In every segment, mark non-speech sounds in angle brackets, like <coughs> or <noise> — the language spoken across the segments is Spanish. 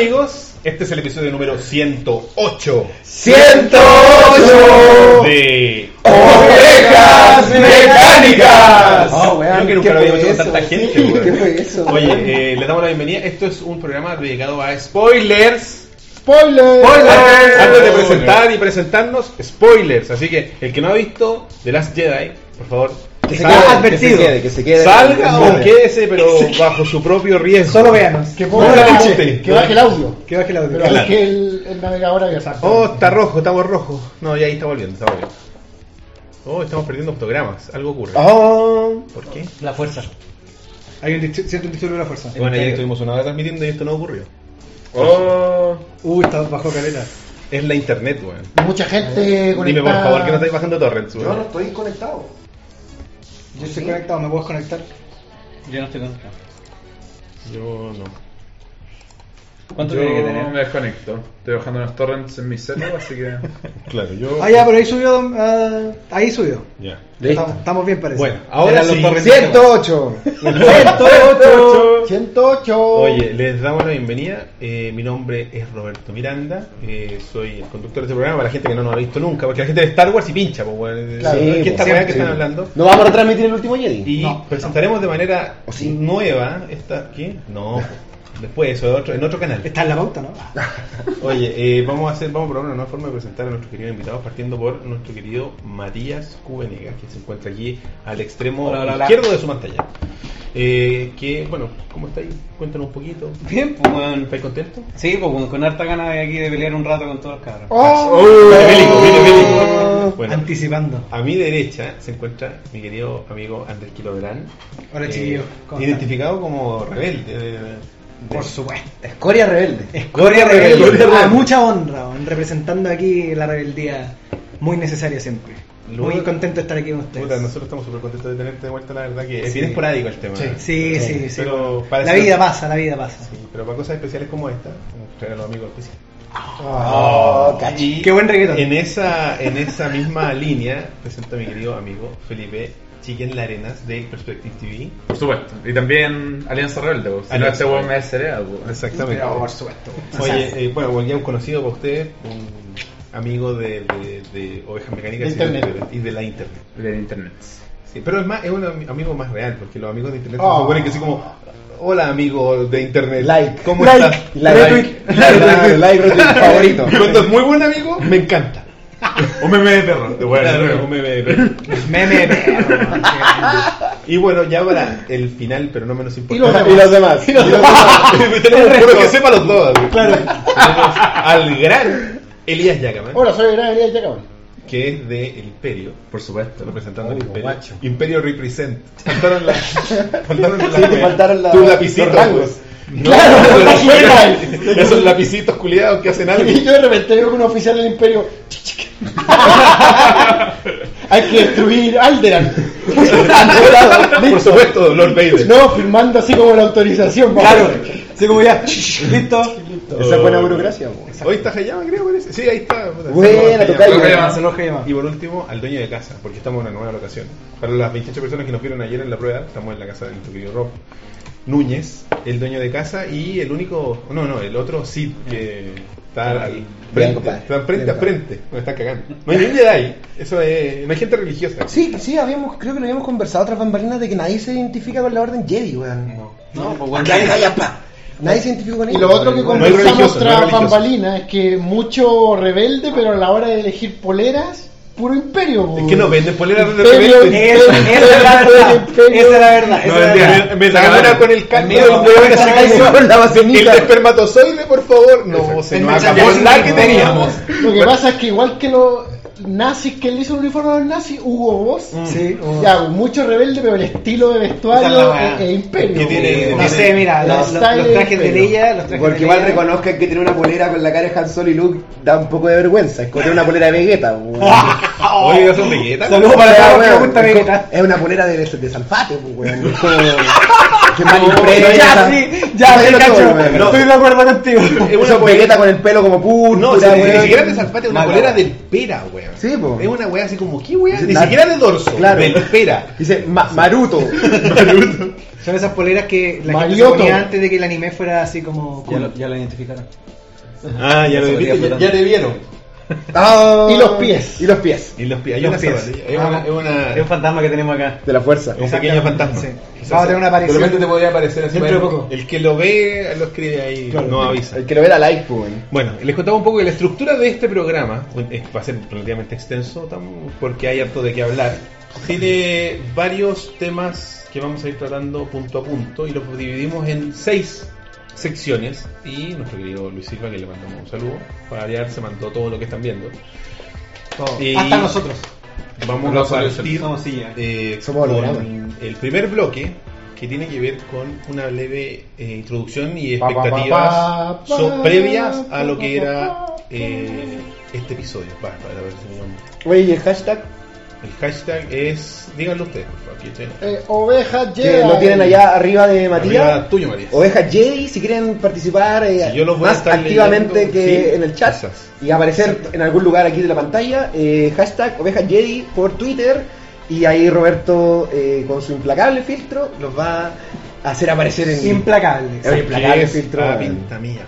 Amigos, este es el episodio número 108 ¡108! de ¡Ovejas mecánicas! Oh, weón, Creo que nunca lo habíamos hecho con tanta Sí, gente, weón. ¿Qué fue eso? Oye, eh, les damos la bienvenida. Esto es un programa dedicado a spoilers. ¡Spoiler! Antes, antes de presentar y presentarnos, spoilers. Así que el que no ha visto The Last Jedi, por favor, Que se quede, que se quede, que se quede. salga o quédese, pero <laughs> bajo su propio riesgo. Solo véanos. Que, ponga la la- escuche. que baje el audio. Que baje el audio. Pero Claro. es que el, el navegador había sacado. Oh, está rojo, estamos rojos. No, ya ahí está volviendo, está volviendo. Oh, estamos perdiendo octogramas. Algo ocurre. Oh, ¿Por qué? La fuerza. Hay un cierto disturbio de la fuerza. Bueno, ayer estuvimos una hora transmitiendo y esto no ocurrió. oh. Uy, está bajo caleta. Es la internet, weón. Mucha gente conectada. Dime por favor que no estáis bajando torrents, Yo weón. no estoy conectado. Yo estoy conectado, ¿me puedes conectar? Yo no estoy conectado. Yo no. ¿Cuánto Yo tiene que tener? me desconecto. Estoy bajando unos torrents en mi celu, así que. <laughs> Claro, yo. Ah, ya, pero ahí subió. ah, ahí subió. Ya. Estamos, estamos bien, parece. Bueno, ahora sí. los torrents. 108. 108. 108. Oye, les damos la bienvenida. Eh, mi nombre es Roberto Miranda. eh, soy el conductor de este programa para la gente que no nos ha visto nunca. Porque la gente de Star Wars y pincha, pues, weón. Claro, ¿Qué sí, esta weá que están hablando? ¿No vamos a retransmitir el último Jedi? Y No, presentaremos de manera ¿O sí? nueva esta. ¿Qué? No. Después, eso, otro, en otro canal. Está en la pauta, ¿no? <laughs> Oye, eh, vamos a hacer, vamos a probar una nueva forma de presentar a nuestros queridos invitados, partiendo por nuestro querido Matías Cubenega, que se encuentra aquí al extremo Hola, hola, hola. izquierdo de su pantalla. Eh, que, bueno, ¿cómo estáis? Cuéntanos un poquito. Bien, pues weón. ¿Estáis contentos? Sí, pues con, con harta ganas de aquí de pelear un rato con todos los cabros. Oh, Viene bélico, viene bélico. Bueno, Anticipando. a mi derecha se encuentra mi querido amigo Andrés Quiloverán. Hola, eh, chiquillos. ¿Cómo Identificado como rebelde. Por supuesto. Escoria rebelde. Escoria rebelde. rebelde. A mucha honra, representando aquí la rebeldía muy necesaria siempre. Luego- Muy contento de estar aquí con ustedes. Puta, nosotros estamos súper contentos de tenerte de vuelta, la verdad que es Sí. bien esporádico el tema. Sí. Sí, sí, sí. Pero la vida pasa, la vida pasa. Sí, pero para cosas especiales como esta, vamos a traer a los amigos especiales. Oh. Y Qué buen reggaetón. En esa, en esa misma <laughs> línea presento a mi querido amigo Felipe Chiquen Larenas de Perspective TV. Por supuesto. Y también Alianza Rebelde. Si no, Alianza este weón me cereal, pues. Exactamente. Pero, por supuesto. Oye, eh, bueno, ya un conocido para usted, un amigo de, de, de Ovejas Mecánicas De y de- Internet. y de la Internet. Del internet. Sí, pero es más, es un ami- amigo más real, porque los amigos de internet Oh. se suponen que así como, hola amigo de internet, Like. ¿cómo Like. estás? Like. Like, like, retweet <laughs> <laughs> favorito. Y cuando es muy buen amigo, me encanta. <laughs> Un meme de perro. de bueno, un meme de perro. Meme de perro. <laughs> Y bueno, ya para el final, pero no menos importante. Y los demás. Y los demás. <laughs> Que sepa los dos. Claro. Tenemos al gran Elías Yacaman, Hola, soy Gran Elías Yacaban. que es de El Imperio. Por supuesto. Representando Oh, el Imperio. Imperio Represent. Faltaron la. Faltaron la. Sí, faltaron la- tus lapicitos. los rangos. No, <laughs> Claro, no, la no, suena. <laughs> Esos lapicitos culiados que hacen algo. Y yo de repente veo que un oficial del imperio. <laughs> Hay que destruir Alderan. Por supuesto, Lord Vader. No, firmando así como la autorización. Claro. Así como ya. Listo. Esa es buena burocracia. Hoy está Hayama, creo, parece. Sí, ahí está. Buena, tocayo. Y por último, al dueño de casa, porque estamos en una nueva locación. Para las 28 personas que nos vieron ayer en la prueba, estamos en la casa de nuestro querido Rob Núñez, el dueño de casa, y el único, no, no, el otro Sid, que está al Bien, frente, están frente Bien, a frente, nos están cagando. No hay ni Jedi, eso es, no hay gente religiosa. Sí, sí, habíamos, creo que lo habíamos conversado otras bambalinas de que nadie se identifica con la orden Jedi, weón. No, pues weón. Calla, calla, pa. Nadie se identifica con Y lo otro que No conversamos no tras bambalinas es que mucho rebelde, pero a la hora de elegir poleras, puro imperio. Es que no venden poleras de rebelde. Esa es la verdad. Esa es la verdad. No, Esa es la me, una con el con la El espermatozoide, por favor. No, se nos acabó la que que teníamos. Lo que pasa es que igual que los nazis que le hizo el uniforme a los nazis, Hugo Boss. Sí. o- Ya, mucho rebelde, pero el estilo de vestuario es es imperio. Que tiene-. No sé, mira, los, trajes de. Leia, los trajes Porque de igual reconozcan que tiene una polera con la cara de Han Solo y Luke da un poco de vergüenza. Es como tener una polera de Vegeta. <laughs> weón. Oye, son Vegeta. Saludos para todos los que weón, me es como- Vegeta. Es una polera de, de Salfate, pues, weón. <laughs> Que <laughs> mal Ya, sí, ya, bien cacho. weón. Estoy de acuerdo contigo. Es una Vegeta con el pelo como púrpura, No, ni weón. siquiera de Salpate, es una polera del pera, weón. Sí, po. Es una weá así como, ¿qué? Dice, Ni siquiera de dorso, Claro. del pera. Dice Ma- <laughs> Maruto. Son esas poleras que la gente se ponía antes de que el anime fuera así como Ya cool. lo, ya lo identificaron. Ah, ya lo viste, ya, ya te vieron. Ah, Y los pies. Y los pies. Y los pies, hay Los una pies. Es una, es una- Es un fantasma que tenemos acá. De la fuerza. un pequeño fantasma. Sí. Vamos a tener una De aparición. repente te podría aparecer así. Dentro de poco. El que lo ve lo escribe ahí, no avisa. El que lo ve la like, pues. Bueno, les contaba un poco de la estructura de este programa. Va a ser relativamente extenso porque hay harto de qué hablar. Tiene varios temas que vamos a ir tratando punto a punto y los dividimos en seis secciones. Y nuestro querido Luis Silva, que le mandamos un saludo, para variar, se mandó todo lo que están viendo. Todo. Y- Hasta nosotros. Vamos a partir Somos silla. eh, Somos con holograma. el primer bloque que tiene que ver con una leve eh, introducción y Pa, pa, pa, expectativas pa, pa, so- previas a lo que era eh, este episodio. Va, para ver si me- Oye, y el hashtag El hashtag es, díganlo ustedes, aquí estoy. Eh, oveja que Jedi. lo tienen allá arriba de Matías. Arriba tuyo, Matías. Ovejas Jedi, si quieren participar eh, yo los voy a más estar activamente leyendo, que sí, en el chat y aparecer en algún lugar aquí de la pantalla, eh, hashtag Ovejas Jedi por Twitter y ahí Roberto eh, con su implacable filtro los va a hacer aparecer en el implacable Es filtro. a en pinta mía.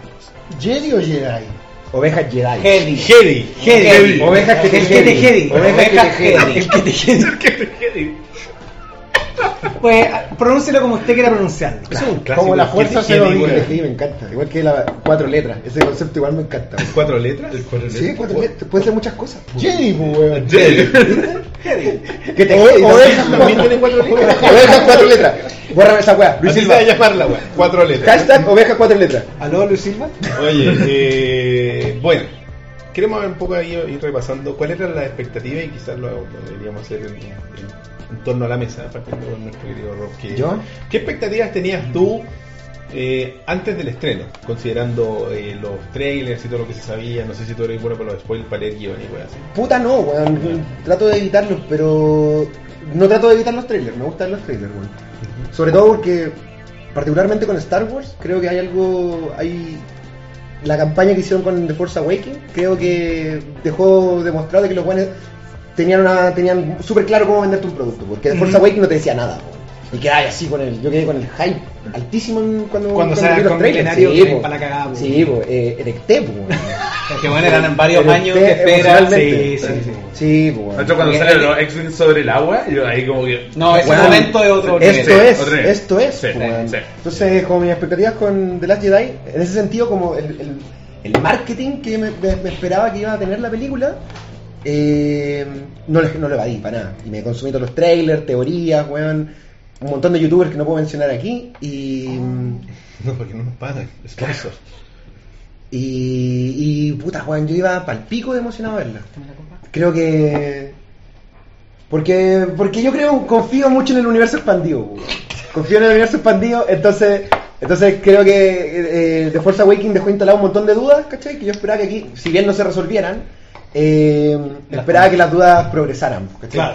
¿Jedi o Jedi? Ovejas Jedi. Jedi. Jedi. Jedi. Ovejas que te El que te jedi. jedi. Ovejas que te jedi. El que te jedi. Pues pronúncielo como usted quiera pronunciarlo. Es un clásico. Como la el fuerza se lo me encanta. Igual que las cuatro letras. Ese concepto igual me encanta. ¿Cuatro letras? ¿Cuatro Sí, cuatro letras. Puede ser muchas cosas. Jedi, pues, weón. <laughs> Que te ovejas también <laughs> cuatro. tiene cuatro letras. Ovejas cuatro letras. Bórrame esa weá. Luis Silva. va a llamarla, weón. Cuatro letras. Hashtag ovejas cuatro letras. ¿Aló, Luis Silva? Oye, eh, bueno, queremos ver un poco ahí ir repasando cuál era la expectativa y quizás lo, lo deberíamos hacer en, en- en torno a la mesa, partiendo con nuestro querido Rob. ¿Qué expectativas tenías tú eh, antes del estreno? Considerando eh, los trailers y todo lo que se sabía, no sé si tú eres bueno para los spoilers, para leer guion y cosas así. Puta no, weón. Trato de evitarlos, pero no trato de evitar los trailers. Me gustan los trailers, weón. Sobre todo porque, particularmente con Star Wars, creo que hay algo. hay La campaña que hicieron con The Force Awakens, creo que dejó demostrado que los buenos tenían una tenían súper claro cómo venderte un producto. Porque The Force. Awakens no te decía nada. Y quedaba así con el. Yo quedé con el hype altísimo en- cuando. Cuando vi sale los trailers. Sí, que po. para la cagada, po. Sí, po, eh, erecté, po. <laughs> Que bueno, eran varios años de espera. Sí, sí, sí. Sí, pues. De hecho, cuando el- los X-Wing sobre el agua, yo ahí como que. No, ese Bueno, momento es otro nivel. Esto Sí, es, otro esto es. Sí, weón. sí. Entonces, como mis expectativas con The Last Jedi, en ese sentido, como el, el- el marketing que me, me- me esperaba que iba a tener la película, eh, no, le, no lo evadí para nada. Y me consumí todos los trailers, teorías, weón, un montón de youtubers que no puedo mencionar aquí. Y. <laughs> No, porque no nos pagan, sponsor. Y, y puta, weón, yo iba pal pico de emocionado a verla. Creo que. Porque, porque yo creo, confío mucho en el universo expandido. weón. Confío en el universo expandido, entonces. Entonces creo que eh, The Force Awakens dejó instalado un montón de dudas, ¿cachai? Que yo esperaba que aquí, si bien no se resolvieran, eh, esperaba que las dudas progresaran.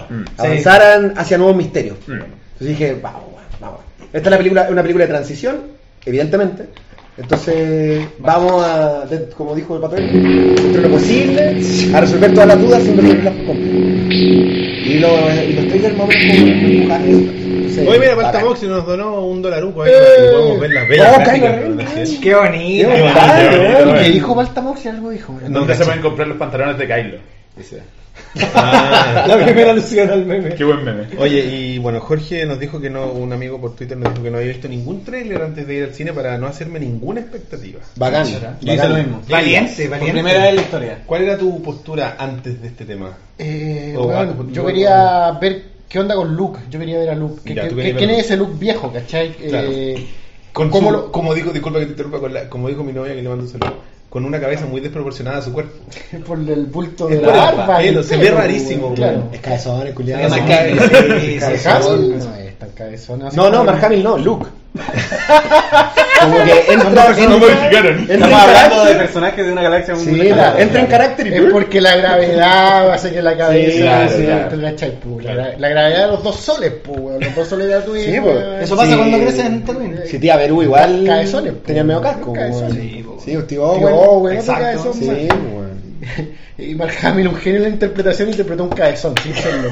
Mm. Avanzaran hacia nuevos misterios. Mm. Entonces dije, vamos, vamos. Esta es la película, una película de transición, evidentemente. Entonces, vamos a, como dijo el patrón, dentro de lo posible, a resolver todas las dudas sin resolverlas por completo. Y, lo- y los trailers más o menos como Entonces, Oye, mira, bacán. Baltamox nos donó un dolaruco ahí Eh. que podamos ver las bellas Oh. Qué bonito. Qué bonito, qué weón. bonito. ¿Qué dijo Baltamox y algo dijo? ¿Dónde se pueden comprar los pantalones de Kylo? Dice. Ah. <laughs> La primera alusión al meme. Qué buen meme. Oye, y bueno, Jorge nos dijo que no, un amigo por Twitter nos dijo que no había visto ningún tráiler antes de ir al cine para no hacerme ninguna expectativa. Bacán. Yo hice lo mismo. Valiente, Por valiente. primera vez en la historia. ¿Cuál era tu postura antes de este tema? Eh, Oh, ah, yo quería ver qué onda con Luke. Yo quería ver a Luke. ¿Qué- Ya, qué- tú querías ¿Quién es ese Luke viejo, cachai? Claro. Eh, Con ¿Cómo su- lo- como dijo, disculpa que te interrumpa, con la- como dijo mi novia que le mando un saludo, con una cabeza muy desproporcionada a su cuerpo. <laughs> por el bulto Es de la barba. se ve rarísimo. Claro. Es cabezón, el culiado. Es tan cabezón. no, no, Mark Hamill no, Luke. <laughs> Como que entra, No entra, modificaron. entra en Estamos hablando de personajes de una galaxia muy Sí, la- entra en carácter y Es porque la gravedad hace que la cabeza. claro, sí, claro. ¿te cachai, pu? La, gra- la gravedad de los dos soles, pu, weón, los dos soles de la tuya. Sí, pues. Eso pasa Sí. cuando creces en Tatooine. Si tía Perú igual cabezones, po. tenía medio casco. Sí, po. Sí, tío Tío Owen. Exacto. cabezón, Sí, weón. <laughs> Y Mark Hamill, un genio en la interpretación, interpretó un cabezón, sin serlo.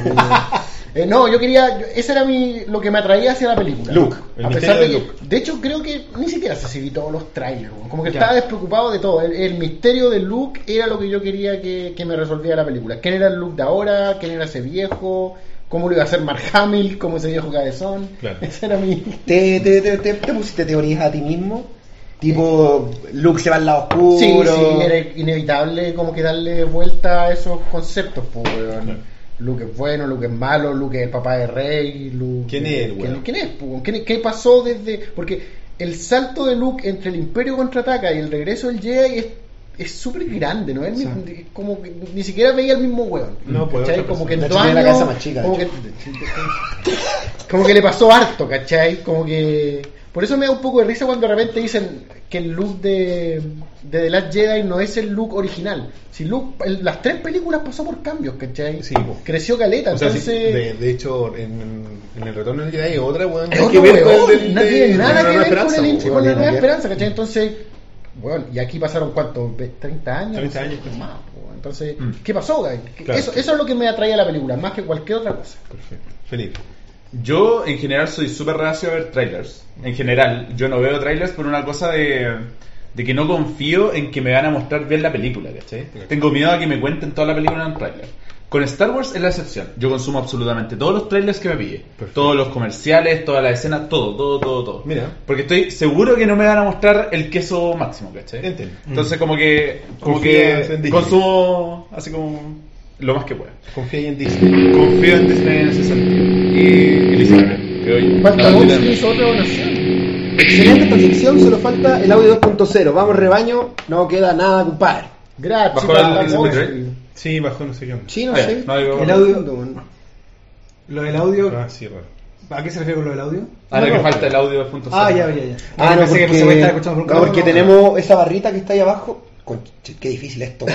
Eh, no, yo quería. yo- ese era mi, lo que me atraía hacia la película. Luke, el a misterio pesar de de que. De hecho, creo que ni siquiera si vi todos los trailers. Como que Ya. estaba despreocupado de todo. El, el misterio de Luke era lo que yo quería que, que me resolviera la película. ¿Quién era el Luke de ahora? ¿Quién era ese viejo? ¿Cómo lo iba a hacer Mark Hamill? ¿Cómo ese viejo cabezón? Claro. <laughs> Ese era mi. ¿Te, te, te, te- te pusiste teorías a ti mismo? Tipo, Luke se va al lado oscuro. Sí, sí, era inevitable como que darle vuelta a esos conceptos, pues, weón. Claro. Luke es bueno, Luke es malo, Luke es el papá de Rey, Luke... ¿Quién es el ¿Quién, weón? quién es, ¿Qué pasó desde...? Porque el salto de Luke entre el Imperio contraataca y el regreso del Jedi es es súper grande, ¿no? Es como que ni siquiera veía el mismo weón. No, pues, Como que en dos años... la cabeza más chica, como, que, como que le pasó harto, ¿cachai? Como que... Por eso me da un poco de risa cuando de repente dicen que el look de, de The Last Jedi no es el look original. Si Luke, el- las tres películas pasó por cambios, ¿cachai? Sí. Creció caleta, O sea, sí, entonces... de, de hecho, en, en el retorno del Jedi hay otra, weón. Otro que ver con el no tiene nada que ver con, el, la nueva esperanza, ¿cachai? Entonces, bueno, y aquí pasaron cuánto, Ve- 30 años. 30 no sé, años, pues. más, po. Entonces, Mm. ¿qué pasó? ¿Qué- Claro. Eso, eso es lo que me atrae a la película, más que cualquier otra cosa. Perfecto. Felipe. Yo, en general, soy súper reacio a ver trailers. En general, yo no veo trailers por una cosa de, de que no confío en que me van a mostrar bien la película, ¿cachai? Tengo miedo a que me cuenten toda la película en un trailer. Con Star Wars es la excepción. Yo consumo absolutamente todos los trailers que me pille. Perfecto. Todos los comerciales, todas las escenas, todo, todo, todo, todo. Mira. Porque estoy seguro que no me van a mostrar el queso máximo, ¿cachai? Entiendo. Entonces, como que, como que consumo así como lo más que pueda. Confía ahí en Disney. Confío en Disney en ese sentido. Y Falta no, Vox hizo otra donación. Excelente esta sección, solo falta el audio 2.0. Vamos, rebaño, no queda nada, compadre. Gracias, Bajó falta el Vox. MP3. Sí, bajó no sé qué onda. Sí, no Ah, ya, sé. no digo- El audio-. Lo del audio. Ah, sí, raro. ¿A qué se refiere con lo del audio? Ahora No, que no. falta el audio de punto Ah, cero. ya, ya, ya. Ah, Yo no, pensé que porque, se puede estar escuchando por un no, porque no. tenemos esa barrita que está ahí abajo. Conche, qué difícil esto,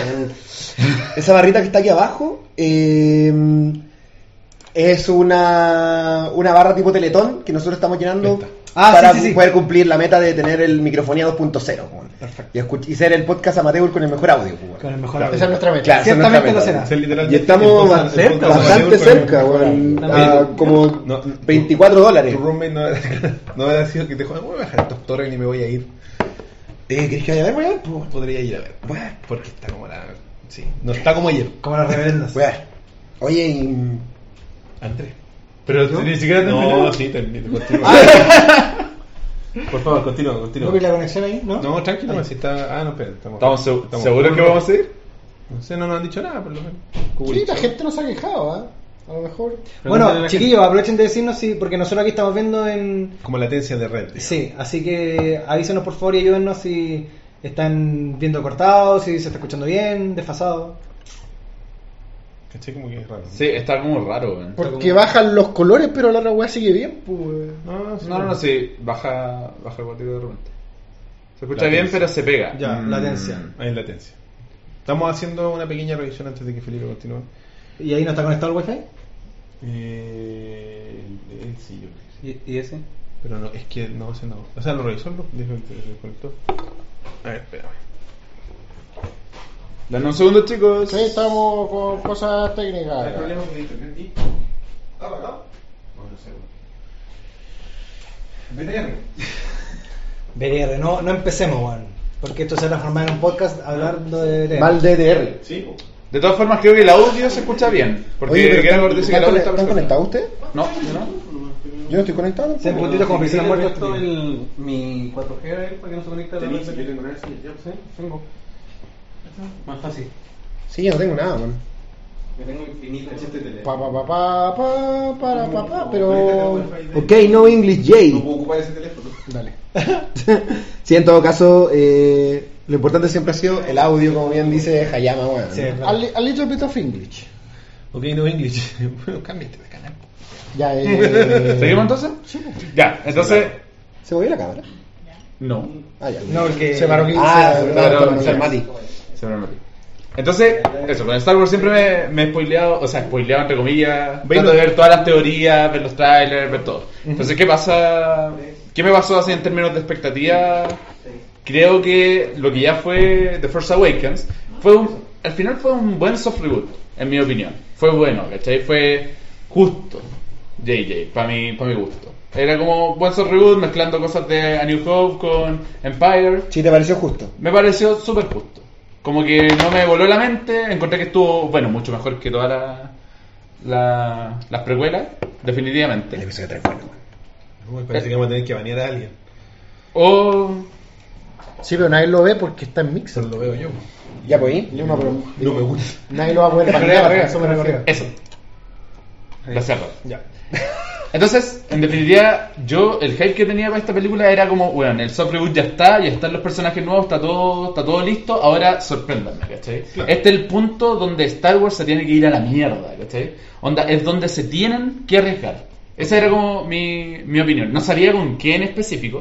<laughs> esa barrita que está aquí abajo eh, es una, una barra tipo teletón que nosotros estamos llenando. Ah, para sí, sí, sí. poder cumplir la meta de tener el microfonía 2.0 weón. Perfecto. y, y ser el podcast amateur con el mejor audio. Con el mejor Claro. audio. Esa es nuestra meta. Claro, esa es nuestra Ciertamente lo meta. será. Y estamos podcast- bastante cerca, a como No, 24 dólares. Tu roommate no, <laughs> no habrá sido que te dijo, voy a bajar estos torres y me voy a ir. Eh, ¿Querés que vaya a ver, weón? Pues podría ir a ver. Bueno. Porque está como la. Sí, no está como ayer. Como las reverendas. Weón. Oye, y... Andrés. Pero ni siquiera No, terminó. sí, termino. Continúa. <laughs> Por favor, continúa, ¿No continúa. vi la conexión ahí? ¿No? No, tranquilo, si está. Ah, no, espera. Estamos, ¿Estamos estamos- seguros que vamos a ir? No sé, no nos han dicho nada, por lo menos. Sí, la gente nos ha quejado, ¿ah? A lo mejor. Bueno, chiquillos, aprovechen de decirnos si, porque nosotros aquí estamos viendo en. Como latencia de red. digamos. Sí, así que avísenos por favor y ayúdennos si están viendo cortados, si se está escuchando bien, desfasado. ¿Cachai? Como que es raro. Sí, está como raro, Porque como- bajan los colores, pero la otra weá sigue bien, pues. No, sí, No, no, no, sí, baja, baja el cuatro de repente. Se escucha Latencia. bien, pero se pega. Ya, Mm. latencia. Hay latencia. Estamos haciendo una pequeña revisión antes de que Felipe continúe. ¿Y ahí no está conectado el wifi? Eh, él sí, yo creo. que sí. ¿Y, y ese? Pero no, es que no sé, no. O sea, lo revisó, lo dijo que se desconectó. A ver, espérame. Dame un segundo, chicos. Sí, estamos con cosas técnicas. con internet y. ¿Está apagado? No, no sé. BTR. BDR, no, no empecemos, weón. Porque esto se va a transformar en un podcast hablando de BDR. Mal DDR. Sí, po. De todas formas, creo que el audio se escucha bien. Porque Oye, pero ¿están, dice que el están audio está conect- ¿están perfecto. conectados ustedes? No, yo no. Yo no estoy conectado. Se como el, mi 4G a él para que no se conecte a la red. yo tengo. Más fácil. Sí, yo no tengo nada, man. Yo tengo infinito. Pa, pa, pa, pa, pa, para, pa, pa, pero. Ok, no English No J. puedo ocupar ese teléfono. Dale. <laughs> sí, en todo caso, eh, lo importante siempre ha sido el audio, como bien dice Hayama, weón. Sí, ¿no? claro. A, li- a little bit of English. Ok, no English. <laughs> Bueno, cámbiate de canal. Ya, eh. <laughs> ¿Seguimos entonces? Ya, entonces. ¿Se movió la cámara? No. Ah, ya. No, porque. Se paró que- Ah, se- el Mati. Se me olvidó. Entonces, eso, con Star Wars siempre me, me he spoileado, o sea, spoileado entre comillas, trato de ver todas las teorías, ver los trailers, ver todo. Entonces, ¿qué pasa? ¿Qué me pasó así en términos de expectativa? Creo que lo que ya fue The Force Awakens fue un, al final fue un buen soft reboot, en mi opinión. Fue bueno, ¿cachai? Fue, justo. JJ, para mi, pa mi gusto. Era como buen soft reboot mezclando cosas de A New Hope con Empire. Sí, te pareció justo. Me pareció súper justo. Como que no me voló la mente, encontré que estuvo, bueno, mucho mejor que todas la- la- las precuelas, El definitivamente. episodio 3 bueno. Uy, parece que vamos a tener que banear a alguien. O Sí, pero nadie lo ve porque está en Mixer. Eso lo veo yo. Ya, pues. Yo no, pero No me gusta. nadie lo va a poder Para banear, arriba, eso me refiero. eso. La cerro. Ya. <laughs> Entonces, en definitiva, yo el hype que tenía para esta película era como, bueno, el soft reboot ya está, ya están los personajes nuevos, está todo, está todo listo, ahora sorpréndanme, ¿cachai? Claro. Este es el punto donde Star Wars se tiene que ir a la mierda, ¿cachai? Onda, es donde se tienen que arriesgar. Esa era como mi, mi opinión. No sabía con qué en específico,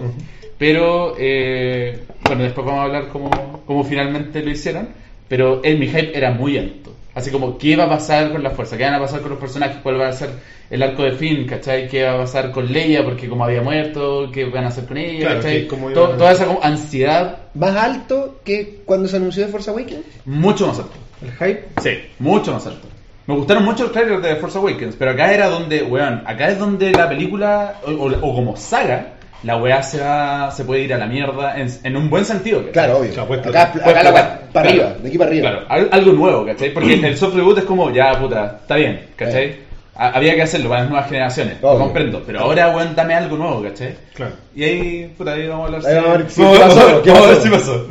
pero eh, bueno, después vamos a hablar cómo, cómo finalmente lo hicieron, pero el, mi hype era muy alto. Así como, ¿qué va a pasar con la fuerza? ¿Qué van a pasar con los personajes? ¿Cuál va a ser el arco de Finn? ¿Cachai? ¿Qué va a pasar con Leia? Porque como había muerto, ¿qué van a hacer con ella? Claro, ¿cachai? que cómo To- iban a- toda esa como ansiedad, Más alto que cuando se anunció de Force Awakens. mucho más alto. El hype. Sí, mucho más alto. Me gustaron mucho los trailers de Force Awakens, pero acá era donde, weón, acá es donde la película, o, o- o como saga, la weá se va, se puede ir a la mierda en, en un buen sentido. ¿cachai? Claro, obvio. Claro, puede acá explotar. acá la Puede weá, para arriba, de aquí para arriba. Claro, al- algo nuevo, ¿cachai? Porque el soft reboot es como, ya, puta, está bien, ¿cachai? Eh. Ha- Había que hacerlo para las nuevas generaciones, lo comprendo. Pero ahora, weón, dame algo nuevo, ¿cachai? Claro. Y ahí, puta, ahí vamos a hablar. Ahí vamos a ver si- vamos, qué pasó, vamos- a ver pasó. si pasó.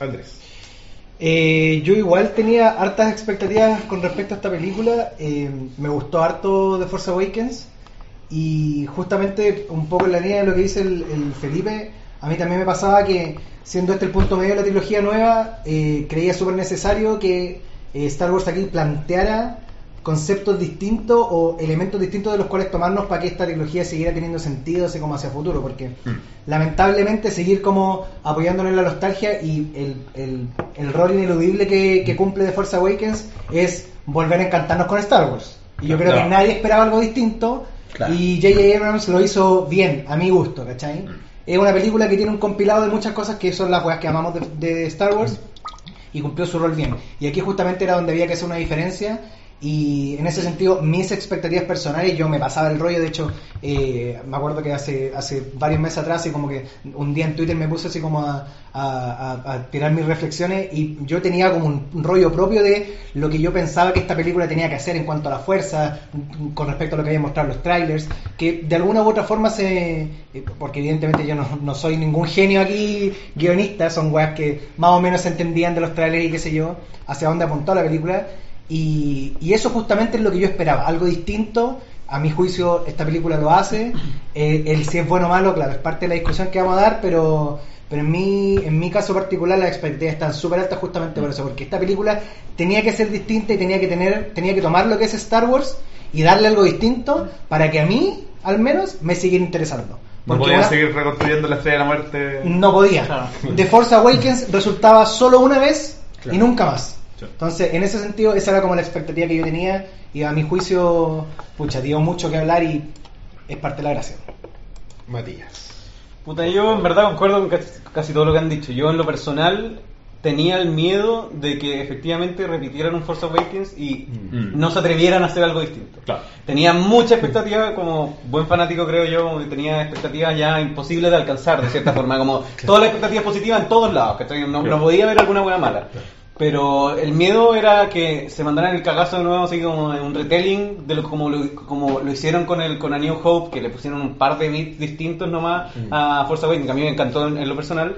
Andrés. Eh, yo igual tenía hartas expectativas con respecto a esta película. Eh, me gustó harto The Force Awakens. Y justamente un poco en la línea de lo que dice el, el Felipe, a mí también me pasaba que, siendo este el punto medio de la trilogía nueva, eh, creía súper necesario que eh, Star Wars aquí planteara conceptos distintos o elementos distintos de los cuales tomarnos para que esta trilogía siguiera teniendo sentido así como hacia futuro, porque lamentablemente seguir como apoyándonos en la nostalgia y el, el, el rol ineludible que, que cumple The Force Awakens es volver a encantarnos con Star Wars. Y yo creo No. que nadie esperaba algo distinto Claro. y J.J. Abrams lo hizo bien, a mi gusto, ¿cachai? Es una película que tiene un compilado de muchas cosas que son las weas que amamos de, de Star Wars y cumplió su rol bien. Y aquí justamente era donde había que hacer una diferencia y en ese sentido mis expectativas personales yo me pasaba el rollo, de hecho eh, me acuerdo que hace, hace varios meses atrás y como que un día en Twitter me puse así como a, tirar mis reflexiones y yo tenía como un, rollo propio de lo que yo pensaba que esta película tenía que hacer en cuanto a la fuerza con respecto a lo que habían mostrado los trailers que de alguna u otra forma se eh, porque evidentemente yo no, no soy ningún genio aquí guionista son weas que más o menos se entendían de los trailers y qué sé yo hacia dónde apuntó la película y, y eso justamente es lo que yo esperaba, algo distinto. A mi juicio, esta película lo hace. Eh, el si es bueno o malo, claro, es parte de la discusión que vamos a dar, pero, pero en, mi, en mi caso particular las expectativas están súper altas justamente por eso, porque esta película tenía que ser distinta y tenía que, tener, tenía que tomar lo que es Star Wars y darle algo distinto para que a mí, al menos, me siguiera interesando. No Porque podían una- seguir reconstruyendo la estrella de la muerte. no podía. The Force Awakens resultaba solo una vez y nunca más. Sí. Entonces, en ese sentido, esa era como la expectativa que yo tenía y a mi juicio, pucha, dio mucho que hablar y es parte de la gracia. Matías. Puta, yo en verdad concuerdo con casi, casi todo lo que han dicho. Yo en lo personal tenía el miedo de que efectivamente repitieran un Force Awakens y Mm. no se atrevieran a hacer algo distinto. Claro. Tenía mucha expectativa, como buen fanático creo yo, como que tenía expectativas ya imposibles de alcanzar de cierta forma, como <laughs> todas las expectativas positivas en todos lados, que no, no podía haber alguna buena mala. Pero el miedo era que se mandaran el cagazo de nuevo, así como en un retelling, de lo, como, lo, como lo hicieron con el con A New Hope, que le pusieron un par de bits distintos nomás a Force Awakens, que a mí me encantó en, en lo personal.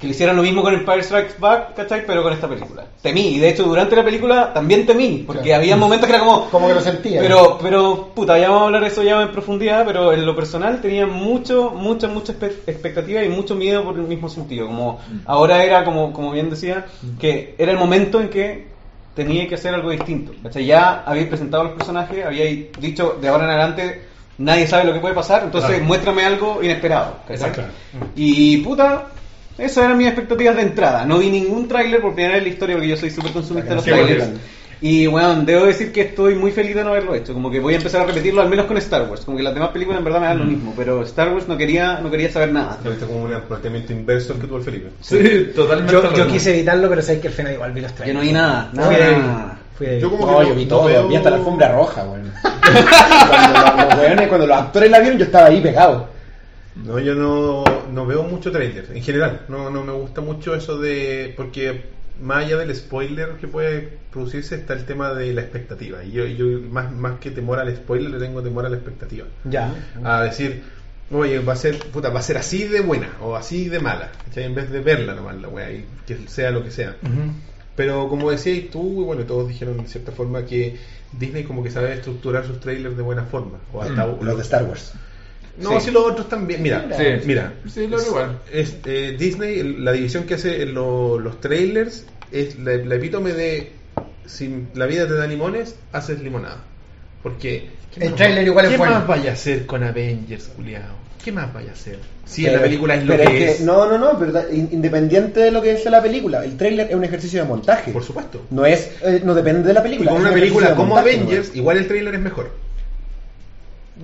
Que le hicieran lo mismo con Empire Strikes Back, ¿cachai? Pero con esta película. Temí, y de hecho durante la película también temí, porque Claro. había momentos que era como... Como que lo sentía. Pero, pero, puta, ya vamos a hablar de eso ya en profundidad, pero en lo personal tenía mucho, mucha, mucha expectativa y mucho miedo por el mismo sentido. Como ahora era, como, como bien decía, que era el momento en que tenía que hacer algo distinto. ¿cachai? Ya habéis presentado los personajes, habíais dicho de ahora en adelante nadie sabe lo que puede pasar, entonces Claro. muéstrame algo inesperado. ¿cachai? Claro. Y puta, esas eran mis expectativas de entrada. No vi ningún tráiler por primera vez en la historia porque yo soy súper consumista de los trailers. Y bueno, debo decir que estoy muy feliz de no haberlo hecho. Como que voy a empezar a repetirlo al menos con Star Wars. Como que las demás películas en verdad me dan lo mismo. Pero Star Wars no quería, no quería saber nada. Lo viste como un planteamiento inverso al que tuvo el Felipe. Sí, totalmente. Yo, yo quise evitarlo, pero sé que al final igual vi los Yo trailers. no vi nada. Nada. Fui- nada. Fui. Yo como No, que yo vi todo, veo- vi hasta la alfombra roja, weón. <laughs> cuando, los, los weones- cuando los actores la vieron, yo estaba ahí pegado. No, yo no, no veo mucho trailer, en general. No, no me gusta mucho eso de. Porque más allá del spoiler que puede producirse está el tema de la expectativa. Y yo, yo más, más que temor al spoiler, le tengo temor a la expectativa. Ya. A decir, oye, va a ser, puta, va a ser así de buena o así de mala. ¿cachai? En vez de verla nomás la wea, y que sea lo que sea. Pero como decías tú, y bueno, todos dijeron de cierta forma que Disney como que sabe estructurar sus trailers de buena forma. O hasta Los de Star Wars. No, Sí. si los otros también. Mira, Sí. mira. Sí, lo veo igual. Es, eh, Disney, la división que hace en lo- los trailers es la, la epítome de si la vida te da limones, haces limonada. Porque ¿qué El va- igual es ¿Qué bueno. más vaya a hacer con Avengers, culiao? ¿Qué más vaya a hacer? Si en Pero- la película es lo pero que es. No, no, no, pero independiente de lo que es la película, el trailer es un ejercicio de montaje. Por supuesto. No es, eh, no depende de la Y película. con es una un película como montaje, Avengers, igual el trailer es mejor.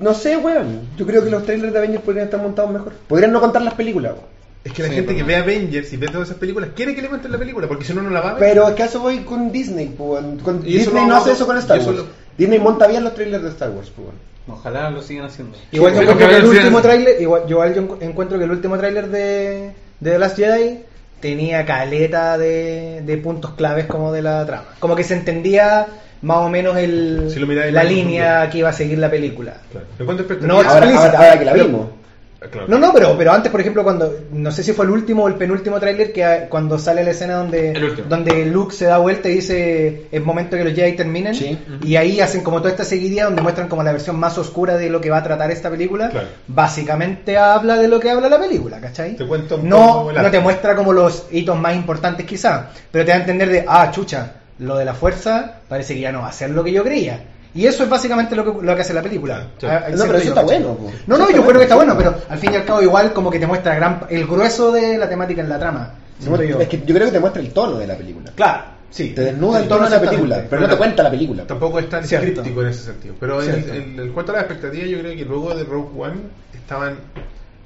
No sé, weón. Yo creo que los trailers de Avengers podrían estar montados mejor. Podrían no contar las películas, weón. Es que la Sí, gente que ve Avengers y ve todas esas películas quiere que le cuenten la película, porque si no, no la va a ver. Pero es que eso voy con Disney, pues, weón. Con- Disney no hace eso con Star Wars. lo- Disney monta bien los trailers de Star Wars, pues, weón. Ojalá lo sigan haciendo. Igual yo Sí, que el último sí. tráiler, igual, yo, yo encuentro que el último tráiler de, de The Last Jedi tenía caleta de, de puntos claves como de la trama. Como que se entendía más o menos el, Si lo miráis la línea que iba a seguir la película. No, Ahora, ahora, ahora que la vimos. Ah, claro. No, no, pero, pero antes, por ejemplo, cuando, no sé si fue el último o el penúltimo tráiler, que cuando sale la escena donde, donde Luke se da vuelta y dice, es momento que los Jedi terminen, Sí. y ahí hacen como toda esta seguidilla donde muestran como la versión más oscura de lo que va a tratar esta película, Claro. básicamente habla de lo que habla la película, ¿cachai? Te cuento un no, poco no te muestra como los hitos más importantes quizá, pero te da a entender de, ah, chucha, lo de la fuerza parece que ya no va a ser lo que yo creía. Y eso es básicamente lo que, lo que hace la película. Sí. Ah, No, pero eso yo, está bueno, po. No, no, Eso yo creo que está bueno. pero al fin y al cabo igual como que te muestra gran, el grueso de la temática en la trama. yo. Es que yo creo que te muestra el tono de la película. Claro, sí. Te desnuda el El tono de la película, pero no te cuenta la película. Tampoco es tan Cierto. críptico en ese sentido. Pero en, en- en cuanto a las expectativas, yo creo que luego de Rogue One estaban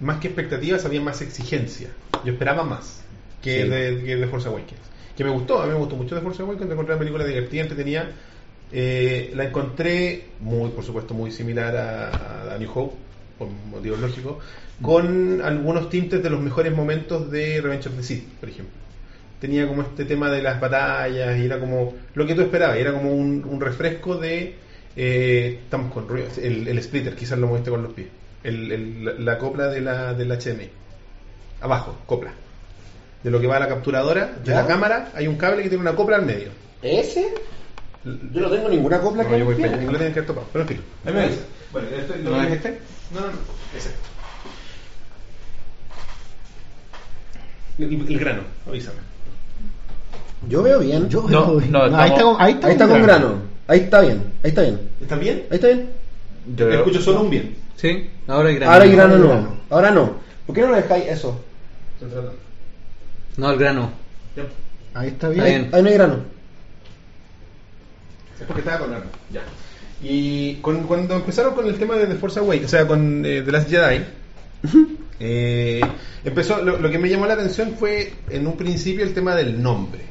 más que expectativas, había más exigencia. Yo esperaba más que, Sí. de, que de Force Awakens. Que me gustó, a mí me gustó mucho de Force Awakens. Encontré una película divertida, entretenida. Eh, la encontré muy, por supuesto, muy similar a, a New Hope, por motivos lógicos, con algunos tintes de los mejores momentos de Revenge of the Sith, por ejemplo. Tenía como este tema de las batallas, y era como lo que tú esperabas, era como un, refresco de. eh, estamos con ruido, el, splitter, quizás lo moviste con los pies. El, la, la copla de la, del HDMI. Abajo, copla. De lo que va a la capturadora, de ¿Ya? la cámara, hay un cable que tiene una copla al medio. ¿Ese? Yo no tengo ninguna copla No, que yo voy me para allá, y lo tienen que haber topado. Pero en fin. Ahí me avisa. Bueno, esto es lo ¿No es este? No, no, no. Ese. El, el grano, avísame. Yo veo bien. Yo No, veo bien. no, ahí está con, ahí está Ahí está con grano. Ahí está bien. Ahí está bien. ¿Está bien? Ahí está bien. Yo veo- Escucho solo un bien. Sí, ahora hay grano. Ahora hay grano no. Ahora no. ¿Por qué no lo dejáis eso? Estoy tratando. No, el grano. Ya. Ahí está bien. bien. Ahí no hay grano. Es porque estaba con grano. Ya. Y con- cuando empezaron con el tema de The Force Awakens, o sea, con eh, The Last Jedi, eh, empezó, lo, lo que me llamó la atención fue en un principio el tema del nombre.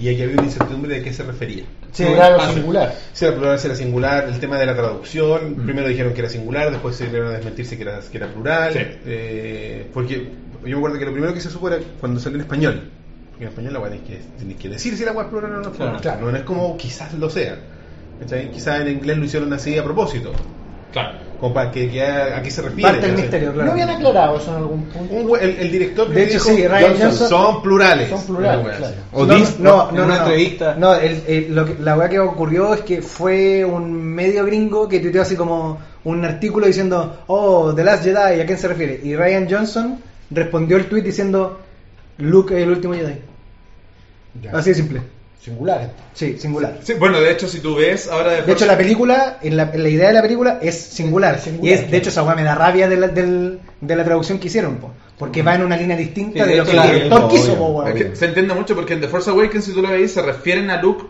Y aquí había una incertidumbre de qué se refería. Sí. singular. Si era plural, era singular, el tema de la traducción. Primero dijeron que era singular, después se dieron a desmentirse que era, que era plural. Sí. eh, porque yo me acuerdo que lo primero que se supo era cuando salió en español. Porque en español la tienes que, que decir si la weá es plural o no es plural. Claro. No es como quizás lo sea. Quizás en inglés lo hicieron así a propósito. Claro. Como para que, que a, a qué se refiere. Parte del misterio, ¿No claro. habían aclarado eso en algún punto? El, el director De hecho, sí, Ryan Johnson- son plurales. Son plurales, claro. O no, dis- no, en no, una no, entrevista. No, el- el- lo que- la weá que ocurrió es que fue un medio gringo que tuiteó así como un artículo diciendo, oh, The Last Jedi, ¿a quién se refiere? Y Ryan Johnson respondió el tweet diciendo, Luke es el último Jedi. Ya. Así de simple. Singular. Sí, singular. Sí, bueno, de hecho, si tú ves ahora de, De hecho, la película, en la, en la idea de la película es singular. Singular, y es, claro. de hecho, esa weá me da rabia de la, del- de la traducción que hicieron, po, porque va en una línea distinta Sí, de de lo que el director quiso, po, obvio. weón. Es que se entiende mucho porque en The Force Awakens, si tú lo veis, se refieren a Luke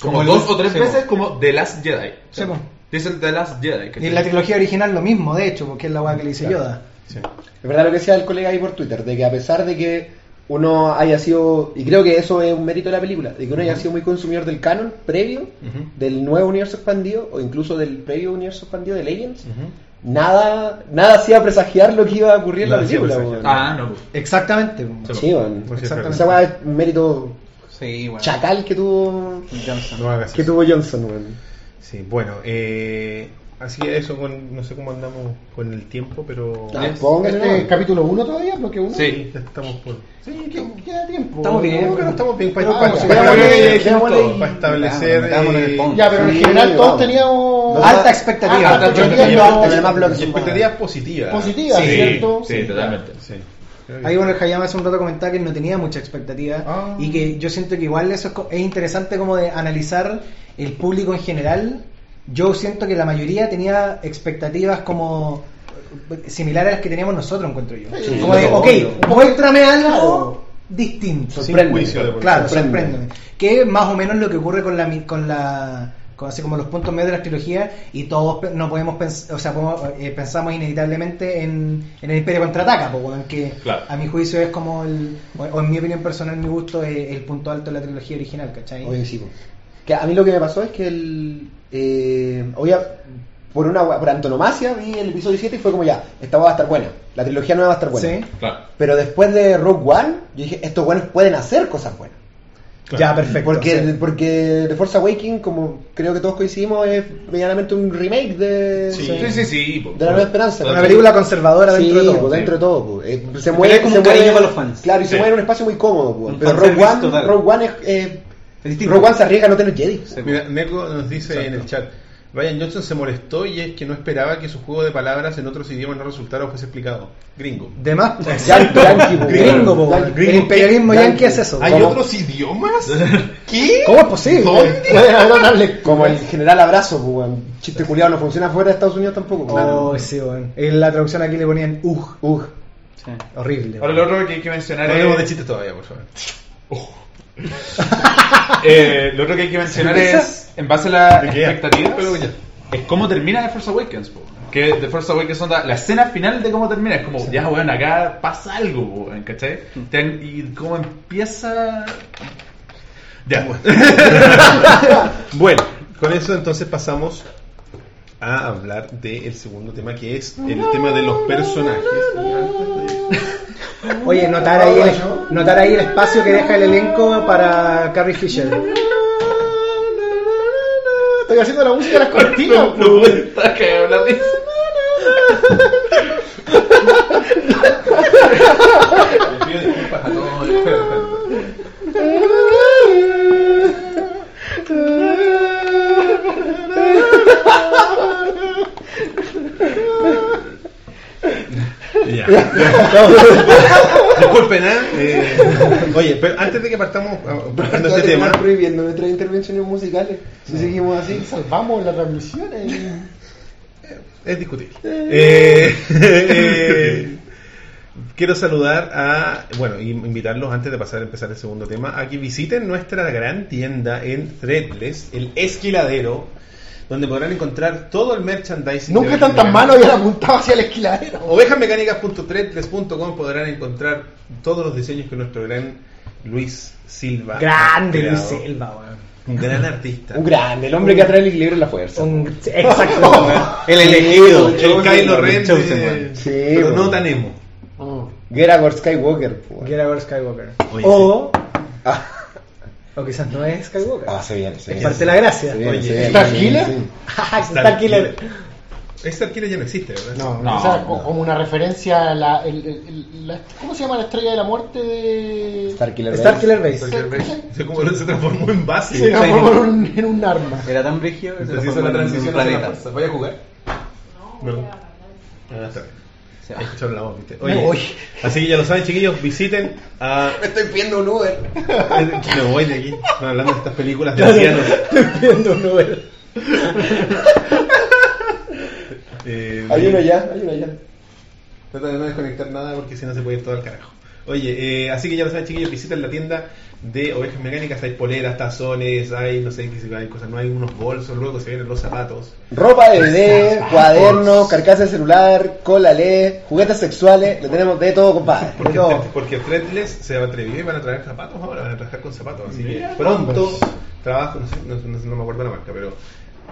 como, Como el- dos o tres sí, veces como The Last Jedi. Sí, po. Dicen The Last Jedi. Y en la trilogía original lo mismo, de hecho, porque es la weá que le dice Yoda. Sí. Es verdad lo que decía el colega ahí por Twitter, de que a pesar de que uno haya sido, y creo que eso es un mérito de la película, de que uno haya sido muy consumidor del canon previo, del nuevo universo expandido, o incluso del previo universo expandido de Legends, nada, nada hacía presagiar lo que iba a ocurrir en la película. Ah, no. pues. Exactamente. Sí. Pues sí, es Exactamente. Esa weá es un mérito Sí, bueno. chacal que tuvo, Johnson. No que tuvo Johnson, weón. Sí, bueno, eh, así que eso, con, no sé cómo andamos con el tiempo, pero Ah, Este es capítulo 1 todavía, bloque 1. Sí. ya estamos por... Sí, que- queda tiempo. Estamos bien. No, pero estamos bien para, Ah, para, para- para- establecer... eh. Ya, pero en Sí, general todos vamos. teníamos Alta expectativa. Ah, Alta no, expectativas positivas. positivas, Sí, ¿cierto? sí, totalmente. Sí. Ahí bueno, el Hayama hace un rato comentaba que no tenía mucha expectativa Ah. y que yo siento que igual eso es, co- es interesante como de analizar el público en general. Yo siento que la mayoría tenía expectativas como eh, similares a las que teníamos nosotros, encuentro yo. Sí, como de, obvio. ok, muéstrame algo distinto. Sorprende. juicio de por Claro, sorpréndeme. Que es más o menos lo que ocurre con la mi- con la con así como los puntos medios de la trilogía y todos pe- no podemos pens- o sea podemos, eh, pensamos inevitablemente en, en el Imperio contraataca po, weón, que Claro. a mi juicio es como el o, en mi opinión personal mi gusto es el punto alto de la trilogía original ¿cachai? Oye, sí. Que a mí lo que me pasó es que el. Eh, oye, por una por antonomasia vi el episodio 7 y fue como ya, esta va a estar buena. La trilogía nueva va a estar buena. Sí. Claro. Pero después de Rogue One, yo dije, estos buenos pueden hacer cosas buenas. ya perfecto Porque, sí. porque The Force Awakens, como creo que todos coincidimos, es medianamente un remake de, Sí. Sí, sí, sí. po. de la Nueva Esperanza. una película conservadora Sí, dentro de todo dentro de todo. pues. Eh, se Pero mueve, es como se un cariño mueve- para los fans. Claro, y se mueve en un espacio muy cómodo. pues. Pero Rogue One. Rogue One es, eh. Rogue One se arriesga a no tener Jedi. Sí. Mira, Neko nos dice en el chat, Ryan Johnson se molestó y es que no esperaba que su juego de palabras en otros idiomas no resultara o fuese explicado. Gringo. de más pues. Gringo Yankee. weón. el imperialismo Yankee. es eso ¿Hay ¿Cómo? otros idiomas? <laughs> ¿Qué? ¿cómo es posible? Lecturas. Como el general abrazo, pues, weón. chiste culiado no funciona fuera de Estados Unidos tampoco. pues. oh sí weón. en la traducción aquí le ponían ugh Ugh. Sí. horrible Ahora lo otro que hay que mencionar No hablemos de es... chistes todavía, por favor. <laughs> <laughs> eh, lo otro que hay que mencionar es, en base a las expectativas, es cómo termina The Force Awakens. po. Que The Force Awakens onda, la escena final de cómo termina. Es como, ya, bueno, acá pasa algo, po, ¿cachai? Te- Y cómo empieza... Ya. <laughs> bueno, con eso entonces pasamos a hablar del segundo tema, que es el tema de los personajes. <laughs> Oye, notar ahí, el, notar ahí el espacio que deja el elenco para Carrie Fisher. Estoy haciendo la música de las cortinas. No, no puedo estar cagado la risa. <laughs> Les <laughs> pido disculpas a todos. Ya. <laughs> Disculpen, ¿eh? Eh, Oye, pero antes de que partamos ah, partiendo este tema, prohibiendo nuestras intervenciones musicales. Si seguimos así. Salvamos la transmisión. eh. es discutible. Eh, <laughs> eh, quiero saludar a, bueno, y invitarlos antes de pasar a empezar el segundo tema, a que visiten nuestra gran tienda en Threadless, el esquiladero, donde podrán encontrar todo el merchandising. Nunca de están tan Ovejas malos y han apuntado hacia el esquiladero. Ovejasmecánicas.threadless.com podrán encontrar todos los diseños que nuestro gran Luis Silva. Grande Luis. Silva, weón. Un gran artista. Un grande, el hombre que atrae el equilibrio en la fuerza. Un- exacto. <laughs> El elegido. El Kylo Ren. Pero no tan emo. Geragor Skywalker. po. Get Skywalker. Oye, o, <laughs> Ah, o quizás no es Skywalker. ah, se viene, se es viene. parte de la gracia. Se viene, Oye, se viene, ¿Star se viene, Killer? sí. <laughs> Star Killer. Este Killer ya no existe, ¿verdad? No, No, o sea, no. co- como una referencia a la, el- el- la- ¿Cómo se llama la estrella de la muerte de. Star Killer. Star Base. Killer Base. Killer Base. O sea, como se transformó en base. Se transformó en un, en un arma. Era tan brígido que se Entonces hizo la transición hacia la planeta. fuerza. ¿Voy a jugar? No. Ah, está bien. Se va. Hay que echarle la voz, ¿viste? Me Oye, voy. así que ya lo saben, chiquillos, visiten a... <laughs> Me estoy pidiendo un Uber. Me voy de aquí. Están hablando de estas películas de ancianos. Estoy viendo un Uber. <laughs> Eh, Hay uno ya, hay uno ya. Trata de no desconectar nada porque si no se puede ir todo al carajo. Oye, eh, así que ya lo saben, chiquillos, visiten la tienda de ovejas mecánicas. Hay poleras, tazones, hay no sé qué hay cosas, no hay unos bolsos, luego se vienen los zapatos. Ropa de bebé, cuadernos, carcasa de celular, cola LED, juguetes sexuales, le tenemos de todo, compadre. De Porque, todo. porque Threadless se atrevió y van a traer zapatos ahora, van a trabajar con zapatos. Así que pronto trabajo, no, sé, no, no- no me acuerdo la marca, pero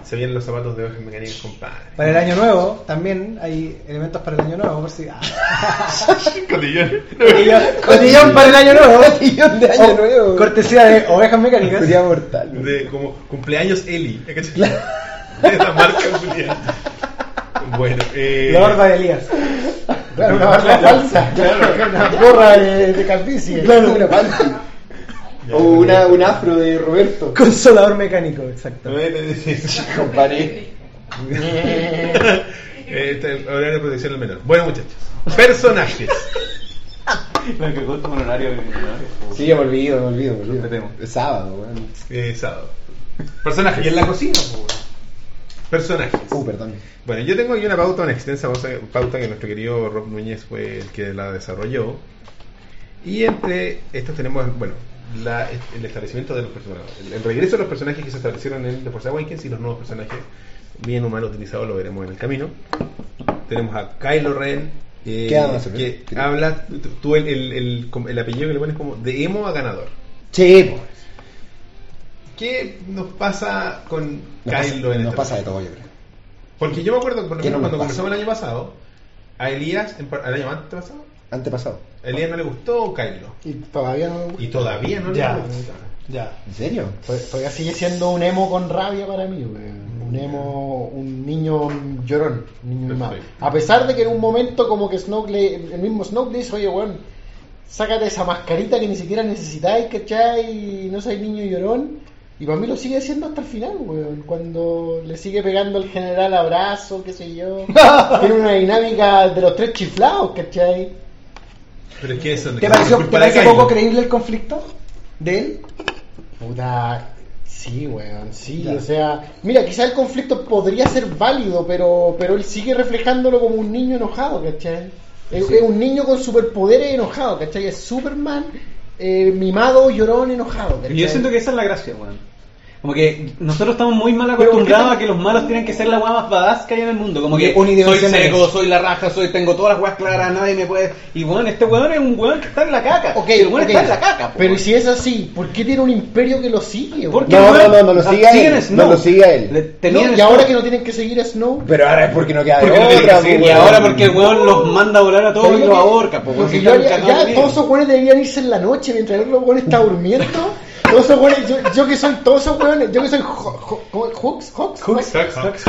se vienen los zapatos de ovejas mecánicas, compadre. Para el año nuevo también hay elementos para el año nuevo, por si. Ah. Cotillón. Cotillón, cotillón para el año nuevo. <laughs> Cotillón de año Oh, nuevo. Cortesía de ovejas mecánicas. Sería mortal. de como cumpleaños Eli. ¿cachai? De la marca culiao. Bueno, eh, La barba de Elías. Claro, una <laughs> barba falsa. Una gorra de, de calvicie. Claro, una. O una, un afro de Roberto. <laughs> Consolador mecánico, exacto. Compadre. <laughs> Eh, Este es el horario de protección al menor. Bueno, muchachos. Personajes. <laughs> Me que con horario. Sí, me olvido, me olvido, me olvido. Es sábado, weón. Eh, sábado. Personajes. Y en la cocina, bueno. Personajes. Uh, perdón. Bueno, yo tengo aquí una pauta, una extensa pauta- pauta que nuestro querido Rob Núñez fue el que la desarrolló. Y entre estos tenemos, bueno, la- el establecimiento de los personajes. El, el regreso de los personajes que se establecieron en The Force Awakens y los nuevos personajes, bien o mal utilizados, lo veremos en el camino. Tenemos a Kylo Ren. eh, ¿Qué que Ren? habla, tú- el, el, el, el apellido que le pones como de emo a ganador. Sí, pues. ¿Qué nos pasa con Nos pasa, Kylo en nos este pasa de momento? todo, yo creo. Porque yo me acuerdo por ¿Qué ejemplo, cuando pasa? conversamos el año pasado, a Elías, ¿el año antes pasado? Antepasado. Elías no le gustó Kylo. Y todavía no me gusta. Y todavía no le Ya. gusta. Ya. ¿En serio? Tod- Todavía sigue siendo un emo con rabia para mí, weón. Un emo, un niño llorón, un niño. A pesar de que en un momento como que Snoke le, el mismo Snoke le dice, oye, weón, sácate esa mascarita que ni siquiera necesitáis, ¿cachai? Y no soy niño llorón. Y para mí lo sigue haciendo hasta el final, weón. Cuando le sigue pegando al general abrazo, qué sé yo. <laughs> Tiene una dinámica de los tres chiflados, ¿cachai? Pero es que eso ¿Te pareció, te Kylo. poco creíble el conflicto de él? Puta, sí, weón, sí, Ya. o sea, mira, quizá el conflicto podría ser válido, pero, pero él sigue reflejándolo como un niño enojado, ¿cachai? Es, es un niño con superpoderes enojado, ¿cachai? Es Superman, eh, mimado, llorón, enojado, ¿cachai? Y yo siento que esa es la gracia, weón. Como que nosotros estamos muy mal Pero, ¿por qué acostumbrados a que los malos tienen que ser la weá más badass que hay en el mundo. Como que soy seco, soy la raja, soy tengo todas las weas claras, nadie me puede. Y bueno, este weón es un weón que está en la caca. Ok, el weón está en la caca. po, Pero weón. si es así, ¿por qué tiene un imperio que lo sigue? ¿Por weón? qué, No, weón? no, no, no lo Ah, sigue a él, Snow. no lo sigue a él. Le- No, tenían y ahora que no tienen que seguir a Snow, Pero ahora es porque no queda de Porque no otra, y ahora porque el weón los manda a volar a todos ¿sabes y lo los ahorca. po, lo weón, que si yo están haría- cagados ya todos esos weones deberían irse en la noche mientras el otro weón está durmiendo. <laughs> Todos esos weones, yo, yo que soy todos esos weones, yo que soy Ho- Ho-. Hooks, Hooks, Hooks.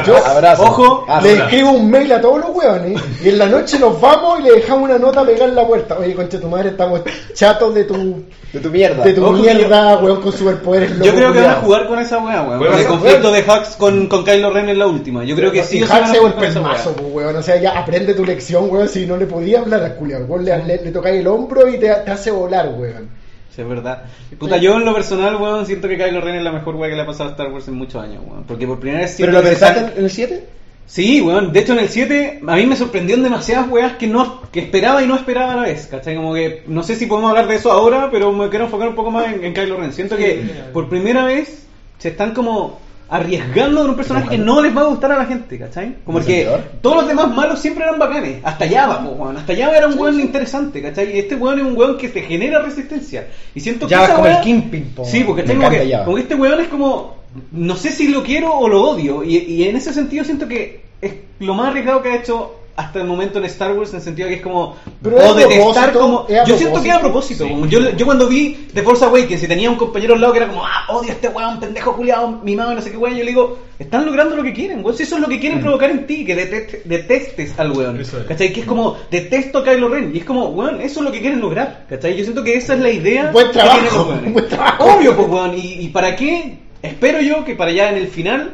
Yo Abrazo. Ojo, Ah, le escribo un mail a todos los weones y en la noche nos vamos y le dejamos una nota pegada en la puerta. Oye, concha tu madre, estamos chatos de tu, De tu mierda. de tu Ojo mierda, weón, con superpoderes. Yo creo que van a jugar con esa weón. Bueno, Con el conflicto de Hux con, con Kylo Ren en la última. Yo creo que sí Hux es un pelmazo, weón. O sea, ya aprende tu lección, weón. Si no le podía hablar al culiao, weón, le, le, le tocáis el hombro y te, te hace volar, weón. Sí, es verdad. Puta, yo en lo personal, weón, siento que Kylo Ren es la mejor weá que le ha pasado a Star Wars en muchos años, weón. Porque por primera vez ¿Pero lo pensaste en el 7? Sí, weón. De hecho, en el 7 a mí me sorprendió en demasiadas weas que no que esperaba y no esperaba a la vez. ¿Cachai? Como que no sé si podemos hablar de eso ahora, pero me quiero enfocar un poco más en, en Kylo Ren. Siento que por primera vez se están como arriesgando en un personaje que no les va a gustar a la gente, ¿cachai? Como ¿Un que todos los demás malos siempre eran bacanes. Hasta Java, po, weón. Hasta Java era un weón interesante, ¿cachai? Y este weón es un weón que te genera resistencia. Y siento que Ya como el Kingpin, po. Sí, porque que, como que este weón es como, no sé si lo quiero o lo odio, y, y en ese sentido siento que es lo más arriesgado que ha hecho hasta el momento en Star Wars, en el sentido que es como, Pero o a detestar como, yo siento que es a propósito. como yo, yo cuando vi The Force Awakens y tenía un compañero al lado que era como, ah, odio a este weón, pendejo culiado, mimado, no sé qué weón, yo le digo, están logrando lo que quieren, weón, si eso es lo que quieren provocar en ti, que detest- detestes al weón, es. ¿cachai? Que es como, detesto a Kylo Ren, y es como, weón, eso es lo que quieren lograr, ¿cachai? Yo siento que esa es la idea Buen que tienen trabajo, los weones. buen trabajo. Obvio, pues, weón. ¿Y, y para qué? Espero yo que para allá en el final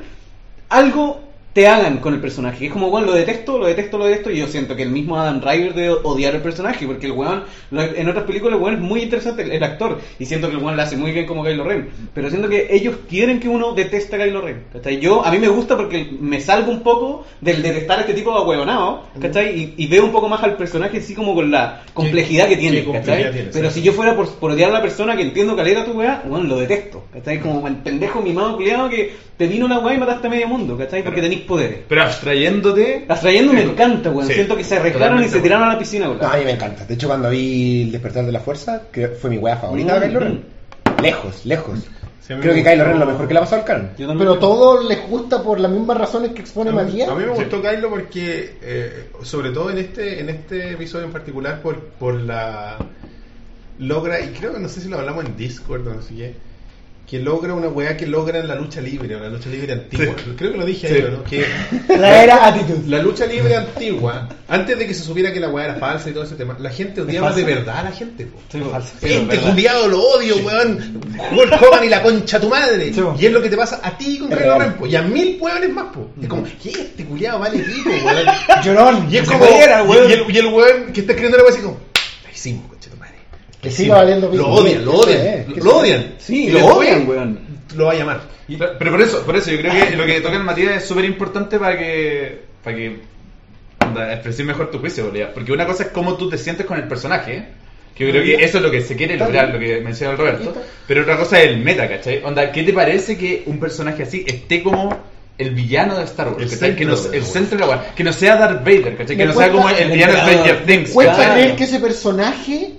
algo te hagan con el personaje. Que es como, bueno, lo detesto, lo detesto, lo detesto. Y yo siento que el mismo Adam Driver debe odiar el personaje. Porque el weón, en otras películas, el weón es muy interesante, el, el actor. Y siento que el weón lo hace muy bien como Kylo Ren. Pero siento que ellos quieren que uno deteste a Kylo Ren. ¿cachai? Yo, a mí me gusta porque me salgo un poco del detestar a este tipo de ahueonado. ¿cachai? Y, y veo un poco más al personaje así como con la complejidad que tiene. ¿cachai? tiene, Pero sí. si yo fuera por, por odiar a la persona que entiendo caleta tu weá, bueno, lo detesto. ¿Cachai? Como el pendejo mimado culiado que te vino una weá y mataste a medio mundo, ¿cachai? Porque poderes. Pero abstrayéndote. Atrayendo me encanta, weón. Sí, Siento que se arreglaron y se tiraron a la piscina, weón. No, a mí me encanta. De hecho, cuando vi El despertar de la fuerza, que fue mi wea favorita de Kylo Ren. Lejos, lejos. Sí, mí Creo que Kylo Ren es lo mejor que le ha pasado al también Pero creo. todos les gusta por las mismas razones que expone A mí, Matías. a mí me gustó Kylo porque, eh, sobre todo en este en este episodio en particular, por, por la. Logra, y creo que no sé si lo hablamos en Discord o no sé qué, que logra una weá que logra en la lucha libre, una lucha libre antigua. Creo que lo dije ahí, ¿no? Que <laughs> La era actitud. la lucha libre antigua, antes de que se supiera que la weá era falsa y todo ese tema, la gente odiaba de verdad a la gente, po. Sí, weón. Gente, culiado, lo odio, weón. Hulk Hogan y la concha tu madre. Sí, po. y es lo que te pasa a ti con Es Kylo real. Ren, po. Y a mil weones más, po. Es como, ¿qué este culiado vale pico, weón? <laughs> Llorón. Y es como, jodiera, y, weón. y el, y el weón que está escribiendo la weá así como, la hicimos, concha. Que siga hicimos". valiendo. Lo odian, lo odian. es, lo- odian. Sí, lo odian, weón. Lo va a llamar. Pero por eso, por eso yo creo que lo que toca el Matías es súper importante para que, para que onda, expresar mejor tu juicio, Bolívar. Porque una cosa es cómo tú te sientes con el personaje, que yo creo que eso es lo que se quiere lograr, lo que menciona el Roberto. Pero otra cosa es el meta, ¿cachai? Onda, ¿qué te parece que un personaje así esté como el villano de Star Wars? El ¿cachai? Que no, el centro de la. Que no sea Darth Vader, ¿cachai? Que no sea cuesta- como el villano de. Stranger Things. Cuesta creer que ese personaje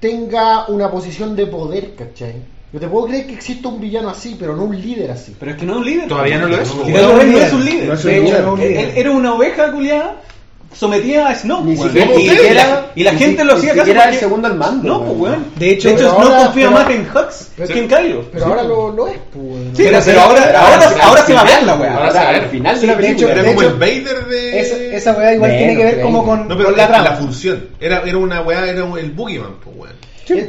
tenga una posición de poder, ¿cachai? Yo te puedo creer que exista un villano así, pero no un líder así. Pero es que no es un líder. Todavía no lo es. No, no es un líder. Era una oveja culiada sometida a Snoke. Ni weón. siquiera- y, ni siquiera- la, y la ni gente si- lo ni hacía siquiera el segundo al mando, No, weón. pues weón. De hecho, de hecho pero Snoke ahora- confía pero- más en Hux que en Kylo. Pero ahora lo, lo es, pues. weón. Sí, pero, pero ahora, ahora, ahora se va a ver la weá. Ahora se va a ver. al final de la de hecho, película. Era de como hecho, el Vader de. Esa, esa weá igual tiene que ver como con, No, pero con la la, trama. la función. Era, era una weá, era el Boogeyman, pues weón.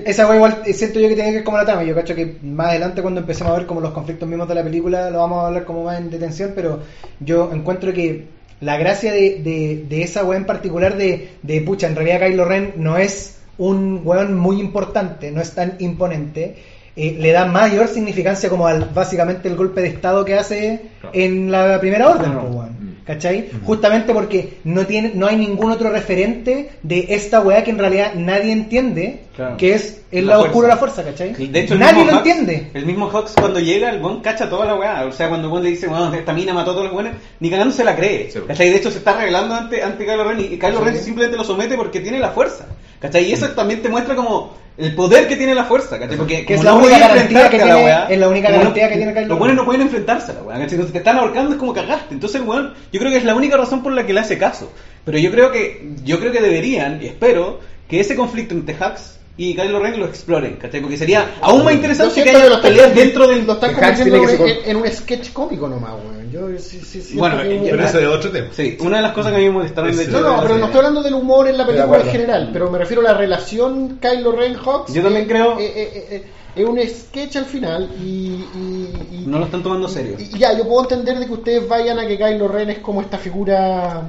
Esa weá igual eh, siento yo que tiene que ver como la trama. Yo cacho que más adelante cuando empecemos a ver como los conflictos mismos de la película lo vamos a hablar como más en detención, pero yo encuentro que la gracia de, de, de esa weá en particular de, de pucha, en realidad Kylo Ren no es un weón muy importante, no es tan imponente. eh, le da mayor significancia como al básicamente el golpe de estado que hace Claro. en la primera orden, Claro. ¿Cachai? Justamente porque no tiene, no hay ningún otro referente de esta weá que en realidad nadie entiende, Claro. que es el La lado fuerza. oscuro de la fuerza, ¿cachai? De hecho, el nadie mismo lo Hux- entiende. El mismo Hux cuando llega, el buen cacha toda la weá. O sea, cuando el buen le dice, bueno, esta mina mató a todos los buenos, ni cagando se la cree. Sí. De hecho, se está revelando ante, ante Kylo Ren y Kylo Ren simplemente lo somete porque tiene la fuerza. ¿Cachai? Y eso también te muestra como el poder que tiene la fuerza, ¿cachai? Porque Que es la no única garantía que tiene- weá, es la única garantía que tiene Kylo Los buenos no pueden enfrentarse a la weá, ¿cachai? Entonces te están ahorcando es como cagaste. Entonces weón, yo creo que es la única razón por la que le hace caso. Pero yo creo que, yo creo que deberían, y espero, que ese conflicto entre Hux y Kylo Ren lo exploren, ¿cachai? Porque sería aún más interesante que haya peleas dentro del... lo están convirtiendo en, un sketch cómico nomás, weón. Yo sí, sí, siento Bueno, que- ya- Pero eso es otro tema. Sí, una de las cosas que a mí me molestaron de hecho... No, no, pero no estoy hablando del humor en la película en general, pero me refiero a la relación Kylo Ren Hawks. Yo también creo- es un sketch al final y, y- y- No lo están tomando serio. y ya, yo puedo entender de que ustedes vayan a que Kylo Ren es como esta figura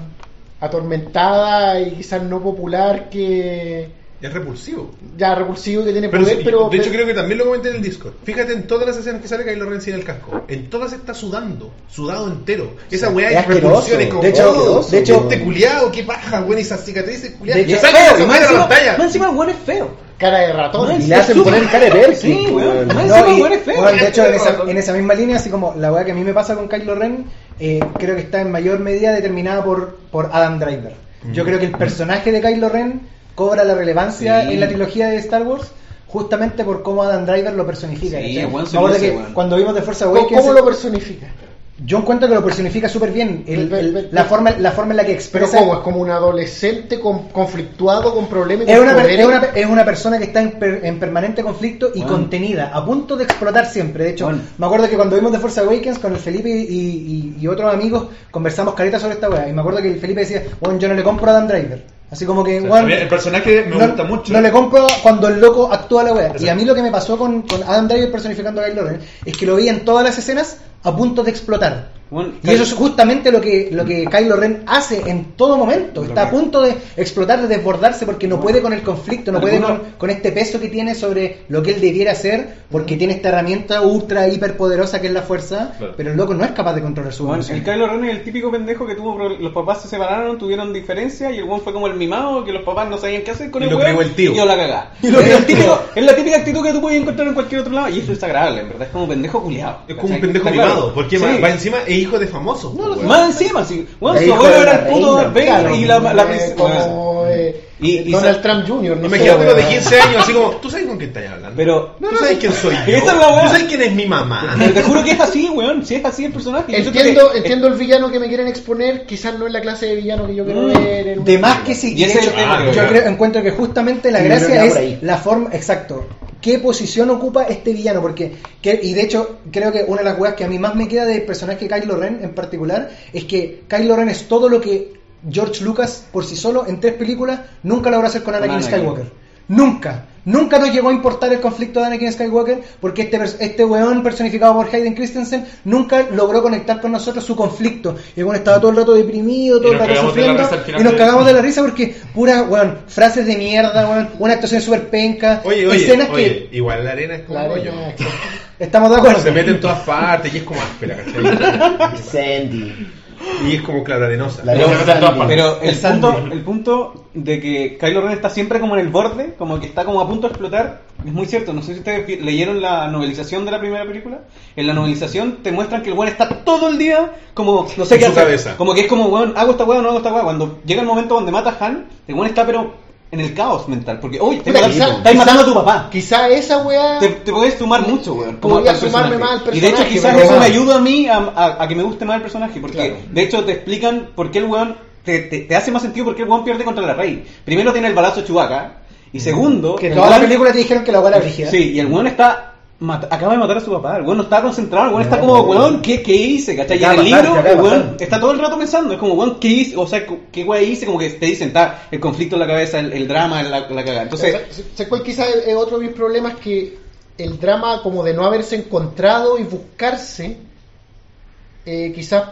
atormentada y quizás no popular que Es repulsivo. ya repulsivo que tiene Pero, poder, sí, pero de hecho, pero- creo que también lo comenté en el Discord. Fíjate en todas las escenas que sale Kylo Ren sin el casco. En todas está sudando, sudado entero. Esa weá es es repulsión, es como, De hecho- oh, de hecho- este culiado, qué paja, weón, esas cicatrices culiadas. De hecho, sale feo, más la encima, pantalla. más encima weón es feo. cara de ratón. Y le hacen poner cara de Perkin, <laughs> Sí, weón. Más No, encima weón es feo. bueno, de hecho, en <laughs> esa, en esa misma línea, así como la weá que a mí me pasa con Kylo Ren, eh, creo que está en mayor medida determinada por, por Adam Driver. Yo creo que el personaje de Kylo Ren cobra la relevancia Sí. en la trilogía de Star Wars justamente por cómo Adam Driver lo personifica. Sí, luce, que cuando vimos The Force ¿Cómo, Awakens, cómo lo personifica? yo encuentro que lo personifica súper bien. El- la, forma, la forma en la que Pero expresa... ¿cómo? Es como un adolescente con- conflictuado con problemas y Es con una, es, una, es una persona que está en, per- en permanente conflicto y Bueno. contenida, a punto de explotar siempre. De hecho, Bueno. me acuerdo que cuando vimos The Force Awakens con el Felipe y, y- y otros amigos conversamos careta sobre esta weá. Y me acuerdo que el Felipe decía, bueno, yo no le compro a Dan Driver. Así como que, O sea, weón, el personaje me no, gusta mucho. no le compro cuando el loco actúa la weá. Y a mí lo que me pasó con, con Adam Driver personificando a Ren es que lo veía en todas las escenas a punto de explotar. Bueno, Y eso es justamente lo que, lo que Kylo Ren hace en todo momento. Está a punto de explotar, de desbordarse porque no puede con el conflicto, no puede con, con este peso que tiene sobre lo que él debiera hacer porque tiene esta herramienta ultra hiper poderosa que es la fuerza, Claro. pero el loco no es capaz de controlar su Bueno, el. Kylo Ren es el típico pendejo que tuvo los papás se separaron, tuvieron diferencia y el weón fue como el mimado que los papás no sabían qué hacer con Y el lo weón crió el tío. y yo la cagá. <laughs> Y lo es, el típico- es la típica actitud que tú puedes encontrar en cualquier otro lado y eso es agradable, en verdad, es como un pendejo culiado. Es como un pendejo animado, porque va, va encima es hijo de famosos. Más encima, sí. Bueno, su abuelo era el puto Darth Vader y la, la eh, princesa. como eh, Y- y Donald Trump Jr. No con los de weón. 15 años, así como, ¿tú sabes con quién estás hablando? Pero, ¿Tú sabes quién soy <laughs> yo? Esa es la weá. ¿Tú sabes quién es mi mamá? pero te juro que es así, weón. Si es así el personaje. Entiendo, entiendo el villano que me quieren exponer, quizás no es la clase de villano que yo quiero Mm. ver. De más que sí. Y ese de es el hecho, tema, yo encuentro que justamente la gracia es la forma, exacto, qué posición ocupa este villano, porque, que- y de hecho, creo que una de las cosas que a mí más me queda del personaje Kylo Ren en particular, es que Kylo Ren es todo lo que George Lucas por sí solo en tres películas nunca logró hacer con Anakin. Skywalker. Nunca. Nunca nos llegó a importar el conflicto de Anakin Skywalker porque este, este weón personificado por Hayden Christensen nunca logró conectar con nosotros su conflicto. Y el weón estaba todo el rato deprimido, todo el rato sufriendo. Y nos cagamos de la risa porque pura, weón, frases de mierda, weón, una actuación súper penca. Oye, oye, escenas oye, igual la arena es como hoyo. arena- que estamos de acuerdo. Se mete en todas partes y es como áspera, ¿cachai? <laughs> Sandy. Y es como claro arenosa. La Pero- el punto, el punto de que Kylo Ren está siempre como en el borde, como que está como a punto de explotar, es muy cierto. No sé si ustedes leyeron la novelización de la primera película. En la novelización te muestran que el weón está todo el día como no sé En qué su hacer. cabeza. Como que es como, weón, hago esta weá o no hago esta weá. Cuando llega el momento donde mata a Han, el weón está pero en el caos mental. Porque, oye, matando, quizá- estáis matando a tu papá. Quizá esa weá. Te, te puedes sumar mucho, weón. Podría sumarme personaje. más al Y de hecho, personaje, quizás eso me ayuda a mí a, a- a que me guste más el personaje. Porque Claro. de hecho te explican por qué el weón. Te, te- te hace más sentido por qué el weón pierde contra la rey. Primero tiene el balazo de Chewbacca. Y segundo. Que toda la película te dijeron que la weá era brígida. Sí, y el weón está. Acaba de matar a su papá. El weón no está concentrado. El weón está como, weón, ¿qué, qué hice? ¿Cachai? Y en el libro, el weón está todo el rato pensando. Es como, weón, ¿qué hice? O sea, ¿qué weón hice? Como que te dicen, está el conflicto en la cabeza, el, el drama, la, la cagada. Entonces. ¿Sabes cuál quizás es es otro de mis problemas? Que el drama como de no haberse encontrado y buscarse, eh, quizás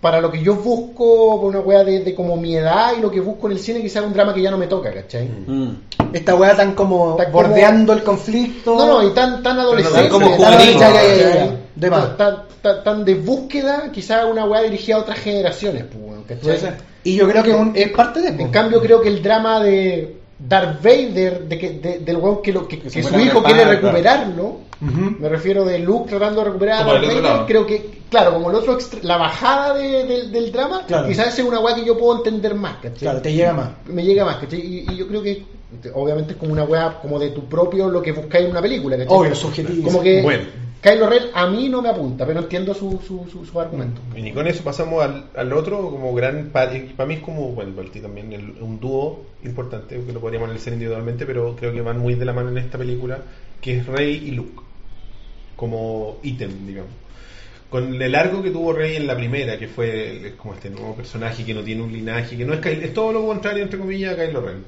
para lo que yo busco, por una weá de, de como mi edad y lo que busco en el cine, quizás es un drama que ya no me toca, ¿cachai? mm. Esta weá tan como Tan como- bordeando el conflicto. No, no, y tan, tan adolescente, como tan juvenil. Ya, ya, ya, ya. ¿cachai? De más. tan, tan, tan de búsqueda, quizás una weá dirigida a otras generaciones, pues, ¿cachai? Y yo creo que un- es parte de. En cambio, creo que el drama de Darth Vader, de que, de- del weón que, lo, que, Que que se su hijo quiere recuperarlo, me refiero de Luke tratando de recuperar a Darth Vader, lado. creo que, claro, como el otro la bajada de- del- del drama, Claro. quizás es una weá que yo puedo entender más, ¿cachai? Claro, te llega más. Me llega más, ¿cachai? Y, y yo creo que obviamente es como una weá como de tu propio lo que buscáis en una película, ¿cachai? Obvio, subjetivo. Como que Bueno. Kylo Ren a mí no me apunta, pero entiendo su, su, su, su argumento. Y con eso pasamos al, al otro como gran para, para mí es como bueno para ti también el- un dúo importante que lo podríamos analizar individualmente pero creo que van muy de la mano en esta película que es Rey y Luke como ítem digamos. Con el arco que tuvo Rey en la primera que fue como este nuevo personaje que no tiene un linaje que no es Kylo- es todo lo contrario entre comillas a Kylo Ren.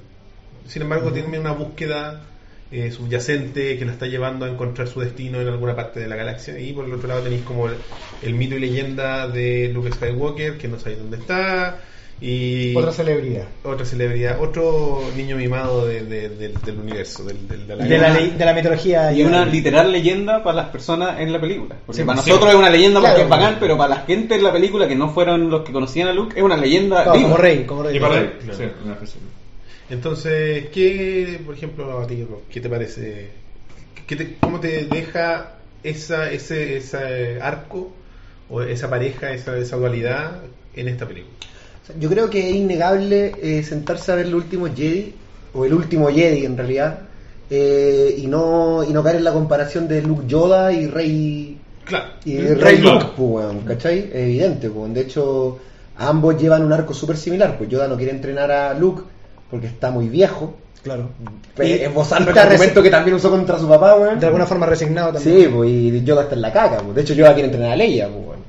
Sin embargo tiene una búsqueda eh, subyacente que la está llevando a encontrar su destino en alguna parte de la galaxia. Y por el otro lado tenéis como el, el mito y leyenda de Luke Skywalker, que no sabéis dónde está. Y Otra celebridad. otra celebridad, otro niño mimado de- de- del- del universo, del, del- de la De la, galaxia. ley- de la mitología. Y una literal leyenda para las personas en la película. Porque Sí, para sí. nosotros es una leyenda porque Claro. es bacán, pero para la gente en la película que no fueron los que conocían a Luke, es una leyenda Claro, como rey, como rey. Y para él, Claro. sí, una persona. Entonces, ¿qué, por ejemplo, a ti, qué te parece? ¿Qué te- ¿Cómo te deja esa, ese, ese arco o esa pareja, esa, esa dualidad en esta película? Yo creo que es innegable eh, sentarse a ver el último Jedi, o el último Jedi en realidad, eh, y no y no caer en la comparación de Luke Yoda y Rey Claro. y Rey Rey Luke. Luke, pues, ¿cachai? Es evidente, pues. De hecho, ambos llevan un arco súper similar, pues Yoda no quiere entrenar a Luke porque está muy viejo. Claro. Pues, Y esbozando el argumento que también usó contra su papá, weón. De alguna forma resignado también. Sí, pues, y Yoda está en la caca, pues. De hecho, Yoda quiere entrenar a Leia, pues, weón.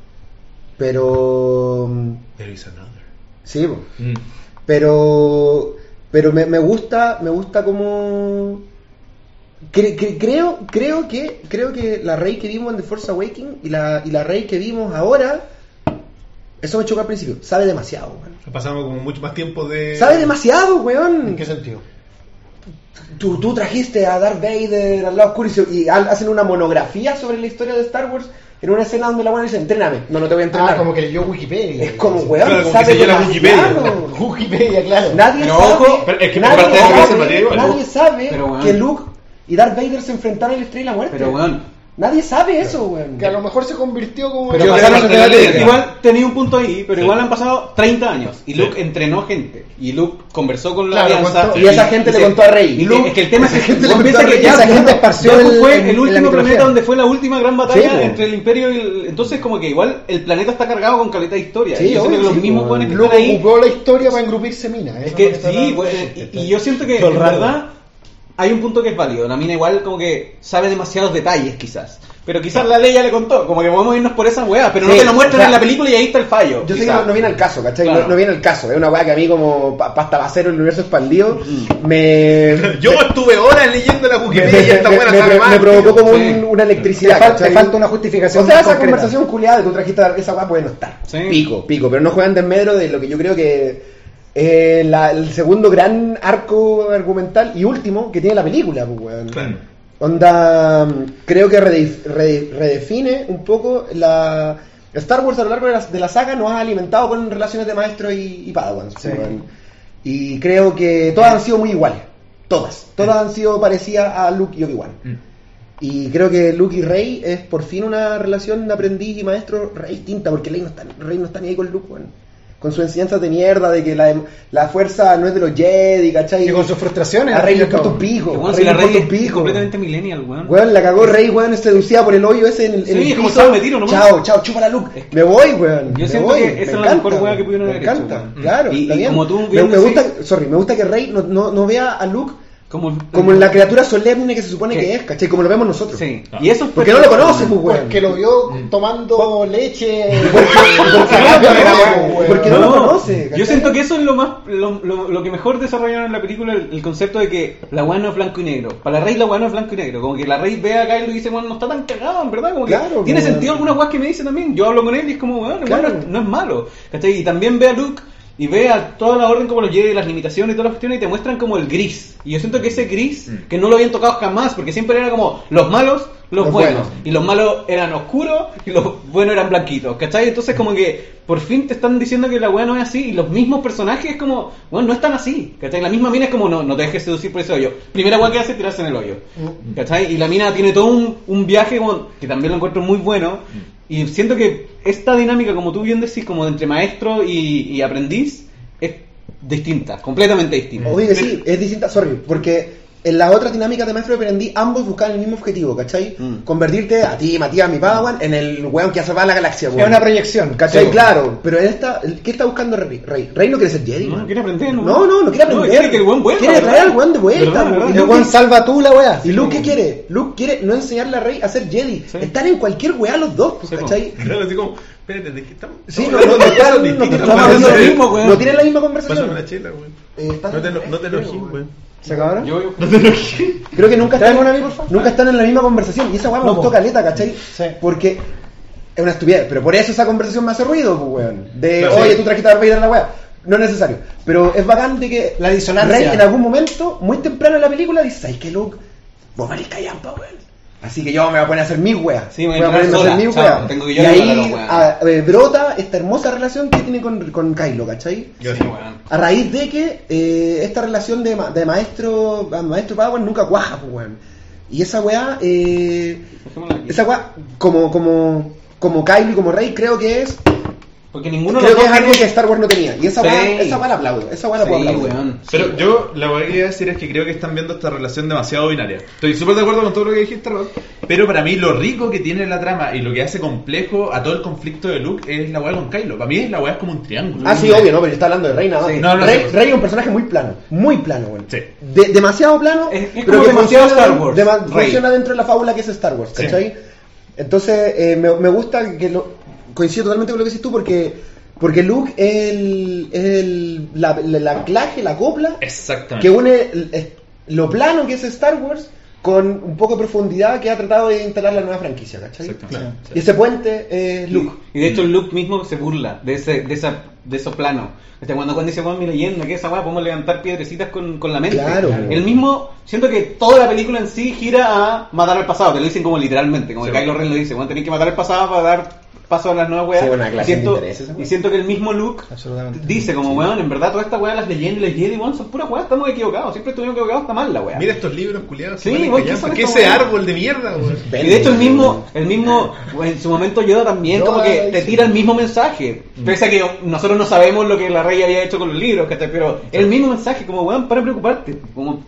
Pero... mm, There is another. Sí, pues. Mm. pero pero me, me gusta me gusta como cre- cre- creo creo que creo que la Rey que vimos en The Force Awakening y la y la Rey que vimos ahora Eso me chocó al principio. Sabe demasiado, weón. Pasamos como mucho más tiempo de. Sabe demasiado, weón. ¿En qué sentido? Tú, tú trajiste a Darth Vader al lado oscuro y, hacen una monografía sobre la historia de Star Wars en una escena donde la buena dice, entréname. No, no te voy a entrenar. Ah, como que leyó Wikipedia. Es como, weón, Claro, como sabe que se demasiado. Wikipedia, <laughs> <laughs> clalo. Nadie Pero sabe, ojo, pero es que nadie sabe- nadie sabe Pero, que Luke y Darth Vader se enfrentaron en la estrella de la muerte. Pero, weón. Nadie sabe eso, weón. Que a lo mejor se convirtió como... Pero parte de la ley, igual tenía un punto ahí, pero Sí. igual han pasado 30 años y Luke Sí. entrenó gente y Luke conversó con la Claro, alianza contó- y esa gente le se- contó a Rey. Y Luke, es que el tema es que gente le a Rey, ya esa gente esparció el- fue el último planeta donde fue la última gran batalla Sí, po. entre el Imperio y el entonces como que igual el planeta está cargado con caleta de historia. Sí, y yo siento obvio, que los sí, mismos po. buenos que Luke están ahí ocupó la historia para engrupirse minas. es que sí, güey, y, y yo siento que el en verdad hay un punto que es válido. La mina igual como que sabe demasiados detalles quizás. Pero quizás la ley ya le contó, como que podemos irnos por esas weas, pero no Sí, te lo muestran o sea, en la película y ahí está el fallo. Yo sé que quizás. no, no viene al caso, ¿cachai? Claro. No, no viene al caso. Es una weá que a mí como pa- pasta basero el universo expandido me... Yo estuve horas leyendo la Wikipedia y esta me- buena me- sabe me- más. me provocó como Sí. un- una Te, electricidad. fal- te ¿cachai? falta una justificación O sea, esa concreta. conversación culiada de tú trajiste esa weá puede no estar. Sí. Pico, pico. Pero no juegan de medro de lo que yo creo que eh, la- el segundo gran arco argumental y último que tiene la película, pues, weón. Claro. Onda, mm, creo que redef- rede- redefine un poco la... Star Wars a lo largo de la, de la saga nos ha alimentado con relaciones de maestro y, y Padawans. Sí. weón. Y creo que todas han sido muy iguales. Todas. Todas han sido parecidas a Luke y Obi-Wan. Mm. Y creo que Luke y Rey es por fin una relación de aprendiz y maestro re distinta, porque Rey no está, Rey no está ni ahí con Luke, weón. Con sus enseñanzas de mierda, de que la, la fuerza no es de los Jedi, ¿cachai? Y con sus frustraciones. A al Rey fin y le al cabo. importa un pico. Que, a weón, Rey si la le Rey es pico. completamente millennial, weón. Weón, la cagó Rey, weón, seducida por el hoyo ese en el, en Sí, el es como piso. estaba metido nomás. Chao, chao, chupa la Luke. Me voy, weón. Yo me siento voy. que Me esa es la encanta, mejor weá que pudieron Me haber hecho, encanta, weón. claro. Y- está y bien. como tú me, bien me gusta, sorry, me gusta que Rey no, no, no vea a Luke Como, como la criatura solemne que se supone ¿Qué? que es, ¿cachai? Como lo vemos nosotros. Sí. Y eso es Porque no lo conoce, pues, weón. Porque lo vio tomando leche. <laughs> Porque- porque no lo conoce, ¿cachai? Yo siento que eso es lo más lo, lo- lo que mejor desarrollaron en la película el, el concepto de que la weá no es blanco y negro. Para la Rey la weá no es blanco y negro. Como que la Rey ve a Kylo y dice, bueno, no está tan cagado, en verdad. Como que Claro, tiene weón. sentido algunas weas que me dice también. Yo hablo con él y es como, weón, Claro. no, es- no es malo. ¿Cachai? Y también ve a Luke y ve a toda la orden como los Jedi, las limitaciones y todas las cuestiones y te muestran como el gris. Y yo siento que ese gris, que no lo habían tocado jamás, porque siempre era como los malos, los, Los buenos. buenos. Y los malos eran oscuros y los buenos eran blanquitos, ¿cachai? Entonces como que por fin te están diciendo que la weá no es así y los mismos personajes es como, bueno, no están así, ¿cachai? La misma mina es como, no, no te dejes seducir por ese hoyo. Primera weá que hace es tirarse en el hoyo, ¿cachai? Y la mina tiene todo un, un viaje como- que también lo encuentro muy bueno y siento que esta dinámica, como tú bien decís, como de entre maestro y, y aprendiz, es distinta, completamente distinta. Que sí, es distinta, sorry, porque en las otras dinámicas de maestro y aprendí, ambos buscaban el mismo objetivo, ¿cachai? Mm. Convertirte a ti, Matías, mi Padawan, en el weón que hace la galaxia, Es weón. una proyección. ¿Cachai? Sí. Claro, pero en esta, ¿qué está buscando Rey? Rey, Rey no quiere ser Jedi, No, weón. quiere aprender, ¿no? No, no, no quiere aprender. quiere que el weón vuelva, Quiere traer al weón de vuelta, ¿Verdad, weón. verdad? Y El weón salva tú la weá. ¿Y Luke qué quiere? Luke quiere no enseñarle a Rey a ser Jedi. Sí. Están en cualquier weá los dos, pues. ¿cachai? Claro, así como, espérate, ¿de qué estamos? Sí, estamos no, no, no, no, no, estamos weón. hablando de lo no, mismo, weón. no tienen la misma Pásame conversación. chela, weón. Eh, están- No te, no te enojes, weón. ¿Se acabaron? Yo, yo- <laughs> Creo que nunca están, una nunca están en la misma conversación. Y esa weá me No, gustó po. caleta, ¿cachai? Sí. Porque es una estupidez. Pero por eso esa conversación me hace ruido, pues, weón. De, Claro, oye, sí. tú trajiste a Darth Vader en la weá. No es necesario. Pero es bacán de que La disonancia. Rey en algún momento, muy temprano en la película, dice, ¿sabes qué, Luke? Vos valís callampa, weón. Así que yo me voy a poner a hacer mis weas. Sí, me voy a voy a entrenar ponerme a hacer sola. mis Chao, weas. tengo que Y yo a ahí los weas. a- eh, brota esta hermosa relación que tiene con, con Kylo, ¿cachai? Yo Sí, weón. A raíz de que eh, esta relación de, ma- de maestro a maestro Padawan nunca cuaja, pues, weón. Y esa weá, eh, esa weá, como, como, como Kylo y como Rey, creo que es, Porque ninguno de creo que es algo que Star Wars no tenía. Y esa Sí. weá, esa weá la aplaudo, esa weá la puedo Sí, aplaudir. weón. Pero Sí, yo la que quería decir es que creo que están viendo esta relación demasiado binaria. Estoy súper de acuerdo con todo lo que dijiste, Rod. Pero para mí lo rico que tiene la trama y lo que hace complejo a todo el conflicto de Luke es la weá con Kylo. Para mí es la weá es como un triángulo. Ah, sí, obvio, ¿no? Pero yo estaba hablando de Rey nada más. Sí. No, no, Rey. Rey es un personaje muy plano, muy plano, weón. Sí. De- demasiado plano, Es- es pero como que demasiado Star Wars, Rey. funciona dentro de la fábula que es Star Wars, Sí. ¿cachai? Entonces, eh, me, me gusta que lo, coincido totalmente con lo que dices tú porque porque Luke es, el, es el, la, la, la anclaje, la copla que une el- lo plano que es Star Wars con un poco de profundidad que ha tratado de instalar la nueva franquicia, ¿cachai? Exactamente. Y ese puente es Luke. Y de hecho Luke mismo se burla de ese, de esa, de esos planos. Este, cuando, cuando dice, bueno, mi leyenda, que esa weá podemos levantar piedrecitas con, con la mente. Claro. El mismo, siento que toda la película en sí gira a matar al pasado, te lo dicen como literalmente, como Sí. que Kylo Ren lo dice, bueno, tenéis que matar al pasado para dar paso a las nuevas weas. Sí, una y, siento, de intereses, esa y wea. siento que el mismo Luke dice como, weón, en verdad toda esta weá, las leyendas, las Jedi, weón, son puras weas, estamos equivocados, siempre estuvimos equivocados, está mal la wea. Mira estos libros culiados. Sí, güey, ¿qué callampa. son ¿Qué estas ese weas? árbol de mierda, güey? Y de hecho el mismo, el mismo, en su momento Yoda también Yoda como que te tira el mismo mensaje. Pese a que nosotros no sabemos lo que la rey había hecho con los libros. Pero el mismo mensaje, como weón, para preocuparte, como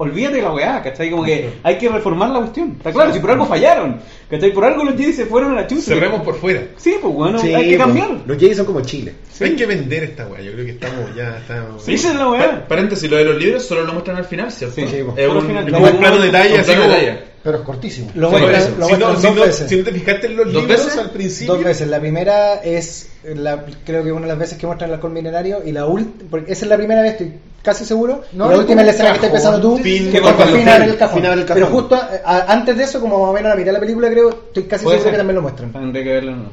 olvídate de la weá, ¿cachai? Como que hay que reformar la cuestión. Está claro, si por algo fallaron, ¿cachai? Por algo los Jedi se fueron a la chucha. Cerremos por fuera. Sí, pues bueno, Sí, hay que pues, cambiar. Los Jedi son como Chile. Hay que vender esta weá. Yo creo que estamos ya. Estamos... Sí, esa es la Pa- weá. Paréntesis, lo de los libros solo lo muestran al final, ¿cierto? Sí, sí, es solo un, final. plano de detalle, así como- detalle. Pero es cortísimo. Lo Sí, muestran, por eso. lo Si no, muestran si, dos no, veces. si no te fijaste en los ¿Dos libros veces? al principio. Dos veces. La primera es, la, creo que una de las veces que muestran el alcohol milenario y la última, porque esa es la primera vez, estoy casi seguro. No, la última es la escena que estás pensando tú, Fin, que cuando Finn abre el cajón. Pero justo a- antes de eso, como más o menos a la mitad de la película, creo, estoy casi seguro ser. que también lo muestran. Tendré que verlo, no.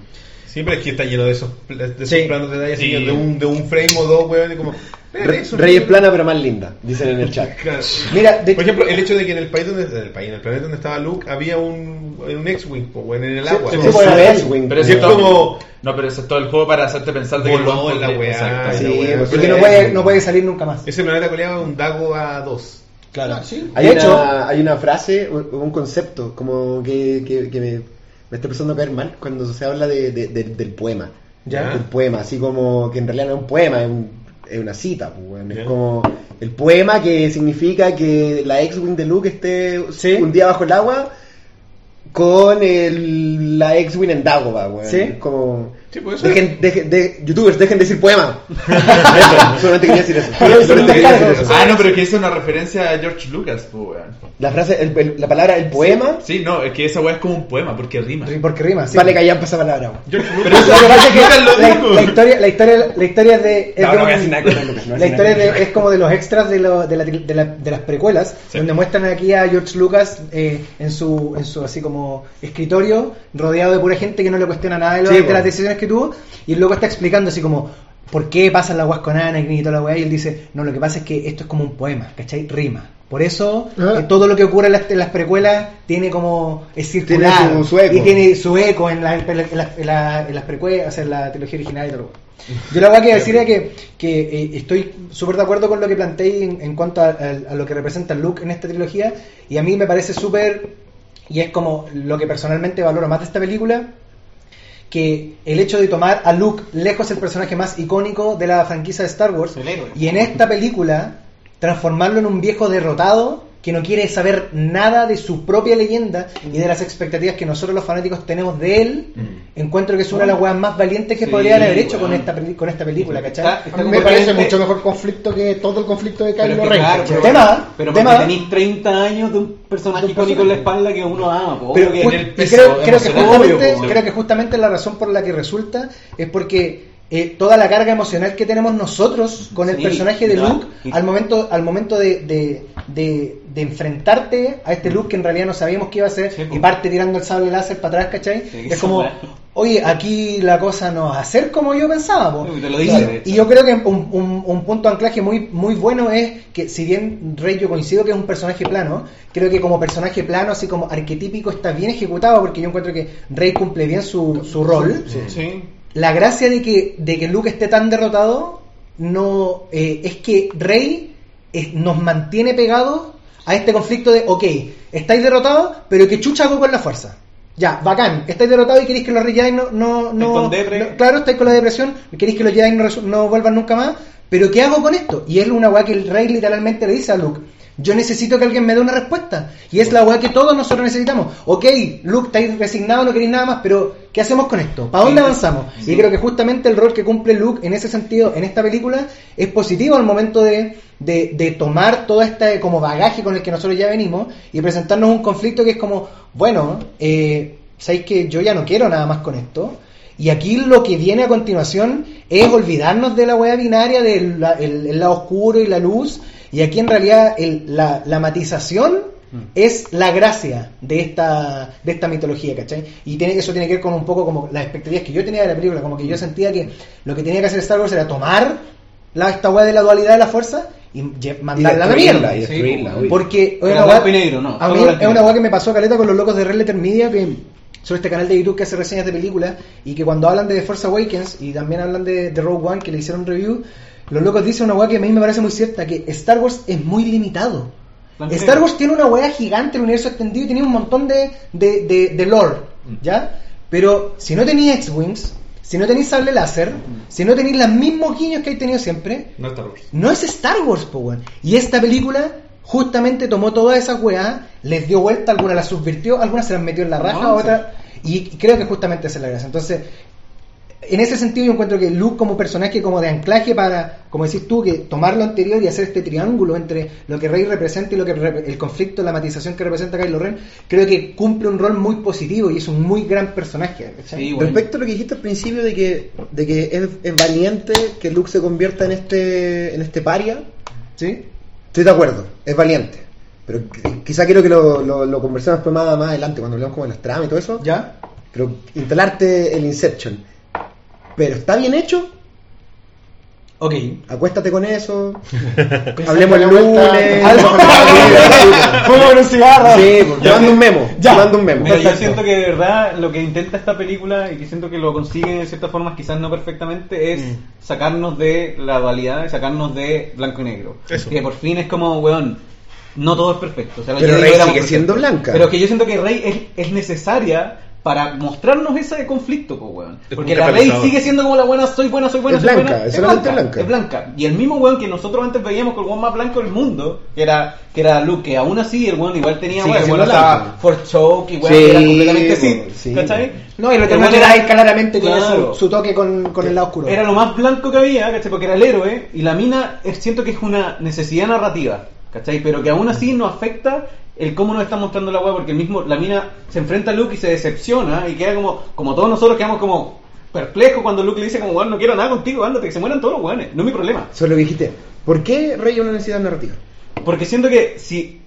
Siempre es que está lleno de esos, de esos Sí. planos de detalle, así, Sí. de, un, de un frame o dos, weón. y como. Rey es plana pero más linda, dicen en el chat. <laughs> Claro. Mira, de Por ejemplo, el hecho de que en el país donde, en el país, en el planeta donde estaba Luke, había un, un X-Wing, weón, en el agua. sí, es- era X-Wing. Pero es todo- como- No, pero eso es todo el juego para hacerte pensar de que lo en la weá, Sí, la weá. porque no Sí. puede, no puede salir nunca más. Ese planeta coleaba un Dago a 2. Claro. Hay, De una, hecho, hay una frase, un, un concepto, como que, que, que me, me está empezando a caer mal cuando se habla de, de- de- del poema. Ya. El poema, así como que en realidad no es un poema, es, un- es una cita. pues. Es como el poema que significa que la X-Wing de Luke esté Sí. un día bajo el agua con el, la X-Wing en Dagobah, weón. Sí. Como... Sí, pues Dejen, dejen- de, youtubers, dejen de decir poema. <laughs> Eso, solamente quería decir eso. Solamente quería decir eso. Ah, no, pero que es una referencia a George Lucas, pues, weón. La frase, el- el- la palabra, el poema, Sí, no, es que esa weá es como un poema, porque rima. porque rima, sí. vale callar esa palabra. weón. George Pero Lucas. eso Lo que pasa es que Lucas lo la, historia, la historia, la historia es de, es No, no no la historia nada. es, de- es como de los extras de, lo- de, la, de, la- de las precuelas, Sí. donde muestran aquí a George Lucas eh, en su en su así como escritorio, rodeado de pura gente que no le cuestiona nada de, lo- Sí, de las decisiones que tuvo, y el loco está explicando así como por qué pasan las guas con Anakin y toda la weá, y él dice, no, lo que pasa es que esto es como un poema, ¿cachai? Rima. Por eso Ah. eh, todo lo que ocurre en las, en las precuelas tiene como es circular Tiene su- eco. y tiene su eco en, la- en la- la- en la- en las precuelas, o sea, en la trilogía original y todo. Yo la verdad que decir es que, que eh, estoy súper de acuerdo con lo que planteé en, en cuanto a, a- a lo que representa Luke en esta trilogía y a mí me parece súper, y es como lo que personalmente valoro más de esta película, que el hecho de tomar a Luke lejos el personaje más icónico de la franquicia de Star Wars y en esta película transformarlo en un viejo derrotado que no quiere saber nada de su propia leyenda y de las expectativas que nosotros los fanáticos tenemos de él, encuentro que es una de las weas más valientes que Sí, podrían haber hecho con esta, con esta película, ¿cachai? Está- me parece mucho mejor conflicto que todo el conflicto de Kylo Ren. pero, Tema, pero tema. tenéis 30 años de un personaje icónico en la espalda que uno ama, po, Pero que- en el peso creo, creo que justamente, obvio, creo que justamente la razón por la que resulta es porque eh, toda la carga emocional que tenemos nosotros con el Sí, personaje de Luke al momento al momento de, de, de- de enfrentarte a este Luke que en realidad no sabíamos que iba a ser Sí, y parte tirando el sable láser para atrás, ¿cachai? Sí, es como, oye, aquí la cosa no va a ser como yo pensaba. po. Sí, te lo dice, Y- yo creo que un, un- un punto de anclaje muy, muy bueno es que si bien Rey yo coincido que es un personaje plano, creo que como personaje plano, así como arquetípico, está bien ejecutado porque yo encuentro que Rey cumple bien su, su rol. Sí. La gracia de que, de que Luke esté tan derrotado no eh, es que Rey eh, nos mantiene pegados a este conflicto de, ok, estáis derrotados, pero que chucha hago con la fuerza. Ya, bacán, estáis derrotados y queréis que los Jedi no... no, claro, estáis con la depresión, queréis que los Jedi no, no vuelvan nunca más, pero ¿qué hago con esto? Y es una weá que el Rey literalmente le dice a Luke. Yo necesito que alguien me dé una respuesta. Y es la weá que todos nosotros necesitamos. Ok, Luke, estáis resignados, no queréis nada más, pero ¿qué hacemos con esto? ¿Para dónde avanzamos? Y creo que justamente el rol que cumple Luke en ese sentido, en esta película, es positivo al momento de, de, de tomar todo este como bagaje con el que nosotros ya venimos y presentarnos un conflicto que es como, bueno, eh, ¿sabéis que yo ya no quiero nada más con esto? Y aquí lo que viene a continuación es olvidarnos de la hueá binaria del la- el, el lado oscuro y la luz. Y aquí en realidad el- la, la matización es la gracia de esta, de esta mitología, ¿cachai? Y tiene, eso tiene que ver con un poco como las expectativas que yo tenía de la película, como que yo sentía que lo que tenía que hacer Star Wars era tomar la, esta weá de la dualidad de la fuerza y mandarla a la mierda. y Sí. Porque es una weá- y negro, ¿no? A Solo mí blanco y es una negro. weá que me pasó caleta con los locos de Red Letter Media que sobre este canal de YouTube que hace reseñas de películas y que cuando hablan de The Force Awakens y también hablan de, de Rogue One que le hicieron review, los locos dicen una weá que a mí me parece muy cierta, que Star Wars es muy limitado. Star. Wars tiene una weá gigante, el universo extendido y tenía un montón de, de, de, de lore, ¿ya? Pero si no tenéis X-Wings, si no tenéis sable láser, si no tenéis los mismos guiños que hay tenido siempre, No Star Wars. no es Star Wars, po, weón. Y esta película justamente tomó todas esas weas, les dio vuelta, algunas las subvirtió, algunas se las metió en la raja, No, otras. Y creo que justamente esa es la gracia. Entonces, en ese sentido yo encuentro que Luke como personaje como de anclaje para, como decís tú, que tomar lo anterior y hacer este triángulo entre lo que Rey representa y lo que el conflicto, la matización que representa Kylo Ren, creo que cumple un rol muy positivo y es un muy gran personaje. Sí, bueno. Respecto a lo que dijiste al principio de que, de que es, es valiente que Luke se convierta en este, en este paria, ¿Sí? estoy de acuerdo, es valiente. Pero qu- quizá quiero que lo, lo, lo conversemos más adelante, cuando hablemos como de las tramas y todo eso. ¿Ya? Pero instalarte el Inception. Pero está bien hecho, Ok. acuéstate con eso. <laughs> Hablemos el lunes. En <laughs> un cigarro. Sí, pues, te mando un memo. Ya. Mando un memo. Mira, yo Perfecto. siento que de verdad lo que intenta esta película y que siento que lo consigue de ciertas formas, quizás no perfectamente, es sacarnos de la dualidad, sacarnos de blanco y negro. Eso. Que por fin es como, weón, no todo es perfecto. O sea, Pero Rey sigue siendo perfectos. blanca. Pero que yo siento que Rey es, es necesaria para mostrarnos ese conflicto, pues, weón. Es Porque la Rey sigue siendo como la buena, soy buena, soy buena, Es soy blanca, buena. es solamente blanca. Es blanca. Y el mismo weón que nosotros antes veíamos con el weón más blanco del mundo, que era, que era Luke, que aún así el weón igual tenía, Sigue weón, el siendo weón estaba for choke y weón, Sí, que era completamente así. sí, ¿Cachai? No, y lo El tenemos weón era- Jedi claramente tiene Claro. su, su toque con, con el lado oscuro. Era lo más blanco que había, ¿cachai? Porque era el héroe y la mina es- siento que es una necesidad narrativa, ¿cachai? Pero que aún así no afecta el cómo nos está mostrando la weá, porque el mismo, la mina se enfrenta a Luke y se decepciona y queda como, como todos nosotros quedamos como perplejos cuando Luke le dice como, weón, no quiero nada contigo, ándate, que se mueran todos los weones, no es mi problema. Eso es lo que dijiste. ¿Por qué Rey una necesidad narrativa? Porque siento que si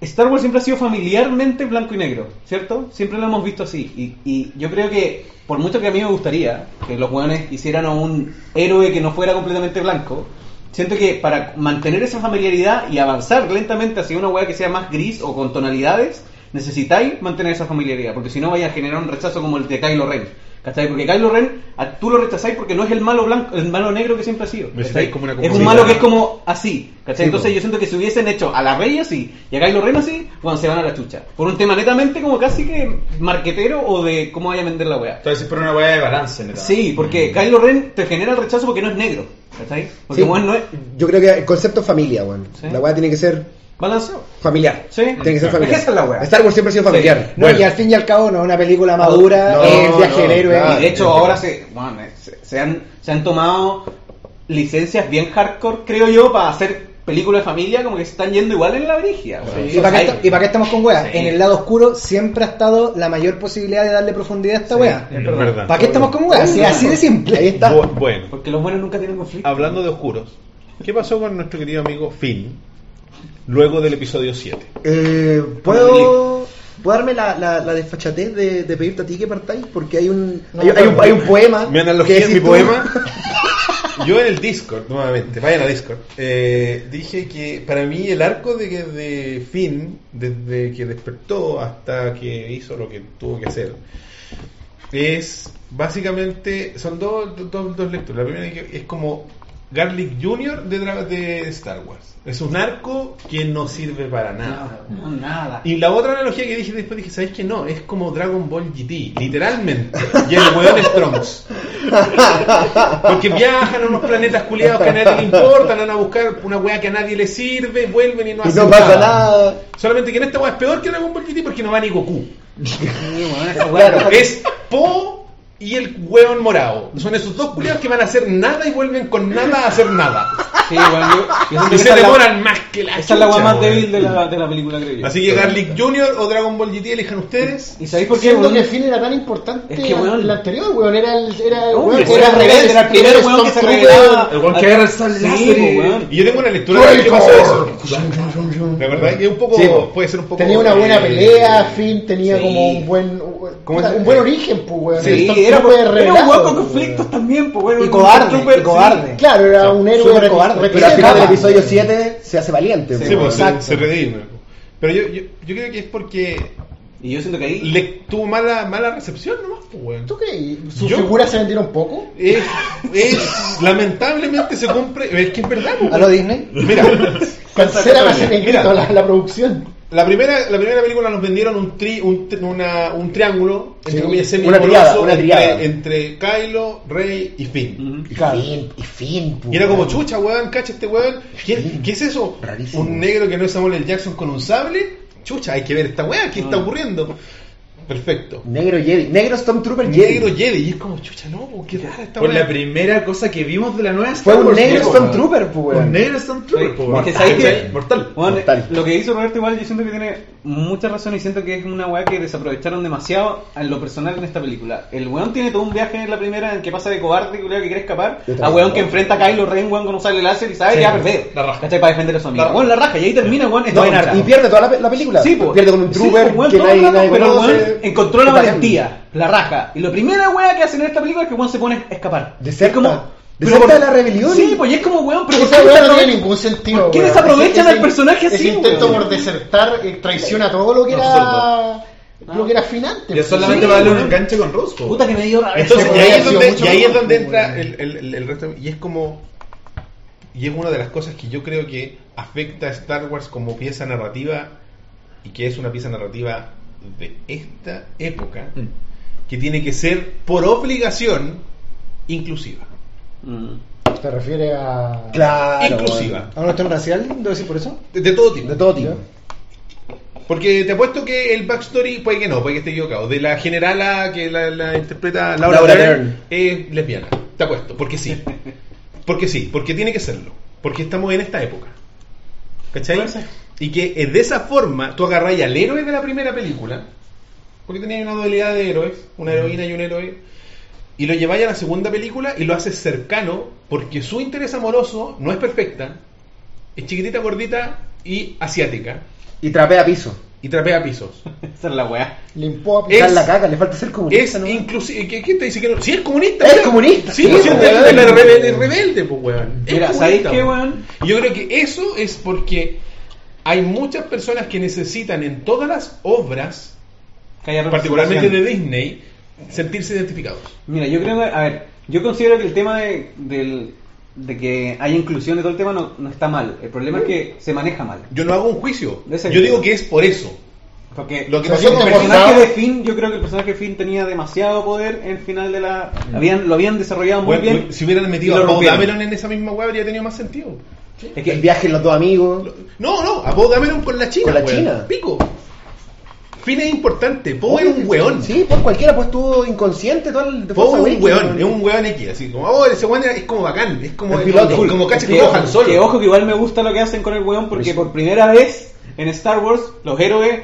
Star Wars siempre ha sido familiarmente blanco y negro, ¿cierto? Siempre lo hemos visto así. Y, y yo creo que, por mucho que a mí me gustaría que los weones hicieran a un héroe que no fuera completamente blanco, siento que para mantener esa familiaridad y avanzar lentamente hacia una weá que sea más gris o con tonalidades, necesitáis mantener esa familiaridad, porque si no vaya a generar un rechazo como el de Kylo Ren. ¿Cachai? Porque Kylo Ren, a- tú lo rechazáis porque no es el malo blanco, el malo negro que siempre ha sido. Como una es un malo que es como así. ¿cachai? Sí, Entonces yo siento que si hubiesen hecho a la Rey así y a Kylo Ren así, bueno, se van a la chucha. Por un tema netamente como casi que marquetero o de cómo vaya a vender la weá. Entonces, por una weá de balance, neta. Sí, porque Kylo Ren te genera el rechazo porque no es negro. ¿Cachai? Porque Sí, no es Yo creo que el concepto familia, weón. Sí. La weá tiene que ser balanceado. familiar. Sí. Tiene que ser familiar. esa es la weá. Star Wars siempre ha sido familiar. No, Bueno. y al fin y al cabo no es una película madura, No, es viaje no, del héroe. claro. Y de hecho ahora se, bueno, se, se han, se han tomado licencias bien hardcore, creo yo, para hacer películas de familia como que se están yendo igual en la brigia. ¿Y para, qué, Hay- esta- y para qué estamos con weas? Sí. En el lado oscuro siempre ha estado la mayor posibilidad de darle profundidad a esta wea. Es verdad. ¿Para qué estamos con weas? Sí, así de simple. Ahí está. Bu- bueno, Porque los buenos nunca tienen conflicto. hablando de oscuros, ¿qué pasó con nuestro querido amigo Finn luego del episodio 7? Eh, ¿Puedo, ¿Puedo darme la, la, la desfachatez de, de pedirte a ti que partáis? Porque hay un, No, hay, hay un, hay un poema. Mi analogía que es mi tú. poema. <laughs> Yo en el Discord, nuevamente, vayan a Discord, eh, dije que para mí el arco de, que- de Finn, desde que despertó hasta que hizo lo que tuvo que hacer, es básicamente, son dos, dos, dos lecturas. La primera es que es como Garlic Jr. de, Star Wars. Es un arco que no sirve para nada. No, no, nada. Y la otra analogía que dije después dije, ¿sabes qué? No, es como Dragon Ball GT, literalmente. Y el weón es Trunks. Porque viajan a unos planetas culiados que a nadie le importan, van a buscar una weá que a nadie le sirve, vuelven y no Y hacen no pasa nada. Solamente que en esta weá es peor que Dragon Ball GT porque no va ni Goku. Bueno, Es Po y el hueón morado. Son esos dos culiados que van a hacer nada y vuelven con nada a hacer nada. Sí, siento Y que se esa es la- demoran más que la Esa es la más débil de la, de la película, creo yo. Así que Garlic Jr. o Dragon Ball GT elijan ustedes. ¿Y sabéis por qué? Siendo que Finn era tan importante Es que, weón. el anterior, weón, era el, era, No, weón, hombre, era era rebelde, era el primer weón que se revelaba. El weón que agarra el po, weón. Y yo tengo una lectura de qué pasó eso. La verdad es que un poco Sí, po. puede ser un poco Tenía una buena eh, pelea, Finn tenía Sí. como un buen ¿Cómo puta, se- un buen origen, pues, weón. Sí, era, Stormtrooper era un weón pues, conflictos también, pues, weón. Y cobarde, Stormtrooper, y cobarde. Claro, era un héroe cobarde. Pero al final del episodio 7 se hace valiente. Sí, pues, se, Exacto. se redime. Pero yo, yo, yo creo que es porque Y yo siento que ahí. le tuvo mala, mala recepción nomás, pues, weón. ¿Tú crees? ¿Sus Yo- figuras se vendieron poco? Es, es- lamentablemente se compra, es que es verdad, pues, ¿A lo Disney? Mira, Cancela la Mira. la, la producción. La primera, la primera película nos vendieron un, tri, un, una- un triángulo, entre Sí, comillas, semi una triada, una triada. entre, entre Kylo, Rey y Finn. Y Claro. fin, y fin. po, Y era como chucha, weón, cacha este weón. ¿Qué, qué es eso? Rarísimo. ¿Un negro que no es Samuel L. Jackson con un sable? Chucha, hay que ver esta weá, ¿qué está Mm. ocurriendo? Perfecto. Negro Jedi. Negro Stormtrooper Negro Jedi. Jedi, y es como chucha, no, po, qué rara esta Por la primera cosa que vimos de la nueva Fue Star un Wars, negro po, Stormtrooper, po, weón. weón. Un negro Stormtrooper, Sí, po, es weón. que sabes que- ¿Cachai? Mortal. Bueno, Mortal. lo que hizo Roberto igual yo siento que tiene mucha razón y siento que es una weá que desaprovecharon demasiado en lo personal en esta película. El weón tiene todo un viaje en la primera en que pasa de cobarde que quiere escapar a weón que enfrenta a Kylo Ren weón con un sable láser y sabe Sí, que va a perder. la raja. ¿Cachai? Para defender a su amigo. La la raja y ahí termina weón No, y pierde toda la, la película. Sí, po. pierde con un Sí, trooper po, weón, que todo nadie, el rato, nadie pero el conoce. weón encontró la valentía, la raja. Y la primera weá que hacen en esta película es que weón se pone a escapar. Deserta. Es como Deserta pero de la rebelión. Sí, pues y es como weón, pero ¿por Esa weá no tiene ningún sentido. ¿Por qué weón. desaprovechan Ese- al personaje ese así, intento weón? por desertar eh, traiciona todo lo que era lo que era finante. Y es solamente Sí, para darle un enganche con Rose, po. Puta que me dio rabia. Entonces, ese y ahí es donde, y ahí es donde pues, entra el- el- el resto. Y es como. Y es una de las cosas que yo creo que afecta a Star Wars como pieza narrativa. Y que es una pieza narrativa de esta época. Mm. Que tiene que ser, por obligación, inclusiva. Mm. ¿Te refieres a Claro. inclusiva. ¿A una cuestión racial? ¿Debo decir por eso? De, de todo tipo. De todo tipo. Porque te apuesto que el backstory, puede que no, puede que esté equivocado. De la generala que la, la interpreta Laura, Laura Dern, Dern. es lesbiana. Te apuesto, porque sí. <laughs> Porque sí, porque tiene que serlo. Porque estamos en esta época. ¿Cachai? Y que eh, de esa forma tú agarráis al héroe de la primera película, porque tenía una dualidad de héroes, una heroína y un héroe, y lo lleváis a la segunda película y lo haces cercano, porque su interés amoroso no es perfecta, es chiquitita, gordita y asiática, Y trapea piso. y trapea pisos. <laughs> Esa es la weá. limpó a Es- Pisar la caca, le falta ser comunista. Es ¿no? inclusive. ¿qué- ¿Quién te dice que no? Si es comunista. Es weón. comunista, Sí, es rebelde, rebelde, pues, weón. Mira, ¿sabéis qué, weón. Yo creo que eso es porque hay muchas personas que necesitan en todas las obras, Que haya particularmente de. Disney, sentirse identificados. Mira, yo creo que, a ver, yo considero que el tema de, del- de que haya inclusión de todo el tema no, no está mal. El problema es que se maneja mal. Yo no hago un juicio. Yo digo que es por eso. Porque Lo que pasó el personaje de Finn, yo creo que el personaje de Finn tenía demasiado poder en el final de la. Habían, lo habían desarrollado muy Bueno, bien. si hubieran metido a rompieron. Dameron en esa misma weá habría tenido más sentido. Es que El viaje en los dos amigos. No, no, a Poe Dameron con la China. Con la weón. China. Pico. Finn es importante. Poe es un weón. Sí, pues cualquiera pues estuvo inconsciente todo el Poe es un weón, es un weón X, así como, oh, ese weón es como bacán, es como El es piloto. como, como cacha que, que cojan solo. que ojo que igual me gusta lo que hacen con el weón porque por primera vez en Star Wars los héroes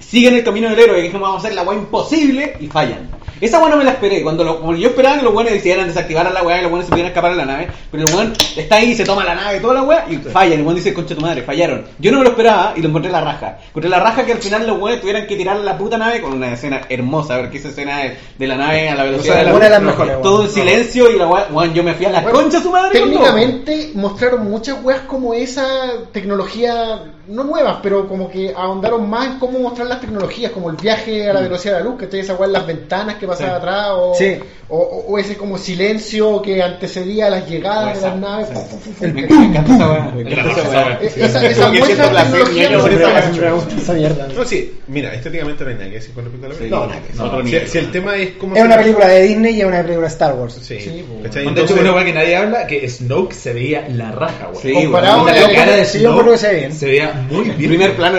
siguen el camino del héroe, que dijimos vamos a hacer la weá imposible y fallan. Esa weá no me la esperé, cuando lo- como yo esperaba que los weones decidieran desactivar a la weá y los weones se pudieran escapar a la nave, pero el weón está ahí, se toma la nave y toda la weá y fallan, el weón dice concha tu madre, fallaron. Yo no me lo esperaba y lo encontré la raja. Encontré la raja que al final los weones tuvieran que tirar la puta nave con una escena hermosa, porque esa escena de, de la nave a la velocidad O sea, de la una de las todo en silencio y la weá, weón, yo me fui a la Bueno, concha su madre. Técnicamente mostraron muchas weas como esa tecnología, no nuevas, pero como que ahondaron más en cómo mostrar las tecnologías, como el viaje a la velocidad de la luz, que esa wea en las ventanas que pasaba Sí. atrás, o, Sí. o, o- o ese como silencio que antecedía a las llegadas de las naves. sí. <laughs> Me, me encanta esa esa Esa, esa la tecnología no esa. No, sí, mira, estéticamente no hay nada que decir con respecto a la película. No, decir. Otro Si, el tema es como... Es una película de Disney y es una película de Star Wars. Sí, Sí, pues. De hecho, una weá que nadie habla, que Snoke se veía la raja. Sí, Comparado con La cara de sí, yo creo Snoke que se ve bien. se veía muy El bien. primer plano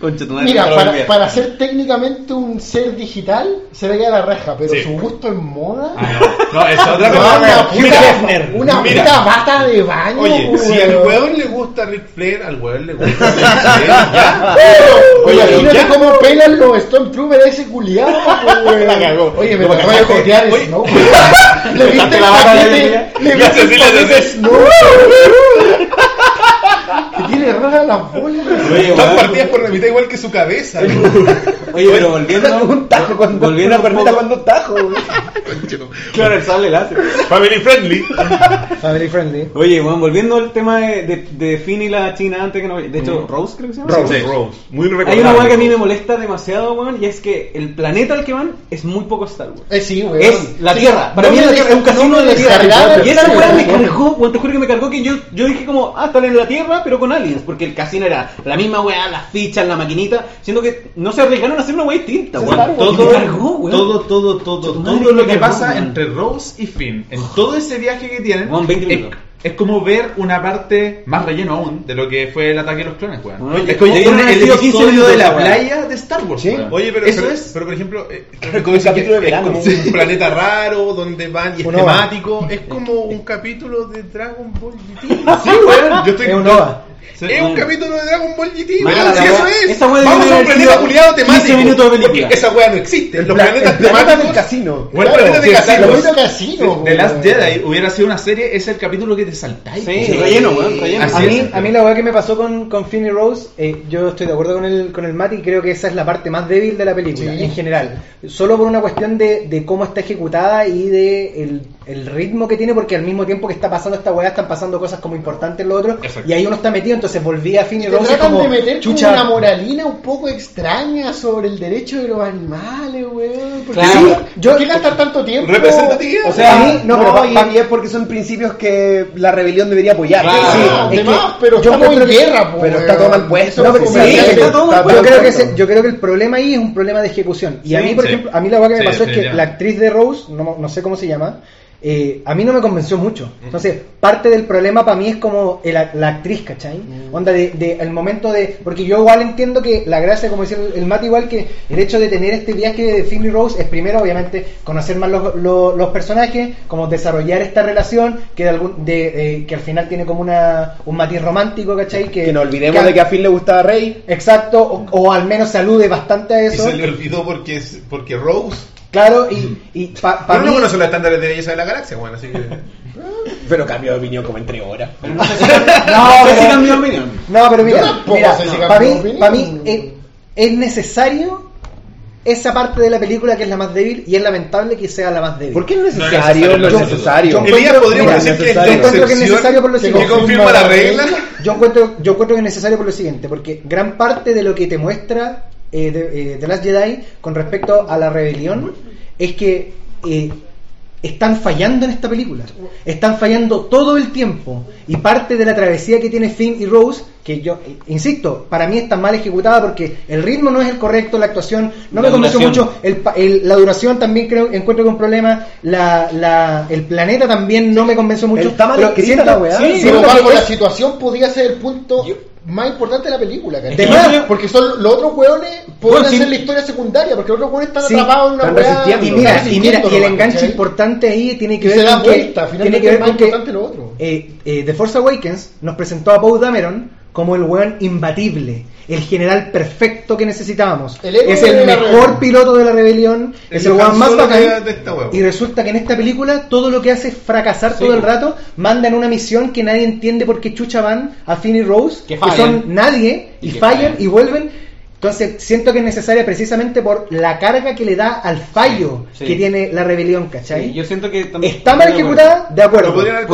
concha tu madre. Mira, no para, para ser técnicamente un ser digital, se veía la raja, pero Sí. su gusto en moda. Ah, no. No, es otra No, cosa. una Mira. puta bata de baño. Oye, si al weón le gusta Ric Flair, al weón le gusta Ric Flair, <laughs> ya. Oye, imagínate cómo pelan los Stormtroopers a ese culiado, weón. <laughs> Oye, me Lo acabo de cagaste. jotear Oye. Snow. <laughs> ¿Le viste el la bata de paquete? ¿Le viste el paquete. Snow? Que tiene raras las bolas. Oye, Están weón. partidas por la mitad igual que su cabeza. Oye, pero volviendo. <laughs> un tajo cuando volviendo una un perneta poco- cuando un tajo. Claro, el sable láser. Family friendly. Family friendly. Oye, bueno, volviendo al tema de, de, de Finn y la China antes que no. De hecho, Rose creo que se llama. Rose. Rose. Muy recordable. Hay una weá que a mí me molesta demasiado, weón, y es que el planeta al que van es muy poco Star Wars. Eh, sí, weón. Es la Sí, Tierra. Para no mí me la Tierra es un casino no de la Tierra. Y esa weá me weón. cargó, weón, te juro que me cargó que yo, yo dije como, ah, están en la Tierra, pero con aliens, porque el casino era la misma weá, las fichas, la maquinita, siendo que no se arriesgaron a hacer una weá distinta, weón. todo, cargó, todo, todo, todo, todo lo que pasa entre Rose y Finn, en todo ese viaje que tienen, Weón, 20 es, es como ver una parte más relleno aún de lo que fue el ataque de los clones, weón. Es como el sido 15 episodio de la playa de Star Wars, Sí. Oye, pero, eso pero, es. pero por ejemplo, eh, <laughs> Como dices capítulo de verano. Es como un planeta raro donde van y es temático. Es como <laughs> un capítulo de Dragon Ball GT. Sí, weón. Yo estoy Es un OVA. Sí. Es un capítulo de Dragon Ball GT, si eso es. esa weá Vamos a un planeta culiado 15 temático. minutos de película. Esa weá no existe. El, Los pla- planetas el planeta temáticos. del casino. O el Claro, planeta de sí, casino. Lo mismo casino, The Last. Jedi hubiera sido una serie, es el capítulo que te saltáis. Sí, weón. relleno, weón, relleno. A mí, es. a mí la weá que me pasó con, con Finn y Rose, eh, yo estoy de acuerdo con el, con el Mati y creo que esa es la parte más débil de la película, Sí. en general. Solo por una cuestión de, de cómo está ejecutada y de el, el ritmo que tiene, porque al mismo tiempo que está pasando esta weá, están pasando cosas como importantes en lo otro, Exacto. y ahí uno está metido, entonces volví a Finn y Rose tratan como, de meter como chucha, una moralina un poco extraña sobre el derecho de los animales, weón. ¿Por Claro. Yo- ¿por qué gastar tanto tiempo? Representatividad. O sea, a mí, no, No, pero pa- pa- y es porque son principios que la rebelión debería apoyar. Claro. Sí, es además, que pero yo estamos en que- guerra, pero está todo mal puesto. No, pero sí, está todo mal yo mal creo que puesto. ese- yo creo que el problema ahí es un problema de ejecución. Y a mí, por sí. ejemplo, a mí la cosa que me Sí, pasó es que la actriz de Rose, no, no sé cómo se llama, eh, a mí no me convenció mucho. Entonces, parte del problema para mí es como el- la actriz, ¿cachai? Onda de, de- el momento de... Porque yo igual entiendo que la gracia, como decía el, el Matt, igual que el hecho de tener este viaje de Finn y Rose es primero, obviamente, conocer más los, los- los personajes, como desarrollar esta relación que de algún de, eh, que al final tiene como una un matiz romántico, ¿cachai? Que no olvidemos que- de que a Finn le gustaba Rey. Exacto, o, o al menos se alude bastante a Y eso. se le olvidó porque, es- porque Rose. Claro, y, y para Pero mí... no conoce los estándares de belleza de la galaxia, bueno, así que. Pero cambió de opinión como en tres horas. No, No sé si pero- cambió de opinión. No, pero mira, mira, si para mí, para mí es, es necesario esa parte de la película que es la más débil y es lamentable que sea la más débil. ¿por qué es No es necesario? No es yo- necesario. yo- decir que es necesario. la Yo encuentro que es necesario por lo que siguiente. confirma la regla. Yo encuentro, yo encuentro que es necesario por lo siguiente, porque gran parte de lo que te muestra eh, de, eh, The Last Jedi con respecto a la rebelión es que eh, están fallando en esta película. Están fallando todo el tiempo. Y parte de la travesía que tiene Finn y Rose, que yo, eh, insisto, para mí está mal ejecutada porque el ritmo no es el correcto, la actuación no La me convenció mucho, el, pa- el- la duración también creo encuentro que un problema, la, la, el planeta también no me convenció mucho. Está mal pero escrita siento- la weá. sí, Pero siento que bajo la es- situación podía ser el punto más importante de la película, ¿cachai? De más. Porque son los otros hueones pueden Bueno, sí. hacer la historia secundaria, porque los otros hueones están Sí, atrapados en una resistiendo. Y mira, y mira, y el enganche ¿cachai? importante ahí tiene que Y ver se da con que, vuelta, tiene finalmente que ver es más con que importante lo otro. eh, eh, The Force Awakens nos presentó a Poe Dameron como el weón imbatible, el general perfecto que necesitábamos. El es el mejor rebelión. piloto de la rebelión, El es el Han más bacán. Y resulta que en esta película todo lo que hace es fracasar todo el rato, mandan una misión que nadie entiende por qué chucha van a Finn y Rose, Que son nadie, y, Y que fallan fallan. y vuelven. Entonces siento que es necesaria precisamente por la carga que le da al fallo Sí, sí. que tiene la rebelión, ¿cachai? Sí, yo siento que también- Está mal ejecutada, de acuerdo. Haber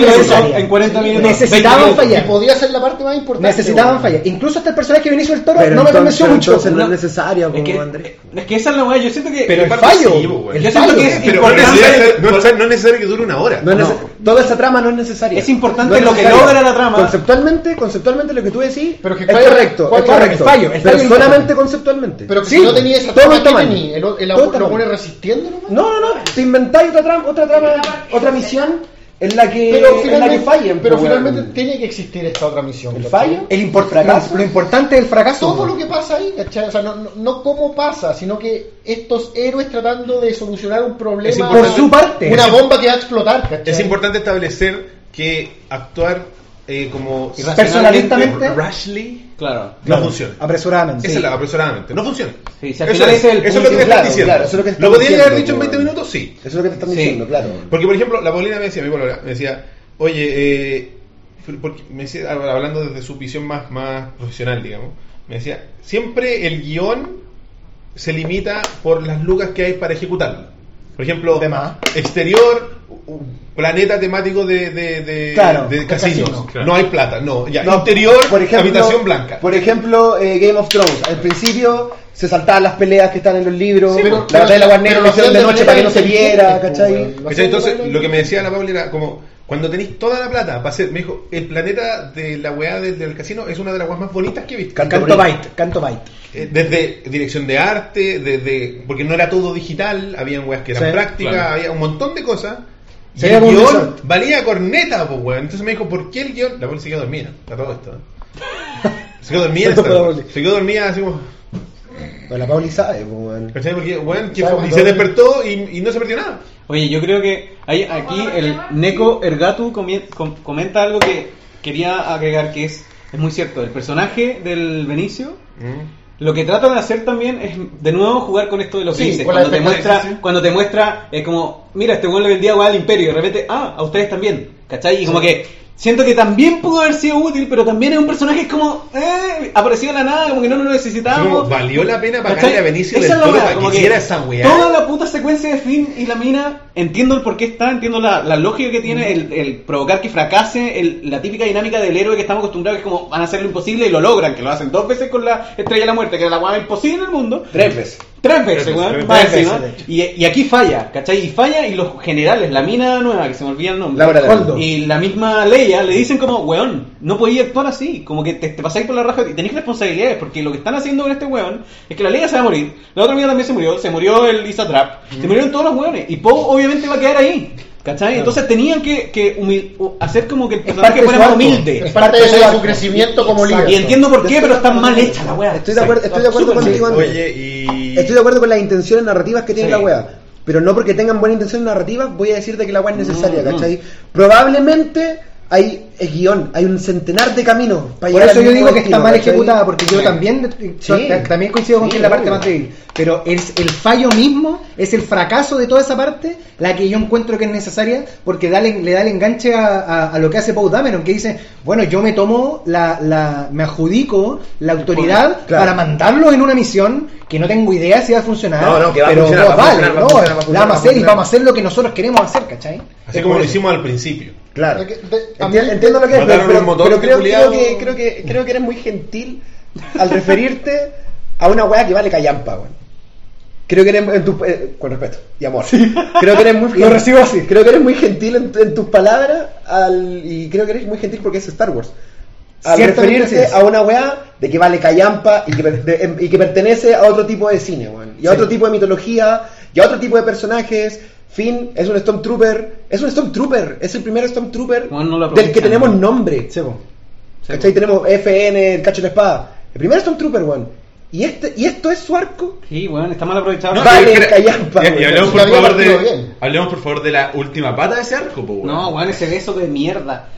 necesaria. en 40 minutos. Necesitaban 20 minutos. Y fallar. podía ser la parte más importante. Necesitaban weón. fallar. Incluso hasta el personaje de Benicio del Toro Pero no me entonces- convenció mucho. entonces no es necesario, Es como que, Andrés. es que esa es la weá, yo siento que. Pero el fallo, sí, güey. el Yo siento que es Pero no es, importante- necesario, no, es- no es necesario que dure una hora. No es No. Toda esa trama no es necesaria. Es importante No es lo que necesaria. logra la trama. Conceptualmente, conceptualmente lo que tú decís Pero que es es- correcto, cuál- es correcto. fallo, pero fallo solamente conceptualmente. Pero que Sí, si no tenía esa todo trama, ¿qué tenía? ¿El, el, Todo está los mal. buenos resistiendo nomás? No, no, no. Te inventáis otra trama, otra trama, otra misión es la que, Pero es la que finalmente, fallan. pero pues, finalmente tiene que existir esta otra misión. ¿El fallo? El import- ¿Fracaso? lo, importante es el fracaso. Todo lo que pasa ahí, ¿cachai? O sea, no, no, no cómo pasa, sino que estos héroes tratando de solucionar un problema Por su parte. Una bomba que va a explotar, ¿cachai? Es importante establecer que actuar eh, como Personalistamente. Rashly Claro. no Claro, funciona. Apresuradamente. Esa es la apresuradamente. No funciona. Sí, si al eso es, ese es el eso es lo que estás Claro, diciendo. claro, eso es lo que ¿Lo podrían haber dicho en 20 weón. minutos? Sí. Eso es lo que te están Sí. diciendo, claro. Porque, por ejemplo, la Paulina me decía, mi polola, me decía, oye, eh, porque me decía, hablando desde su visión más, más profesional, digamos, me decía, siempre el guion se limita por las lucas que hay para ejecutarlo. Por ejemplo, De más. exterior, planeta temático de, de, de, Claro, de casinos. casino, claro. No hay plata, no. Ya, No, interior, por ejemplo, habitación blanca. Por ejemplo, eh, Game of Thrones. Al principio se saltaban las peleas que están en los libros. Sí, la pero- batalla de la Guarnera lo hicieron de noche para que no se viera, ¿cachai? Entonces, lo que me decía la Paula era como, cuando tenéis toda la plata para hacer, me dijo, el planeta de la weá del, del casino es una de las weas más bonitas que he visto. Canto Canto byte, canto byte. Eh, Desde dirección de arte, desde porque no era todo digital, habían weas que eran Sí, prácticas, claro. había un montón de cosas. Y el guion valía corneta, pues weón. Entonces me dijo, ¿por qué el guion? La Paula se quedó dormida, a todo esto. Se quedó dormida, se quedó dormida así como, Pero la Pauli sabe, pues, weón. ¿cachai? Porque, weón, que fue- y se despertó y, y no se perdió nada. Oye, yo creo que hay aquí el Neko Ergatu comien- com- comenta algo que quería agregar que es, es muy cierto. El personaje del Benicio lo que trata de hacer también es de nuevo jugar con esto de los Sí, grises. Cuando te muestra, cuando te muestra, es como, mira, este weón le vendía weá al imperio y de repente, ah, a ustedes también. ¿Cachai? Y como que siento que también pudo haber sido útil, pero también es un personaje como, eh, apareció de la nada, como que no lo necesitábamos. valió la pena pagarle a Benicio Esa del Toro para que hiciera esa weá. Toda la puta secuencia de Finn y la mina, entiendo el por qué está, entiendo la, la lógica que tiene el, el provocar que fracase, el- la típica dinámica del héroe que estamos acostumbrados, que es como van a hacer lo imposible y lo logran, que lo hacen dos veces con la Estrella de la Muerte, que era la weá imposible en el mundo. Tres veces. Tres veces, weón. Y, y aquí falla, ¿cachai? Y falla y los generales, la mina nueva, que se me olvida el nombre. Laura. Holdo. Y la misma Leia le dicen como, weón, no podías actuar así, como que te, te pasáis por la raja y tenéis responsabilidades, porque lo que están haciendo con este weón es que la Leia se va a morir, la otra amiga también se murió, se murió el Lisa Trap, se murieron todos los weones, y Poe obviamente va a quedar ahí, ¿cachai? Entonces tenían que, que hacer como que el personaje fuera más humilde. Es parte de su crecimiento como líder. Y entiendo por qué, pero está mal hecha la weá. Estoy de acuerdo, estoy de acuerdo contigo. Oye, y. Estoy de acuerdo con las intenciones narrativas que tiene Sí. la wea. Pero no porque tengan buenas intenciones narrativas voy a decirte que la wea es necesaria, Mm, mm. ¿cachai? Probablemente hay es guion, hay un centenar de caminos para Por llegar eso yo digo que está destino, mal ¿cachai? ejecutada, porque yo Sí. también, Sí. también coincido con Sí, que es la parte obvio. más débil. Pero es el fallo mismo, es el fracaso de toda esa parte, la que yo encuentro que es necesaria, porque dale- le da el enganche a, a- a lo que hace Paul Dameron, que dice, bueno, yo me tomo la, la me adjudico la autoridad Claro. para mandarlo en una misión que no tengo idea si va a funcionar, No, no, que va a pero va a vale, funcionar, va a no, funcionar, va a la funcionar, vamos a hacer y vamos a hacer lo que nosotros queremos hacer, ¿cachai? Así Es como lo hicimos al principio. Claro. De- de- a mí- Enti- entiendo lo que es, pero, creo, creo que, creo, que, creo que eres muy gentil al referirte a una weá que vale callampa, weón. Creo que eres, en tu, eh, con respeto y amor, creo que eres muy <laughs> Lo recibo así. Creo que eres muy gentil en, en tus palabras al, y creo que eres muy gentil porque es Star Wars. Al sí. a una weá de que vale callampa y que, de- em, y que pertenece a otro tipo de cine, weón. Y a Sí. otro tipo de mitología, y a otro tipo de personajes. Finn es un Stormtrooper, es un Stormtrooper, es el primer Stormtrooper Bueno, no del que tenemos ¿no? nombre. Po. ¿Cachai? Tenemos FN, el cacho de la espada. El primer Stormtrooper, weón. ¿Y, este, ¿Y esto es su arco? Sí, weón, está mal aprovechado. No, Vale, pero callampa, Y, hablemos, por favor de, bien. hablemos por favor de la última pata de ese arco, po, weón. No, weón, ese beso de mierda.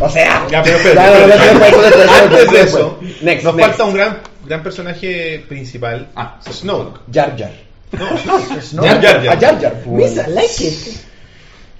O sea, Ya, pero no, Antes de eso, next, nos next. falta un gran, gran personaje principal. Ah, Snoke. Jar Jar. Jar Jar Jar. A Jar Jar. pues, Misa, weón. like it.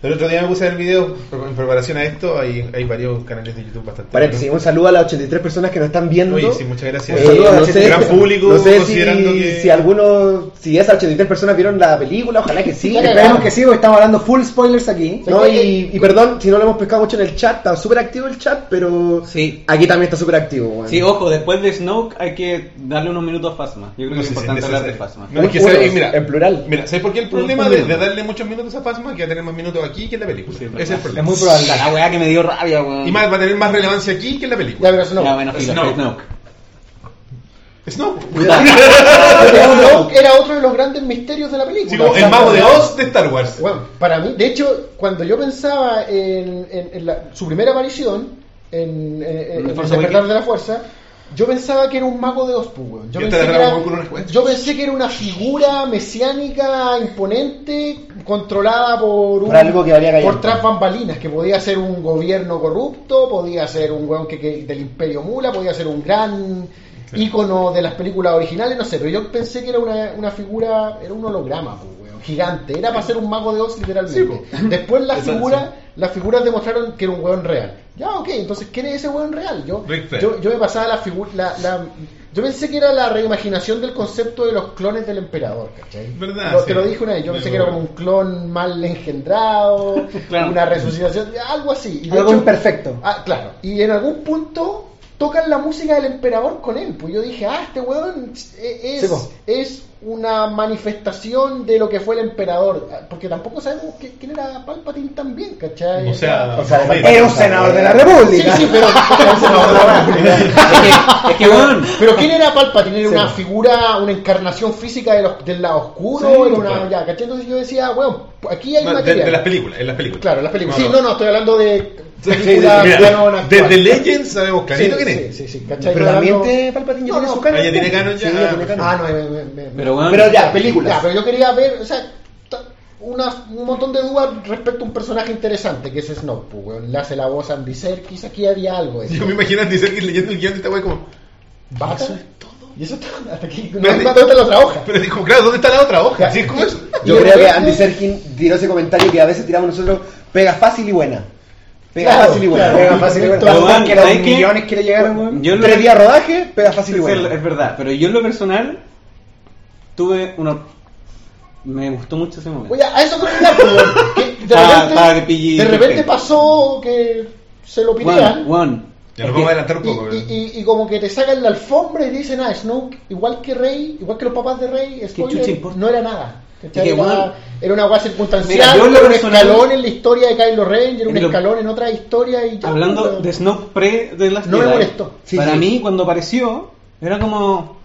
El otro día me puse a ver el video en preparación a esto. Hay, hay varios canales de YouTube bastante. Paréntesis, un saludo a las 83 personas que nos están viendo. Oye, sí, muchas gracias. Eh, Saludos no al sé, gran público, no sé considerando si, que- si algunos, si esas 83 personas vieron la película, ojalá que sí. Esperemos que sí, porque estamos hablando full spoilers aquí. No, y, y perdón si no lo hemos pescado mucho en el chat, está súper activo el chat, pero Sí. aquí también está súper activo. weón. Sí, ojo, después de Snoke hay que darle unos minutos a Fasma. Yo creo No que es si importante hablar de. Fasma. No, es que mira, en plural. Mira, ¿sabes por qué el problema de, de darle muchos minutos a Phasma que va a tener más minutos aquí que en la película? Sí, es el problema. Es muy probable. La weá que me dio rabia, weón. Y más, va a tener más relevancia aquí que en la película. Ya, pero no. Ya, Snoke. Snoke. Snow. <laughs> Snoke era otro de los grandes misterios de la película. Sí, como el mago de para- Oz de Star Wars. Bueno, para mí, de hecho, cuando yo pensaba en, en- en la- su primera aparición en, en- en En El despertar de la fuerza, yo pensaba que era un mago de Oz, pues, weón. Yo, pensé que era, yo pensé que era una figura mesiánica imponente controlada por un, Por algo que valía callar. por tras bambalinas, que podía ser un gobierno corrupto, podía ser un weón que, que- del imperio mula, podía ser un gran ícono de las películas originales, no sé, pero yo pensé que era una, una figura, era un holograma, pues, weón, gigante, era para ser un mago de Oz literalmente. Después las <laughs> Exacto, figuras, las figuras demostraron que era un weón real. Ya, ok, entonces ¿quién es ese weón real? Yo, yo, yo me pasaba la figura, la, la- yo pensé que era la reimaginación del concepto de los clones del emperador, ¿cachai? Verdad, Lo- sí. Te lo dije una vez, yo pensé que era como un clon mal engendrado, <laughs> Claro. una resucitación, algo así. Y de Algo hecho- imperfecto. Ah, claro. Y en algún punto tocan la música del emperador con él. Pues yo dije, ah, este weón es, Sí, es una manifestación de lo que fue el emperador. Ah, Porque tampoco sabemos qui- quién era Palpatine también, ¿cachai? O sea, O sea, de Vader. Era un senador de la Sí, República. sí, pero, Es que, es que, weón, pero ¿quién era Palpatine? ¿Era Sí, una figura, una encarnación física de los- del lado oscuro? Sí, era una, claro. ya, ¿cachai? Entonces yo decía, weón, aquí hay No, de, material. de las películas, en las películas. Claro, las películas. No, sí, no. no, no, estoy hablando de Sí, películas actual. desde Legends sabemos clarito sí, quién es. Sí, sí, sí, ¿cachai? Pero también Palpatine ya No, tiene no. su canon. Ah, ya tiene canon ya. Sí, tiene. Ah, no, me, me- me- pero weón, Pero ya, películas. Ya, pero yo quería ver, o sea, unas- un montón de dudas respecto a un personaje interesante que es Snoke, pues, weón. Le hace la voz a Andy Serkis, aquí había algo. de eso. <laughs> Yo me imagino a Andy Serkis leyendo el guion de esta wea como. ¿Bata? Eso es todo. Y eso está hasta aquí. No, Pero- no, ¿dónde está la otra hoja? Pero dijo, claro, ¿dónde está la otra hoja? Así es como eso. Yo creo que Andy Serkin tiró ese comentario que a veces tiramos nosotros, pega fácil y buena. Pega Claro, fácil y buena. claro. Pega fácil y bueno. Pero, weón, que los millones que le llegaron, Tres días rodaje, pega fácil y buena. es verdad, pero yo en lo personal tuve una... Me gustó mucho ese momento. Oye, a eso creo que de <laughs> repente, ah, que pillí, de repente pasó que se lo. Ya adelantar un Y, poco. y- ¿verdad? y- y como que te sacan la alfombra y dicen, ah, Snoke, igual que Rey, igual que los papás de Rey, spoiler, no era nada. que, era, bueno, era una hueá circunstancial, mira, yo en lo era un personal- escalón en la historia de Kylo era un en lo- escalón en otra historia y ya, Hablando pero- de Snoke pre de las No me Jedi, molestó. Sí, para sí. mí cuando apareció era como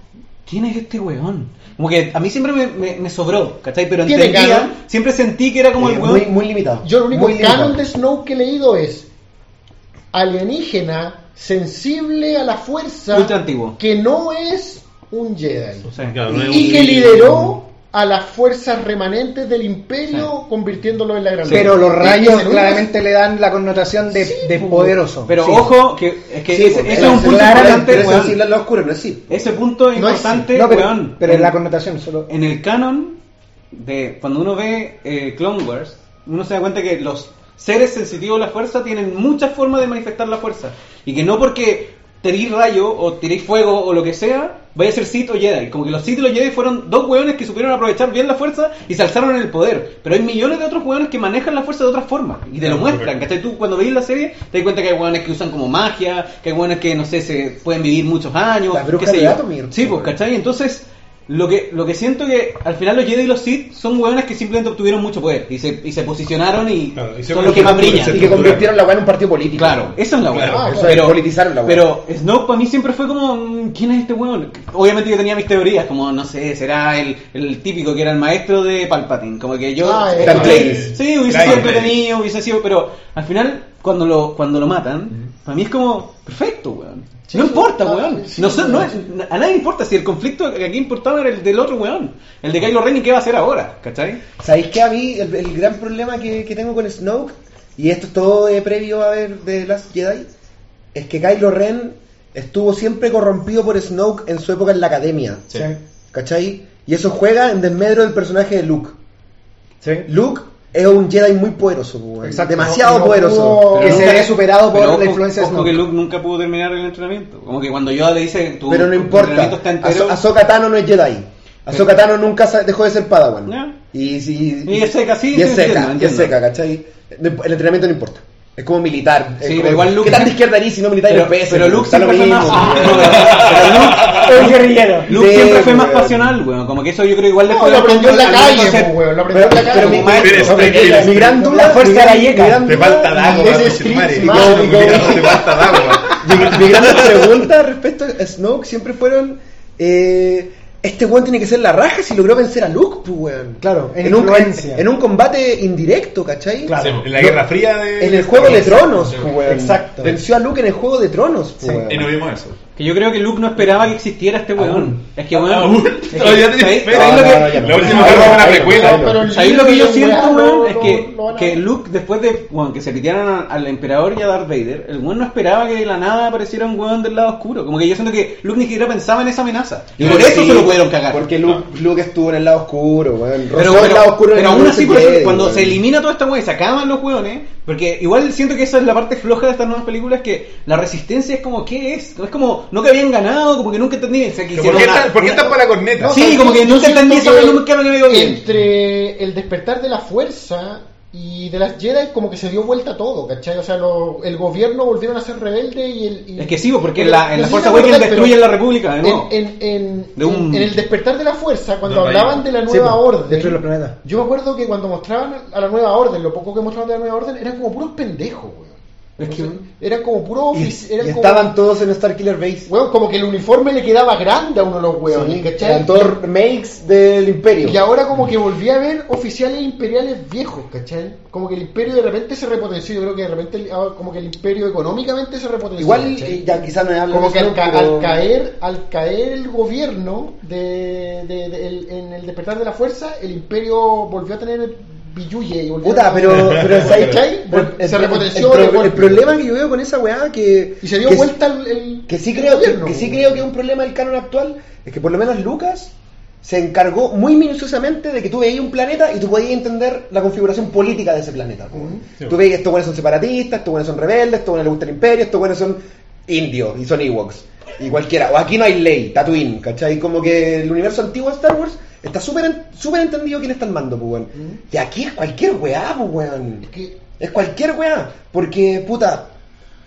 ¿quién es este weón? Como que a mí siempre me, me- me sobró, ¿cachai? Pero Tiene entendía, canon. siempre sentí que era como Eh, el muy, weón muy limitado. Yo el único Muy limitado. canon de Snoke que he leído es alienígena sensible a la fuerza que no es un Jedi. O sea, Claro, no es y un- que lideró a las fuerzas remanentes del imperio convirtiéndolo en la gran Pero los rayos claramente le dan la connotación de, Sí, de pues. poderoso. Pero Sí. ojo, que es que Sí, ese, porque ese es un punto importante, Pero weón. no es sí. Ese punto No es- importante, No, pero, weón. pero en En- la connotación solo. en el canon de cuando uno ve eh, Clone Wars, uno se da cuenta que los seres sensitivos a la fuerza tienen muchas formas de manifestar la fuerza y que no porque tiréis rayo o tiréis fuego o lo que sea, vaya a ser Sith o Jedi. Como que los Sith y los Jedi fueron dos hueones que supieron aprovechar bien la fuerza y se alzaron en el poder. Pero hay millones de otros hueones que manejan la fuerza de otra forma y te lo muestran. ¿cachai? Tú cuando veis la serie te das cuenta que hay hueones que usan como magia, que hay hueones que no sé, se pueden vivir muchos años. Las brujas qué sé de yo. Dathomir. Sí, pues, ¿cachai? Entonces, lo que, lo que siento que al final los Jedi y los Sith son hueones que simplemente obtuvieron mucho poder y se, y se posicionaron y Claro, y se son los que más brillan. Y que convirtieron la weá en un partido político. Claro, esa es la Claro, hueá. eso es, politizaron la hueá. Pero Snoke para mí siempre fue como, mm, ¿quién es este hueón? Obviamente yo tenía mis teorías, como, no sé, será el, el típico que era el maestro de Palpatine, como que yo... Ah, eh. Sí, hubiese Plagueis. entretenido, hubiese sido, pero al final, cuando lo, cuando lo matan, para mí es como, perfecto, weón. Sí, no sí, importa, weón. sí, no, no es- a nadie importa si el conflicto que aquí importaba era el del otro weón. El de Kylo Ren y qué va a hacer ahora, ¿cachai? ¿Sabéis que a mí el, el gran problema que, que tengo con Snoke, y esto es todo eh, previo a ver de Last Jedi, es que Kylo Ren estuvo siempre corrompido por Snoke en su época en la academia. Sí. ¿Cachai? Y eso juega en desmedro del personaje de Luke. Sí. Luke es un Jedi muy poderoso. Exacto. demasiado No- poderoso. pudo- Que se ve superado por la ojo- influencia de ojo Snoke. que Luke nunca pudo terminar el entrenamiento. Como que cuando Yoda le dice, tu, Pero no tu importa. entrenamiento está entero. Azo- Ahsoka Tano no es Jedi. Ahsoka Tano nunca dejó de ser Padawan. Y, si- Y es seca, sí, Y es seca, entiendo, y es seca, ¿cachai? El entrenamiento no importa. Es como militar. Sí, como- pero igual Luke- ¿Qué tan de izquierda eres si no militar pero, en <laughs> pero Luke siempre fue más. pero Luke, Un guerrillero. Luke siempre fue más pasional, weón. Como que eso yo creo igual le No, fue lo aprendió en la calle, weón, lo aprendió en Pero, la pero calle. mi, maestro, mi- gran duda, La fuerza gran Te falta dago. Te falta dago, mi gran pregunta respecto a Snoke siempre fueron eh, este weón tiene que ser la raja si logró vencer a Luke, pues weón. Claro, en en un, en un combate indirecto, ¿cachai? Claro. Sí, en la Guerra Fría de... En el Juego de Tronos, pues, weón. Exacto. Venció a Luke en el Juego de Tronos, pues, Sí. weón. Y no vimos eso. Que yo creo que Luke no esperaba que existiera este weón. Es que weón. Todavía tenés ¿sabéis- fe. sabéis lo No, que- no, ya no. La última Ahí vez fue una precuela. ¿Sabéis lo que yo siento, weón? Es que, Luke, después de weón, que se pitearan al emperador y a Darth Vader, el weón no esperaba que de la nada apareciera un weón del lado oscuro. Como que yo siento que Luke ni siquiera pensaba en esa amenaza. Y por eso se lo pudieron cagar. Porque Luke, Luke estuvo en el lado oscuro, weón. Pero, pero, lado oscuro en pero el aún así, cuando weón. se elimina toda esta weá y se acaban los weones, porque igual siento que esa es la parte floja de estas nuevas películas, que la resistencia es como, ¿qué es? Es como, no que habían ganado, como que nunca entendí. O sea, que ¿Por qué una- están- por qué una- están para la corneta? Sí, como que nunca entendí nunca me bien. Entre el despertar de la fuerza y de las Jedi como que se dio vuelta todo, ¿cachai? O sea, lo- el gobierno volvieron a ser rebelde y el... y- Es que sí, porque en la, en no la Fuerza Awakens destruyen la República nuevo. En, en, en, De un- en el despertar de la fuerza, cuando No, no hablaban de la Sí, nueva pues, orden, destruir los planetas. yo me acuerdo que cuando mostraban a la nueva orden, lo poco que mostraban de la nueva orden, eran como puros pendejos, weón. Es que- eran como puros Y, ofici- y como- estaban todos en Starkiller Base. weón, como que el uniforme le quedaba grande a uno de los weones, Sí, ¿cachai? eran makes del Imperio. Y ahora como que volví a ver oficiales imperiales viejos, ¿cachai? Como que el imperio de repente se repotenció, yo creo que de repente ah, como que el imperio económicamente se repotenció. Igual, ¿cachai? eh, ya quizás no hablo como de que al, ca- pero- al caer al caer el gobierno de, de- de- el- en el despertar de la fuerza, el imperio volvió a tener billuye y volvió Puta, a- pero, pero <laughs> ¿sabes el, se el- repotenció el pro- problema que yo veo con esa weá que y se dio que, vuelta el, el- que sí el creo que, gobierno, que sí creo que es un problema del canon actual es que por lo menos Lucas se encargó muy minuciosamente de que tú veías un planeta y tú podías entender la configuración política de ese planeta. po. Tú veías que estos buenos son separatistas, estos buenos son rebeldes, estos buenos les gusta el imperio, estos buenos son indios y son Ewoks. Y cualquiera. O aquí no hay ley, Tatooine, ¿cachai? Como que el universo antiguo de Star Wars está súper súper entendido quién está al mando, pues, weón. Y aquí es cualquier weá, pues, weón. Es que Es cualquier weá. Porque, puta,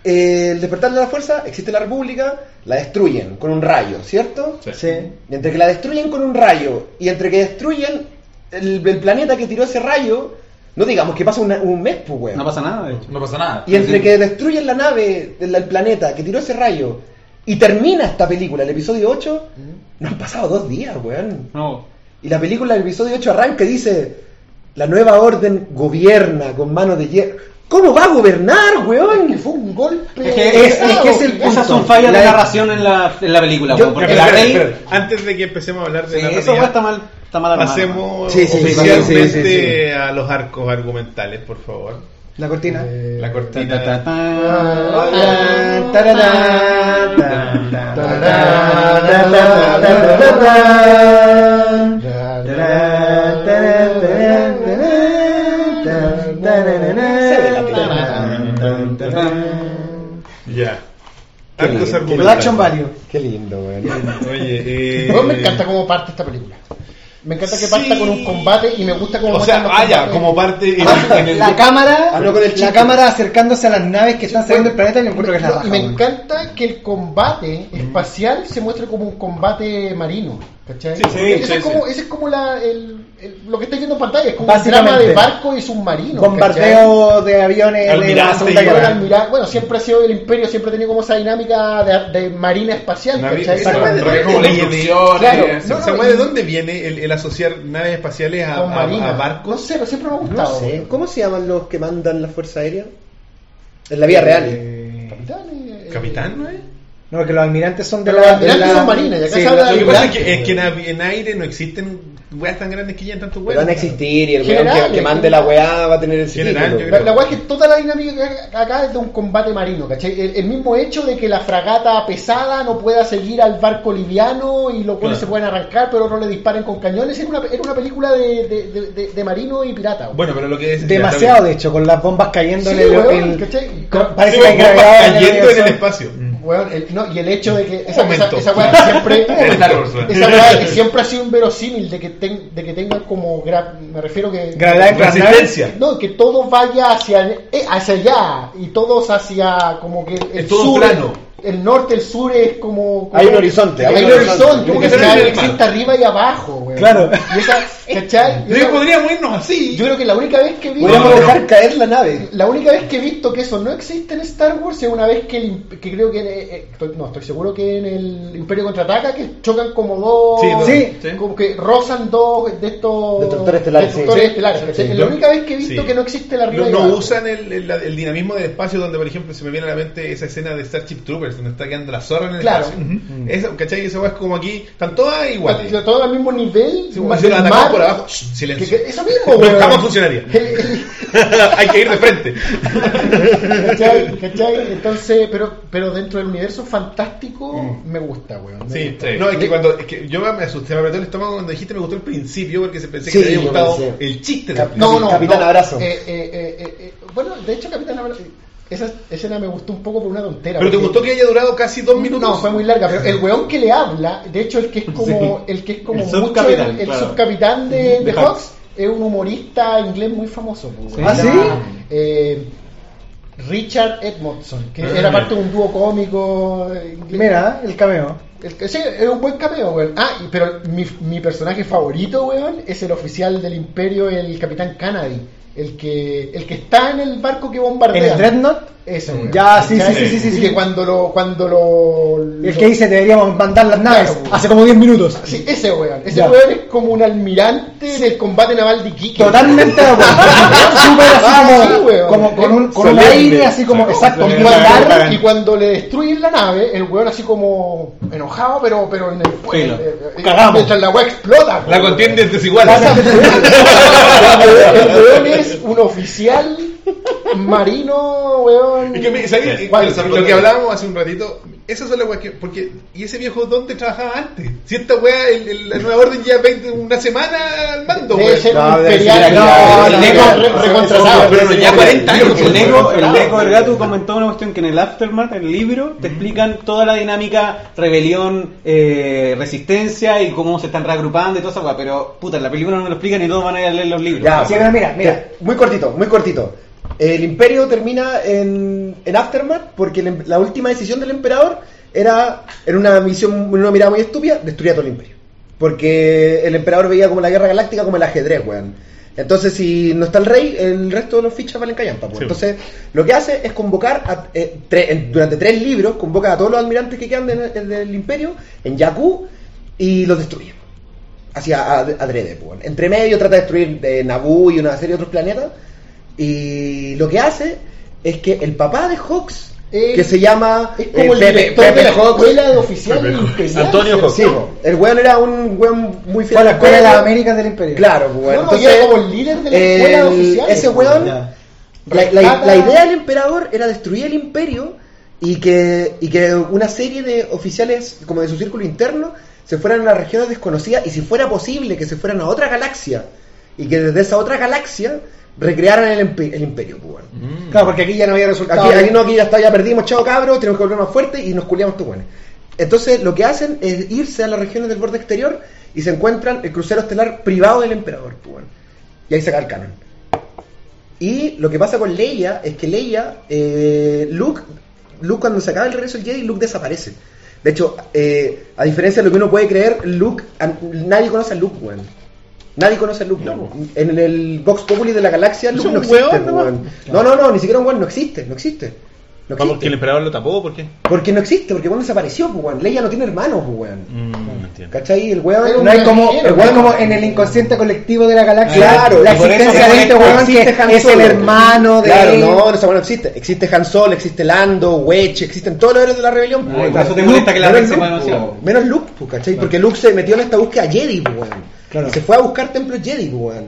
eh, el despertar de la fuerza, existe la república, la destruyen con un rayo, ¿cierto? Sí. Y entre que la destruyen con un rayo y entre que destruyen el, el planeta que tiró ese rayo, no digamos que pasa una- un mes, pues, weón. No pasa nada, de hecho. No pasa nada. Y entre que destruyen la nave del planeta que tiró ese rayo y termina esta película, el episodio 8, no han pasado dos días, weón. No. Y la película del episodio 8 arranca y dice, la nueva orden gobierna con mano de hierro. ¿Cómo va a gobernar, weón? que fue un golpe. Es que, Es- es que es el esas son fallas La- de narración en la, en la película, Yo- weón, porque Espera, la Rey... espera. Antes de que empecemos a hablar de Sí, la esa weá está mal, está mal pasemos Sí, sí, oficialmente sí, sí, sí. a los arcos argumentales, por favor. La cortina. La cortina. Ya. Qué lindo. value. Qué lindo, weón. Oye, eh, me encanta cómo parte esta película. Me encanta que parta Sí. con un combate y me gusta cómo O sea, los ah, como parte. en- Ah, en el- la cámara, Hablo con el la cámara acercándose a las naves que están saliendo del planeta y me encuentro que es la No, raja, y me encanta que el combate espacial se muestre como un combate marino. ¿Cachai? Sí, ese, sí, es como, sí. ese es como la, el, el- lo que estáis viendo en pantalla, es como un Básicamente. drama de barco y submarino. Bombardeo de aviones de la Almirante Segunda ¿cachai? Guerra. Bueno, siempre ha sido el imperio, siempre ha tenido como esa dinámica de, de marina espacial. Navi- ¿cachai? weá de dónde viene? instrucción, Claro, eh, no, ¿Esa no, weá de y- dónde viene el, el asociar naves espaciales a, a No barcos? sé, pero siempre me ha No gustado. sé. ¿cómo se llaman los que mandan la Fuerza Aérea? En la real. Eh, Capitán, eh, ¿Capitán, no es? No, porque los almirantes son de Pero la. los almirantes de la- son marinas, y acá Sí, se habla la- Lo que pasa es que, es que en, aire no existen weas tan grandes que llegan tanto Pero weas. van a existir y el weón General, que, que mande la weá va a tener el General, La, weá es que toda la dinámica acá es de un combate marino, ¿cachai? El, el mismo hecho de que la fragata pesada no pueda seguir al barco liviano y los cuales Claro. se pueden arrancar, pero otros le disparen con cañones. Era una, era una película de, de, de- de- de marino y pirata. Bueno, pero lo que es. Demasiado, de hecho, con las bombas cayendo Sí, en el. weón, el- ¿cachai? co- parece Sí, que hay bombas gravedad en el cayendo en el espacio. Weón, el- no, y el hecho de que esa, esa, momento. esa weá que siempre <laughs> esa que siempre ha sido inverosímil de que ten- de que tengan como gra- me refiero que Gravedad infernal. Resistencia. no que todo vaya hacia eh, hacia allá y todos hacia como que el Es todo sur plano. El norte el sur es como, como- Hay un horizonte, hay, hay un horizonte horizonte. como que existe arriba y abajo weón. Claro. y esa ¿Cachai? Yo digo, podríamos irnos así. Yo creo que la única vez que vi. Podríamos dejar caer la nave. La única vez que he visto que eso no existe en Star Wars es una vez que, el que creo que, en- eh, eh, estoy- no, estoy seguro que en el Imperio Contraataca que chocan como dos, Sí, dos, Sí. sí. como que rozan dos de estos Destructores estelares, destructores Sí. estelares. Es la única vez que he visto Sí. que no existe la No, arriba no usan el, el- el dinamismo del espacio donde, por ejemplo, se me viene a la mente esa escena de Starship Troopers, donde está quedando la zorra en el Claro. espacio. Eso, ¿cachai? Esa weá es como aquí, están todas iguales. Está todo al mismo nivel, Sí, si lo del atacamos mar. por abajo, shh, silencio. que- eso mismo, No, jamás funcionaría. Hay que ir de frente. ¿Cachai? ¿Cachai? Entonces, pero, pero dentro del universo fantástico me gusta, weón. me Sí, gusta. no, es que cuando es que yo me asusté, me apretó el estómago cuando dijiste me gustó el principio porque se pensé Sí, que te había gustado el chiste del Cap- principio. No, no, Capitán no. Abrazo. Eh, eh, eh, bueno, de hecho, Capitán Abrazo. Esa escena me gustó un poco por una tontera. Pero te gustó que haya durado casi dos minutos. No, fue muy larga, pero el weón que le habla, de hecho el que es <laughs> como el que es como El mucho subcapitán, el, el claro. subcapitán de, De de Hawks. Hawks, es un humorista inglés muy famoso. pues, ¿Ah, sí? eh, Richard Edmondson, que Ah. era parte de un dúo cómico eh, inglés. Mira, el cameo. El sí, es un buen cameo, weón. Ah, y- pero mi, mi personaje favorito, weón, es el oficial del imperio, el capitán Kennedy. El que, el que está en el barco que bombardea. ¿En el Dreadnought? Ese, weón. Ya, sí, sí, sí, sí, sí, Y sí. que cuando lo, cuando lo, El que dice deberíamos mandar las naves Claro. hace como 10 minutos. Sí, ese weón. Ese Ya. weón es como un almirante del combate naval de Iquique. Totalmente de acuerdo. <laughs> Súper así sí, como, con un, con un aire así como, exacto, Y cuando, y cuando le destruyen la nave, el weón así como enojado, pero, pero en el Filo. eh, eh, Cagamos. Mientras la weá explota. La contienda es desigual. <laughs> <laughs> el weón es un oficial marino, weón. Y que me, ¿sabes? ¿Cuál? Lo que hablábamos hace un ratito, esas son las weas que. Porque, ¿y ese viejo dónde trabajaba antes? Si esta wea, el, el- la nueva orden ya 20, una semana al mando, ser No, imperial. no, no, no, recontratado. pero no, ya 40 años. El Lego, el Lego Ergatu comentó una cuestión que en el Aftermath, el libro, te explican toda la dinámica, rebelión, eh, resistencia y cómo se están reagrupando y toda esa weá. Pero, puta, en la película no me lo explican y todos van a ir a leer los libros. Ya, Sí, mira, mira. Muy cortito, muy cortito. El imperio termina en, en Aftermath porque el em- la última decisión del emperador era, en una misión, en una mirada muy estúpida, destruir a todo el imperio. Porque el emperador veía como la guerra galáctica como el ajedrez, weón. Entonces, si no está el rey, el resto de los fichas valen callampa. pues. Sí. Entonces, lo que hace es convocar a- eh, tre- durante tres libros, convoca a todos los almirantes que quedan de- de- del imperio en Jakku y los destruye hacia adrede. pues. Entre medio trata de destruir eh, Naboo y una serie de otros planetas. Y lo que hace es que el papá de Hawks, Eh, que se llama Es como eh, el Pepe, director Pepe de la Hawks. escuela de oficial Pepe Hawks. imperial. Antonio Hawks. Sí, el weón era un weón muy fiel a la escuela de. Américas del Imperio. Claro, pues, no, y era como el líder de la escuela de oficiales, Ese pues, weón, la idea del emperador era destruir el imperio y que, y que una serie de oficiales como de su círculo interno se fueran a las regiones desconocidas y si fuera posible que se fueran a otra galaxia y que desde esa otra galaxia recrearan el, el imperio. pues, bueno. Claro, porque aquí ya no había resultado. Aquí, aquí no, aquí ya está, ya perdimos, chao cabros, tenemos que volver más fuerte y nos culiamos tú buenos. Entonces lo que hacen es irse a las regiones del borde exterior y se encuentran el crucero estelar privado del emperador. pues. Y ahí se cae el canon. Y lo que pasa con Leia es que Leia, eh, Luke, Luke cuando se acaba el regreso del Jedi, Luke desaparece. De hecho, eh, a diferencia de lo que uno puede creer, Luke, a- nadie conoce a Luke, weón. Nadie conoce a Luke. No. En el Vox Populi de la galaxia, ¿Es Luke no existe, weón, nomás? weón. No, no, no, ni siquiera un weón, no existe, no existe. No Vamos, existe. que el emperador lo tapó, ¿por qué? Porque no existe, porque weón desapareció, pues, weón. Leia no tiene hermanos, pues, weón. Mm, no entiendo. ¿Cachai? El weón. No hay como, no hay weón. como en el inconsciente colectivo de la galaxia Claro, la existencia de este weón existe que es el hermano de Claro, él. no, esa weón no existe. Existe Han Solo, existe Lando, Wedge, existen todos los héroes de la rebelión. pues, por eso te molesta que la Luke, pues, Menos Luke, pues, ¿cachai? Porque Luke se metió en esta búsqueda Jedi, pues, weón. Claro. Se fue a buscar templos Jedi, pues, weón.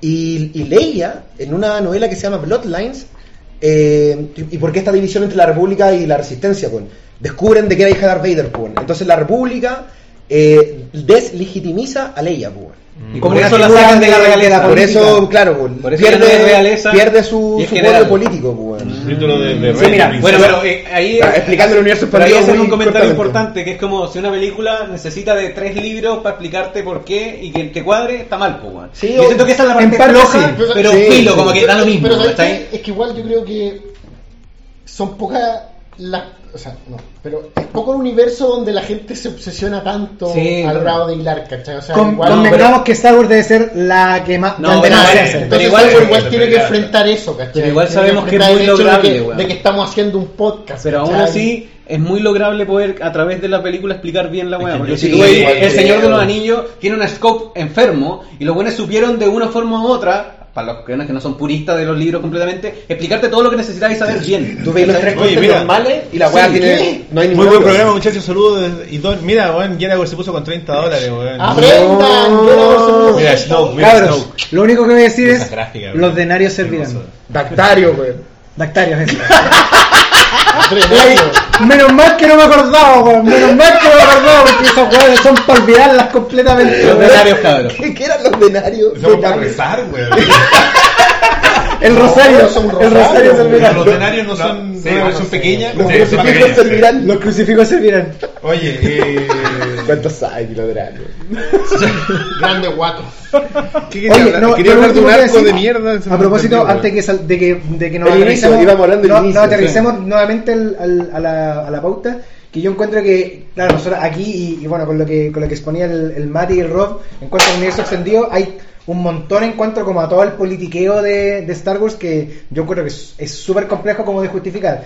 Y, y Leia, en una novela que se llama Bloodlines, eh, y, y por qué esta división entre la República y la Resistencia, pues, descubren de que era hija de Darth Vader, pues, weón. Entonces la República eh, deslegitimiza a Leia, weón. Y Como por una eso la sacan de la realeza. Por eso, claro, Por eso no pierde, realeza pierde su, y su poder político, pues, weón. Título de, de Sí, mira, Bueno, pero eh, ahí Está explicando el universo ahí expandido muy un comentario importante que es como si una película necesita de tres libros para explicarte por qué y que te cuadre está mal, pues, weón. Sí, Yo siento que esa es la parte parte floja, sí. pero filo, sí. como que da lo mismo, Pero ¿sabes ¿cachai? qué? es que igual yo creo que son pocas la- o sea, no, pero es poco el universo donde la gente se obsesiona tanto Sí, al grado de hilar, ¿cachai? O sea, Con- igual, convengamos que Star Wars debe ser la que más No, pero igual- igual- tiene que enfrentar eso, ¿cachai? Pero igual sabemos que es muy el hecho de lograble, que, de que estamos haciendo un podcast. Pero aún ¿cachai? así es muy lograble poder a través de la película explicar bien la weá. que Porque si tú ves El Señor de los Anillos tiene una scope enfermo y los buenos supieron de una forma u otra, para los que no son puristas de los libros completamente, explicarte todo lo que necesitabas saber bien. Tú ves los tres Oye, mira. normales y la weá Sí, tiene. ¿qué? No hay Muy buen otro. programa, muchachos. Saludos. Y don, mira, weón, Yenagor se puso con 30 dólares, weón. ¡Aprendan! No. Yo no Mira, Snow, mira, Cabros, Snow. lo único que voy a decir es gráfica, los denarios servirán. Dactario, weón. Dactarios, eso. <laughs> Menos mal que no me acordaba, weón. Menos mal que no me acordaba porque esas weas son para olvidarlas completamente. Los denarios, cabros. ¿Qué, qué eran los denarios? Estamos para rezar, weón. El rosario, No, son el rosarios, rosario servirá. Los denarios no son Sí, no versión sé. pequeña. Los Sí, son crucifijos pequeñas. servirán. Los crucifijos servirán. Oye, eh. ¿Cuántos hay, kilogramos? <laughs> Grande guato. ¿Qué quería Oye, hablar? no, quería yo lo hablar de un último que arco de mierda. se me A propósito, antes que, sal- de que, de que nos El inicio, aterricemos, íbamos hablando del no, inicio, nos aterricemos nuevamente al- al- a, la, a la pauta, que yo encuentro que, claro, nosotros aquí, y, y bueno, con lo que con lo que exponía el, el Mati y el Rob, en cuanto al universo extendido, hay un montón en cuanto como a todo el politiqueo de, de Star Wars que yo encuentro que es es súper complejo como de justificar.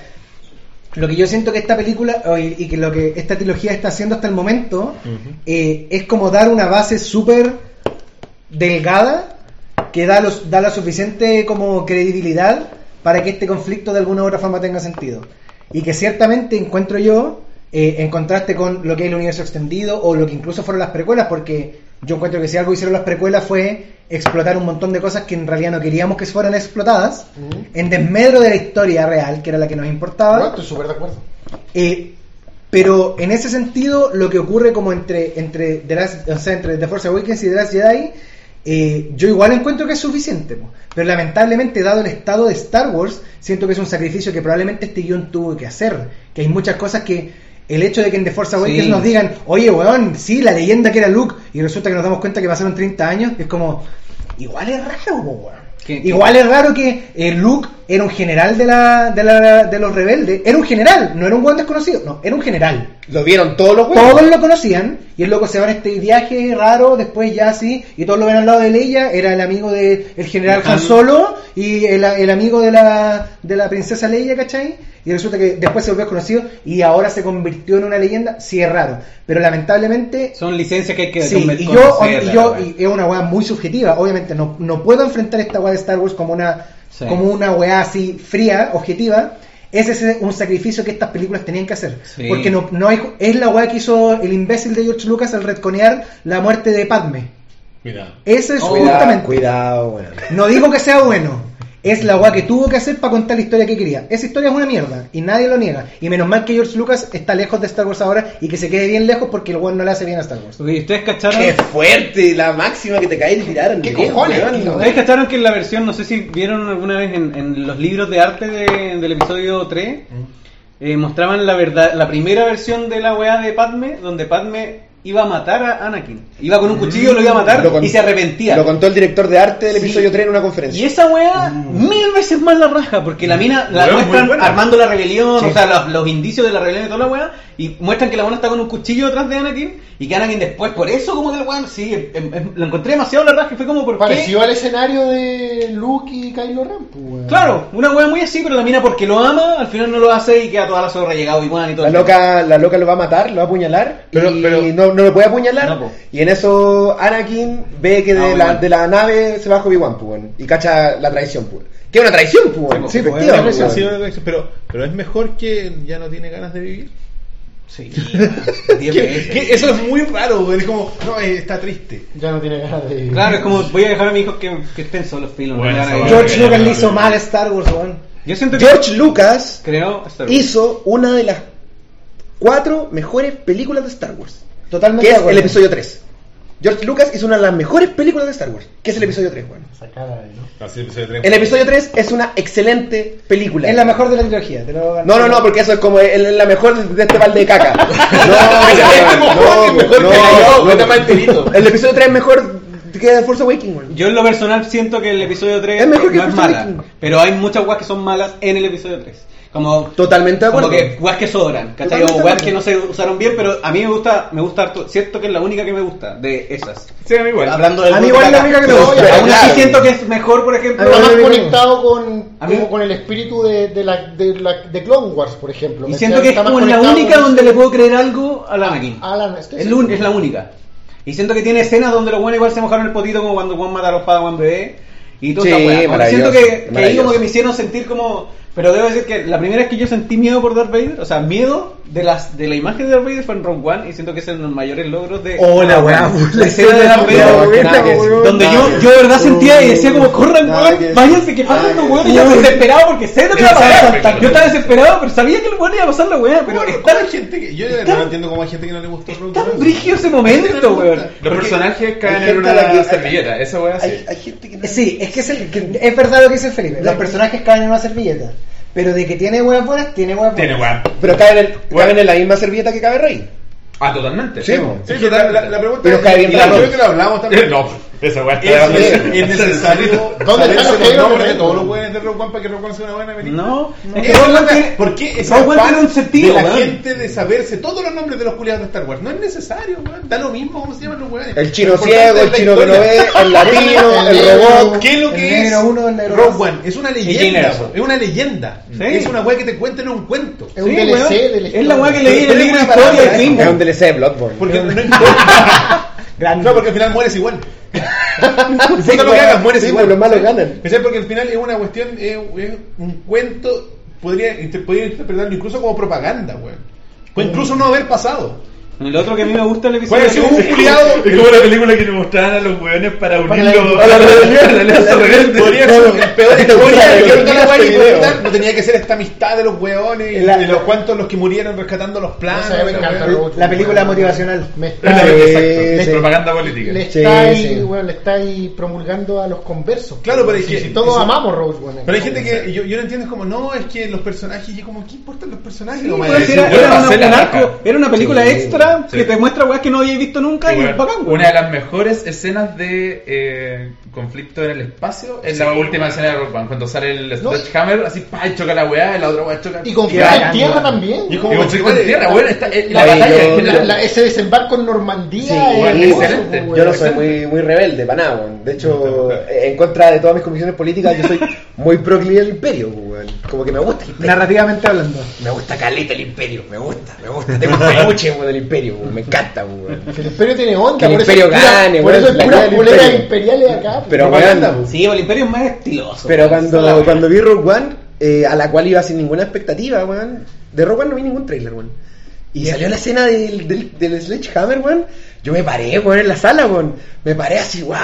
Lo que yo siento que esta película o, y, y que lo que esta trilogía está haciendo hasta el momento eh, es como dar una base súper delgada que da, los, da la suficiente como credibilidad para que este conflicto de alguna u otra forma tenga sentido. Y que ciertamente encuentro yo, eh, en contraste con lo que es el universo extendido o lo que incluso fueron las precuelas, porque yo encuentro que si algo hicieron las precuelas fue explotar un montón de cosas que en realidad no queríamos que fueran explotadas, en desmedro de la historia real, que era la que nos importaba. No, estoy súper de acuerdo. Eh, pero en ese sentido, lo que ocurre como entre entre The, Last- o sea, entre The Force Awakens y The Last Jedi, eh, yo igual encuentro que es suficiente. po. Pero lamentablemente, dado el estado de Star Wars, siento que es un sacrificio que probablemente este guion tuvo que hacer. Que hay muchas cosas que el hecho de que en The Force Awakens Sí. nos digan, oye, weón, sí, la leyenda que era Luke, y resulta que nos damos cuenta que pasaron 30 años, es como, igual es raro, weón. Igual es raro que eh, Luke era un general de, la, de, la, de los rebeldes. Era un general, no era un buen desconocido. No, era un general. Lo vieron todos los weones. Todos lo conocían y el loco se va en este viaje raro, después ya así, y todos lo ven al lado de Leia, era el amigo del general Han Han. Solo y el, el amigo de la, de la princesa Leia, ¿cachai? Y resulta que después se volvió conocido y ahora se convirtió en una leyenda, sí es raro, pero lamentablemente... Son licencias que hay que Sí, y yo, conocer, y yo y es una weá muy subjetiva, obviamente no, no puedo enfrentar esta weá de Star Wars como una, Sí. como una weá así fría, objetiva. Ese es un sacrificio que estas películas tenían que hacer. Sí. Porque no, no hay, es la weá que hizo el imbécil de George Lucas al retconear la muerte de Padme. Mira. Eso es Oh, justamente. Cuidado, weón. No digo que sea bueno. Es la weá que tuvo que hacer para contar la historia que quería. Esa historia es una mierda y nadie lo niega. Y menos mal que George Lucas está lejos de Star Wars ahora y que se quede bien lejos porque el weón no le hace bien a Star Wars. Porque ustedes cacharon... Qué fuerte, la máxima que te cae y tiraron. ¿Qué Bien, cojones, weón. ¿Ustedes cacharon que en la versión, no sé si vieron alguna vez en, en los libros de arte de- del episodio 3, eh, mostraban la verdad, la primera versión de la weá de Padme, donde Padme iba a matar a Anakin. Iba con un cuchillo, lo iba a matar Lo con- y se arrepentía. Lo contó el director de arte del Sí. episodio 3 en una Y conferencia. esa weá, mil veces más la raja, porque la mina la muestran armando la rebelión, Sí. o sea, los, los indicios de la rebelión de toda la weá, y muestran que la buena está con un cuchillo detrás de Anakin, y que Anakin después, por eso, como que la weá, sí, em- em- lo encontré demasiado la raja, y fue como, ¿por qué? Pareció al escenario de Luke y Kylo Ren, pues, weón. Claro, una wea muy así, pero la mina porque lo ama, al final no lo hace y queda toda la zorra llegado igual y todo. La el loca, la loca lo va a matar, lo va a apuñalar, Pero- y pero- no, no lo puede apuñalar. No, y en eso Anakin ve que de, Ah, la, de la nave se baja Obi-Wan, pues, weón, y cacha la traición, pues. Que es una traición, pues, weón. Sí, pues, pues, weón. Sí, pero, pero es mejor que ya no tiene ganas de vivir. Sí, <laughs> veces. eso es muy raro, güey. Es como, no, eh, está triste. Ya no tiene ganas de vivir. Claro, es como voy a dejar a mis hijos que, que estén solos, filo. no Bueno, me van a esa ir. George Lucas le hizo mal a Star Wars, weón. Yo siento que George Lucas creó Star Wars. hizo una de las cuatro mejores películas de Star Wars. Totalmente Que de es acuerdo. el episodio 3. George Lucas hizo una de las mejores películas de Star Wars, que es el episodio 3, weón. Esa cara de, ¿no? Así episodio tres. El episodio 3 es una excelente película. Es la mejor de la trilogía. te lo No, no, no, porque eso es como el- el- la mejor de este balde de caca. <laughs> No, no, mejor no, que la yo, no, vete más enterito. El episodio 3 es mejor que The Force Awakens. Yo en lo personal siento que el episodio 3 Es mejor que no es Force mala, pero hay muchas weas que son malas en el episodio 3. Como Totalmente de como que weas que sobran, ¿cachai? Totalmente O weas que no se usaron bien, pero a mí me gusta, me gusta harto. Cierto que es la única que me gusta de esas. Sí, a mí igual. Hablando del A mí igual de la única que me Pero <laughs> gusta. Aún así Claro. siento que es mejor, por ejemplo. A Está mí más conectado con, A mí- como con el espíritu de, de, la, de, la, de Clone Wars, por ejemplo. Y siento que es como la única con- donde le puedo creer algo a la Anakin. Alan, estoy Es, la un- es la única. Y siento que tiene escenas donde los buenos igual se mojaron el potito como cuando Juan mata a los Padawan bebé. Y todo Sí, esa que Siento que, que ahí como que me hicieron sentir como... Pero debo decir que la primera vez que yo sentí miedo por Darth Vader, o sea, miedo de las de la imagen de Darth Vader fue en Rogue One y siento que es uno de los mayores logros de... Hola, weá. La escena de Darth Vader, donde yo, yo de verdad sentía y decía como, corran, weón, váyanse, que pasan los weones. Y yo desesperado porque sé lo que va a pasar. Yo estaba desesperado, pero sabía que el weón iba a pasar la weá, pero Pero es ¿cómo tan, hay gente que. Yo de verdad no entiendo cómo hay gente que no le gustó Rogue tan One. brígido ese momento, weón. gusta. Los personajes caen en la una servilleta, esa weá sí. Hay, hay gente que no- Sí, es que es, el- que es verdad lo que dice Felipe. Los personajes caen en una servilleta. Pero de que tiene huevas buenas, tiene huevas buenas. Tiene weá. Pero caben en, el- caben en la misma servilleta que cabe Rey. Ah, totalmente. Sí, po. Sí, pero la, la, la pregunta Pero es, cae bien y creo que lo hablamos también. <laughs> No, esa weá ¿Es, está es- es necesario <laughs> ¿Dónde están saberse los Rebels? todos los buenos de Rogue One para que Rogue One sea una buena película? No, Es es que Rogue One tiene- ¿Por qué Rogue One tiene un sentido, de la gente de saberse todos los nombres de los culiados de Star Wars? No es necesario, weón. Da lo mismo cómo se llaman los weones. El chino Lo ciego, es el chino que no ve, el <laughs> latino, El robot. ¿Qué es lo que es Rogue. One? Es una leyenda, es una leyenda. Es una weá que te cuenta en un cuento. Es un DLC Es la weá que leí en el libro de es una historia Es un. DLC de Bloodborne. Porque no <laughs> importa. No, porque al final mueres igual. <laughs> No importa lo que hagas, mueres Sí, igual. los malos ganan. ¿Cachai? Porque al final es una cuestión, es, es un cuento, podría, podría interpretarlo incluso como propaganda, weón. Puede incluso no haber pasado. El otro que a mí me gusta el Puede episodio. haber sido un culiado. <laughs> Es como la película que le mostraban a los weones para unirlo a la rebelión. Podría ser el peor <laughs> historia. No tenía que ser esta amistad de los weones y los cuantos los que murieron rescatando los planos. La película motivacional. Me Es propaganda política. le, está ahí, sí. weón, le está ahí promulgando a los conversos. Claro, pero es que- todos amamos One. Pero hay gente que yo, yo no entiendo, es como, no, es que los personajes, y como, ¿qué importan los personajes? Era, una, película Sí, sí. que te muestra weas que no habías visto nunca y bueno, bacán, weón. una de las mejores escenas de eh, conflicto en el espacio es la última escena de Rock cuando sale el No. Sledgehammer, así pa, y choca la weá, y la otra weá choca. Y con Qué fuego en tierra también. Y Y como- con conflicto en tierra, weón, está- eh, la batalla yo- es que La- la- ese desembarco en Normandía. Yo no soy muy, muy rebelde, para nada, weón. De hecho, en contra de todas mis convicciones políticas, yo soy muy proclive al imperio, weón. Como que me gusta. Narrativamente hablando. Me gusta caleta el imperio, me gusta, me gusta. Tengo un peluche, weón, del imperio, weón. Me encanta, weón. El imperio tiene onda. Que el por eso imperio es pura- gane, Por weón, eso es pura imperiales acá. Pero, Propaganda, Sí, el imperio es más estiloso. Pero cuando, cuando vi Rogue One, eh, a la cual iba sin ninguna expectativa, weón. De Rogue One no vi ningún trailer, weón. Y salió la escena del, del, del Sledgehammer, weón. Yo me paré, weón, en la sala, weón. Me paré así, guau.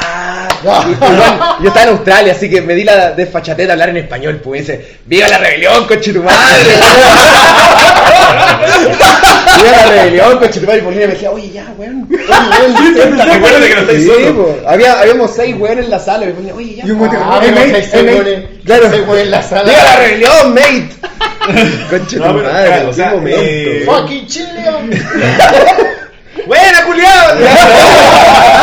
Y, weón, yo estaba en Australia, así que me di la desfachatez de hablar en español, pues. Dice, ¡Viva la rebelión, coche tu madre! <laughs> ¡Viva la rebelión, <laughs> coche tu madre! Y Paulina me decía, oye, ya, weón. Oye, weón, Acuérdate que no estáis Sí, solo. po. Había, habíamos seis weones en la sala. Y me ponía, oye, ya. Y un motivo- Ah, Hey, mate, hey, Claro. seis en la sala. ¡Viva la rebelión, mate! <laughs> Conche No, tu pero, madre, claro, o qué sea, momento. eh, Fucking Chilean. <laughs> ¡Buena, culiao!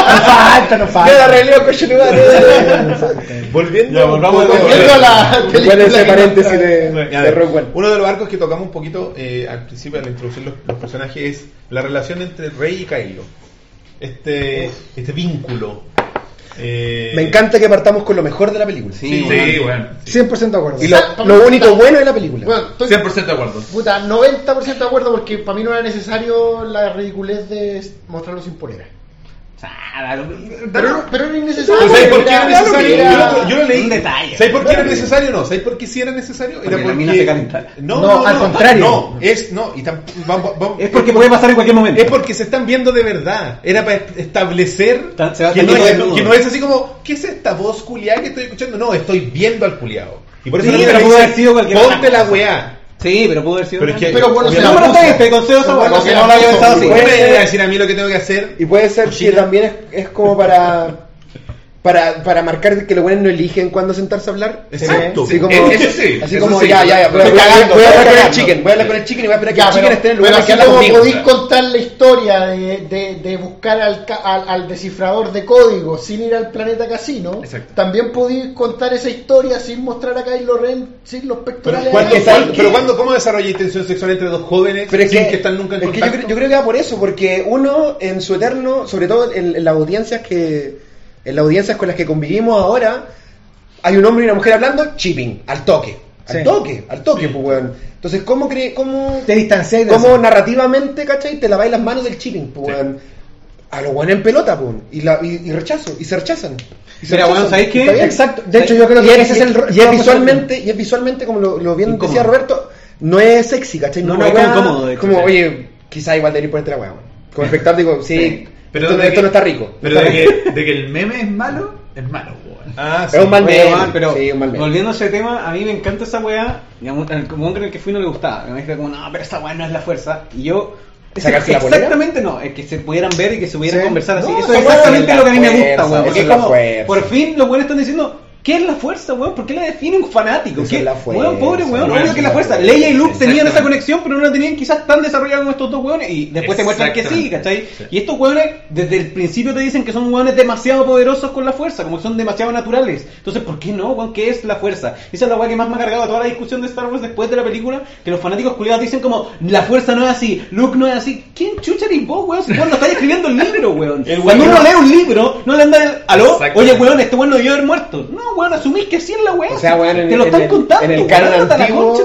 No falta, no ¡Viva la falta. rebelión, conche tu madre! Volviendo, Ya, volvamos a la ¿Cuál película es ese paréntesis de, Ya, de One? Uno de los arcos que tocamos un poquito eh, al principio al introducir los, los personajes es la relación entre Rey y Kylo. Este, este vínculo. Eh, Me encanta que partamos con lo mejor de la película. Sí, Sí, bueno. 100% de acuerdo. Y lo, lo único bueno de la película. Bueno, estoy 100% de acuerdo. puta, 90% de acuerdo porque para mí no era necesario la ridiculez de mostrarlo sin polera. Pero, no- pero era innecesario. ¿Sabes por qué Era- era necesario? Yo lo, yo lo leí. Un detalle. ¿Sabes por qué era necesario? No. ¿Sabes por qué sí era necesario? Era Porque la mina se calentara. No, No, no, al no, contrario. No, es no. Y tam- vamos- vamos- Es porque puede pasar en cualquier momento. Es porque se están viendo de verdad. Era para establecer que no, es, desnudo. que no es así como, ¿qué es esta voz culiada que estoy escuchando? No, estoy viendo al culiado. Y por eso Sí, la mina pero le pudo dice, haber sido cualquier ponte la cosa". weá. Sí, pero pudo haber sido. Pero es que- Pero bueno, se no, la pero está bien, puso. te concedo esa Pero weá, bueno, se no lo puso. pensado así. ¿Por qué me Puede decir a mí lo que tengo que hacer? Y puede ser que también es, es como para para, para marcar que los buenos no eligen cuándo sentarse a hablar. Exacto. Así como, eso sí, así eso como sí. ya, ya, ya. Voy, a- Estoy voy a- cagando, voy a estoy hablar con el chicken. Voy a hablar con el chicken y voy a esperar que Ya, el chicken pero, esté en el pero lugar que así como conmigo. podéis contar la historia de, de, de buscar al, ca- al, al descifrador de código sin ir al planeta casino, Exacto. también podéis contar esa historia sin mostrar a Kylo Ren sin los Pero, pectorales. ¿cuándo, adelante. cuándo- pero ¿cuándo, ¿cómo desarrolla tensión sexual entre dos jóvenes Pero es sin que, que, están nunca en es que yo, contacto? creo, yo creo que va por eso, porque uno en su eterno, sobre todo en, en las audiencias que en las audiencias con las que convivimos ahora, hay un hombre y una mujer hablando, chipping, al toque, al Sí. toque, al toque, pues weón. Entonces, ¿cómo cree, cómo, Te distanciáis de cómo eso. narrativamente, cachai, te laváis las manos del chipping, pues weón? A los buenos en pelota, pues, y, la, y, y rechazo, y se rechazan. Y se Mira, rechazan. weón, ¿sabéis qué? Exacto. De hecho, yo creo que es, ese es el. y es- visualmente, y es visualmente, como lo, lo bien Incómodo. decía Roberto, no es sexy, ¿cachai? No, una no, es como oye, quizá igual debería ponerte la weón. Como <laughs> espectáculo, digo, sí, Pero esto, de esto que- no está rico. Pero está de rico. que, de que el meme es malo, es malo, weón. Ah, Es un mal meme, pero sí, un mal meme. volviendo a ese tema, a mí me encanta esa weá. Digamos, el común con el que fui no le gustaba. Me dijo como, no, pero esa weá no es la fuerza. Y yo. ¿Sacarse la polera? exactamente no, es que se pudieran ver y que se pudieran Sí. conversar así. No, Eso es exactamente lo que a mí me gusta, weón. Porque es como, fuerza. por fin los weones están diciendo. ¿Qué es la fuerza, weón? ¿Por qué la define un fanático? ¿Qué? es la fuerza, Weón, pobre weón, weón, obvio que es la fuerza. Leia y Luke tenían esa conexión, pero no la tenían quizás tan desarrollada como estos dos weones. Y después te muestran que sí, ¿cachai? Sí. Y estos weones, desde el principio te dicen que son weones demasiado poderosos con la fuerza, como que son demasiado naturales. Entonces, ¿por qué no, weón? ¿Qué es la fuerza? Esa es la weá que más me ha cargado toda la discusión de Star Wars después de la película, que los fanáticos culiados dicen como, la fuerza no es así, Luke no es así. ¿Quién chucha eres vos, weón? Si vos no estás escribiendo el libro, weón. Cuando weón- uno lee un libro, no le anda el, aló, oye, weón, este weón no debió haber muerto. No, weón, asumís que sí es la weá. O sea, weón, en, te lo están contando, en el canon antiguo,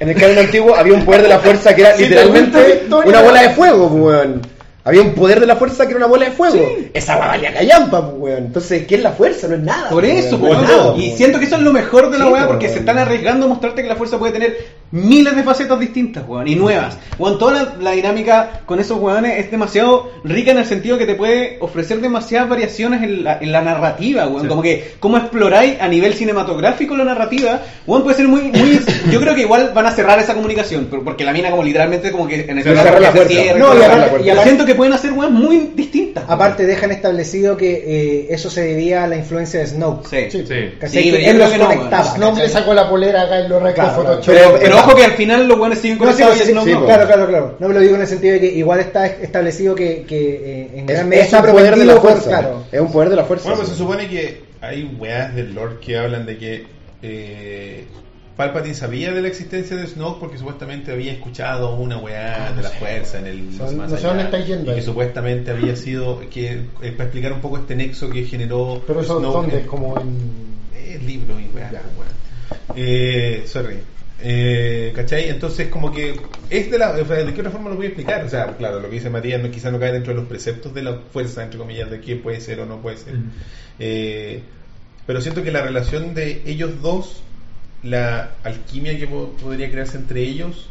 en el canon antiguo había un poder de la fuerza que era literalmente una bola de fuego, pues, weón. Había un poder de la fuerza que era una bola de fuego. Sí. Esa weá valía callampa, pues, weón. Entonces, ¿qué es la fuerza? No es nada. Por pues, eso, weón. No y siento que eso es lo mejor de la Sí, weá porque se están arriesgando a mostrarte que la fuerza puede tener miles de facetas distintas, weón, y nuevas. Weón, toda la, la dinámica con esos weones es demasiado rica en el sentido que te puede ofrecer demasiadas variaciones en la, en la narrativa, weón. Sí. Como que, cómo exploráis a nivel cinematográfico la narrativa, weón, puede ser muy, muy. <laughs> Yo creo que igual van a cerrar esa comunicación, pero- porque la mina, como literalmente, como que en el Cerrar la se puerta. cierra y No, y aparte- demás. y siento que pueden hacer weas muy distintas. weón. Aparte, dejan establecido que eh, eso se debía a la influencia de Snoke. Sí. Sí. Sí, Que él creo los que no, conectaba. weón. Snoke le sacó la polera acá y lo recto Claro, Photoshop. Pero- Pero ojo que al final los buenos siguen No, sí, conectados sí, sí, no. claro, claro, claro. No me lo digo en el sentido de que igual está establecido que, que eh, en Es, gran medida es un poder de la fuerza. Claro. Es un poder de la fuerza. Bueno, pues se supone que hay weas del Lord que hablan de que eh, Palpatine sabía de la existencia de Snoke porque supuestamente había escuchado una weá de la fuerza en el Son- más no sé allá, dónde está yendo y que supuestamente había sido que eh, para explicar un poco este nexo que generó Pero eso, Snoke ¿dónde? en- Como en... el libro y weá. Eh, sorry. Eh, ¿Cachai? Entonces, como que es de la. ¿De qué otra forma lo voy a explicar? O sea, claro, lo que dice Matías no, quizá no cae dentro de los preceptos de la fuerza, entre comillas, de qué puede ser o no puede ser. Ujú. Eh, pero siento que la relación de ellos dos, la alquimia que po- podría crearse entre ellos,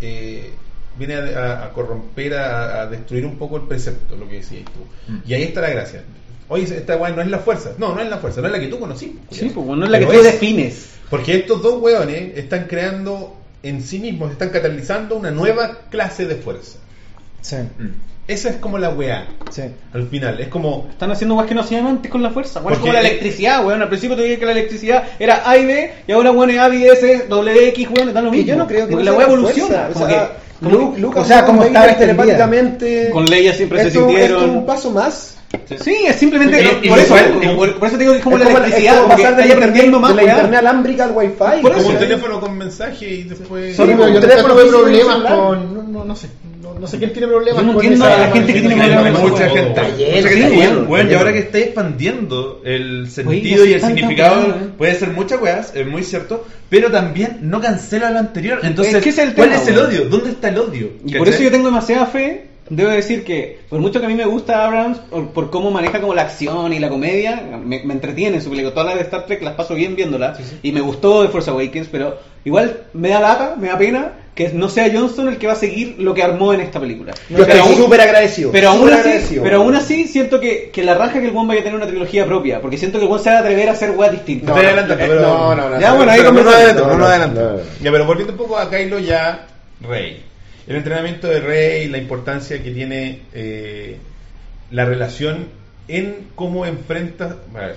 eh, viene a, a- a corromper, a, a destruir un poco el precepto, lo que decías tú. Mm. Y ahí está la gracia. Oye, esta weá no es la fuerza. No, no es la fuerza, no es la que tú conocí. Sí, pues no es la que tú es- defines. Porque estos dos weones están creando en sí mismos, están catalizando una nueva clase de fuerza. Sí, Mm. Esa es como la weá. sí. Al final, es como. Están haciendo weas que no hacían antes con la fuerza. Weón, es como la electricidad, weón. Al principio te dije que la electricidad era A y B, y ahora weón es A, B, S, W, X, weón, están lo mismo. yo no creo que la wea evoluciona. fuerza, o sea, que, como Luke- que- Lucas o sea, como estaba telepáticamente. Con Leia siempre se esto, sintieron. esto es un paso más. Sí, es simplemente. Y- y por, eso, igual- como- por, por eso te digo que es como es la como, electricidad, es como pasar de aprendiendo más, de la weá. internet alámbrica al wifi. Por como eso. un teléfono con mensaje y después. Sí, Sí, pero yo teléfono y problemas con... No, no, no sé. No, no sé quién tiene problemas Yo no con entiendo esa- a la gente que tiene problemas con mucha gente. weón, y ahora que está expandiendo el Oye, sentido y el significado, eh. puede ser muchas weas, es muy cierto, pero también no cancela lo anterior. Entonces, Es es ¿cuál es el odio? ¿Dónde está el odio? Y por eso yo tengo demasiada fe. Debo decir que, por mucho que a mí me gusta Abrams, por, por cómo maneja como la acción y la comedia, me, me entretiene en su película. Todas las de Star Trek las paso bien viéndolas. Y me gustó de Force Awakens, pero igual me da lata, me da pena que no sea Johnson el que va a seguir lo que armó en esta película. Yo estoy aún- súper agradecido. pero aún, así, agradecido. pero aún así siento que, que la raja que el Juan vaya a tener una trilogía propia, porque siento que el Juan se va a atrever a hacer weas distintas. Eh, pero- no, no, no, Ya, no, bueno, ahí pero no No, no no adelanto. adelanto. Ya, pero volviendo un poco a Kylo ya, Rey. El entrenamiento de Rey, la importancia que tiene eh, la relación en cómo enfrenta. A ver,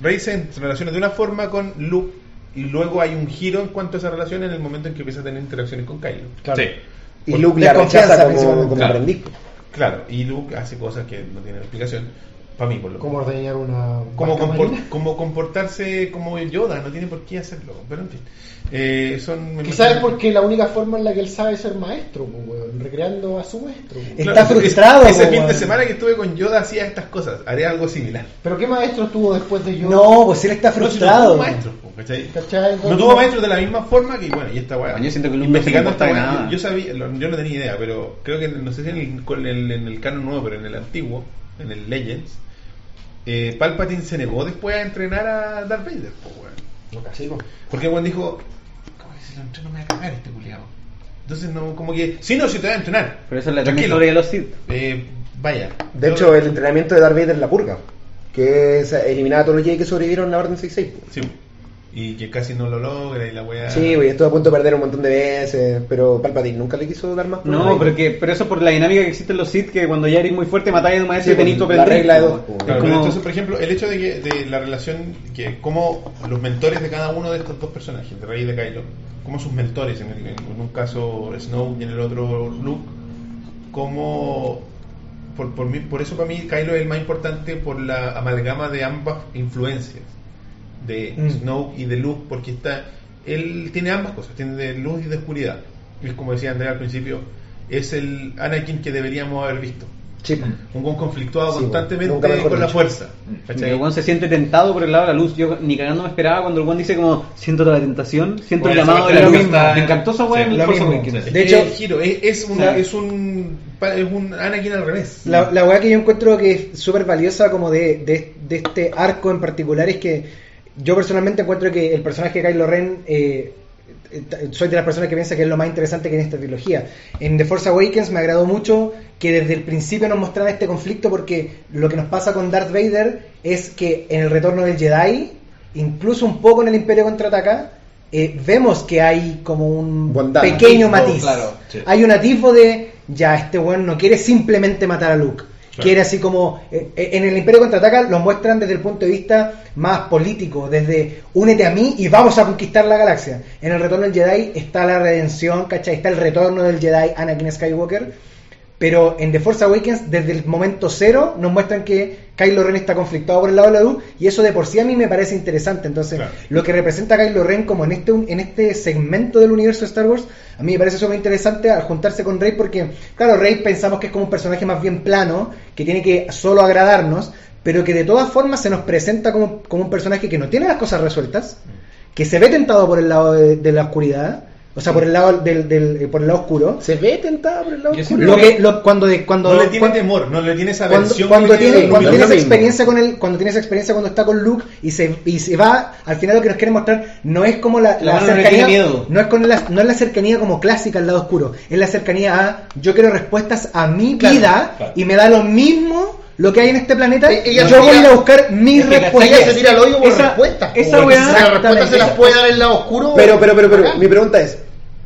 Rey se relaciona de una forma con Luke y luego hay un giro en cuanto a esa relación en el momento en que empieza a tener interacciones con Kylo. Claro. Sí. Y Luke la rechaza como, como Claro. aprendiz. Claro, y Luke hace cosas que no tienen explicación, para mí por lo ¿Cómo ordeñar una Como, compor- como comportarse como Yoda, no tiene por qué hacerlo, pero en fin. Eh, son, Quizás es porque la única forma en la que él sabe ser maestro, weón, recreando a su maestro. Está Claro, frustrado, Ese, ese fin de semana que estuve con Yoda hacía estas cosas, haré algo similar. Pero ¿qué maestro tuvo después de yo? No, pues él está No, si no frustrado. tuvo maestros, po, ¿cachai? ¿Cachai? Entonces- No tuvo maestros de la misma forma que, bueno, y esta weá. Yo siento que Investigando esta weá, yo, yo sabía, yo no tenía idea, pero creo que, no sé si en el, con el, en el canon nuevo, pero en el antiguo, en el Legends, eh, Palpatine se negó después a entrenar a Darth Vader, po, weón. Sí, po. Porque Juan dijo, ¿cómo que si lo entreno me va a cagar este culiado? Entonces, no, como que, sí, no, si te voy a entrenar. Pero esa es la Tranquilo. historia de los Sith. Eh, vaya. De Yo- hecho, el entrenamiento de Darth Vader es la purga. Que es eliminar a todos los Jedi que sobrevivieron a la Orden 66. po. Sí, y que casi no lo logra y la weá. Sí, güey, estuvo a punto de perder un montón de veces, pero Palpatine nunca le quiso dar más No, pero, que, pero eso por la dinámica que existe en los Sith, que cuando ya eres muy fuerte matáis a un maestro Sí, y tenéis pues, tu la regla de dos, pues. Es Claro, como- pero entonces, por ejemplo, el hecho de que de la relación, que como los mentores de cada uno de estos dos personajes, de Rey y de Kylo, como sus mentores, en, el- en un caso Snow y en el otro Luke, como por, por, mí, por eso para mí Kylo es el más importante por la amalgama de ambas influencias, de Mm. Snow y de Luke, porque está él tiene ambas cosas, tiene de luz y de oscuridad. Es como decía Andrea al principio, es el Anakin que deberíamos haber visto. Sí. Un buen conflictuado Sí, constantemente con la fuerza. Y ¿cachai? el weón se siente tentado por el lado de la luz. Yo ni cagando me esperaba cuando el weón dice como siento la tentación, siento Bueno, el llamado de la luz. está- Me encantó esa weá Sí, en el mismo. De hecho- el giro es, es, Sí. es un es un Anakin al revés. La, la weá que yo encuentro que es súper valiosa como de, de, de este arco en particular es que yo personalmente encuentro que el personaje de Kylo Ren eh, soy de las personas que piensa que es lo más interesante que en esta trilogía. En The Force Awakens me agradó mucho que desde el principio nos mostraran este conflicto porque lo que nos pasa con Darth Vader es que en el retorno del Jedi, incluso un poco en el Imperio contraataca, eh, vemos que hay como un Bondad. pequeño Atisbo, matiz. claro, sí. Hay un atisbo de ya este weón no quiere simplemente matar a Luke. Claro. Quiere así como eh, eh, en el Imperio contraataca lo muestran desde el punto de vista más político, desde únete a mí y vamos a conquistar la galaxia. En el retorno del Jedi está la redención, ¿cachai? Está el retorno del Jedi Anakin Skywalker. Pero en The Force Awakens, desde el momento cero, nos muestran que Kylo Ren está conflictado por el lado de la luz, y eso de por sí a mí me parece interesante. Entonces, Claro. lo que representa Kylo Ren como en este, en este segmento del universo de Star Wars, a mí me parece súper interesante al juntarse con Rey, porque, claro, Rey pensamos que es como un personaje más bien plano, que tiene que solo agradarnos, pero que de todas formas se nos presenta como, como un personaje que no tiene las cosas resueltas, que se ve tentado por el lado de, de la oscuridad, o sea, por el lado del, del- eh, por el lado oscuro. Se ve tentado por el lado oscuro. Lo que, lo- cuando de, cuando no le tiene cuando- temor, no le tiene esa cuando, versión cuando que tiene, cuando tiene esa experiencia con él, cuando tiene esa experiencia cuando está con Luke y se, y se va, al final lo que nos quiere mostrar no es como la, La la mano no le cercanía, tiene miedo. no es con la, no es la cercanía como clásica al lado oscuro, es la cercanía a yo quiero respuestas a mi Claro, vida claro. y me da lo mismo lo que hay en este planeta, E- ella yo voy a ir tira- a buscar mis es que, respuestas. Ella se tira al hoyo por Esa- respuestas. esa porque weá- si las respuestas se las puede dar el lado oscuro. Pero, pero, pero, pero, mi pregunta es: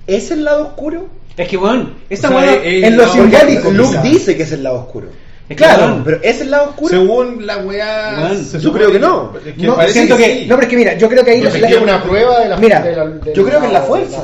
¿es el lado oscuro? Es que weón, esa O sea, weá es- en lo simbólico, Luke quizá. dice que es el lado oscuro. Es que, claro, weón, Pero ¿es el lado oscuro? Según la weá. Se yo creo que no. es No, parece siento que, sí. no, pero es que mira, yo creo que ahí Pero la- la- una prueba de la Mira, de la- de yo creo que es la de fuerza.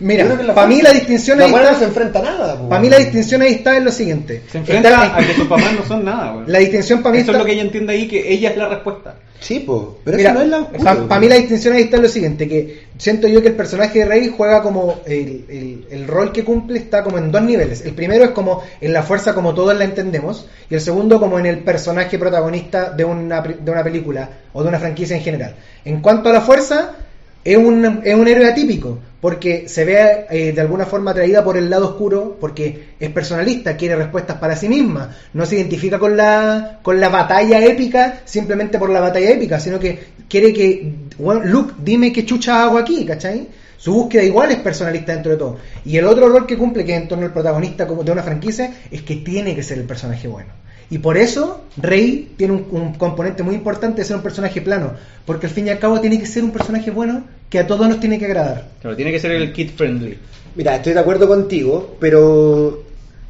Mira, que es la para mí fuerza. la distinción La ahí está- no se enfrenta a nada. Para mí la distinción ahí está en lo siguiente. se enfrenta Está- a que sus papás no son nada, weón. La distinción para mí Eso es está- lo que ella entiende ahí, que ella es la respuesta. Sí, po. Pero Mira, eso no es oscuro. para mí la distinción ahí está en lo siguiente, que siento yo que el personaje de Rey juega como el, el- el rol que cumple está como en dos niveles. El primero es como en la fuerza como todos la entendemos y el segundo como en el personaje protagonista de una, de una película o de una franquicia en general. En cuanto a la fuerza, es un, es un héroe atípico, porque se ve eh, de alguna forma atraída por el lado oscuro, porque es personalista, quiere respuestas para sí misma, no se identifica con la, con la batalla épica simplemente por la batalla épica, sino que quiere que, bueno, Luke, dime qué chucha hago aquí, ¿cachai? Su búsqueda igual es personalista dentro de todo. Y el otro rol que cumple, que es en torno al protagonista como de una franquicia, es que tiene que ser el personaje bueno. Y por eso Rey tiene un, un componente muy importante de ser un personaje plano, porque al fin y al cabo tiene que ser un personaje bueno que a todos nos tiene que agradar. Claro, tiene que ser el kid friendly. Mira, estoy de acuerdo contigo, pero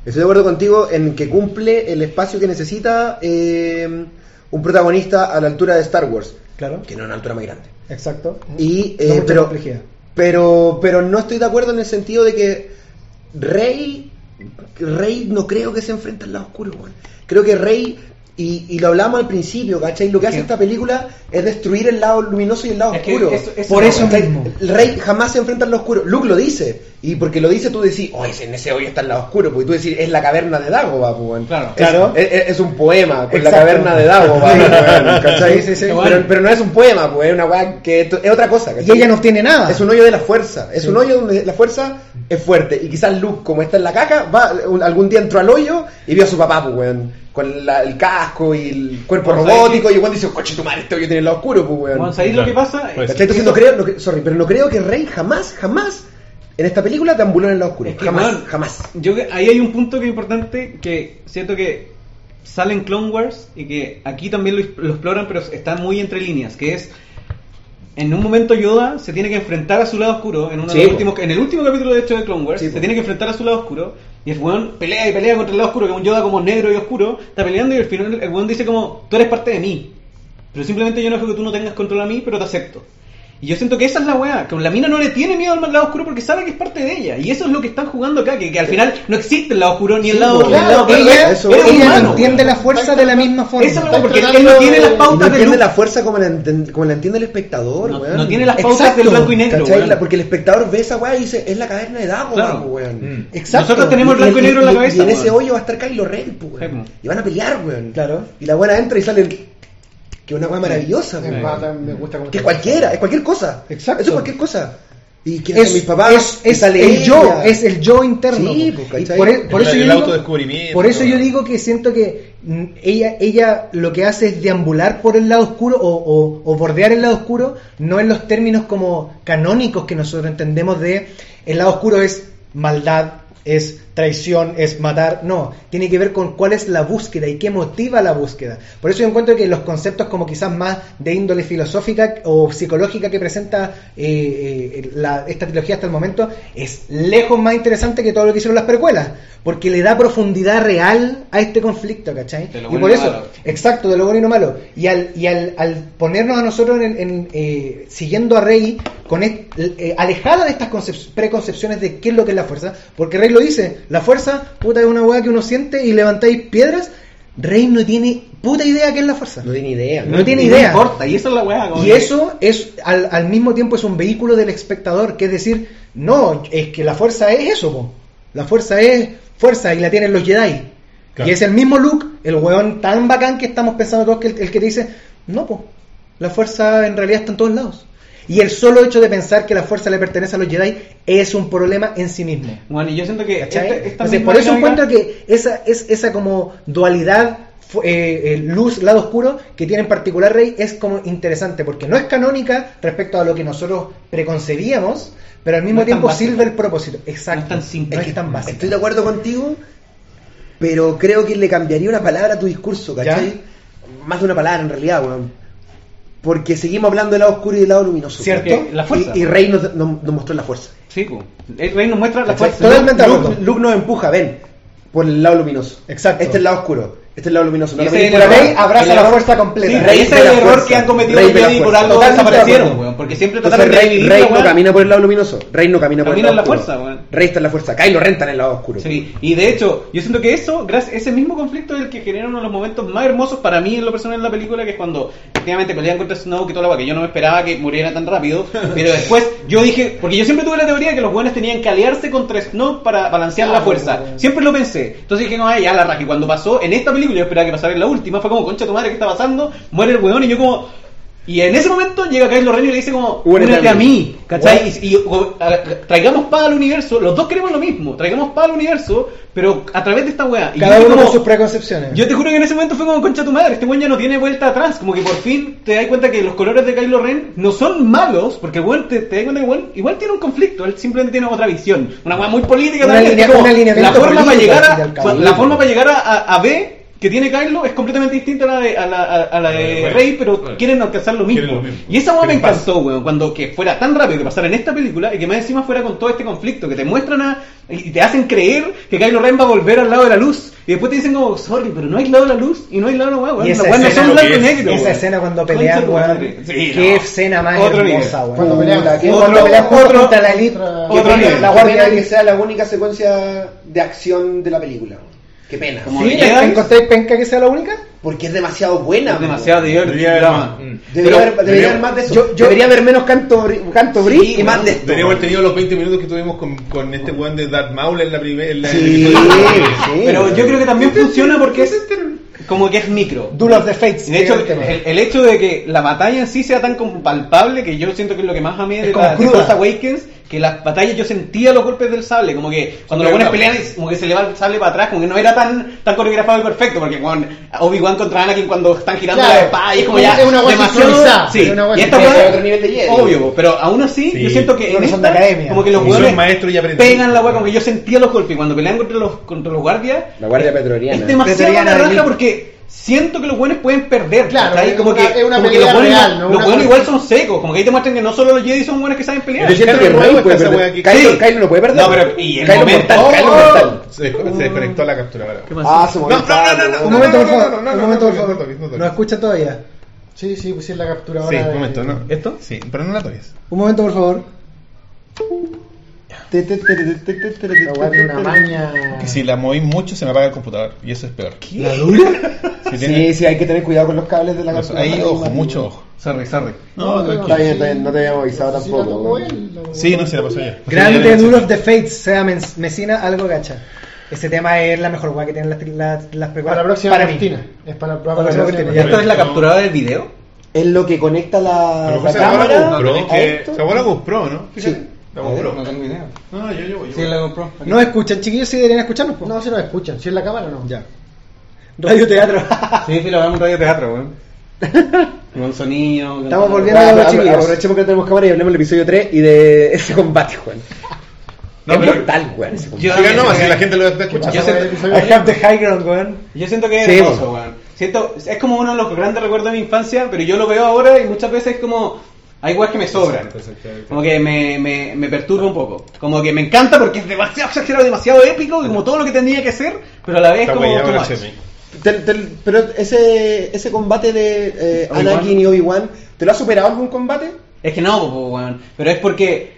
Estoy de acuerdo contigo en que cumple el espacio que necesita eh, un protagonista a la altura de Star Wars, Claro, que no es una altura muy grande. exacto. Y, No eh, mucha pero, complejidad. pero, pero no estoy de acuerdo en el sentido de que Rey, Rey no creo que se enfrente al lado oscuro, weón. Creo que Rey, y, y lo hablamos al principio, ¿cachai? Lo que hace esta película es destruir el lado luminoso y el lado Es oscuro. eso- eso Por eso mismo. El Rey jamás se enfrenta al lado oscuro. Luke lo dice. Y porque lo dice, tú decís, oh, ese- en ese hoyo está el lado oscuro. Porque tú decís, es la caverna de Dagobah, pues, weón. Claro. Es, Claro. Es, un poema, con la Exacto. caverna de Dagobah, Sí. weón, ¿cachai? Sí, sí, sí. Pero, pero no es un poema, pues, es una weá que es otra cosa, Y ¿cachai? ella no obtiene nada. Es un hoyo de la fuerza. Es Sí. un hoyo donde la fuerza es fuerte. Y quizás Luke, como está en la caja, va un- algún día entró al hoyo y vio a su papá, pues, weón. Con la- el casco y el cuerpo Bueno, robótico. Y igual dice, coche tu madre, este hoyo tiene el lado oscuro, pues, weón. Bueno, ¿sabéis lo que pasa? Pues, ¿Cachai? Entonces no creo, no cre- sorry, pero no creo que Rey jamás, jamás en esta película deambuló en el lado oscuro. Es que, jamás, jamás. Yo, que- ahí hay un punto que es importante que siento que sale en Clone Wars y que aquí también lo, lo exploran, pero está muy entre líneas, que es en un momento Yoda se tiene que enfrentar a su lado oscuro en uno Sí, de los últimos, en el último capítulo de hecho de Clone Wars Sí, se po. tiene que enfrentar a su lado oscuro y el weón pelea y pelea contra el lado oscuro que es un Yoda como negro y oscuro está peleando y al final el weón dice como tú eres parte de mí pero simplemente yo no dejo que tú no tengas control a mí pero te acepto y yo siento que esa es la weá, que la mina no le tiene miedo al lado oscuro porque sabe que es parte de ella. Y eso es lo que están jugando acá, que, que al final no existe el lado oscuro ni el Sí, lado, pues, lado claro, ella, eso- Eres ella humano, no entiende la fuerza de la misma forma. Esa es porque él no tiene las pautas no de entiende la fuerza como la, como la entiende el espectador, No- weón. no tiene las pautas del blanco y negro, Porque el espectador ve esa weá y dice, es la caverna de Claro. po, weón. Mm. Exacto. Nosotros tenemos el blanco y negro en la cabeza. Y en ese hoyo va a estar Kylo Ren, po, weón. Y van a pelear, weón. Claro. Y la buena entra y sale el- que es una weá maravillosa, Me me gusta Que está cualquiera, es cualquier cosa. Exacto. Eso es cualquier cosa. Y quieren Es, ser mis papás. es, es el ella. yo, es el yo interno. Sí, pues, por, e- por El- eso el yo digo, autodescubrimiento, por eso yo digo que siento que ella, ella lo que hace es deambular por el lado oscuro o, o- o bordear el lado oscuro, no en los términos como canónicos que nosotros entendemos de el lado oscuro es maldad, es traición, es matar, no, tiene que ver con cuál es la búsqueda y qué motiva la búsqueda. Por eso yo encuentro que los conceptos como quizás más de índole filosófica o psicológica que presenta eh, eh, la- esta trilogía hasta el momento es lejos más interesante que todo lo que hicieron las precuelas, porque le da profundidad real a este conflicto, ¿cachai? De lo Y por eso, lo malo. exacto, de lo bueno y lo malo. Y al, y al, al ponernos a nosotros en, en, eh, siguiendo a Rey con eh, alejada de estas concep- preconcepciones de qué es lo que es la fuerza, porque Rey lo dice, la fuerza, puta, es una weá que uno siente y levantáis piedras. Rey no tiene puta idea qué es la fuerza. No tiene idea. No tiene Y idea. No importa, y eso es la weá. Y que- eso es al, al mismo tiempo es un vehículo del espectador, que es decir, no, es que la fuerza es eso, po. la fuerza es fuerza y la tienen los Jedi. Claro. Y es el mismo Luke, el weón tan bacán que estamos pensando todos, que el, el que te dice, no, po, la fuerza en realidad está en todos lados. Y el solo hecho de pensar que la fuerza le pertenece a los Jedi es un problema en sí mismo. Bueno, y yo siento que ¿Cachai? esta, esta Entonces, misma por eso dinámica- encuentro que esa, es, esa como dualidad eh, eh, luz, lado oscuro que tiene en particular Rey es como interesante porque no es canónica respecto a lo que nosotros preconcebíamos, pero al mismo No tiempo sirve el propósito. Exacto. No es tan simple. No Es es que tan básico. Estoy de acuerdo contigo, pero creo que le cambiaría una palabra a tu discurso, ¿cachai? ¿Ya? Más de una palabra en realidad, weón. Porque seguimos hablando del lado oscuro y del lado luminoso. ¿Cierto? La fuerza. Y, y Rey nos, nos- nos mostró la fuerza. Sí, rey nos muestra la ¿cachai? fuerza. Totalmente Luke. Luke nos empuja, ven, por el lado luminoso. Exacto. Este es el lado oscuro. Este es el lado luminoso. No acá. Rey abraza la fuerza completa. Sí, Rey ese es la el error fuerza. que han cometido Rey la y por fuerza. algo de desaparecieron, weón. Porque siempre trataron de Rey, Rey la no camina por el lado luminoso. Rey no camina por Camina el en lado la oscuro. fuerza, weón. Rey está en la fuerza. Kylo Ren está en el lado oscuro. Sí, y de hecho, yo siento que eso, gracias, ese mismo conflicto es el que genera uno de los momentos más hermosos para mí en lo personal en la película, que es cuando efectivamente pelean contra Snow y toda la weá, que yo no me esperaba que muriera tan rápido, <laughs> pero después yo dije, porque yo siempre tuve la teoría de que los buenos tenían que aliarse contra Snow para balancear la fuerza. Siempre lo pensé. Entonces dije, no, ya la raja. Y cuando pasó en esta película, yo esperaba que pasara en la última, fue como, concha tu madre, ¿qué está pasando? Muere el weón y yo como... Y en ese momento llega Kylo Ren y le dice como, Únete a mí". ¿cachai? Y, y, o, a- traigamos paz al universo, los dos queremos lo mismo, traigamos paz al universo, pero a través de esta weá. Y Cada uno como- con sus preconcepciones. yo te juro que en ese momento fue como concha tu madre, este weón ya no tiene vuelta atrás, como que por fin te das cuenta que los colores de Kylo Ren no son malos, porque weón te, te das cuenta que weón igual tiene un conflicto, él simplemente tiene otra visión, una weá muy política Una también, línea- como un alineamiento la forma para llegar a, la forma para llegar a- a B que tiene Kylo es completamente distinta a la de, a la, a- la de Rey, pero quieren alcanzar lo mismo. lo mismo. Y esa weá me encantó, weón, cuando que fuera tan rápido que pasara en esta película y que más encima fuera con todo este conflicto, que te muestran a, y te hacen creer que Kylo Ren va a volver al lado de la luz. Y después te dicen como, sorry, pero no hay lado de la luz y no hay lado de la weá, weón. Esa no escena son es. negro. Esa cuando pelean, weón. Sí, Qué no. escena más Otro hermosa, nivel. weón. Cuando pelean. Cuando pelean otro- contra la elite. Otro la guardia que sea la única secuencia de acción de la película. Qué pena. Como ¿Sí? de ¿La Jedi. encontráis penca que sea la única? Porque es demasiado buena. Es demasiado Debería haber más. Mm. Debería, haber, debería pero- haber más de eso. yo- yo- debería haber menos canto, canto Sí, bri y más de esto. Deberíamos haber tenido los 20 minutos que tuvimos con, con este weón de Darth Maul en la primera. Sí, sí. Pero yo creo que también funciona porque es como que es micro. Duel of the Fates. De hecho, que es el hecho de que la batalla en sí sea tan como palpable, que yo siento que es lo que más a mí Es de, como la, de Awakens, que las batallas yo sentía los golpes del sable, como que cuando los buenos pelean, es como que se le va el sable para atrás, como que no era tan, tan coreografado y perfecto, porque cuando Obi-Wan contra Anakin cuando están girando Claro, la espada y es como es ya una guay demasiado... Sí, es una y esta Es otro nivel de Jedi. Obvio, pero aún así Sí. yo siento que en Bueno, son de esta, academia. como que los aprendices. pegan la weá, como que yo sentía los golpes y cuando pelean contra los, contra los guardias La guardia petroliana. es demasiado la raja porque siento que los buenos pueden perder. Claro, es como una- que, es una como que pelea los buenos, real, no los buenos igual son secos, como que ahí te muestran que no solo los Jedi son buenos que saben pelear. Yo siento que Rey puede perder. Kylo, Sí. Kylo no puede perder. No, pero- y el Kylo momento- mortal, Kylo ¡Oh! mortal. Se, se desconectó la captura. Ah, se movió. No, no, no, no, no, Un momento, por favor. Un momento, por favor. no toques. ¿Nos escucha todavía? Sí, sí, pues sí, es la captura Sí, ahora. un de- momento, ¿no? ¿Esto? Sí, pero no la toques. Un momento, por favor. Una maña. Que si la moví mucho se me apaga el computador y eso es peor. ¿La dura? <laughs> Si tiene- Sí, sí, hay que tener cuidado con los cables de la captura. ahí, ojo, mucho ojo. Sorry, sorry. No, Está bien, está bien, no te habíamos avisado la tampoco. tocó weón. él, la- Sí, no, se la pasó ya. Grande Duel of the Fates, sea Men- Mesina, algo gacha. Ese tema es la mejor weá que tienen las, las, las precuelas. Para la próxima Para mí. Cristina. Es para, para, Para la próxima ¿Y Cristina. esto es la capturada del video? Es lo que conecta la, Pero la cámara. GoPro, tenés a que- esto. Se grabó la GoPro, ¿no? Fíjate. Sí. La GoPro. tengo idea. No, yo, yo, yo. Sí, la GoPro. ¿No escuchan, chiquillos? Sí deberían escucharnos, po. No, si nos escuchan. Si es la cámara, no. Ya. Radio Teatro. <laughs> Sí, sí, lo vemos en radio teatro, weón. <laughs> Con sonido. con Estamos volviendo a los chiquillos. Aprovechemos que no tenemos cámara y hablemos del episodio 3 y de <laughs> ese combate, Juan. No, es pero- mortal, weón, ese combate. Yo- Sigan nomás, si la gente lo está ¿Qué escuchando. Yo pasa sé- con el episodio I have the high ground, weón. Yo siento que es Sí, hermoso, weón. Siento, es como uno de los grandes recuerdos de mi infancia, pero yo lo veo ahora y muchas veces es como. Hay weas que me sobran. Como que me, me, me perturba un poco. Como que me encanta porque es demasiado exagerado, demasiado épico, y como todo lo que tendría que ser, pero a la vez Está como. Te- te- pero ese, ese combate de eh. Anakin y Obi-Wan, ¿te lo ha superado algún combate? Es que no, weón. Pero es porque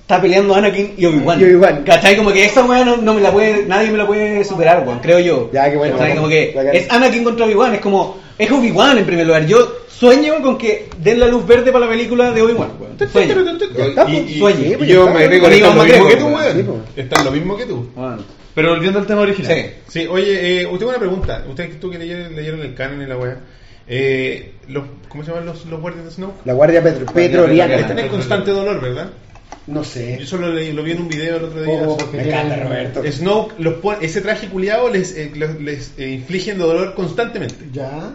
está peleando Anakin y Obi-Wan. Y Obi-Wan. ¿Cachai? Como que esa weá no, no me la puede, nadie me la puede superar, weón, creo yo. Ya, qué bueno. ¿Cachai? Como que es Anakin contra Obi-Wan, es como, es Obi-Wan en primer lugar. Yo sueño con que den la luz verde para la película de Obi-Wan, weón. Sueño. Y, y- Sueño. y yo me agrego Con está Iván lo mismo que tú, weón. Pues. Está lo mismo que tú. Pero volviendo al tema original. Sí. Sí, oye, eh, usted tengo una pregunta. Ustedes tú que leyeron, leyeron el canon y la weá. Eh, los, ¿Cómo se llaman los, los guardias de Snow? La guardia petro- petroliana. Están en constante dolor, ¿verdad? No sé. Yo solo leí- lo vi en un video el otro día. Oh, porque Me encanta, Roberto. Snow, los pone- ese traje culiado les, eh, los- les eh, infligen dolor constantemente. Ya.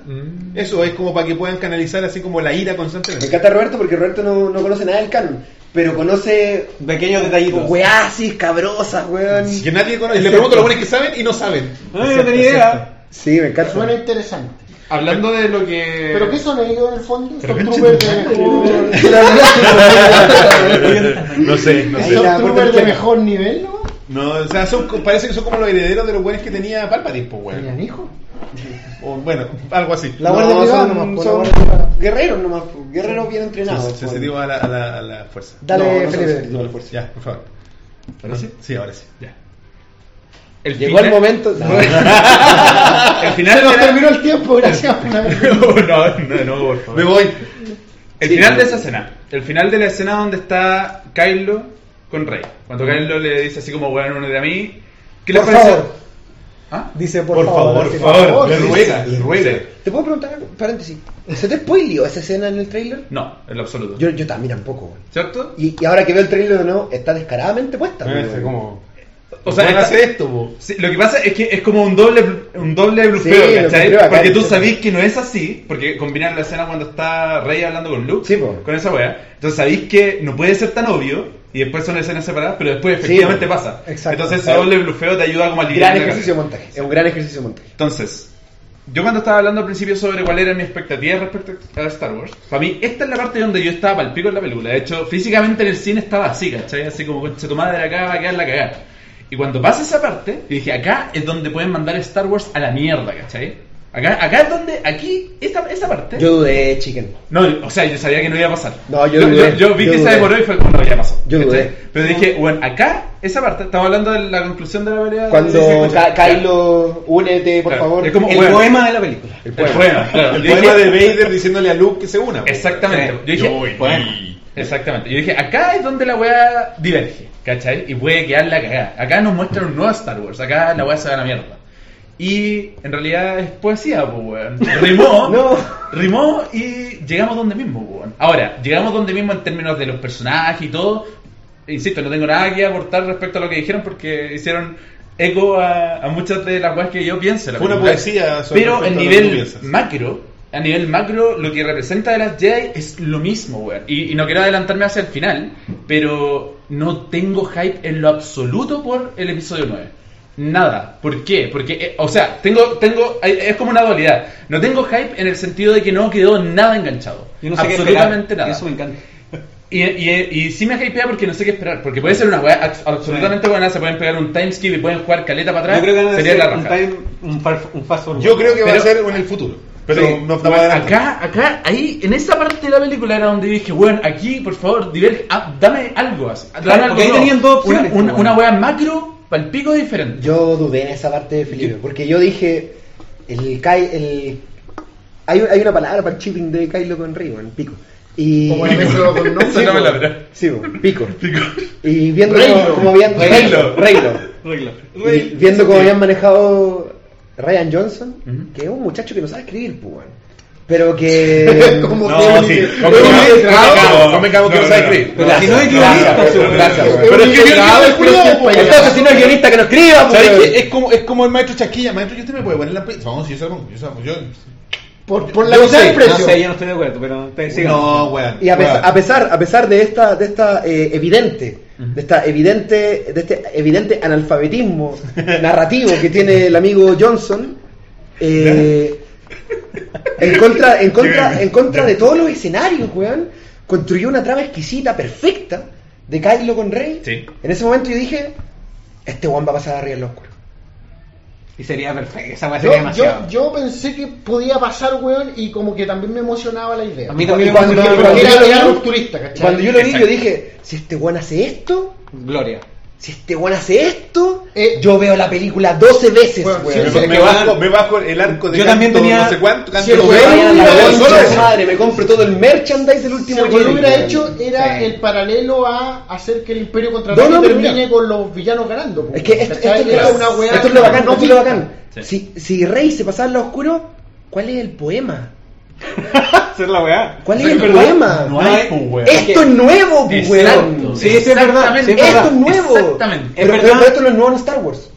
Eso es como para que puedan canalizar así como la ira Me constantemente. encanta Roberto porque Roberto no, no conoce nada del canon, pero conoce Pequeños detallitos. weá así cabrosas, weón. Que nadie conoce. Y le pregunto a los buenos que saben y no saben. Ay, no tenía idea. Sí, me encanta. Suena interesante. Hablando de lo que. ¿Pero qué son ellos en el fondo? Pero ¿Son conche troopers de mejor, <laughs> No sé, no sé. Ya, ¿son troopers porque- de mejor nivel, no? No, o sea, son, parece que son como los herederos de los buenos que tenía Palpatine, pues, weón. ¿Tenían hijos? O, bueno, algo así. La guardia No, privada son, nomás, son guardia privada. guerreros nomás, pues, guerreros bien entrenados. Se pues. a la, a, la, a la fuerza. Dale, No, no son Felipe. sensitivos a la fuerza. Ya, por favor. ¿Ahora sí? Sí, ahora sí. Ya. El Llegó final- el momento. <laughs> El final Se nos era- terminó el tiempo, gracias. <laughs> una vez. no, no, no, por favor. Me voy. El Sí, final no. de esa escena. El final de la escena donde está Kylo con Rey. Cuando Kylo le dice así como, bueno, uno de a mí. ¿Qué le Por parece? favor. ¿Ah? Dice por, Por favor, por final. favor. Le ruega, le ruega. ¿Te puedo preguntar algo? Paréntesis. ¿Se te spoileó esa escena en el trailer? No, en lo absoluto. Yo, yo también tampoco. ¿Cierto? Y, y ahora que veo el trailer de nuevo, está descaradamente puesta. Parece como. O sea, ¿Pueden está- hacer esto, po? Sí, lo que pasa es que es como un doble un doble blufeo, Sí, ¿cachai? acá, porque tú sabís que no es así, porque combinan la escena cuando está Rey hablando con Luke, Sí, con esa wea. Entonces sabéis que no puede ser tan obvio, y después son escenas separadas, pero después efectivamente pasa. Exacto. Entonces ese doble blufeo te ayuda como a aliviar Gran ejercicio de montaje. Es un gran ejercicio de montaje. Entonces, yo cuando estaba hablando al principio sobre cuál era mi expectativa respecto a Star Wars, para mí esta es la parte donde yo estaba pal pico en la película. De hecho, físicamente en el cine estaba así, ¿cachai? Así como, concha tu madre, acá va a quedar la cagada. Y cuando pasa esa parte, yo dije, acá es donde pueden mandar Star Wars a la mierda, ¿cachai? Acá, acá es donde, aquí, esta, esa parte... Yo dudé, chicken. No, o sea, yo sabía que no iba a pasar. No, yo yo, dudé, yo vi yo que se dudé. demoró y fue como, no, ya pasó. Yo ¿cachai? dudé. Pero dije, bueno, acá, esa parte, estamos hablando de la conclusión de la pelea. Cuando Sí. Ka- Kylo, únete, por Claro. favor. Es como- El Bueno. poema de la película. El El poema. claro. El poema dije- de Vader diciéndole a Luke que se una. Exactamente. Sí. Yo dije, Yo voy. bueno, exactamente. Yo dije, acá es donde la weá diverge, ¿cachai? Y puede quedar la cagada. Acá nos muestran un nuevo Star Wars, acá la weá se va a la mierda. Y en realidad es poesía, pues weón. Rimó, <laughs> No. rimó y llegamos donde mismo, weón. Ahora, llegamos donde mismo en términos de los personajes y todo. Insisto, no tengo nada que aportar respecto a lo que dijeron porque hicieron eco a, a muchas de las weas que yo pienso. la Fue una poesía sobre Pero tú nivel macro, a nivel macro, lo que representa de las Jedi es lo mismo, weón. Y, y no quiero adelantarme hacia el final, pero no tengo hype en lo absoluto por el episodio 9. Nada. ¿Por qué? Porque, eh, o sea, tengo, tengo, es como una dualidad. No tengo hype en el sentido de que no quedó nada enganchado. Yo no sé qué Absolutamente esperar, nada. y Eso me encanta. Y, y, y sí me hypea porque no sé qué esperar. Porque puede ser una weá abs- absolutamente buena. Se pueden pegar un timeskip y pueden jugar caleta para atrás. Yo creo que van a Sería hacer la un, time, un, far- un fast forward. Yo creo que va a ser en el futuro. Pero Sí, no bueno, acá, acá, ahí, en esa parte de la película era donde dije, bueno, aquí, por favor, diverge, ah, dame algo así. Dame Claro, algo porque ahí nuevo. tenían dos opciones, Una, una, pues, una bueno. wea macro, palpico diferente. Yo dudé en esa parte de Felipe, porque yo dije, el, Ky- el hay, hay una palabra para el chipping de Kylo con Rey, el pico. Y, Como <laughs> la mezcla con palabra. Sí, pico. <laughs> Pico. Y viendo como habían Reylo. Reylo. Regla. Y viendo cómo habían manejado Ryan Johnson, que es un muchacho que no sabe escribir, pues, pero que <laughs> Como No, sí. No me cago que No, sabe escribir. Pero si no es guionista, gracias. Pero es que yo- yo- yo- Entonces, si no es guionista, que no escriba, pues. Es como, es como el maestro Chasquilla. Maestro, ¿y usted me puede poner la? Vamos, yo. Yo, Por, por la Yo mitad sé, del precio. No sé, yo no estoy de acuerdo, pero te-. No, weón. Y a a pesar, a pesar de esta, de esta eh, evidente, de esta evidente, de este evidente analfabetismo <laughs> narrativo que tiene el amigo Johnson, eh, en contra, en contra, en contra de todos los escenarios, weón, construyó una trama exquisita, perfecta, de Kylo con Rey. Sí. En ese momento yo dije, este weón va a pasar arriba en lo oscuro. Y sería perfecto, esa weá sería Yo, demasiado. yo, yo pensé que podía pasar, weón, y como que también me emocionaba la idea. A mí también cuando- emocionaba, cuando Porque yo era, lo era vi- rupturista, ¿cachai? Cuando yo lo vi, yo dije, si este weón hace esto, Gloria. Si este weón hace esto, Eh, yo veo la película 12 veces, Bueno, weón. sí, Me, me bajo, me bajo el arco de Yo también canto, tenía- no sé cuánto, canto Si de weón su madre, me compro todo el merchandise del Si último weón lo Jedi, hubiera weón. hecho era Sí. el paralelo a hacer que el Imperio No, Contraataque no, pero termine mira. con los villanos ganando. Es que esto, esto- Era esto- una weá esto es lo bacán, no esto es lo bacán. Si, si Rey se pasaba al lado oscuro, ¿cuál es el poema? <laughs> Hacer la weá. ¿Cuál es el? No hay, weón. Esto es nuevo, pues, weón. Sí, sí, es verdad, sí, es Esto es nuevo. Exactamente. Pero, Es pero- verdad. pero esto no es nuevo en Star Wars.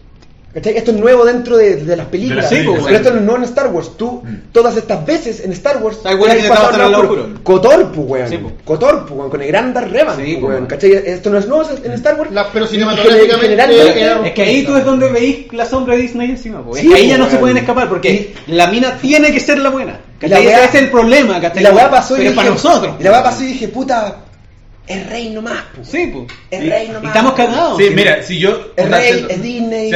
¿Cachai? Esto es nuevo dentro de, de las películas. De películas, pero sí. esto no es nuevo en Star Wars. Tú, todas estas veces en Star Wars, Hay te que pasado. Cotor, weón. Sí. Cotor, weón, con el gran Revan, Sí, weón. weón. ¿Cachai? Esto no es nuevo en Star Wars. La- pero Y- y cinematográficamente era- Es que ahí tú es donde veis la sombra de Disney encima. Es que ahí ya no se weón. pueden escapar, porque la mina tiene que ser la buena. Y ¿cachai? la weá- Ese es el problema, Y ¿cachai? la weá pasó y Pero dije, para nosotros. Y la weá pasó y dije, puta, es Rey nomás, pues. Sí, pues. Es Y, rey y nomás. estamos cagados. Sí, mira, si yo. Es Rey, siendo- es Disney.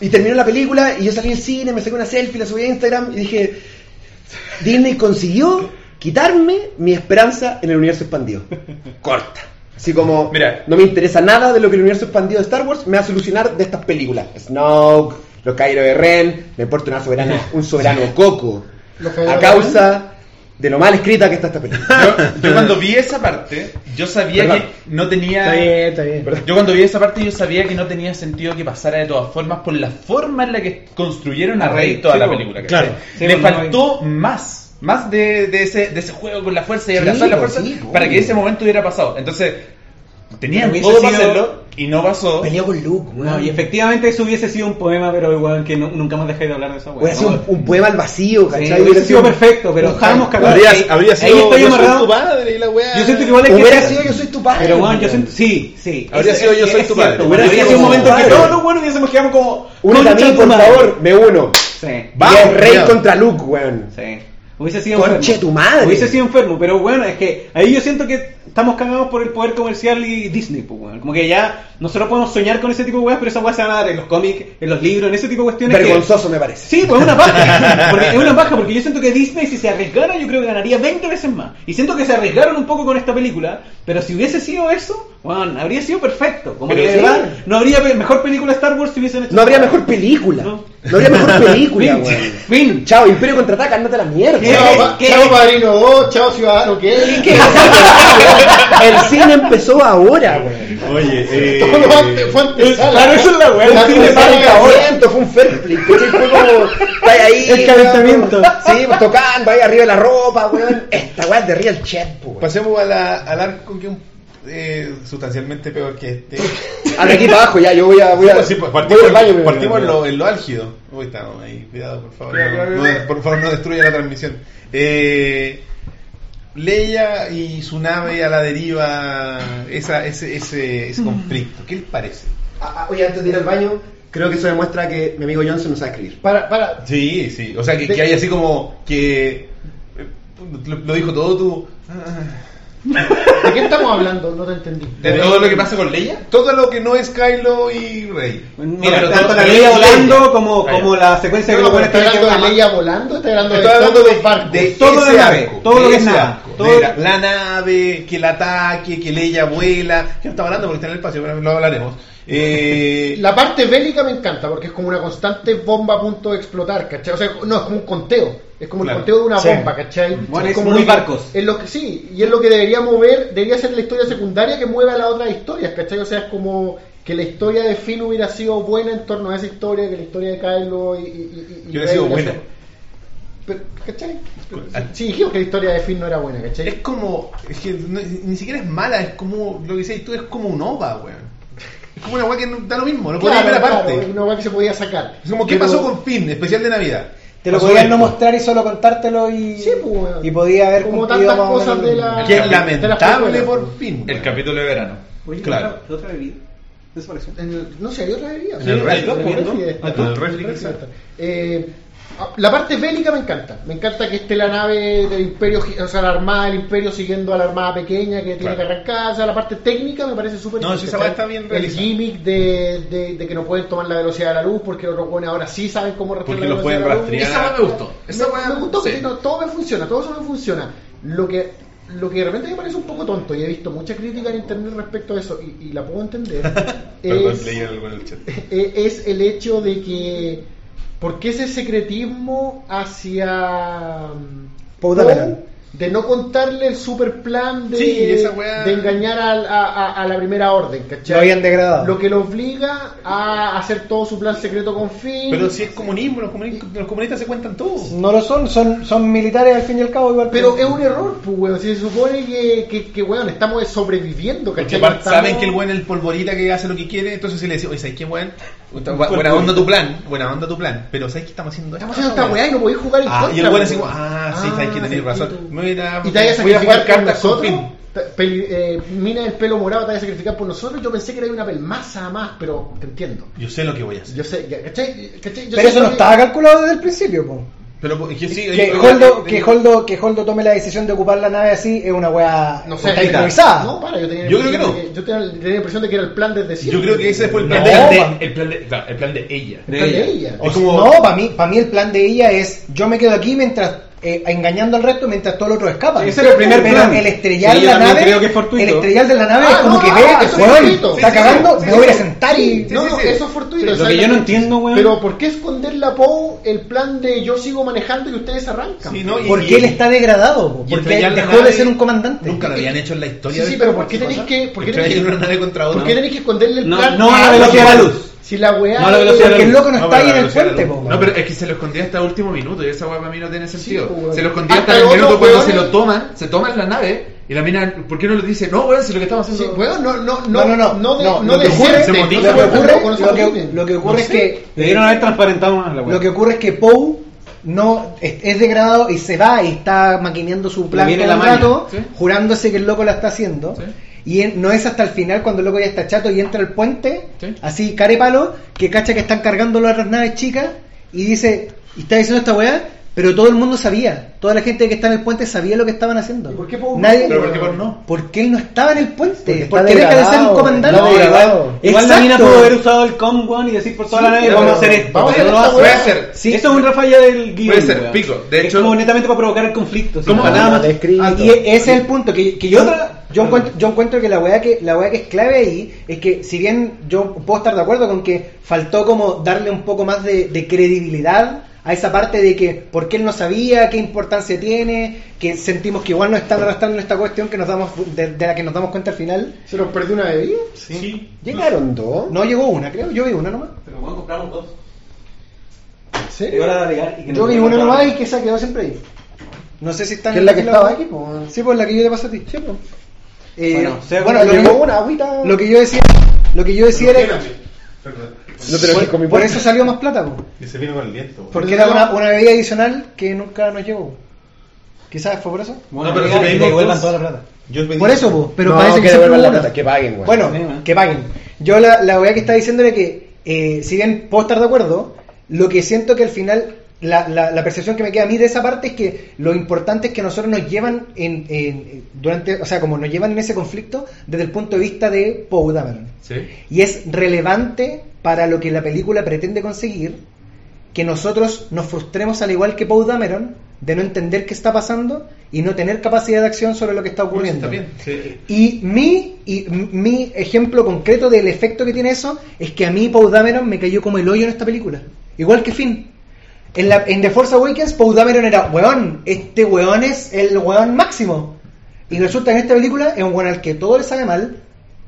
Y terminó la película y yo salí del cine, me saqué una selfie, la subí a Instagram y dije, Disney consiguió quitarme mi esperanza en el universo expandido. <laughs> Corta. Así como, Mira. no me interesa nada de lo que el universo expandido de Star Wars me va a solucionar de estas películas. Snoke, los Cairo de Ren, me importa una soberana, <laughs> un soberano coco. A causa de lo mal escrita que está esta película. Yo, yo <laughs> cuando vi esa parte, yo sabía Perdón. que no tenía. Está bien, está bien. Yo cuando vi esa parte yo sabía que no tenía sentido que pasara de todas formas por la forma en la que construyeron a Rey toda sí, la película. Claro. Sí, Le no faltó más, más de, de ese, de ese juego con la fuerza y Sí, abrazar la po, fuerza sí, po. para que ese momento hubiera pasado. Entonces, tenían Pero todo hubiese para sido- hacerlo y no pasó. Peleó con Luke, No, weón. y efectivamente eso hubiese sido un poema, pero igual que no- nunca más dejé de hablar de esa weá. Hubiera sido ¿no? un, un poema al vacío, Sí, ¿cachai? hubiese sido perfecto, pero un- estábamos cagados. Habría, sido yo soy tu padre y la weá. Yo siento que igual hay que Hubiera sido yo soy tu padre. Pero bueno, yo weón. siento, sí, sí. Habría Es- sido es- Yo soy es tu cierto, padre. Hubiera Hubiera sido sido un momento que todos los buenos hubiésemos quedado como. Únete a mí, por favor, me uno. Sí. Vamos, es Rey contra Luke, weón. Sí. Hubiese sido Conche enfermo. tu madre. Hubiese sido enfermo, pero bueno, es que ahí yo siento que estamos cagados por el poder comercial y Disney, pues, weón. Como que ya nosotros podemos soñar con ese tipo de weas, pero esas weas se van a dar en los cómics, en los libros, en ese tipo de cuestiones. que- Vergonzoso me parece. Sí, pues es una baja. <laughs> Porque es una baja, porque yo siento que Disney, si se arriesgara, yo creo que ganaría 20 veces más. Y siento que se arriesgaron un poco con esta película, pero si hubiese sido eso, bueno, habría sido perfecto. Como Pero que de sí. verdad, no habría pe- mejor película Star Wars si hubiesen hecho No habría mejor película. No. No, habría mejor <laughs> película, Fin. weón. Fin. Chao, Imperio contraataca, ándate a la mierda. ¿Qué? Chao, pa- ¿Qué? chao Padrino 2, chao Ciudadano, ¿qué? <laughs> El cine empezó ahora, weón. Oye, eh, Todo antes fue antesala. Claro, eso es la wea, El cine para ahora. calentamiento, fue un fair play, ¿cachai? Fue como, está ahí. El calentamiento. weón, Sí, pues tocando ahí arriba de la ropa, weón. Esta weá es de Real Chat, weón. pasemos a la- al arco que un- eh, sustancialmente peor que este. A <laughs> de aquí para abajo, ya, yo voy a. Voy a Sí, pues, voy partimos, al baño partimos en, lo, en lo álgido. Uy, estamos ahí, cuidado, por favor. No, no, por favor, no destruya la transmisión. Eh, Leia y su nave a la deriva, esa, ese, ese, ese conflicto, ¿qué les parece? Ah, ah, Oye, antes de ir al baño, creo que eso demuestra que mi amigo Johnson no sabe escribir. Para, para. Sí, sí, o sea, que, que hay así como que eh, lo, lo dijo todo tú. ¿De qué estamos hablando? No te entendí. ¿De todo lo que pasa con Leia? Todo lo que no es Kylo y Rey. Mira, No, tanto todo- la pero Leia volando como, Ahí. como la secuencia No, que no, lo ¿Estás hablando de Leia volando? ¿Estás hablando de Estoy hablando de, barcos? de Todo la nave, arco, todo lo de que es nada, todo- Mira, la nave, que el ataque, que Leia vuela. Que no estamos hablando porque está en el espacio, pero lo hablaremos. Eh, La parte bélica me encanta porque es como una constante bomba a punto de explotar, ¿cachai? O sea, no, es como un conteo. Es como Claro. el conteo de una Sí. bomba, ¿cachai? Bueno, es como muy barcos. Es lo que, sí, y es lo que debería mover, debería ser la historia secundaria que mueva a las otras historias, ¿cachai? O sea, es como que la historia de Finn hubiera sido buena en torno a esa historia, que la historia de Kylo y... y, y- y Que hubiera sido buena. Pero, ¿cachai? Sí, dijimos que la historia de Finn no era buena, ¿cachai? es como. Es que no- ni siquiera es mala, es como. Lo que dices tú es como un OVA, weón. Es como una weá que no, da lo mismo, lo podemos ver aparte. claro, una hueá que se podía sacar. Es como, ¿qué Pero- pasó con Finn? Especial de Navidad. Te lo podían no mostrar y solo contártelo y, Sí, pues, y podía haber Como tantas cosas de la- Que es lamentable por. Finn. El capítulo de verano. Oye, Claro. ¿otra, otra bebida? ¿Desapareció? No sé, hay otra bebida. En el refri, ¿no? en el refri la parte bélica me encanta. Me encanta que esté la nave del Imperio, o sea, la armada del Imperio siguiendo a la armada pequeña que tiene Claro. que arrancar. O sea, la parte técnica me parece súper No, sí, esa está bien El gimmick de, de, de que no pueden tomar la velocidad de la luz porque los buenos ahora sí saben cómo respetar Porque la los velocidad pueden de la luz. rastrear. Esa me gustó. Esa Me- me gustó, sí. no, todo me funciona, todo eso me funciona. Lo que, lo que de repente me parece un poco tonto, y he visto mucha crítica en internet respecto a eso, y, y la puedo entender, <laughs> Perdón, es, leí algo en el chat. <laughs> eh, es el hecho de que, ¿por qué ese secretismo hacia mm, Poe de no contarle el super plan de, Sí, esa weá- de engañar al- a, a- a la primera orden, ¿cachai? Lo habían degradado. Lo que lo obliga a hacer todo su plan secreto con Finn. Pero si es comunismo, los comunistas, los comunistas se cuentan todo. No lo son, son, son militares al fin y al cabo igual. Pero que- es un error, pues, weón. Si se supone que, que, que, weón, estamos sobreviviendo, Porque ¿cachai? Estamos- saben que el buen es el polvorita que hace lo que quiere, entonces se le dice, oye, ¿sabes qué, buen? Buena onda tu plan, buena onda tu plan, pero ¿sabes qué estamos haciendo? Estamos haciendo esta weá y no podéis jugar en Ah, contra. y el buen pues, así, ah, sí, sabes que tenéis sí, razón. Mira, Y te vayas a voy a sacrificar por cartas con nosotros. Eh, mina del pelo morado te vaya a sacrificar por nosotros. Yo pensé que era una pelmaza más, pero te entiendo. Yo sé lo que voy a hacer. Yo sé, ya, ¿cachai? ¿cachai? Yo Pero sé eso no que- estaba calculado desde el principio, po. Pero es que sí, Que Holdo, que, Holdo, que Holdo tome la decisión de ocupar la nave así es una weá No sé, está mira, improvisada. No, para, yo tenía la Yo creo que de yo tenía, tenía la impresión de que era el plan desde siempre. Yo creo que ese fue el No, plan No, de el, el plan de, claro, el plan de ella. El plan de ella. Es como- No, para mí, para mí el plan de ella es yo me quedo aquí mientras eh, engañando al resto mientras todos los otros escapan. Sí, ese era el primer Pero plan. el estrellar Sí, la nave, creo que es fortuito. el estrellar de la nave Ah, es como no, que ah, vea, eso es weón, fortuito. está cagando, sí, me sí, voy a sí. sentar y no, sí, no, sí. eso es fortuito. Lo o sea, que yo no entiendo, weón. Pero ¿por qué esconderle a Poe el plan de yo sigo manejando y ustedes arrancan? Sí, ¿no? Y- porque él está degradado, po, y porque dejó de ser un comandante. Nunca lo habían hecho en la historia. Sí, sí, pero ¿por qué tenéis ¿sí que, por qué tenéis una nave contra ¿por otra. qué tenéis que esconderle el No, plan? no a la Ah, velocidad de la luz. Si la weá. No la velocidad Porque el loco no, No, está pero ahí en el puente, po. No, pero es que se lo escondía hasta el último minuto y esa weá para mí no tiene sentido. weón. se lo escondía Hasta hasta el minuto cuando se lo toman, se toman la nave y la mina, ¿por qué no le dice? No, weón, si lo que estamos Sí, haciendo. weón, no, no, No, no, no, no, de, no, no lo ocurre- gente, se motiva. no Lo que ocurre, lo que, lo que ocurre No es sé. que Debieron haber transparentado más la weá. Lo que ocurre es que Poe no es, es degradado y se va y está maquineando su plan todo el rato, ¿sí? jurándose que el loco la está haciendo. Sí. Y en- no es hasta el final cuando el loco ya está chato y entra al puente, Sí. así carepalo, que cacha que están cargando las naves chicas y dice, y está diciendo esta weá, pero todo el mundo sabía. Toda la gente que está en el puente sabía lo que estaban haciendo. ¿Y por qué Paul Nadie, Pero ¿por qué Paul no? Porque él no estaba en el puente. Porque Porque, deja de ser un comandante. degradado. Igual la mina pudo haber usado el com one y decir por toda la nave, vamos a hacer esto. vamos a hacer. Puede ser. Sí. Eso es una falla del guion. Puede ser, pico. De es hecho- como netamente para provocar el conflicto. para nada más. Ah, y ese es el punto que, que yo yo encuentro, yo encuentro que la weá que la weá que es clave ahí es que si bien yo puedo estar de acuerdo con que faltó como darle un poco más de, de credibilidad a esa parte de que porque él no sabía qué importancia tiene que sentimos que igual nos están arrastrando en esta cuestión que nos damos de, de la que nos damos cuenta al final ¿Se nos perdió una bebida? Sí. Llegaron dos. no llegó una creo yo vi una nomás Pero bueno, compramos dos. Agregar y que yo vi una nomás y que esa quedó siempre ahí no sé si están Que es la que estaba aquí, pues. sí pues la que yo te pasé a ti Sí, pues. Eh, Bueno, bueno, lo, que, una agüita. lo que yo decía lo que yo decía era No te lo por, mi por eso salió más plata po. Y se vino con el viento. güey. Porque era una, una bebida adicional que nunca nos llegó. Quizás fue por eso. Bueno, No, pero si pedimos que devuelvan toda la plata. Yo Por eso, po, pero No, parece que, que devuelvan la una. plata, que paguen, güey. Bueno, Sí, que paguen. Yo la, la weá que estaba diciendo era que, eh, si bien puedo estar de acuerdo, lo que siento que al final, la, la, la percepción que me queda a mí de esa parte es que lo importante es que nosotros nos llevan en, en- durante, o sea, como nos llevan en ese conflicto desde el punto de vista de Poe Dameron. Sí. Y es relevante para lo que la película pretende conseguir que nosotros nos frustremos al igual que Poe Dameron de no entender qué está pasando y no tener capacidad de acción sobre lo que está ocurriendo. Está bien. Sí. Y mi, y mi ejemplo concreto del efecto que tiene eso es que a mí Poe Dameron me cayó como el hoyo en esta película. Igual que Finn. En, la, en The Force Awakens, Poe Dameron era, weón, este weón es el weón máximo. Y resulta que en esta película es un weón al que todo le sale mal,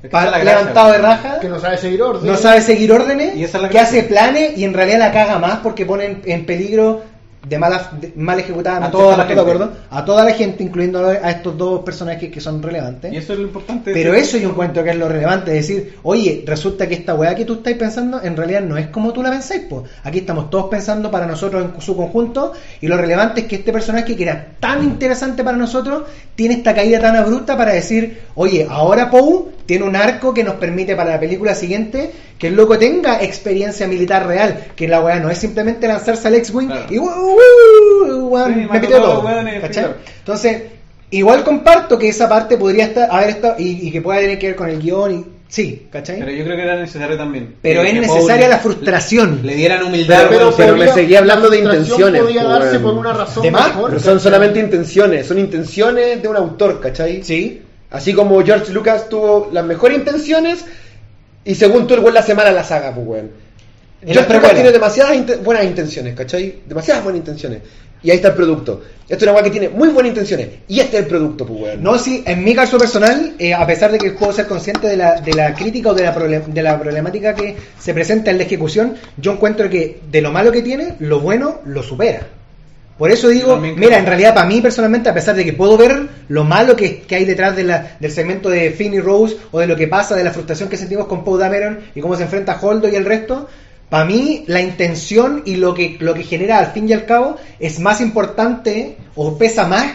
gracia, levantado de raja, Que no sabe seguir orden. no sabe seguir órdenes, Y esa es la que gracia. hace planes y en realidad la caga más porque pone en, en peligro de mala, de- mal ejecutada A toda la ¿de gente. acuerdo? A toda la gente, incluyendo a estos dos personajes que son relevantes. Y eso es lo importante. Pero eso yo encuentro que es lo relevante, es decir, oye, resulta que esta weá que tú estás pensando en realidad no es como tú la pensáis, pues. Aquí estamos todos pensando para nosotros en su conjunto y lo relevante es que este personaje que era tan interesante para nosotros tiene esta caída tan abrupta para decir, oye, ahora Poe tiene un arco que nos permite para la película siguiente que el loco tenga experiencia militar real, que la weá no es simplemente lanzarse al X-Wing Claro. y "Uh, uh, Sí, me todo". Entonces, igual comparto que esa parte podría estar, haber estado, y, y que pueda tener que ver con el guion, y sí, ¿cachai? Pero Pero, yo creo que era necesario también. es Que necesaria Paul la frustración. Le dieran humildad. Pero- weón. pero me seguía hablando de intenciones, podía darse por una razón mejor, Pero son solamente intenciones, son intenciones de un autor, ¿cachai? Sí, Así como George Lucas tuvo las mejores intenciones y según tú el güey la semana la saga, pues weón. George Lucas tiene demasiadas buenas intenciones, ¿cachai? Demasiadas buenas intenciones. Y ahí está el producto. Esto es una weá que tiene muy buenas intenciones. Y este es el producto, pues weón. No, sí, en mi caso personal, eh, a pesar de que puedo ser consciente de la, de la crítica o de la, de la problemática que se presenta en la ejecución, yo encuentro que de lo malo que tiene, lo bueno lo supera. Por eso digo, mira, en realidad para mí personalmente, a pesar de que puedo ver lo malo que, que hay detrás de la- del segmento de Finn y Rose o de lo que pasa, de la frustración que sentimos con Poe Dameron y cómo se enfrenta a Holdo y el resto, para mí la intención y lo que, lo que genera al fin y al cabo es más importante o pesa más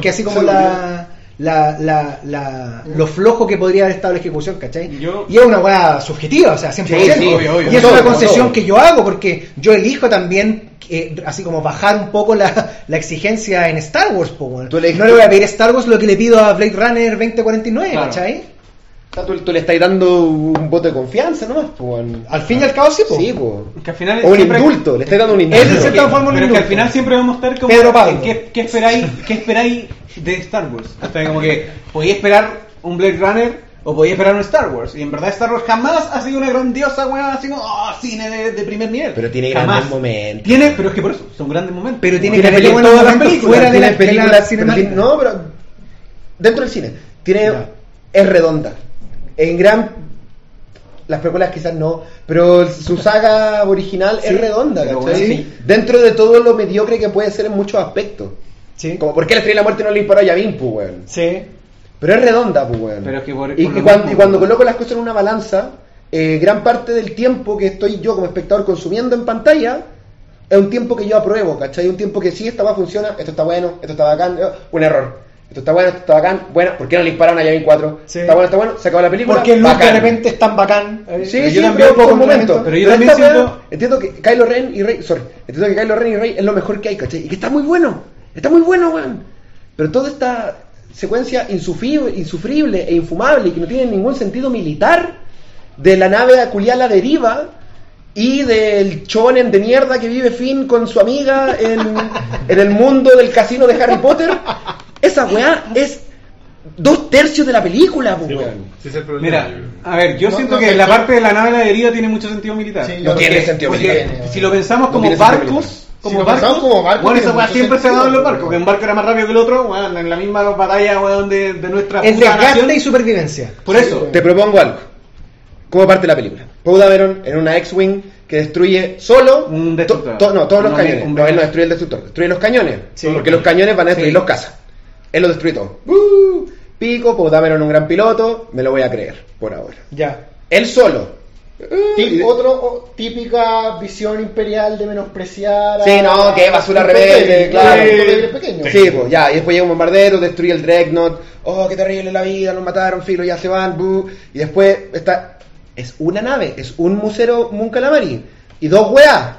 que, así como la, la, la, la- lo flojo que podría haber estado la ejecución, ¿cachai? Yo- y es una weá subjetiva, o sea, 100%. Sí, sí, obvio, obvio. y es una concesión que yo hago porque yo elijo también eh, así como bajar un poco la, la exigencia en Star Wars po, no le voy a pedir a Star Wars lo que le pido a Blade Runner 2049 Claro. ¿cachai? Tú, tú le estás dando un voto de confianza, ¿no? Pues, weón. al fin y al cabo sí, po. Sí, pues. Que al final O un siempre- indulto, le estás dando un Es indulto. de cierta forma un Pero es que al final siempre vamos a estar como. Pedro Pablo. ¿Qué, qué esperáis, ¿Qué esperáis de Star Wars? O sea, como que podéis esperar un Blade Runner o podéis esperar un Star Wars. Y en verdad, Star Wars jamás ha sido una grandiosa weá, así como oh, cine de, de primer nivel. Pero tiene Jamás. grandes momentos. Tiene, pero es que por eso, son grandes momentos. pero tiene, Tiene que todas las momentos películas, fuera de la, tiene de la tiene- no, pero dentro del cine tiene es redonda. En gran las películas quizás no, pero su saga original Sí, es redonda, ¿cachai? bueno, sí. Dentro de todo lo mediocre que puede ser en muchos aspectos. sí, Como por qué la estrella de la muerte no le disparó a Yavin, pues, weón. sí. Pero es redonda, pues, weón. Pero es que por- y, por lo y cuando, mismo, y cuando coloco las cosas en una balanza, eh, gran parte del tiempo que estoy yo como espectador consumiendo en pantalla es un tiempo que yo apruebo, ¿cachai? Un tiempo que sí, esta va funciona, esto está bueno, esto está bacán, eh, un error. Esto está bueno, esto está bacán. Bueno, ¿por qué no le dispararon a Yavin 4? Sí. Está bueno, está bueno. Se acabó la película. Porque Luke de bacán. repente es tan bacán. Eh, Sí, yo sí, también pero por un momento. Pero yo también siento- entiendo que Kylo Ren y Rey, sorry, entiendo que Kylo Ren y Rey es lo mejor que hay, ¿cachai? Y que está muy bueno, está muy bueno, weón. Pero toda esta secuencia insufrible, insufrible e infumable y que no tiene ningún sentido militar de la nave aculiar a la deriva y del chonen de mierda que vive Finn con su amiga en, en el mundo del casino de Harry Potter, esa weá es dos tercios de la película, Sí, weón. ese es el problema. Mira, a ver, yo No, siento no, que no, la no. parte de la nave de la deriva tiene mucho sentido militar. Sí, No tiene sentido militar. si lo pensamos No como barcos, como Si barcos, pensamos como barcos, bueno, esa weá siempre se ha dado en los barcos, que un barco era más rápido que el otro, bueno, en la misma batalla weón, de, de nuestra Es puta desgaste nación. y supervivencia. Por eso, Te propongo algo. ¿Cómo parte la película? Poe Dameron en una X-Wing que destruye solo... Un destructor. to- to- no, todos los cañones. un- no, él no destruye el destructor. Destruye los cañones. Sí. Porque los cañones van a destruir Sí. los cazas. Él los destruye todo. ¡Uh! Pico, Poe Dameron un gran piloto. Me lo voy a creer, por ahora. Ya. Él solo. Tip- Uh, otro o- típica visión imperial de menospreciar a- Sí, no, que basura rebelde, claro. pequeño. Sí, pues ya, y después llega un bombardero, destruye el Dreadnought, oh, qué terrible la vida, nos mataron, filo, ya se van, buh. y después está, es una nave, es un musero Mun Calamari, y dos weas,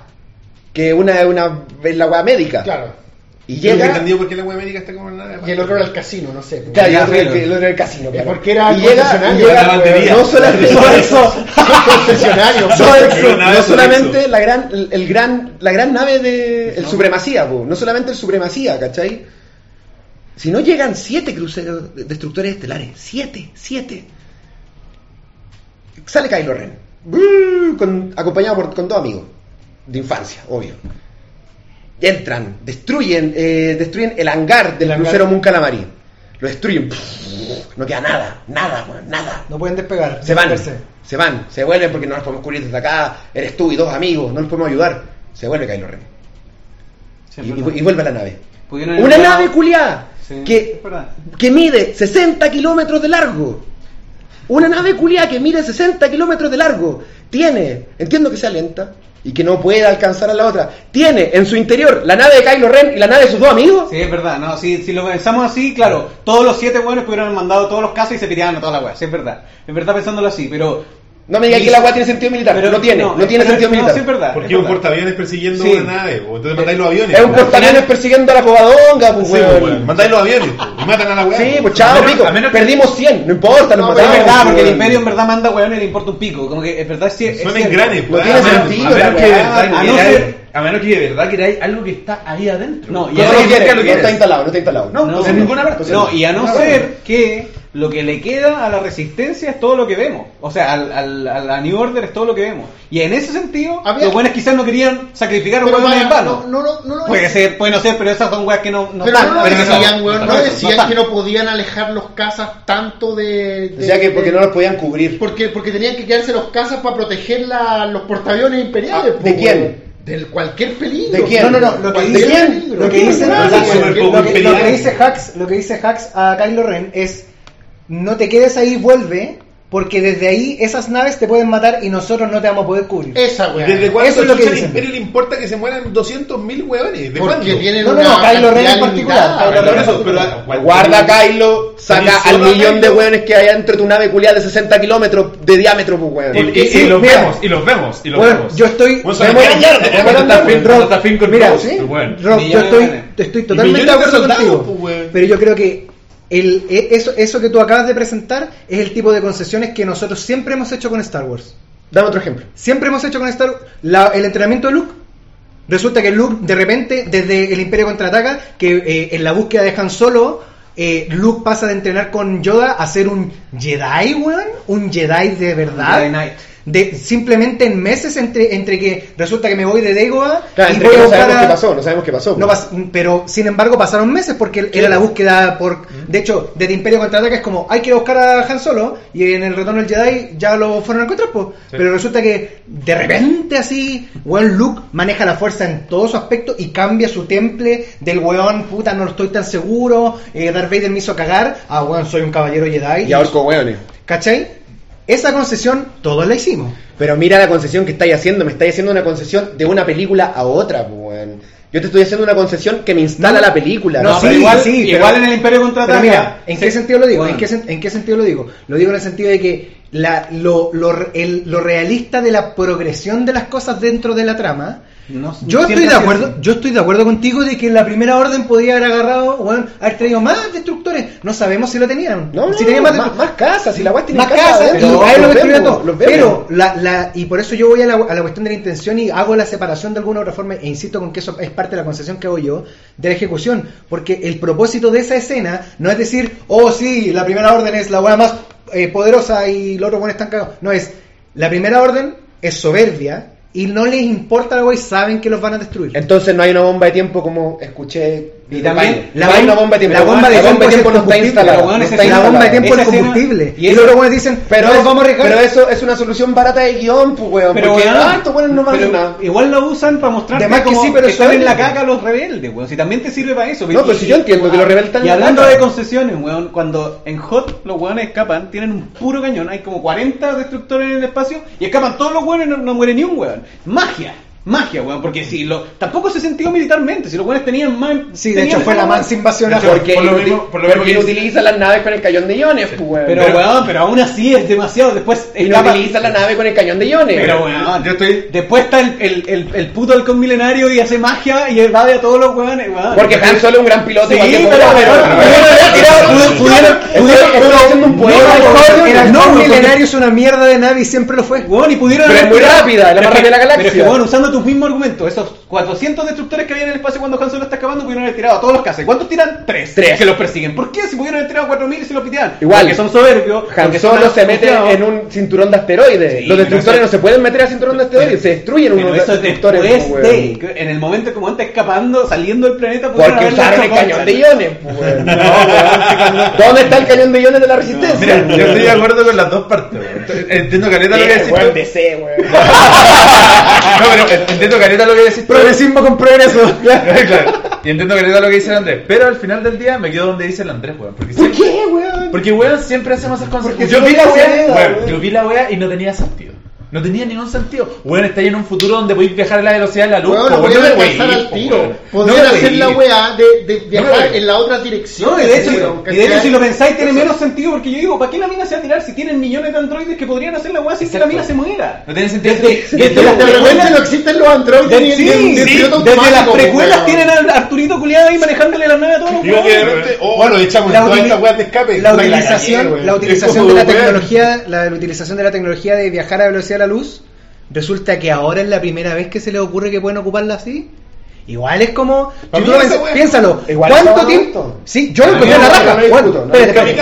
que una es una, es la wea médica, Claro. Y Yo llega, entendido por qué la wea médica está como en nada. Y el otro era el casino, no sé. claro, y Ya, otro, el, filo. el otro el casino, claro. porque era y concesionario, llega- la lavandería. no solamente, eso, concesionario. <laughs> no, solamente la gran, el, el gran, la gran nave de el supremacía, po, no solamente el supremacía, ¿cachai? Si no llegan siete cruceros de- destructores estelares, siete, siete. Sale Kylo Ren, acompañado por, con dos amigos de infancia, obvio. Entran, destruyen, eh, destruyen el hangar del El hangar. crucero Mun Calamari. Lo destruyen, no queda nada, nada, nada. No pueden despegar. Se van, se van, se vuelven porque no nos podemos cubrir desde acá. Eres tú y dos amigos, no nos podemos ayudar. Se vuelve Kylo Ren. Sí, Y, y- vuelve a la nave. Una nave culiada Sí, que, que mide 60 kilómetros de largo. Una nave culiada que mide 60 kilómetros de largo. Tiene, entiendo que sea lenta y que no pueda alcanzar a la otra. Tiene en su interior la nave de Kylo Ren y la nave de sus dos amigos. Sí, es verdad, no, si, si lo pensamos así, claro, todos los siete buenos haber mandado todos los casos y se piraban a toda la weá, sí, es verdad. Es verdad pensándolo así, pero... No me digas que la weá tiene sentido militar. pero- no tiene, no, tiene pero- sentido no, militar. sí, es verdad. Porque es es un portaaviones persiguiendo Sí. una nave, o entonces mandáis los aviones. Es un po. portaaviones persiguiendo a la cobadonga, pues Sí, weón. Mandáis los aviones y matan a la weá. Sí, pues chao, A menos- pico. menos que- Perdimos 100, no importa, No, Es matamos. verdad, porque el imperio en verdad manda weón y le importa un pico, como que es verdad es, es Son cierto. engranes, No pues. tiene Ah, sentido, a menos que de verdad queráis- ser- a menos que de verdad queráis algo que está ahí adentro. No, y No, a no, está instalado, no está instalado. No, No, pues en ninguna parte. No, y a No, ser que lo que le queda a la resistencia es todo lo que vemos. O sea, al, al, a la New Order es todo lo que vemos. Y en ese sentido, Había- los buenos quizás no querían sacrificar a Pero hueones en vano. no, no, no, Puede ser, puede no ser, pero esas son weas que no, no Pero están. no decían, weón, no no decían que no podían alejar los cazas tanto de... de- O sea que de- porque no los podían cubrir. Porque, porque tenían que quedarse los cazas para proteger la- los portaaviones imperiales. Ah, po, ¿de quién? weón. Del cualquier peligro. ¿De quién? No, no, no, lo que ¿De dice, quién? lo que dice, lo, que- lo que- dice Hax, lo que dice Hax a Kylo Ren es no te quedes ahí, vuelve, porque desde ahí esas naves te pueden matar y nosotros no te vamos a poder cubrir. Esa weá. ¿Desde cuándo Eso es lo que al dicen. imperio le importa que se mueran 200.000 hueones? ¿De Porque cuándo? tienen No, no, una no, Kylo Ren en cantidad particular, limitada, Kylo Pero Ren eso, pero- Guarda Kylo, saca al millón de hueones que hay dentro de tu nave culiada de 60 kilómetros de diámetro, pues weón. Y, y- y Sí, los mira. vemos, y los vemos, y los Bueno, vemos. yo estoy. Bueno, son fin- Rob, está fin con mira, Rose, ¿sí? pero bueno. Rob, yo Millones estoy, dólares. estoy totalmente de millones de acuerdo soldados, contigo. pues, weón. pero yo creo que el, e- eso, eso que tú acabas de presentar es el tipo de concesiones que nosotros siempre hemos hecho con Star Wars. Dame otro ejemplo. Siempre hemos hecho con Star Wars el entrenamiento de Luke. Resulta que Luke, de repente, desde el Imperio contraataca, que eh, en la búsqueda de Han Solo, eh, Luke pasa de entrenar con Yoda a ser un Jedi, weón. Un Jedi de verdad. Jedi Knight. De, simplemente en meses entre, entre que resulta que me voy de Degoa Claro, y voy no sabemos qué pasó, no sabemos qué pasó. no pues. pas- pero sin embargo pasaron meses porque era la búsqueda por de hecho desde Imperio contraataca es como hay que buscar a Han Solo y en el retorno del Jedi ya lo fueron a encontrar pues. pero resulta que de repente así weón Luke maneja la fuerza en todo su aspecto y cambia su temple del weón puta no estoy tan seguro eh, Darth Vader me hizo cagar a weón soy un caballero Jedi Y ahorco hueones. ¿cachai? Esa concesión todos la hicimos Pero mira la concesión que estáis haciendo. Me estáis haciendo una concesión de una película a otra, pues, weón. Yo te estoy haciendo una concesión que me instala No. la película. No, ¿no? sí, pero igual, sí, pero- igual en el Imperio Contraataca. Mira, ¿en qué sentido lo digo? ¿En Bueno. qué, en qué sentido lo digo? Lo digo en el sentido de que la, lo, lo, el- lo realista de la progresión de las cosas dentro de la trama. No- yo estoy de acuerdo, así. yo estoy de acuerdo contigo de que la primera orden podía haber agarrado, bueno, haber traído más destructores. No sabemos si lo tenían. No, no, si tenían más, más, más, casas, si la weá tiene más casas, los ahí lo vemos, los. Pero, la, la, y por eso yo voy a la, a la cuestión de la intención y hago la separación de alguna otra forma, e insisto con que eso es parte de la concesión que hago yo, de la ejecución. Porque el propósito de esa escena no es decir, oh sí, la primera orden es la buena más eh, poderosa y los otros buenos están cagados. No, es, la primera orden es soberbia y no les importa la wea y saben que los van a destruir. Entonces no hay una bomba de tiempo como escuché. Y también no hay una bomba de tiempo. La bomba de La tiempo, no está instalada. No está la bomba de tiempo es combustible. y Y, los otros buenos dicen, Pero, no, es- vamos a pero eso es una solución barata de guion, pues weón. Pero porque ah, estos weones no nada. Igual lo usan para mostrar que como sí, pero están eso en la caca los rebeldes, weón. Si también te sirve para eso. No, pero si yo entiendo que los rebeldes están Y la hablando de concesiones, weón, cuando en Hot los weones escapan, tienen un puro cañón, hay como 40 destructores en el espacio y escapan todos los weones y no, no muere ni un weón. Magia. Magia, weón, porque si lo tampoco se sintió militarmente, si los weones tenían más Sí, de hecho fue la más invasión Porque, por lo inuti- mismo- por lo mismo porque utiliza las naves con el cañón de iones, pues weón. Pero, weón, pero aún así es demasiado. Después y no escapa- utiliza la nave con el cañón de iones. Pero weón, Yo estoy- después está el, el, el, el puto halcón milenario y hace magia y evade a todos los weones, weón. Porque Han Solo es un gran piloto. Sí, pero- pero- pero- Pero No, milenario es una mierda de nave y siempre lo fue. Weón, y pudieron Pero es haber muy rápida, es la pero más rápida de la Pero galaxia. bueno, usando tus mismos argumentos, esos 400 destructores que había en el espacio cuando Han Solo está acabando, pudieron haber tirado a todos los casos. ¿Cuántos tiran? Tres. Tres. Que los persiguen. ¿Por qué? Si pudieron haber tirado 4000 y se los pitean. Igual. Porque son soberbios. Han Solo se mete en un cinturón de asteroides. Sí, los destructores no se pueden meter al cinturón de asteroides, se destruyen unos eso es destructores. después de, que en el momento como está escapando, saliendo del planeta, pudieron Porque usaron el cañón de iones. pues. <laughs> No, weón, ¿Dónde está el cañón de iones de la resistencia? Mira, yo estoy de acuerdo con las dos partes, weón. Entiendo Caleta lo que decís. weón. DC, weón. <laughs> No, pero entiendo Caleta lo que decís. Progresismo con progreso. <laughs> Claro. Y entiendo Caleta lo que dice el Andrés. Pero al final del día me quedo donde dice el Andrés, weón. Porque ¿Por siempre- qué, weón? Porque, weón, siempre hacemos esas cosas. Yo vi la hereda, weón, yo vi la wea y no tenía sentido. No tenía ningún sentido. Weón, está ahí en un futuro donde podéis viajar a la velocidad de la luz. Podían no alcanzar al tiro. weón. Podrían No me hacer la weá de, de viajar en la otra dirección. No, y de hecho, y de hecho si lo pensáis tiene menos sentido porque yo digo, ¿para qué la mina se va a tirar si tienen millones de androides que podrían hacer la weá sin que la mina se muera? No tiene sentido. Desde, esto- las De repente precuelas, no existen los androides desde las precuelas tienen a Arturito culiado ahí manejándole la nave a todos los oh, bueno, echamos utili- estas weas de escape. la utilización, de la tecnología, la utilización de la tecnología de viajar a velocidad de la luz, resulta que ahora es la primera vez que se les ocurre que pueden ocuparla así. Igual es como, tú piénsalo, Igual ¿cuánto tiempo? Sí, yo lo encontré en la raja. no Bueno,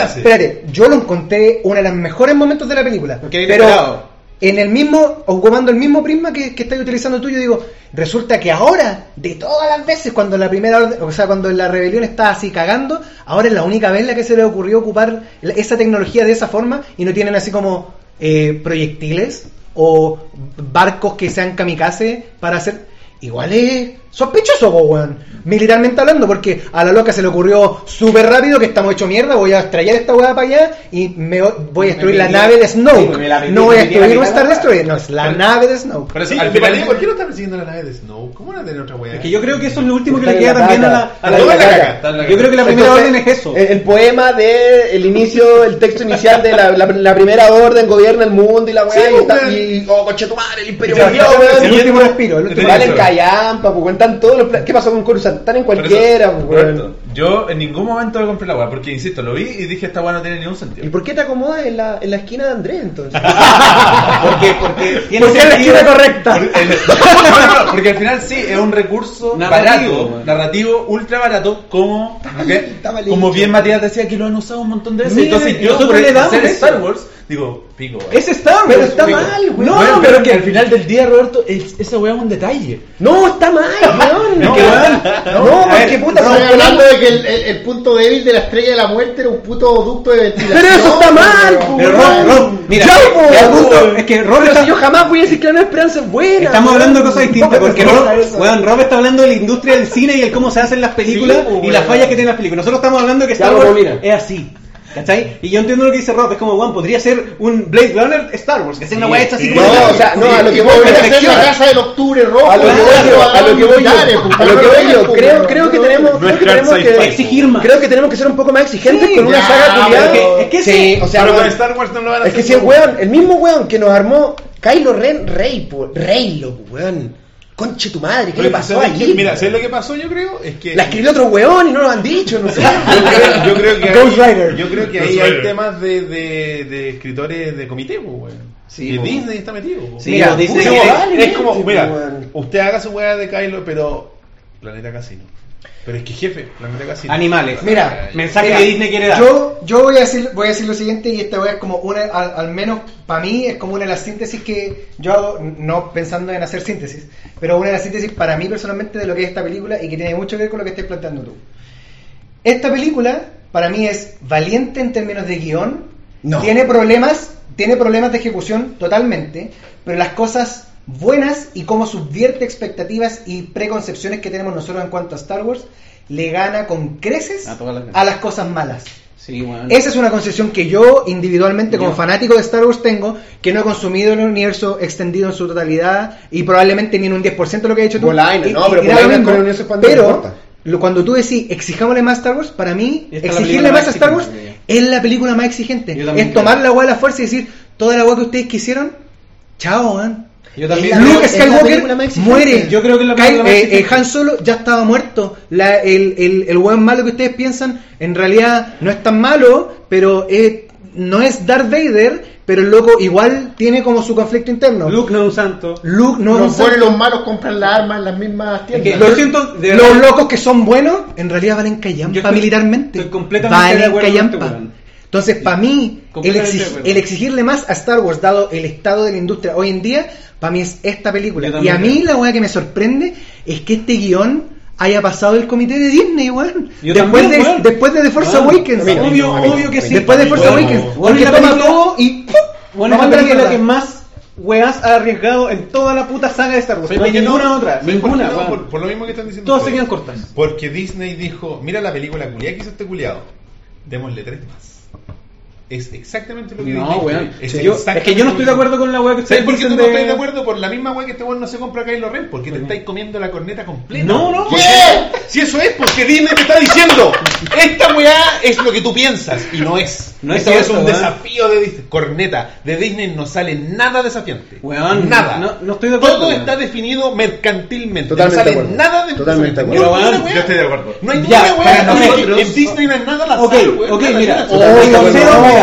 espérate, yo lo encontré uno de los mejores momentos de la película. Porque era pero en el mismo, ocupando el mismo prisma que, que estáis utilizando tú, yo digo, resulta que ahora, de todas las veces cuando la primera, o sea, cuando la rebelión está así cagando, ahora es la única vez en la que se le ocurrió ocupar esa tecnología de esa forma y no tienen así como eh, proyectiles o barcos que sean kamikaze para hacer... Igual es sospechoso, po, weón. Militarmente hablando, porque a la loca se le ocurrió súper rápido que estamos hecho mierda, voy a extraer esta weá para allá y me voy a destruir la metí- nave de sí, Snoke. me la metí- no voy a me la destruir un Star de la Destroyer, no, es la nave de Snoke. Por eso, Sí, al ¿te final-? ¿Por qué no está persiguiendo la nave de Snow? ¿Cómo no tener otra wea? Es que yo creo que eso es lo último que le queda la también a la, a la- la Yo creo que la primera Entonces, orden es eso. El, el poema de el inicio, el texto inicial de la, la, la primera orden gobierna el mundo y la weá. Sí, y, está- weón. y oh, coche tu madre, el imperio Sí, sí. El último respiro, el último Valen Eso. callampa, pues están todos los pla- ¿Qué pasó con Coruscant? Están en eso, cualquiera, weón. Roberto, Yo en ningún momento le compré la weá, porque insisto, lo vi y dije esta weá no tiene ningún ¿Y sentido. por qué te acomodas en la, en la esquina de Andrés entonces? <laughs> Porque, porque tiene Porque es la esquina correcta. El- no, no, no, porque al final sí, es un recurso Narrativo, barato, narrativo, ultra barato, como, ¿ok? está mal como bien Matías decía que lo han usado un montón de veces. Mira, Entonces yo por le hacer eso. Star Wars, digo, pico, weón. Es Star Wars. Pero está mal, weón. No, Bueno, pero pero que al final del día, Roberto, es- esa weá es un detalle. No, está mal, weón. No, Que- weón. No, porque puta, hablando de que el, el- el punto débil de la estrella de la muerte era un puto ducto de ventilación. Pero eso está mal. Pero weón. Rob, Rob, mira, Ya, el- po, el weón. punto es que Rob Pero está- si yo jamás voy a decir que la Nueva Esperanza es buena. Estamos hablando de cosas distintas No, porque Rob, eso. weón, Rob está hablando de la industria del cine y el cómo se hacen las películas Sí, pues, y las fallas que tienen las películas. Nosotros estamos hablando de que Star pues, Wars es así. ¿Cachai? Y yo entiendo lo que dice Rob, es como, weón, podría ser un Blade Runner Star Wars, que sea una weá hecha así sí. como. No, de- o sea, no, a lo que voy volver a hacer perfección. la casa del octubre rojo. A lo que voy yo, a lo que voy yo, militares, a lo que voy yo, creo, creo que tenemos, creo que tenemos que Exigir más. Creo que tenemos que ser un poco más exigentes Sí, con una ya, saga culiada. es que- es que sí, sí. o sea, Pero con weón, Star Wars no lo van a es que si el weón, el mismo weón que nos armó Kylo Ren, Rey, po, Rey, lo weón. Conche tu madre, ¿qué Pero le pasó ahí? Mira, ¿sabes lo que pasó? Yo creo es que La escribió otro weón y no lo han dicho, no sé. <laughs> yo creo, yo creo que ahí, yo creo que ahí hay temas de, de, de escritores de comité, pues, weón. Sí, y po. Disney está metido. po. Sí, Mira, Disney vale, es como, mira, usted haga su weá de Kylo, pero Planeta Casino. Pero es que jefe, Planeta Casino. Animales. Mira, mensaje mira, que Disney quiere dar. Yo, yo voy, a decir, voy a decir lo siguiente y esta es como una, al, al menos para mí es como una de las síntesis que yo hago, no pensando en hacer síntesis, pero una de las síntesis para mí personalmente de lo que es esta película y que tiene mucho que ver con lo que estés planteando tú. Esta película para mí es valiente en términos de guion, No. tiene problemas, tiene problemas de ejecución totalmente, pero las cosas buenas y cómo subvierte expectativas y preconcepciones que tenemos nosotros en cuanto a Star Wars, le gana con creces A las a cosas malas. Sí. Esa es una concesión que yo individualmente como Yo- fanático de Star Wars tengo, que no he consumido el universo extendido en su totalidad y probablemente ni en un 10% de lo que he hecho tú. Y- no, pero con el universo lo- cuando tú decís exijámosle más Star Wars, para mí exigirle más a Star Wars es la película más exigente. Es tomar creo. la agua de la fuerza y decir toda la agua que ustedes quisieron, chao, man. Yo también Es la- Luke es Skywalker muere. Yo creo que es la Kyle- eh, eh. Han Solo ya estaba muerto. La- el, el, el buen malo que ustedes piensan, en realidad no es tan malo, pero eh, no es Darth Vader, pero el loco igual tiene como su conflicto interno. Luke no es un santo. Luke no Los es un santo. los malos compran las armas en las mismas Es que tiendas. yo siento de Los locos que son buenos, en realidad valen callampa Yo estoy- militarmente. estoy completamente de valen acuerdo con callampa. este. Entonces, para mí, el, exig- el exigirle más a Star Wars, dado el estado de la industria hoy en día, para mí es esta película. Y a mí creo. la weá que me sorprende es que este guion haya pasado el comité de Disney, weón. Yo Después, también, de, weón. después de The Force Awakens. mí obvio, mí obvio que sí. Después de Force Bueno, Awakens. bueno, Porque la toma todo y ¡pum! Bueno, la película que más weas ha arriesgado en toda la puta saga de Star Wars. ¿Sabes No hay ninguna no? otra. ¿Sabes por Ninguna, no? Por, por lo mismo que están diciendo. Todas se quedan cortas. Porque Disney dijo, mira la película culiada que hizo este culiado, démosle tres más. Es exactamente lo que No. Sí, yo- es que yo no estoy de acuerdo con la wea que ¿Sabes ustedes por qué tú no de... estás de acuerdo? Por la misma weá que este weón no se compra Kylo Ren, porque te estáis comiendo la corneta completa. No, no. ¿Por qué? Si eso es, porque Disney te está diciendo, esta weá es lo que tú piensas, y no es. No es weá es un weón. desafío de Disney. Corneta, de Disney no sale nada desafiante. Weón, nada. no- no estoy de acuerdo, Todo weón. está definido mercantilmente. Totalmente no sale de nada de Totalmente de acuerdo. No weá. Yo estoy de acuerdo. No hay ninguna weá. En Disney no hay nada azar, Ok, weón, ok, mira,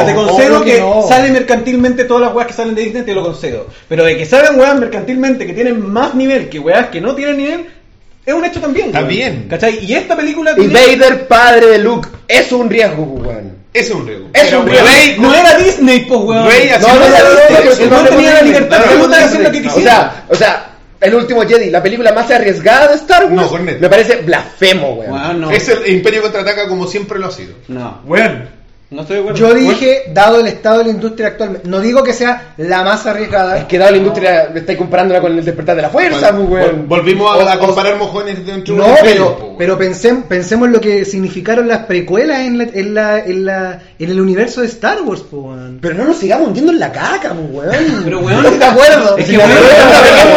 te concedo, que que no. sale mercantilmente todas las weas que salen de Disney, te lo concedo. Pero de que salen weas mercantilmente que tienen más nivel que weas que no tienen nivel, es un hecho también. Bien. ¿Cachai? Y esta película Y tiene- Vader, padre de Luke, es un riesgo, weón. Es un riesgo. Es un Rey- riesgo. no era Disney, pues weón. Rey no, no era Disney. no, tenía la libertad no, de hacer lo que no, O quisiera. sea, o sea, el último Jedi, la película más arriesgada de Star Wars, No, Cornet. me parece blasfemo, weón. No. Es el Imperio contraataca como siempre lo ha sido. No, Weón, no estoy de acuerdo. Yo dije, dado el estado de la industria actualmente, no digo que sea la más arriesgada. Es que dado la industria, me estáis comparándola con el despertar de la fuerza, Vol- pues, weón. Volvimos O- a, o- comparar mojones dentro de No, un imperio, pero, weón. pero pensem- pensemos lo que significaron las precuelas en, la, en, la, en, la, en el universo de Star Wars, po, weón. Pero no nos sigamos hundiendo en la caca, pues, weón. <laughs> Pero, weón, Estoy de acuerdo. es que, weón,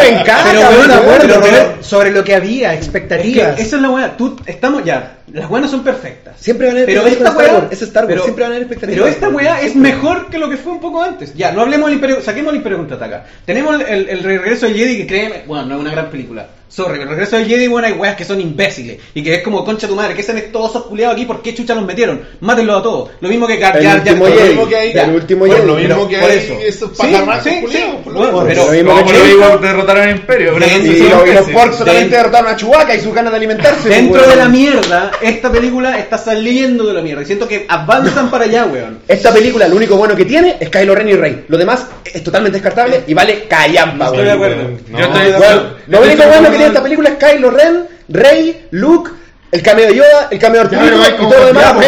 en caca, pero, weón, weón, de acuerdo, Pero, pero- pero sobre lo que había, Es que expectativas. esa es la weá. Tú, estamos ya. Las no son perfectas. Siempre van a haber pero esta Star Wars, es Star Wars, pero- siempre van a haber expectativas. Pero esta weá es mejor que lo que fue un poco antes. Ya, no hablemos del Imperio, saquemos el Imperio contraataca. Tenemos el, regreso del Jedi que créeme, bueno, no es una gran película. Sorry, el regreso del Jedi, bueno, hay weas que son imbéciles. Y que es como, concha tu madre, que se han todos esos culiados aquí? ¿Por qué chucha los metieron? Mátenlos a todos. Lo mismo que Jar El Jar último Lo Jedi. mismo que hay, El último Jedi. lo mismo Pero que por hay eso. esos Sí, pajarracos sí, culiados, sí. por lo Bueno, mismo. pero- Lo mismo como que mismo derrotaron al Imperio. pero Y, qué los sí. porks solamente derrotaron a Chewbacca y sus ganas de alimentarse. Dentro de la mierda, esta película está saliendo de la mierda. Y siento que avanzan para allá, weón. Esta película lo único bueno que tiene es Kylo Ren y Rey. Lo demás es totalmente descartable y vale callampa, weón. Yo estoy de acuerdo. lo único bueno que esta película es Kylo Ren, Rey, Luke, el cameo de Yoda, el cameo de Arturo y todo lo demás. pues.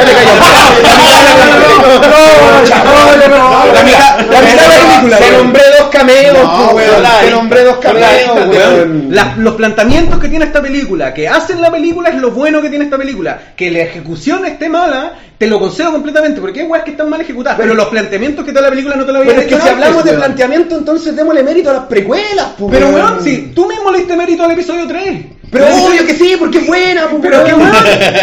La mitad- de la película. Te nombré dos cameos, Te nombré dos cameos, los planteamientos que tiene esta película, que hacen la película es lo bueno que tiene esta película. Que la ejecución esté mala, te lo concedo completamente, porque hay weas que están mal ejecutadas. Pero los planteamientos que da la película no te lo había Pero es que si hablamos de planteamiento, entonces démosle mérito a las precuelas, Pero weón, si tú mismo le diste mérito al episodio 3. Pero obvio que sí, porque es buena, po, Pero que weón,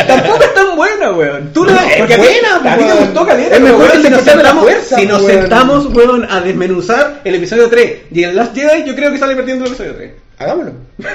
tampoco es tan buena, weón. Tú Es porque ti- buena, a ti te weón. gustó caliente, Es mejor weón, que el si nos la sentamos, fuerza, si nos weón. sentamos, weón, a desmenuzar el episodio 3 y el Last Jedi, yo creo que sale perdiendo el episodio 3. Hagámoslo. <laughs>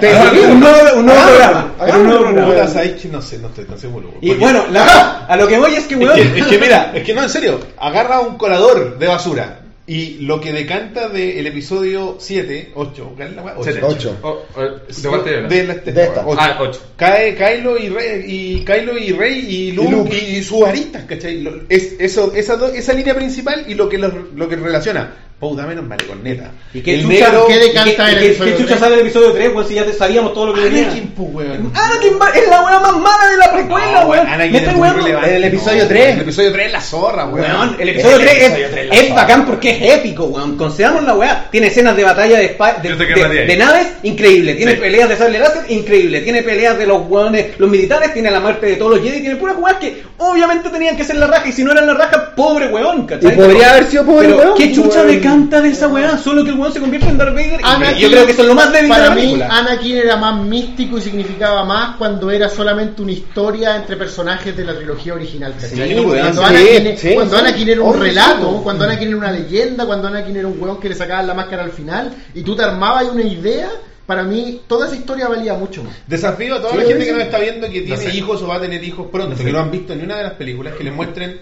Hagámoslo. Un nuevo, un nuevo programa. Hagámoslo, Un nuevo programa. Puta, ¿sabes que No sé, no estoy tan seguro. Y bueno, la- a lo que voy es que, Es weón. que, es que mira, <laughs> es que no, en serio, agarra un colador de basura y lo que decanta del episodio 7, 8, ¿cuál es la weá? Ocho. Siete. Ocho. Oh, oh, ¿De cuál te hablas? De la- de- De esta. ocho. Ah, ocho. Cae Kylo y Rey y Kylo y Rey y Luke y, Luke. sus aristas, ¿cachai? Lo- Es, eso, esa, do- esa línea principal y lo que los- lo que relaciona. Dame menos vale corneta. ¿Y qué el chucha- negro, ¿qué ¿Y qué, decanta el qué- episodio qué chucha sale el episodio 3, weón? Si ya te sabíamos todo lo que venía. Anakin, po, weón. Anakin va- es la weá más mala de la precuela, weón. Anakin es muy relevante, el episodio no, tres. El episodio 3 es la zorra, weón. El episodio El 3 episodio es, bacán porque es épico, weón. Consideramos la weá. Tiene escenas de batalla de, de, de- de naves, increíble. Tiene peleas de sable láser, increíble. Tiene peleas de los weones, los militares, tiene la muerte de todos los Jedi. Tiene puras weas que obviamente tenían que ser la raja. Y si no eran la raja, pobre weón, ¿cachai? Y podría haber sido pobre weón, ¿Qué chucha weón. Me canta de esa weá? Solo que el weón se convierte en Darth Vader. y yo creo que eso es lo más débil de Para la mí, película. Anakin era más místico y significaba más cuando era solamente una historia entre personajes de la trilogía original. cuando sí, Anakin, sí, cuando sí. Anakin era un relato, sí. cuando Anakin era una leyenda, cuando Anakin era un weón que le sacaban la máscara al final y tú te armabas una idea, para mí toda esa historia valía mucho más. Desafío a toda Sí, la gente sí. que nos está viendo que tiene sé. hijos o va a tener hijos pronto, que no han visto ni una de las películas, que les muestren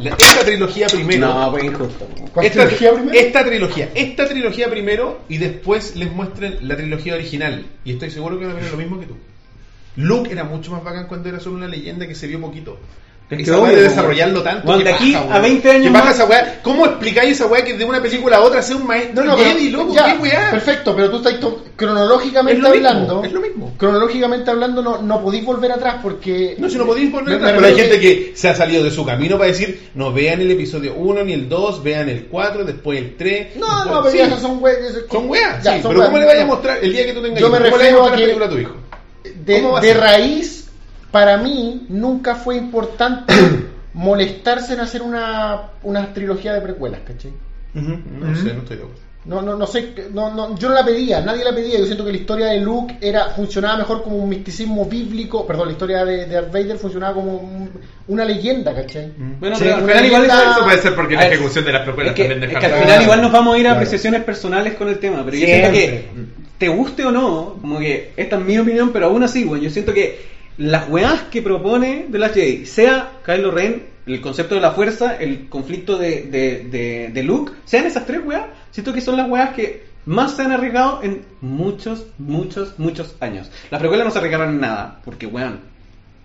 la- esta trilogía primero. No, pues injusto. ¿Cuál esta, trilogía primero? esta trilogía, esta trilogía primero y después les muestren la trilogía original. Y estoy seguro que van a ver lo mismo que tú. Luke era mucho más bacán cuando era solo una leyenda que se vio poquito. Es que esa obvio, de desarrollarlo tanto. Qué de aquí paja, a weón. 20 años ¿Qué paja más- esa weá? ¿Cómo explicáis esa weá que de una película a otra sea un maestro No, no, pero, Jedi, loco? ya, ¿Qué weá? perfecto, pero tú estás cronológicamente Es lo mismo, hablando. es lo mismo. Cronológicamente hablando, no, no podéis volver atrás porque. No, si no podéis volver atrás, pero hay gente que se ha salido de su camino para decir, no vean el episodio 1 ni el 2, vean el 4, después el 3. No, después- no, pero sí, ya son weas. Son weas, sí, pero weas. ¿cómo le vayas a mostrar el día que tú tengas Yo me refiero vayas a a mostrar que- la película a tu hijo? de, raíz, para mí, nunca fue importante <coughs> molestarse en hacer una, una trilogía de precuelas, ¿cachai? No sé, no estoy de acuerdo. No, no, no sé, no, no, yo no la pedía, nadie la pedía. Yo siento que la historia de Luke era funcionaba mejor como un misticismo bíblico. Perdón, la historia de, de Darth Vader funcionaba como un- una leyenda, ¿cachai? Bueno, Sí, pero al final igual leyenda- eso- Eso puede ser porque A la ejecución de las precuelas es que, también es que al claro. final igual nos vamos a ir a Claro. apreciaciones personales con el tema, pero yo siento que te guste o no, como que esta es mi opinión, pero aún así, bueno, yo siento que las weas que propone de las Jedi, sea Kylo Ren, el concepto de la fuerza, el conflicto de, de, de, Luke, sean esas tres weas, siento que son las weas que más se han arriesgado en muchos, muchos, muchos años. Las precuelas no se arriesgaron en nada, porque weón,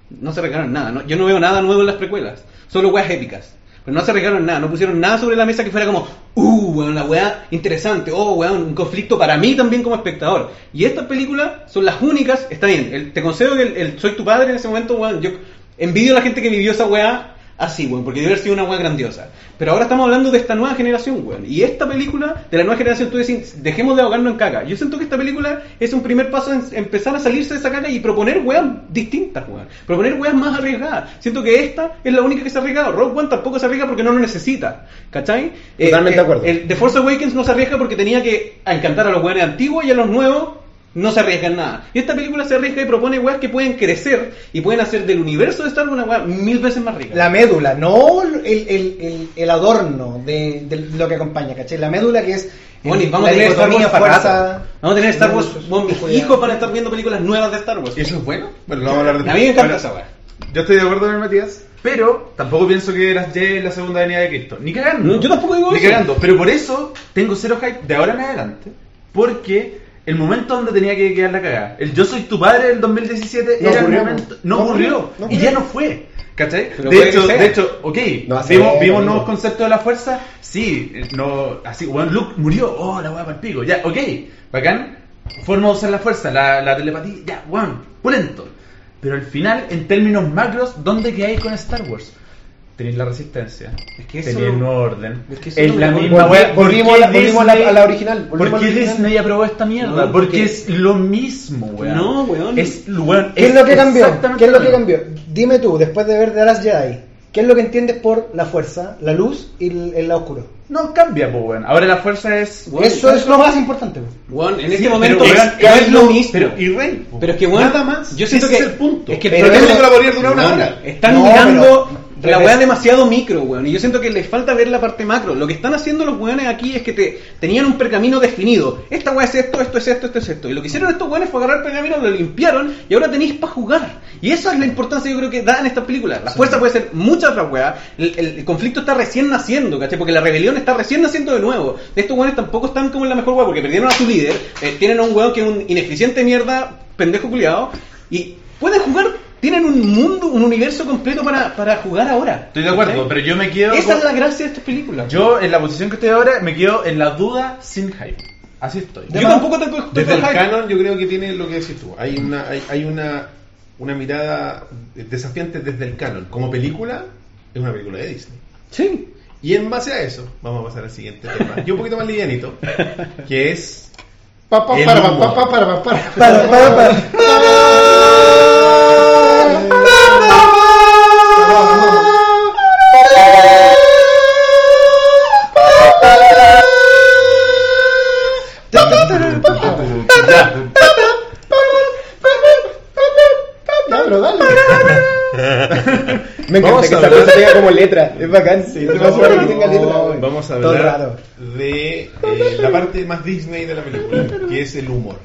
no se arriesgaron nada. ¿no? Yo no veo nada nuevo en las precuelas. Solo weas épicas. Pero no se arriesgaron nada. No pusieron nada sobre la mesa que fuera como, uh, weón, la wea interesante. Oh, weón, un conflicto para mí también como espectador. Y estas películas son las únicas. Está bien, el- te concedo que el, el Soy tu padre en ese momento, weón. Yo envidio a la gente que vivió esa wea así, weón, porque debe haber sido una wea grandiosa. Pero ahora estamos hablando de esta nueva generación, weón. Y esta película de la nueva generación, tú decís, dejemos de ahogarnos en caca. Yo siento que esta película es un primer paso en empezar a salirse de esa caca y proponer weas distintas, weón. Proponer weas más arriesgadas. Siento que esta es la única que se ha arriesgado. Rogue One tampoco se arriesga porque no lo necesita. ¿Cachai? Eh, Totalmente eh, de acuerdo. El The Force Awakens no se arriesga porque tenía que encantar a los weones antiguos y a los nuevos no se arriesga en nada. Y esta película se arriesga y propone weas que pueden crecer y pueden hacer del universo de Star Wars una wea mil veces más rica. La médula, no el, el, el, el adorno de, de lo que acompaña, ¿cachai? La médula que es Bueno, y vamos a la tener Star Wars para fuerza-. Vamos a tener Star Wars, hijos van a estar viendo películas nuevas de Star Wars. ¿Y eso es bueno? Bueno, lo vamos a hablar A mí me encanta esa wea. Yo estoy de acuerdo con el Matías, pero tampoco pienso que las Jedi es la segunda venida de Cristo. Ni cagando. No, yo tampoco digo Ni eso. cagando. Pero por eso tengo cero hype de ahora en adelante. Porque el momento donde tenía que quedar la cagada, el Yo soy tu padre del 2017, No era ocurrió. el momento. No, No ocurrió. ocurrió, no y ocurrió. ya no fue. ¿Cachai? Pero De hecho, de hecho, ok, No vimos, nuevos conceptos de la fuerza, sí, eh, no, así, bueno, Luke murió, oh, la weá para el pico, ya, ok, bacán, forma de usar la fuerza, la, la telepatía, ya, weón, pulento. Pero al final, en términos macros, ¿dónde quedáis con Star Wars? Tenéis la resistencia, Es que tenéis el nuevo orden. es que eso es la misma wea. ¿Por volvimos a la- volvimos a la- Disney- a la original, volvimos ¿Por a la qué original. Disney aprobó esta mierda? Porque porque- es lo mismo, weón. No, weón. Es, weón, ¿Qué es lo que cambió? exactamente ¿Qué es lo que cambió? Dime tú, después de ver The Last Jedi, ¿qué es lo que entiendes por la fuerza, la luz y el, el lado oscuro? No cambia, pues, weón. Ahora la fuerza es. Weón, Eso es lo más importante. weón. Weón, en Sí, este momento es, lo mismo. pero- Y Rey. Pero es que, weón, Nada más. yo siento Ese que es el punto. es que pero pero esa eso- película podría durar una hora. Están No, mirando pero- la weá regresa. demasiado micro, weón. Y yo siento que les falta ver la parte macro. Lo que están haciendo los weones aquí es que te tenían un pergamino definido. Esta weá es esto, esto es esto, esto es esto. Y lo que hicieron estos weones fue agarrar el pergamino, lo limpiaron y ahora tenéis para jugar. Y esa es la importancia, yo creo que da en esta película. La fuerza puede ser muchas otras weas. El, el- conflicto está recién naciendo, ¿cachai? Porque la rebelión está recién naciendo de nuevo. Estos weones tampoco están como en la mejor wea porque perdieron a su líder. eh, tienen a un weón que es un ineficiente mierda, pendejo culiado. Y pueden jugar. Tienen un mundo, un universo completo para, para jugar ahora. Estoy de acuerdo, pero yo me quedo. Esa con- es la gracia de estas películas. Yo, en la posición que estoy ahora, me quedo en la duda sin hype. Así estoy. Yo tampoco tengo tengo Desde el hype. canon yo creo que tiene lo que decís tú. Hay una, hay, hay una, una mirada desafiante desde el canon. Como película, es una película de Disney. Sí. Y en base a eso, vamos a pasar al siguiente tema. Y un poquito más livianito, que es Pa, pa, para, pa, humor. pa, para, pa, para. Para, para, para. Me encanta Vamos que a esta hablar- cosa tenga como letra. Es bacán. Sí, es demasiado que tenga letra. Vamos a hablar de eh, la parte más Disney de la película, que es el humor.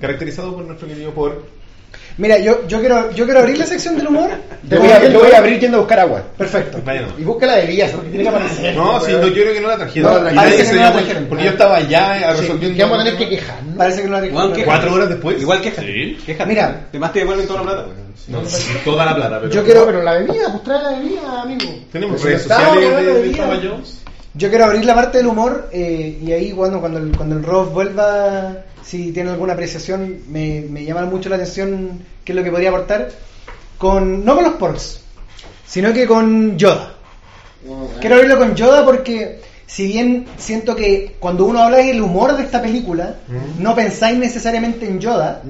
Caracterizado por nuestro querido por Mira, yo, yo, quiero, yo quiero abrir la sección del humor. <laughs> Yo voy, a, yo voy a abrir yendo a buscar agua. Perfecto. Vaya. Y busca la de Elías, porque tiene que aparecer. No, si no, yo creo que no la trajeron. No, Y parece nadie que se no la trajeron. Porque yo estaba ya Sí, resolviendo. que vamos a tener que quejar. ¿no? Parece que no la. Cuatro horas después. Igual queja. Sí. Quéjate. Mira. Además te devuelven toda la plata. No, toda la plata, pero. Yo quiero, pero la bebida, pues trae la bebida, amigo. Tenemos Pero redes sociales la de. Yo quiero abrir la parte del humor eh, y ahí bueno, cuando el, cuando el Rob vuelva, si tiene alguna apreciación, me, me llama mucho la atención qué es lo que podría aportar. Con, no con los porks, sino que con Yoda. Quiero abrirlo con Yoda porque si bien siento que cuando uno habla del humor de esta película, no pensáis necesariamente en Yoda,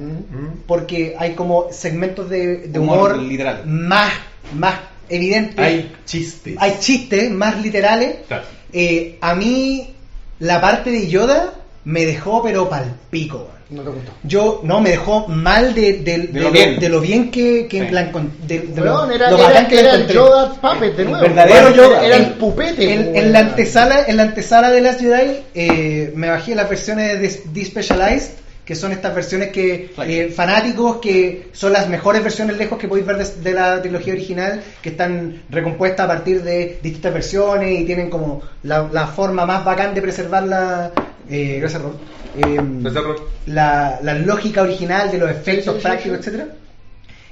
porque hay como segmentos de, de Humor humor, literal. más, más evidentes. Hay chistes. hay chistes más literales. Claro. Eh, a mí la parte de Yoda me dejó pero pal pico. No te gustó. Yo no me dejó mal de, de- de lo lo, bien. de lo bien que, que Sí. la encon- de, de Weón, lo, era, lo era, que era el. Yoda Puppet de El nuevo. verdadero Weón, Yoda. Era En- el pupete. En, en la antesala, en la antesala de Last Jedi eh, me bajé las versiones de Despecialized, que son estas versiones que Claro. eh, fanáticos que son las mejores versiones lejos que podéis ver de, de la trilogía original, que están recompuestas a partir de distintas versiones y tienen como la, la forma más bacán de preservarla. Eh, gracias, Rob. Eh, Gracias, Rob. la, la lógica original de los efectos Sí, prácticos, sí. etcétera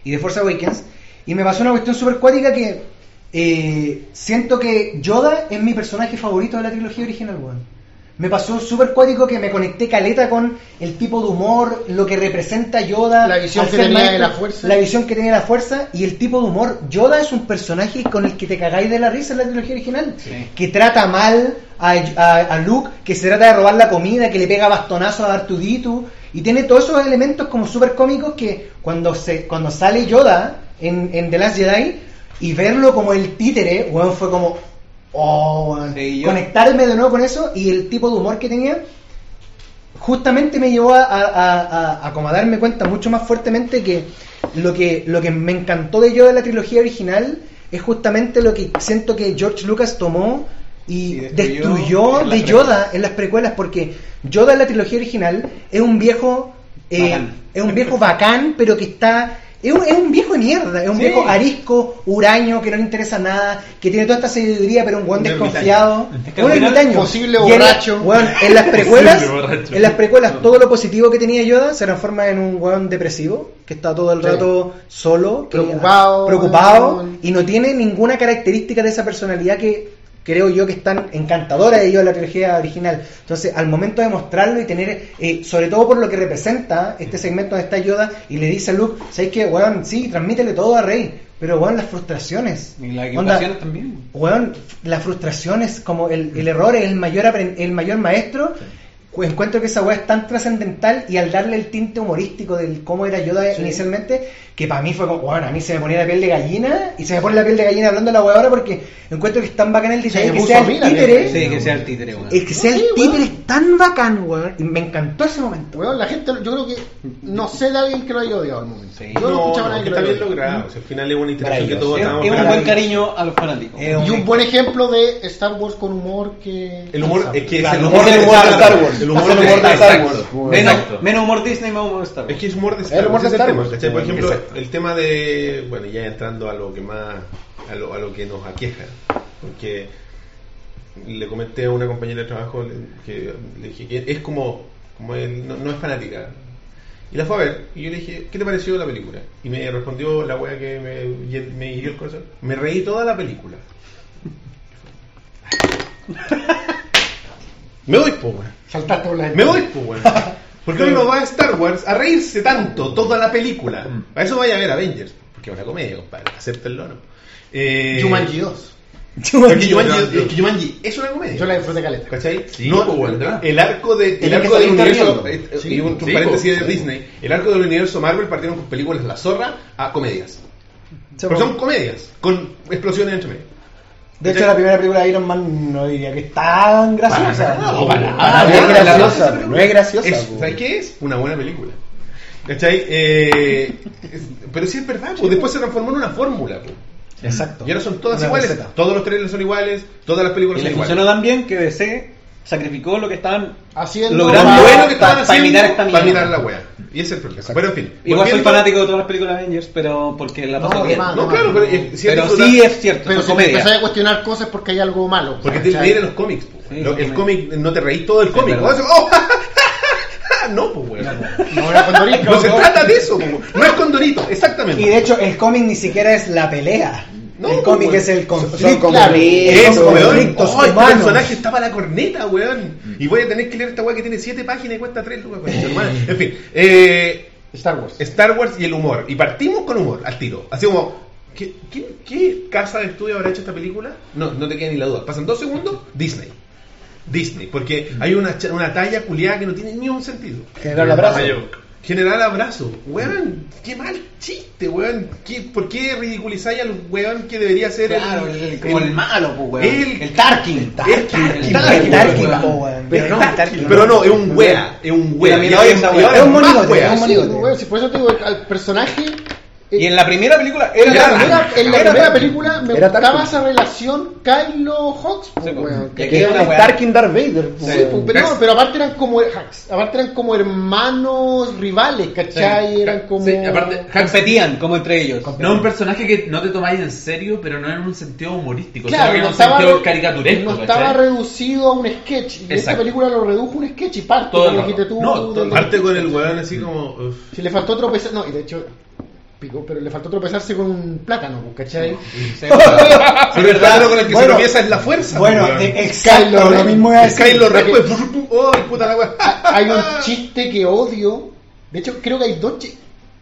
y de Force Awakens y me pasó una cuestión súper cuática que eh, siento que Yoda es mi personaje favorito de la trilogía original, weón. Me pasó súper cuático que me conecté caleta con el tipo de humor, lo que representa Yoda. La visión que tenía de la fuerza. La visión que tenía de la fuerza y el tipo de humor. Yoda es un personaje con el que te cagáis de la risa en la trilogía original. Sí. Que trata mal a, a- a Luke, que se trata de robar la comida, que le pega bastonazos a Artuditu. Y tiene todos esos elementos como súper cómicos que cuando, se, cuando sale Yoda en, en The Last Jedi y verlo como el títere, weón, fue como... Oh. Sí, conectarme de nuevo con eso y el tipo de humor que tenía justamente me llevó a, a- a- a- como a darme cuenta mucho más fuertemente que lo que lo que me encantó de yo de la trilogía original es justamente lo que siento que George Lucas tomó y Y destruyó de Yoda en las precuelas porque Yoda en la trilogía original es un viejo eh, es un viejo bacán pero que está es un, es un viejo de mierda, es un Sí. viejo arisco, huraño, que no le interesa nada, que tiene toda esta sabiduría, pero un buen desconfiado. Un ermitaño. posible en borracho. en las precuelas, en las precuelas, todo lo positivo que tenía Yoda se transforma en un weón depresivo, que está todo el Sí. rato solo, que- Preocupado, preocupado, y no tiene ninguna característica de esa personalidad que creo yo que están encantadoras ellos de la trilogía original. Entonces, al momento de mostrarlo y tener, eh, sobre todo por lo que representa este segmento donde está Yoda y le dice a Luke, ¿sabes qué? Weón, sí, transmítele todo a Rey. Pero, weón, las frustraciones. Y las equivocaciones también. Weón, las frustraciones, como el, el error es el mayor, el mayor maestro. Encuentro que esa weá es tan trascendental y al darle el tinte humorístico del cómo era Yoda inicialmente, que para mí fue como, bueno, a mí se me ponía la piel de gallina y se me pone la piel de gallina hablando de la weá ahora porque encuentro que es tan bacán el me que sea a el títere. Sí, que sea el títere, weón. Es que sea el títere es tan bacán, weón. Y me encantó ese momento. Weón, la gente, yo creo que no sé de alguien que lo haya odiado al momento. Sí. Yo no, No, escuchaba a no, nadie que está lo bien logrado. O sea, al final es una interacción que todos Es, es un buen cariño a los fanáticos. Y un buen ejemplo de Star Wars con humor que. El humor, es que el humor de Star Wars. El humor de humor de Star Wars. Menos, Exacto. menos humor Disney, más humor Star Wars. Es que es humor de El Star Wars. Star el tema. Por ejemplo, Exacto. el tema de. Bueno, ya entrando a lo que más. A lo, a lo que nos aqueja. Porque le comenté a una compañera de trabajo le- que le dije que es como. como él, no, no es fanática. Y la fue a ver. Y yo le dije, ¿qué te pareció la película? Y me respondió la wea que me, me hirió el corazón. Me reí toda la película. <laughs> me voy, po, wea. Saltaste por la Me voy, pues, weón. ¿Por qué uno va a Star Wars a reírse tanto toda la película? Mm. A eso vaya a ver Avengers, porque es una comedia, compadre. Acéptenlo, ¿no? Eh, Jumanji 2. Porque Jumanji, es que Jumanji es una comedia. Yo la disfruté caleta. ¿Cachai? Sí, no, pues, ¿verdad? el arco de, el arco del universo, interriendo. eh, Sí, y un, sí, paréntesis pues, de sí. Disney, el arco del universo Marvel partieron con películas La Zorra a comedias. Pero son comedias, con explosiones entre medio. De hecho, la primera película de Iron Man no diría que es tan graciosa. No, para no es graciosa, no es graciosa. ¿Sabes qué es? Una buena película. ¿Cachai? Eh, pero sí es verdad, pues después se transformó en una fórmula. pues. Exacto. Y ahora son todas Una iguales. receta. Todos los trailers son iguales, todas las Y películas son iguales. tan bien que DC sacrificó lo que estaban Haciendo. logrando Lo bueno que estaban pa haciendo imitar esta para mierda. imitar la wea. Y ese es el problema. Pero en fin. Igual soy fanático de todas las películas de Avengers, pero porque la paso No, bien. además, No, claro, pero, sí es Pero disfrutar- sí es cierto, Pero si empezás a cuestionar cosas porque hay algo malo. Porque te leer los cómics. Sí, Lo- sí, el cómic no te reís todo el cómic. <laughs> ¿no? ¡Oh! no, pues weón. No era Condorito. No se trata de eso, pues. no es condorito, exactamente. Y de hecho, el cómic ni siquiera es la pelea. No, el cómic pues, es el conflicto. conflictos, Es, conflictos Oh, este personaje estaba la corneta, weón. Y voy a tener que leer esta weá que tiene 7 páginas y cuesta 3 lucas. <laughs> En fin, eh, Star Wars. Star Wars y el humor. Y partimos con humor, al tiro. Así como, ¿qué, qué, qué casa de estudio habrá hecho esta película? No, no te queda ni la duda. Pasan dos segundos, Disney. Disney, porque hay una, una talla culiada que no tiene ni un sentido. General abrazo. General abrazo. Weón, qué mal chiste, weón. ¿Qué- ¿Por qué ridiculizáis al weón que debería ser Claro, el, el- como el malo, weón. El, El Tarkin. El Tarkin. El El Tarkin, Tarkin, po, weón. Pero no, El Tarkin. pero no, es un wea, es un wea. Es un monigote, es un monigote. weón, si por eso te digo, al personaje. Eh, Y en la primera película era en la Tarkin. primera, en la Era primera Tarkin. película me Era gustaba Tarkin. esa relación Kylo Hawks, Sí, pues. weón, que- Que era una weá. Starkin Darth Vader. Sí, weón. pues, pero, no, pero aparte eran como Hux, aparte eran como hermanos rivales, ¿cachai? Sí. Eran como Sí, aparte, Competían como entre ellos. no es un personaje que no te tomáis en serio, pero no en un sentido humorístico, Claro, sino que en no un estaba, sentido caricaturesco. no ¿cachai? estaba reducido a un sketch. Y esta película lo redujo a un sketch y parte, Todo como dijiste tú. No, Parte con el weón así como. Si le faltó tropezar, no, y de hecho, pico, pero le faltó tropezarse con un plátano, ¿cachai? <laughs> Sí, Sí, el plátano con el que Bueno, se tropieza es la fuerza. Bueno, eh, exacto, Kylo lo mismo Es. Kylo Ren, pues. ¡Oh, puta la wea! <laughs> Hay un <laughs> chiste que odio. De hecho, creo que hay dos, chi-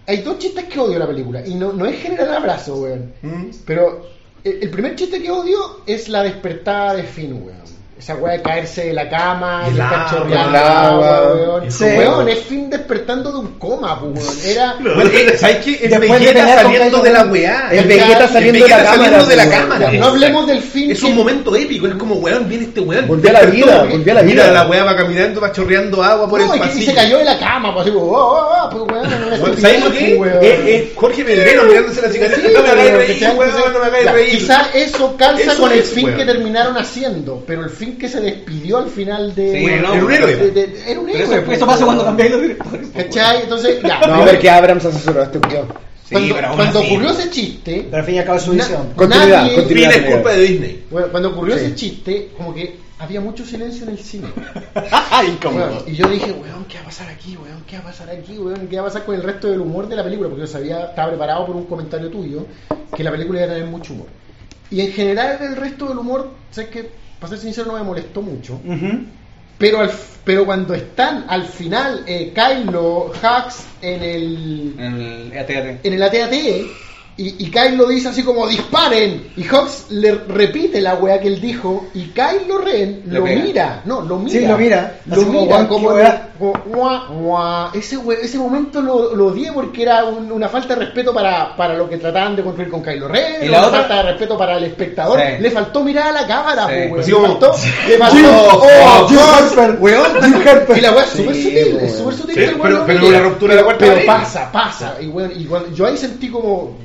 hay dos chistes que odio la película. Y no, no es general abrazo, weón. Mm. Pero el, el primer chiste que odio es la despertada de Finn, weón. Esa weá de caerse de la cama, El y estar chorreando el agua. agua, weón. Sí. Weón, es Finn despertando de un coma, pues, weón. Era. <laughs> Bueno, eh, ¿Sabes qué? Es de Vegeta saliendo de la weá. El El Vegeta saliendo de la saliendo cámara. de la cámara. No hablemos del Finn. Es que- un momento épico, es como, weón, viene este weón. Volvió a la vida, volvió a la Mira, vida. la weá va caminando, va chorreando agua por No, el y que- y pasillo. se cayó de la cama, pues así, oh, oh, oh, pues, weón, no Bueno, ¿Sabes lo que es? pues. Eh, eh, Jorge Pedrero mirándose la. Sí, no me hagáis reír, no me hagáis reír. Quizá eso calza con el es, fin que terminaron haciendo, pero el fin que se despidió al final de. Sí, no, Era un héroe. de- de- era un héroe. eso, pues, eso pasa cuando cambiáis los directores. ¿Cachai? Entonces, ya. No, porque Abrams asesoró a este culiao. Sí, cuando ocurrió ese chiste, Pero al fin y al cabo es su visión. Continuidad, nadie- continuidad. Fin es culpa de Disney. bueno, cuando ocurrió Sí. ese chiste, como que había mucho silencio en el cine. <laughs> Ay, cómo. Weón, y yo dije, weón, ¿qué va a pasar aquí, weón? ¿Qué va a pasar aquí, weón? ¿Qué va a pasar con el resto del humor de la película? Porque yo sabía, estaba preparado por un comentario tuyo, que la película iba a tener mucho humor. Y en general el resto del humor, sabes que para ser sincero no me molestó mucho. Ujú. Pero al, pero cuando están al final eh, Kylo, Hux en el En el AT-AT. en el AT-AT y, y Kylo dice así como disparen y Hux le repite la weá que él dijo y Kylo Ren Le lo pega. mira, no, lo mira. Sí, lo mira. Lo mira "Guau, como, qué weá". como, "Guau, guau". Ese, we- ese momento lo, lo odié porque era un- una falta de respeto para, para lo que trataban de construir con Kylo Ren, Y una la otra- falta de respeto para el espectador. Sí. Le faltó mirar a la cámara, Sí. po. Así le faltó, le faltó, Jim- oh, Jim Gus, Harper. weón, y la weá es súper Sí, sutil, weón. es súper sutil. Pero- lo pero una ruptura de la cuarta Pero pasa, pasa. Y, bueno, y cuando- yo ahí sentí como.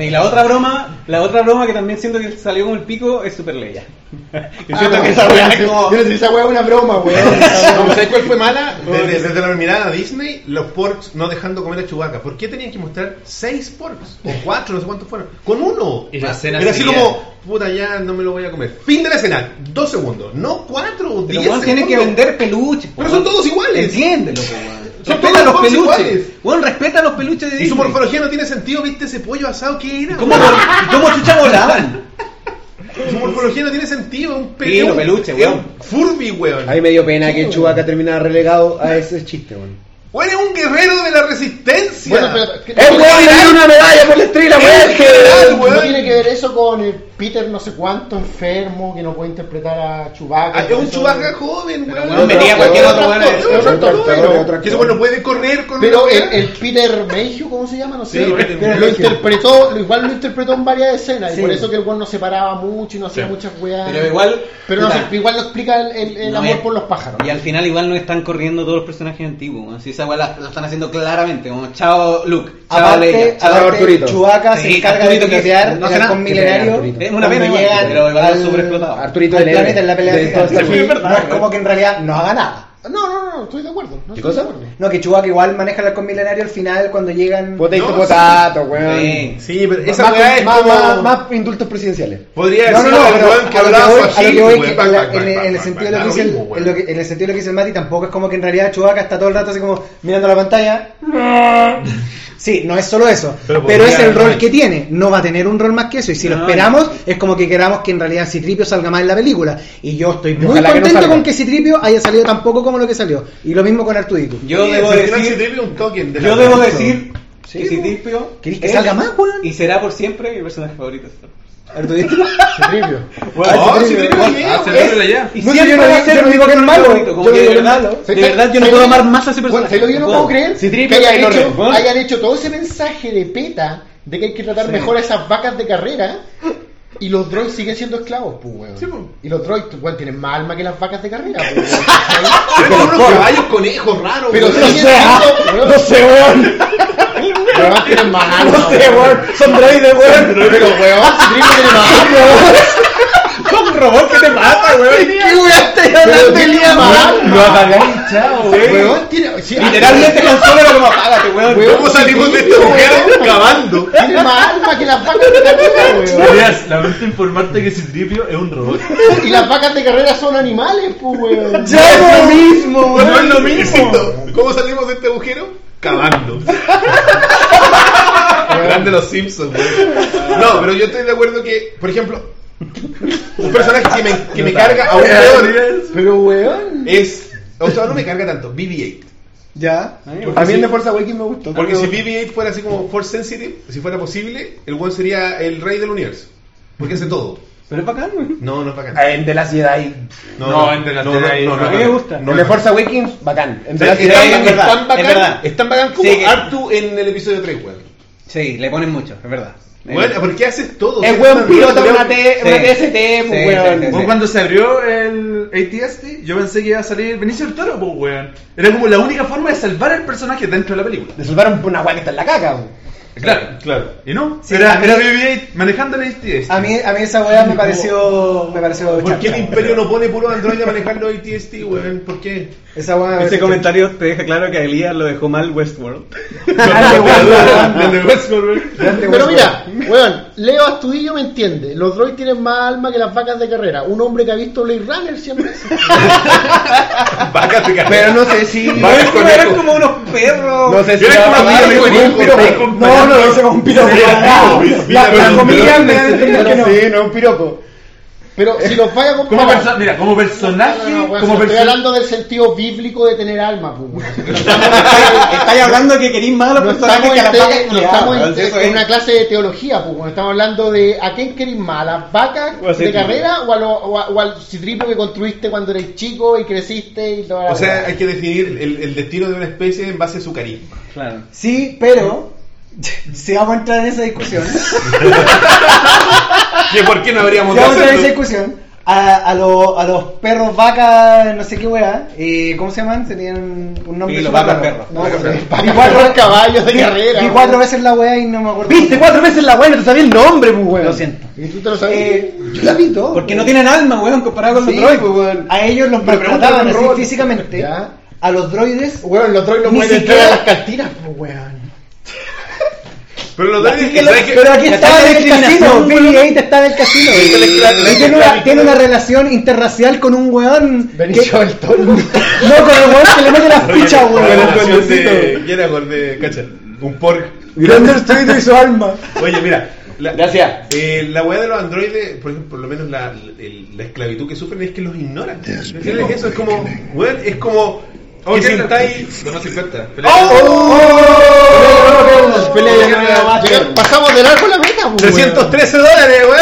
Y la otra broma, la otra broma que también siento que salió como el pico es Super Leia. <laughs> Yo siento Ah, que esa weá es yo como... no sé si esa weá es una broma, weón. <laughs> ¿Sabes cuál fue mala? Desde, desde la mirada a Disney, los porks no dejando comer a Chewbacca. ¿Por qué tenían que mostrar seis porks? O cuatro, no sé cuántos fueron. Con uno. Y la escena Era así como, puta, ya no me lo voy a comer. Fin de la escena. Dos segundos. No cuatro o Pero diez weón tienen que segundos. vender peluches. Pero son todos iguales. Entiéndelo, weón. Son Respeta todos los peluches. iguales. Weón, respeta los peluches de Y su Disney. morfología no tiene sentido, ¿viste ese pollo asado que era? ¿Y ¿Cómo, cómo chucha volaban? Su morfología no tiene sentido, un pe- Sí, un- weón. Furby, weón. A mí me dio pena que Chewbacca terminara relegado a ese chiste, weón. Weón, es un guerrero de la resistencia. Bueno, pero. ¿qué- ¡Es weón! ¡Le dieron una medalla por la estrella, Es general, weón! weón. ¿No tiene que ver eso con el Peter no sé cuánto enfermo que no puede interpretar a Chewbacca? Ah, es un Chewbacca joven, weón. weón, metía cualquier otro weón. Que no puede correr con Pero el, Peter Mayhew, ¿cómo se llama? No sé. Sí, Peter pero lo interpretó, lo- igual lo interpretó en varias escenas. Sí. Y por eso que el weón no se paraba mucho y no hacía Sí. muchas weas. Pero igual. Pero no igual no explica el, el- el No, amor por los pájaros. Y al final igual no están corriendo todos los personajes antiguos. Si esa weá la, la están haciendo claramente, como chao Luke, chao Leia, chao Arturito. Chewbacca se encarga de que no Que milenario. Es una pena igual, pero igual al- sobreexplotado. Arturito al planeta en la pelea de de Star Wars. Sí, Es verdad, No es como que en realidad no haga nada. No, no, no, estoy de acuerdo. No ¿Qué estoy cosa? de acuerdo. No, que Chewbacca igual maneja el halcón milenario al final cuando llegan. Potato, No, potato, weón. Sí. Sí, pero Más, esa weá es más, como... más- más indultos presidenciales. Podría No, no, decir no, al pero weón que hablaba voy, su a lo que agil, voy weón. que Pac, en el- sentido de lo que dice el- el sentido de lo que dice el Mati, tampoco es como que en realidad Chewbacca está todo el rato así como mirando la pantalla. <laughs> Sí, no es solo eso, Pero es el rol que tiene. No va a tener un rol más que eso. Y si lo No, esperamos, es como que queramos que en realidad Citripio salga más en la película. Y yo estoy muy Ojalá que no contento con que Citripio haya salido tan poco como lo que salió. Y lo mismo con Artudito. Yo Sí, debo decir, se te ve un token de la yo debo decir Sí, que Citripio ¿Querés que salga más, weón? Y será por siempre mi personaje favorito. Artudito. Citripio. Oh, bien, Ah, allá. Y siempre va a ser que es malo, de verdad, de verdad yo no ¿Sabes puedo amar más a ese Bueno, personaje. ¿sabes lo que yo no puedo creer? Que hayan hecho. Bueno. hayan hecho todo ese mensaje de peta de que hay que tratar mejor a esas vacas de carrera y los droids siguen siendo esclavos, pues, weón. Sí, pues. Y los droids, weón, tienen más alma que las vacas de carrera, pues, weón. Unos caballos conejos raros, Pero weón. siguen siendo, weón, No sé, weón. Weón, tienen más. No sé, weón. Son droides, weón. Pero, weón, Citripio tiene más alma. Un robot que te mata, weón. ¿Qué weón Pero hablando, tiene Elías? más. Lo apagáis, chao. Weón, sí, Literalmente con solo era como apágate, weón. Weón, ¿Cómo salimos de este Citripio, agujero? Cavando. Tiene más alma que las vacas de carrera, weón. Lamento informarte que Citripio es un robot. Y las vacas de carrera son animales, pues, weón. Ya es lo mismo, weón. No es lo mismo. ¿Cómo salimos de este agujero? Cavando. <laughs> Grande los Simpsons, güey. No, pero yo estoy de acuerdo que, por ejemplo, un personaje que me, que me carga <laughs> aún peor Pero, weón. es. O sea, no me carga tanto, BB-8. Ya. A mí el de Forza Awakens me gustó. Porque si BB-8 fuera así como Force Sensitive, si fuera posible, el buen sería el rey del universo. Porque hace todo. Pero es bacán, weón. No, no es bacán. En The Last Jedi. No, en The Last Jedi, a mí me gusta. No, de Forza Awakens, bacán. En The Es Last tan, Jedi, es verdad, tan es bacán, verdad. es tan bacán como Artu en el episodio 3, weón. Sí, le ponen mucho, es verdad. Bueno, ¿por qué haces todo? Es weón una pilota mierda, una, T, una. TST, pues weón. cuando se abrió el ATST, yo pensé que iba a salir Benicio del Toro, pues, weón. Era como la única forma de salvar al personaje dentro de la película. Le salvaron una weá que está en la caca, weón. Claro, claro. Y no, Sí, era, mí- era BB-8 manejando el ATST. A mí, a mí esa weá me pareció. Me pareció. ¿Por qué el imperio no pone puro android a manejar los ATST, weón? ¿Por qué? Esa weá me Ese comentario te deja claro que a Elías lo dejó mal Westworld. <laughs> Pero mira, weón, Leo Astudillo me entiende. Los droids tienen más alma que las vacas de carrera. Un hombre que ha visto Blade Runner siempre. <laughs> Vacas de carrera. Pero no sé si. Vacas eran como unos perros. No sé si. Yo era como va a amigo pasar de un piropo. No, No, no, no, un piropo. Con comillas un me piropo. dan a entender que no. Sí, no, un piropo. Pero si los vaya a Como comparar. perso- mira, como personaje, No, no, no, weón, como si estoy perso- hablando del sentido bíblico de tener alma, pues. <laughs> Estáis hablando que queréis más a los No personajes estamos, que a vacas te- no estamos en- en es- una clase de teología, pues, estamos hablando de a quién queréis más, a las vacas de carrera o, a lo- o a- o al citripo que construiste cuando eres chico y creciste y toda la O sea, hay que definir el, el destino de una especie en base a su carisma. Claro. Sí, pero si vamos a entrar en esa discusión, si ¿Que ¿Por qué no habríamos de vamos a entrar en esa discusión, a, a, los- a los perros vacas, no sé qué weá, eh, ¿cómo se llaman? Tenían un nombre Sí, los vacas perros. No, vi cuatro caballos de vi- carrera, Vi cuatro veces la weá y no me acuerdo. Viste cuatro veces la buena, te sabía el nombre, pues, weón. Lo siento. ¿Y tú te lo sabes? Eh, Yo la vi todo. Porque no tienen alma, weón, comparado con Sí, los droids. pues, weón. A ellos los maltrataban así físicamente. Ya. A los droides. Weón, los droids no Ni pueden siquiera- entrar a las cantinas, pues, weón. Pero los que pero aquí ¿Cachai está en el casino, weón? BB-8 está en el casino. Y tiene una, la- tiene una relación interracial con un weón. Benicio del Toro. <laughs> No, con el weón que le mete las fichas, weón. Cacha. Un pork. Grande Street y su alma. Oye, mira. La, Gracias. eh, la weá de los androides, por ejemplo, por lo menos la, esclavitud que sufren es que los ignoran. ¿Entiendes? Eso es como, weón, es como que sintáis. No, no se cuenta. Pelea de nueva. Llega- Pasamos del arco a la meta, pues, weón. 313 dólares, weón.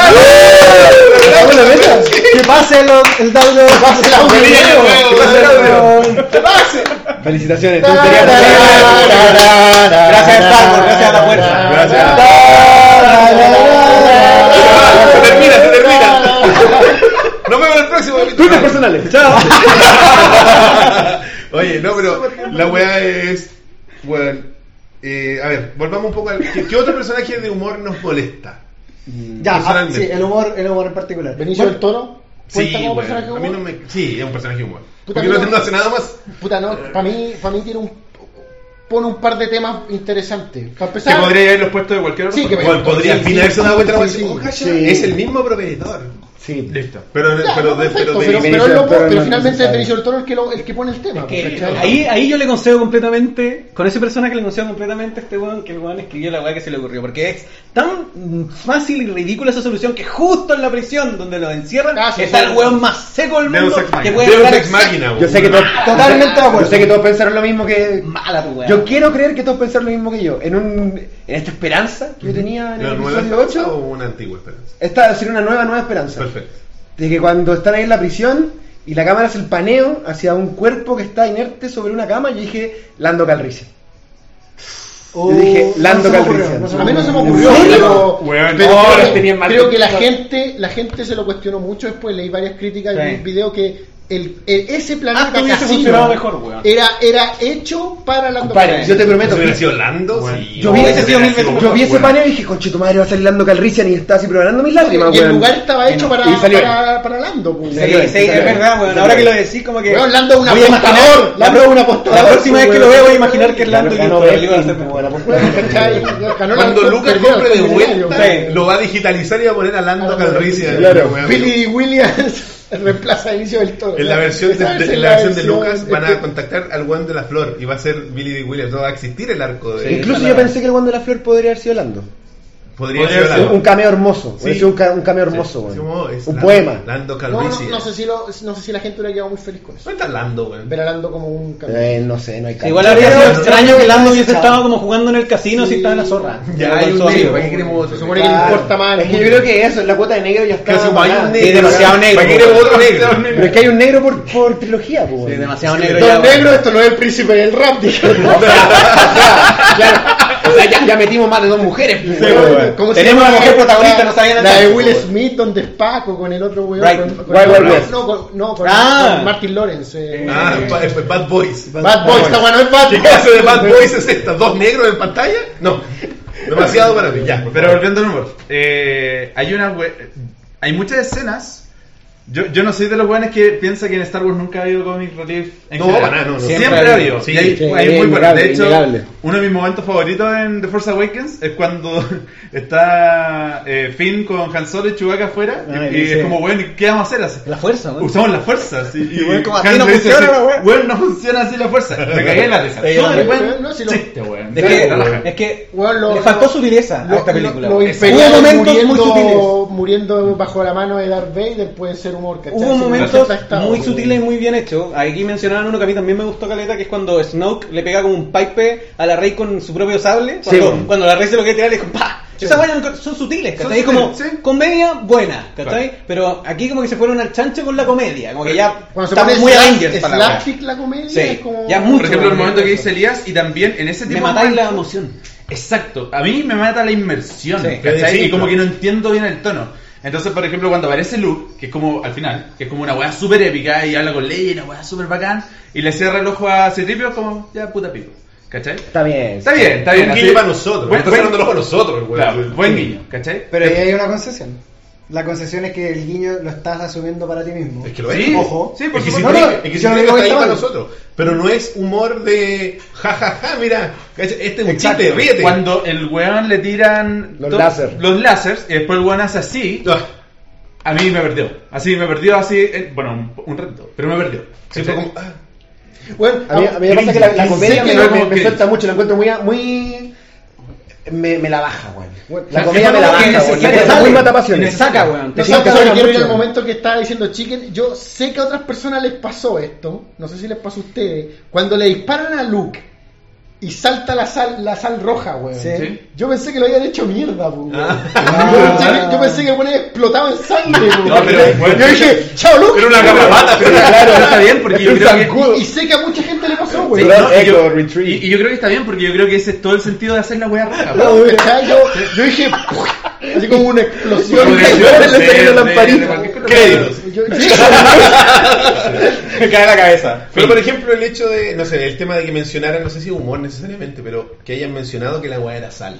Que pase el, de Pase el audio, Que pase. Que. Felicitaciones. Gracias, Gracias, Star Wars, gracias a la fuerza. Gracias. Se termina, se termina. <laughs> Nos vemos en el próximo personales. Chao. <laughs> Oye, no, pero la weá es. Bueno, eh, a ver, volvamos un poco al. ¿Qué, qué otro personaje de humor nos molesta? Ya, ah, sí, el humor, el humor en particular. Benicio del Toro. Sí, ¿Cuenta como weón, personaje de a mí humor? no me. Sí, es un personaje humor. Puta, Porque no, no hace nada más. Puta, no, para mí, para mí tiene un. Pone un par de temas interesantes. Para Que empezar. podría haberlos puesto de cualquier otro. Sí, que me- Bueno, podría sí, al fin sí, haberse dado cuenta sí, de sí, cacha, sí. Es el mismo proveedor. Sí. Listo. Pero, Ya, pero, no, de, perfecto, pero, de, pero, pero, pero no finalmente es. Benicio del Toro el que, lo- el que pone el tema. Ahí, ahí yo le concedo completamente, con ese personaje le concedo completamente a este weón que el weón escribió la weá que se le ocurrió, porque es tan fácil y ridícula esa solución que justo en la prisión donde lo encierran Ah, sí, está sí. el weón más seco del mundo machina. que puede Deus ex máquina, exact- Yo sé que todos. Totalmente de acuerdo. Yo sé que todos pensaron lo mismo que. Mala tu weá. Yo quiero creer que todos pensaron lo mismo que yo. En un en esta esperanza que yo tenía en ¿La el episodio esperanza 8, o una antigua esperanza? esta sería una nueva nueva esperanza. Perfecto. De que cuando están ahí en la prisión y la cámara hace el paneo hacia un cuerpo que está inerte sobre una cama, yo dije Lando Calrissian. Oh, Yo dije, no Lando ocurrió, Calrissian. no se A mí no se me ¿En ocurrió, pero, oh, creo- que la gente, la gente se lo cuestionó mucho después, leí varias críticas Sí. en un video que el, el- ese planeta Ah, casino funcionado mejor, weón. era, era hecho para la Compadre, yo te prometo. ¿Eso hubiera sido Lando? Sí. Yo vi, hubiese ese, sido mil veces yo vi ese paneo y dije, conche tu madre va a salir Lando Calrissian y estaba así preparando mis lágrimas, y el weón. lugar estaba hecho para, para, para Lando. pues. Sí, sí, salió. es verdad, weón. Ahora que lo decís, como que. Weón, Lando es un apostador, La, Lando es un la apostador, próxima vez que lo veo, voy a imaginar que es Lando <laughs> Cuando Lucas compre de el vuelta, Sí. lo va a digitalizar y va a poner a Lando Lando Calrissian. Claro. weón. Billy Williams <laughs> reemplaza a Inicio del Toro. En la versión de, en la versión de Lucas van a contactar al weón de la flor y va a ser Billy D. Williams. No va a existir el arco de. Incluso yo pensé que el Juan de la Flor podría haber sido Lando. Podría, Podría ser Lando. Un cameo hermoso. Sí. Podría ser un, ca- un cameo hermoso, Sí, es Un Lando- poema. Lando No, Calrissian. no, no sé si lo, no sé si la gente hubiera quedado muy feliz con eso. ¿Dónde está Lando? Ver a Lando como un campeón. Eh, no sé, no hay cambio. Igual habría Pero- sido extraño que Lando hubiese estado como jugando en el casino si estaba en la zorra. Ya hay un negro, ¿para qué queremos otro? Se supone que le importa más. Es que yo creo que eso, la cuota de negro ya está. Un. Sí, demasiado negro. ¿Para qué queremos otro negro? Pero es que hay un negro por, por trilogía. Sí, weón. demasiado negro. Negro, esto no es el príncipe del rap, dijeron. <laughs> Claro. O sea, ya, ya metimos más de dos mujeres, pues, Sí, weón. weón. ¿Cómo se Tenemos una mujer protagonista, la- no sabían La de. Will Smith, donde es Paco, con el otro weón. Right. Con, no, con, no, con, Ah. con Martin Lawrence. eh. Ah, ba- eh, Bad Boys. Bad Boys, está bueno, es Bad ¿Qué Boys. clase de Bad Boys es esta? ¿Dos negros en pantalla? No. Demasiado para mí. Ya, Pero volviendo al humor, eh, hay una we- hay muchas escenas Yo, yo no soy de los buenos que piensa que en Star Wars nunca ha habido comic relief. En No, general. para nada, no, no. Siempre, Siempre ha ha habido. y hay, Sí, hay es muy innegable, De hecho, innegable. uno de mis momentos favoritos en The Force Awakens es cuando <laughs> está eh, Finn con Han Solo y Chewbacca afuera. Ay, y y sí. es como, bueno, ¿qué vamos a hacer? Así, La fuerza, weón. Usamos las fuerzas. Y, y bueno, como así no funciona así. Weón, no funciona así la fuerza. Me cagué en la risa. Sí, no, si lo- chiste, weón. Es que, es que Weón, lo- le faltó sutileza a esta película. Los imperiales Hubo momentos muy muriendo, muriendo bajo la mano de Darth Vader puede ser humor, ¿cachai? Hubo momentos muy sutiles y muy bien hechos. Aquí mencionaban uno que a mí también me gustó caleta, que es cuando Snoke le pega como un pipe a la Rey con su propio sable. Cuando, Sí. cuando la Rey se lo quiere tirar, le dijo ¡pa! Esas vainas son sutiles, ¿cachai? Es como sí. comedia buena, ¿cachai? Pero aquí como que se fueron al chancho con la comedia. Como que ya Cuando se estamos pone muy Avengers para la la comedia Sí, es como... ya mucho. Por ejemplo, el momento que dice Elías y también en ese Me tipo de matáis la emoción. Exacto, a mí me mata la inmersión, Sí. ¿cachai? Sí, y como que no entiendo bien el tono. Entonces, por ejemplo, cuando aparece Luke, que es como al final, que es como una weá súper épica y habla con Leia, una weá súper bacán, y le cierra el ojo a Citripio, es como, ya puta pico, ¿cachai? Está bien. Está bien, está bien. Un guiño para nosotros. Buen- Está cerrando el ojo a nosotros, el weón. Claro, buen guiño, ¿cachai? Pero ahí hay una concesión. La concesión es que el guiño lo estás asumiendo para ti mismo. Es que lo Sí, es. Ojo. Sí, por Es que si No, no, es que si no está ahí para nosotros. Pero no es humor de jajaja, mira, ¿cachai? este es un Exacto. chiste, ríete. Cuando el weón le tiran Los láser. los láseres y después el weón hace así, Ah, a mí me perdió. Así me perdió así, eh, bueno, un, un rato, pero me perdió. sí, fue como, ah, Bueno, A mí, a mí me pasa que la, la comedia me, me- me suelta mucho, la encuentro muy... muy me, me la baja, weón. Bueno, La o sea, comedia es me la baja, weón. La necesaria, encuentro sale. muy Me saca, weón. Te No, saca quiero ir al momento que estaba diciendo Chicken. Yo sé que a otras personas les pasó esto. No sé si les pasó a ustedes. Cuando le disparan a Luke y salta la sal, la sal roja, weón. Sí. Yo pensé que lo habían hecho mierda, weón. Ah. Yo, pensé que, yo pensé que el weón había explotado en sangre, weón. No, pero, bueno, yo dije, chao, Luke. Era una garrapata, pero claro, está bien porque yo creo que... Y sé que a mucha gente le pasó, weón. No, y yo- Echo, Retreat. Y, y yo creo que está bien porque yo creo que ese es todo el sentido de hacer la wea rara. No, yo, yo dije, así como una explosión. De- <laughs> de- lamparita. de cosa. Créditos. Yo- <laughs> Me cae la cabeza. Pero por ejemplo el hecho de, no sé, el tema de que mencionaran, no sé si humor necesariamente, pero que hayan mencionado que la weá era sal.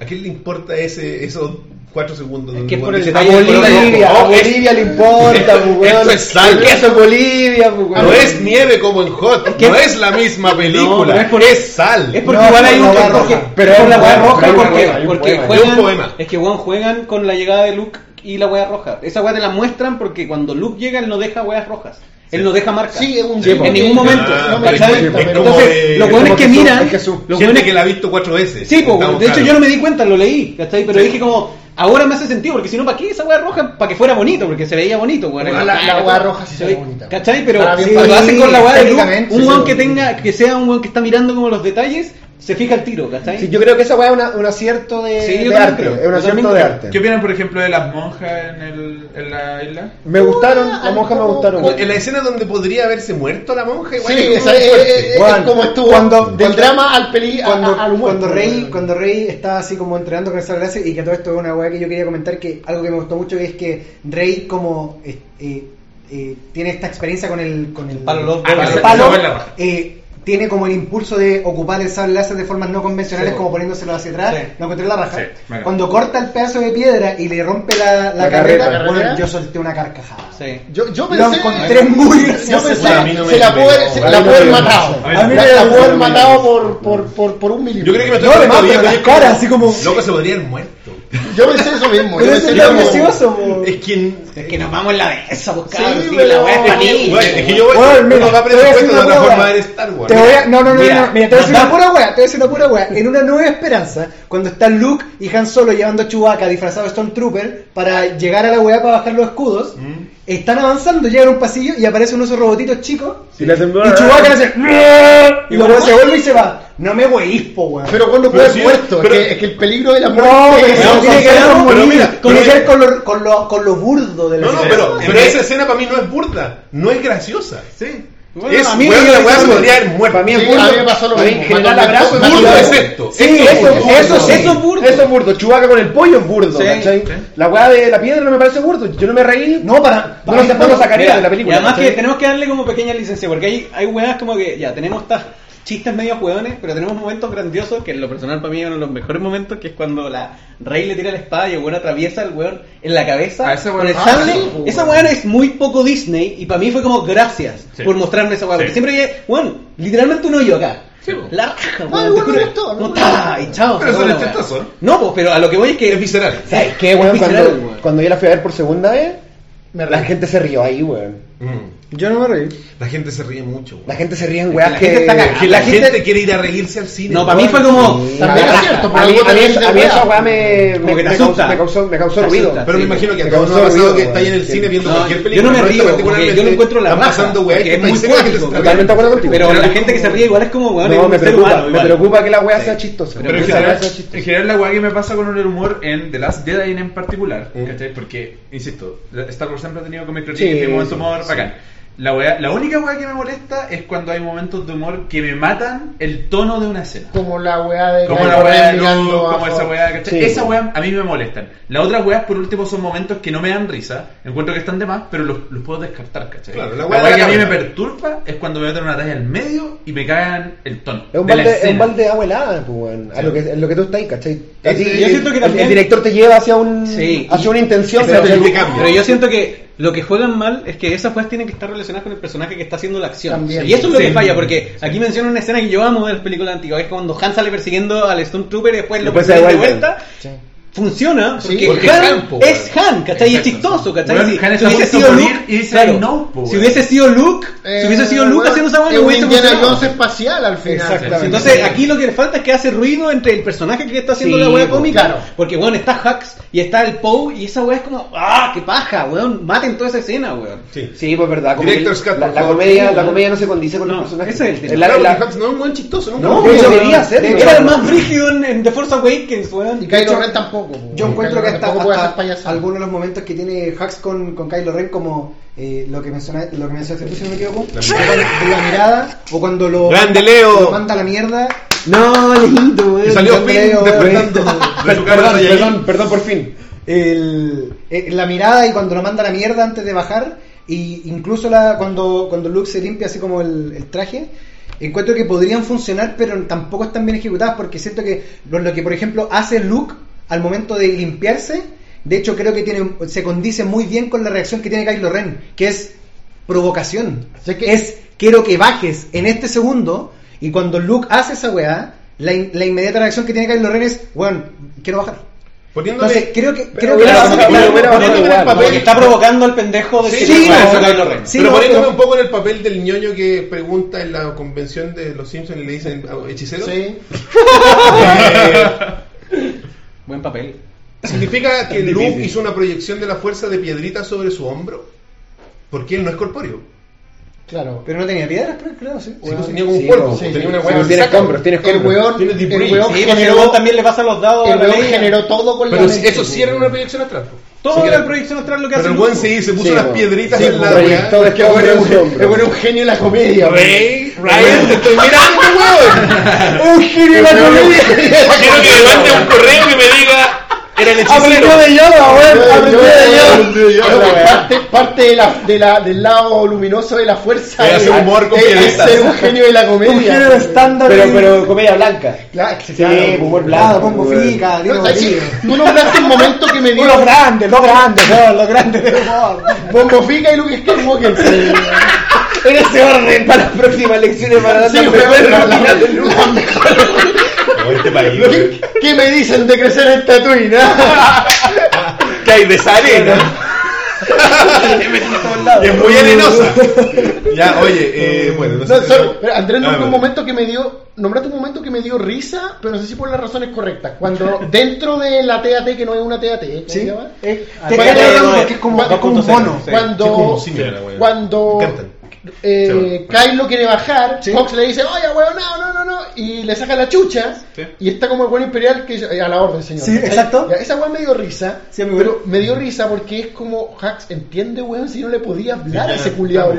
¿A quién le importa ese, esos cuatro segundos? que es el por el detalle del Bolivia, a. Bolivia le importa, weón. Esto es sal. Queso es Bolivia, weón. No es nieve como en Hot, que- no es la misma película, pero es por- es sal. Es porque No, igual hay un porque- roja. pero por la Pero roja porque, porque juegan es que weón juegan con la llegada de Luke y la hueá roja. Esa hueá te la muestran porque cuando Luke llega él no deja hueás rojas. Él no deja marcas. Sí, es un Sí, po. en ningún momento. Ah, es Entonces, de- los hueones que miran, es los hueones que la ha visto cuatro veces. Sí, po, de hecho yo no me di cuenta, lo leí, ¿cachai? Pero dije como, ahora me hace sentido, porque si no, ¿para qué esa hueá roja? Para que fuera bonito, porque se veía bonito. Bueno, la- la hueá roja sí se ve bonita. ¿Cachai? Pero si lo hacen con la hueá de Luke, un sí, weón sí, que sí. tenga, que sea un weón que está mirando como los detalles, se fija el tiro, ¿cachai? Sí, yo creo que esa weá es una- un acierto de, Sí, de arte. creo. Es un acierto de creo. arte. ¿Qué opinan, por ejemplo, de las monjas en, el, en la isla? Me gustaron, las monjas me gustaron. En la escena donde podría haberse muerto la monja, igual Sí, es es, es- como estuvo cuando- del cuando- drama al peli a- cuando, a- al cuando Rey cuando Rey estaba así como entrenando con esa clase y que todo esto es una weá que yo quería comentar que algo que me gustó mucho es que Rey como eh, eh, eh, tiene esta experiencia con el con el Palo loco. Ah, el palo, raja. eh, tiene como el impulso de ocupar el sable láser de formas no convencionales Sí. como poniéndoselo hacia atrás Sí. no encontré la raja Sí, me cuando corta el pedazo de piedra y le rompe la, la La carreta, carreta. bueno, ¿Carrera? yo solté una carcajada Sí. Yo, yo lo pensé, encontré muy yo gracioso pensé mí no se me- la me- la me- haber matado. a mí La, no la me- puede haber me- matado por, por, por, por un milímetro. Yo creo que me estoy No, y las caras, así como- Loco, se podría haber muerto. Yo pensé eso mismo. pero yo ese pensé es eso lo mismo. gracioso. Es quien. Es que nos vamos en la de esa, pues, Sí, cabrón, sí, pero- la weá es pa' es que- que yo voy a decir predispuesto de pura forma de Star Wars. Te voy a, no, no, no, Mira, no, mira, te voy a decir una pura wea, te voy a decir una pura wea. En una nueva esperanza, cuando están Luke y Han Solo llevando a Chewbacca disfrazado de Stormtrooper para llegar a la wea para bajar los escudos, Mm. están avanzando, llegan a un pasillo y aparecen unos robotitos chicos. Si le hacen- Y Chewbacca le hace <laughs> y la wea se vuelve y se va. No me weís, po weón. Pero cuando puede sí, muerto, pero- es, que, es que el peligro de la no, muerte pero es- eso no, tiene que ver pero con, mira, tiene pero que ver con lo, con, lo, con lo burdo de la No, no, pero esa escena para mí no es burda, no es graciosa. Sí. Bueno, es, a mí me la weá se podría haber muerto. Para mí es Sí, burdo. a mí me pasó lo Para mismo. en general, abrazo burdo burdo. es esto. Sí, esto eso, es burdo. eso, sí. Eso es burdo. Eso es burdo. Chubaca con el pollo es burdo, Sí. La weá de la piedra no me parece burdo. Yo no me reí. No, para, No lo, no lo sacaría Mira, de la película. Y además que tenemos que darle como pequeña licencia, porque hay, hay weas como que ya tenemos estas chistes medio hueones, pero tenemos momentos grandiosos, que en lo personal para mí es uno de los mejores momentos, que es cuando la Rey le tira la espada y el weón atraviesa al weón en la cabeza Ah, ese con el ah, sable. sí, esa weón es muy poco Disney y para mí fue como gracias Sí. por mostrarme esa weón. Sí. Porque siempre que, weón, literalmente un hoyo acá. La raja, weón, Ah, te ta, y chao. Pero eso no pues, pero a lo que voy es que Es visceral. ¿Sabes qué, weón? Cuando, cuando yo la fui a ver por segunda vez, la gente se rió ahí, weón. Mm. Yo no me reí. La gente se ríe mucho. güey. La gente se ríe en weas la que... gente está cagada. Que la gente quiere ir a reírse al cine. No, para mí güey. fue como. Sí, También a- es cierto, a, pero mí, a mí, esa- a mí esa weá me, Como me, que te me causó, asusta. me, causó, me causó ruido. Pero me imagino que a Me todos nos ha causó pasado ruido, que estáis en el güey. cine viendo No, cualquier yo película. no me río, porque yo lo encuentro la raja, pasando weá porque que es muy estáis seguro que cuático, Totalmente de acuerdo contigo. Pero la gente que se como- ríe igual es como, weón, No, me ser preocupa, humano. me igual. preocupa que la wea sea chistosa. Pero en Esa general, weá sea chistosa. en general la weá que me pasa con el humor en The Last Jedi en particular, Mm. ¿cachai? Porque, insisto, Star Wars siempre ha tenido relief Sí, y momento humor bacán. La, weá- la única weá que me molesta es cuando hay momentos de humor que me matan el tono de una escena. Como la weá de Como la weá de como esa weá, ¿cachai? Sí. Esa weá a mí me molestan. Las otras weas, por último, son momentos que no me dan risa. Encuentro que están de más, pero los, los puedo descartar, ¿cachai? Claro, la la weá que la a mí me perturba es cuando me meten una talla al medio y me cagan el tono. Es un de la balde, es un balde de agua helada, pues, weón. A lo que, en lo que tú estás ahí, ¿cachai? A Es- ti, yo el- siento que el- también- el director te lleva hacia un Sí, hacia una intención. Pero yo siento que lo que juegan mal es que esas weas tienen que estar relacionadas con el personaje que está haciendo la acción. También. Y eso es lo Sí. que falla, porque aquí menciona una escena que yo amo de las películas antiguas, es cuando Han sale persiguiendo al Stormtrooper y después lo da de vuelta. vuelta. Funciona Sí, porque, porque Han es Han, po, es Han, ¿cachai? Y es chistoso, ¿cachai? Weón, Si, Han si hubiese sido Luke, y dice, claro, "No, po, si weón". hubiese sido Luke, si hubiese sido Luke bueno, haciendo esa un hubiese Indiana. Jones espacial al final. Exactamente. Entonces aquí lo que le falta es que hace ruido entre el personaje que está haciendo Sí, la wea pues, cómica, claro. porque weón está Hux y está el Poe y esa wea es como, ah, qué paja, weón, maten toda esa escena, weón. Sí. Sí, pues verdad. como la, comedia, la comedia no se condice con No, los personajes. ese es el tema. Claro, la- Hux no es un buen chistoso. No, fue. debería hacerlo. Era el más brígido en, en The Force Awakens, weón. Y Kylo Ren tampoco. Yo encuentro que Kylo hasta, algunos de los momentos que tiene Hux con, con Kylo Ren, como eh, lo que mencionaste, lo que mencionaste tú, si no me equivoco, La mirada, o cuando lo, ¡Grande, Leo! lo manda a la mierda. No, weón. Y salió Grande Finn Leo, despertando weón. de su cara Perdón, de perdón, perdón por fin. el, eh, la mirada y cuando lo manda a la mierda antes de bajar, y incluso la, cuando, cuando Luke se limpia así como el, el traje, encuentro que podrían funcionar, pero tampoco están bien ejecutadas, porque siento que lo, lo que, por ejemplo, hace Luke al momento de limpiarse, de hecho creo que tiene, se condice muy bien con la reacción que tiene Kylo Ren, que es provocación. Sé que- Es, quiero que bajes en este segundo, y cuando Luke hace esa weá, la, in- la inmediata reacción que tiene Kylo Ren es, weón, quiero bajar. Poniéndole. Entonces, creo que, creo está provocando al pendejo de Sí, que sí, no, Kylo Ren. Sí, pero no, poniéndome pero- un poco en el papel del ñoño que pregunta en la convención de los Simpsons y le dicen "Ah, hechicero. Sí. <laughs> Eh, Buen papel. ¿Significa <laughs> que Luke hizo una proyección de la fuerza de piedrita sobre su hombro? Porque él no es corpóreo. Claro. Pero no tenía piedras, creo, creo sí. Sí, pues tenía como un Sí, polvo, sí, tenía sí. una Sí, hueá saca. hombros, tienes El weón, Tiene el weón generó, también le pasa los dados el weón generó todo con Pero la mente, eso sí era una proyección astral. Todo Sí, era- proyección astral lo que Pero hace el Luke, buen sí se puso Sí, las piedritas Sí, en la weá. de que El weón hombre es en un- el es genio de la comedia. Rey, Ryan, te estoy mirando, weón. <laughs> Un genio de la comedia. Quiero que me mande un correo que me diga. Era el hechicero. Aprendió de Yoda, weón. Aprendió de Yoda. Bueno, parte, parte de la, de la, del lado luminoso de la fuerza Es hacer humor con es- es piedritas. ser un genio de la comedia. Un género estándar. Pero, pero comedia blanca. Claro, humor blanco. pongo fica. <laughs> Tú nombraste un momento que me dio Lo grande, lo grande, no, lo grande de <laughs> humor. Bombo Fica y Luke Skywalker. Sí. En ese orden para las próximas lecciones para dar Sí, la- la- la mejor- No, este país, weón. ¿Qué me dicen de crecer en Tatooine? ah? Que hay de esa arena. Y es muy arenosa. Ya, oye, eh, bueno, no sé. No, si- solo- pero Andrés Ah, nombró un bueno. momento que me dio, nombraste un momento que me dio risa, pero no sé si por las razones correctas. Cuando dentro de la TAT, que no es una TAT, ¿cómo se llama? Porque es como, cuando- es como un mono. Sí. Cuando, Sí, cuando. Eh. Kylo quiere bajar, Sí. Fox le dice, oye, weón, no, no, no, no, y le saca la chucha Sí. y está como el buen imperial que "Eh, a la orden, señor. Sí, exacto. Ya, esa weá me dio risa, Sí, pero bueno. me dio risa porque es como Hax entiende, weón, si no le podía hablar a ese culiado.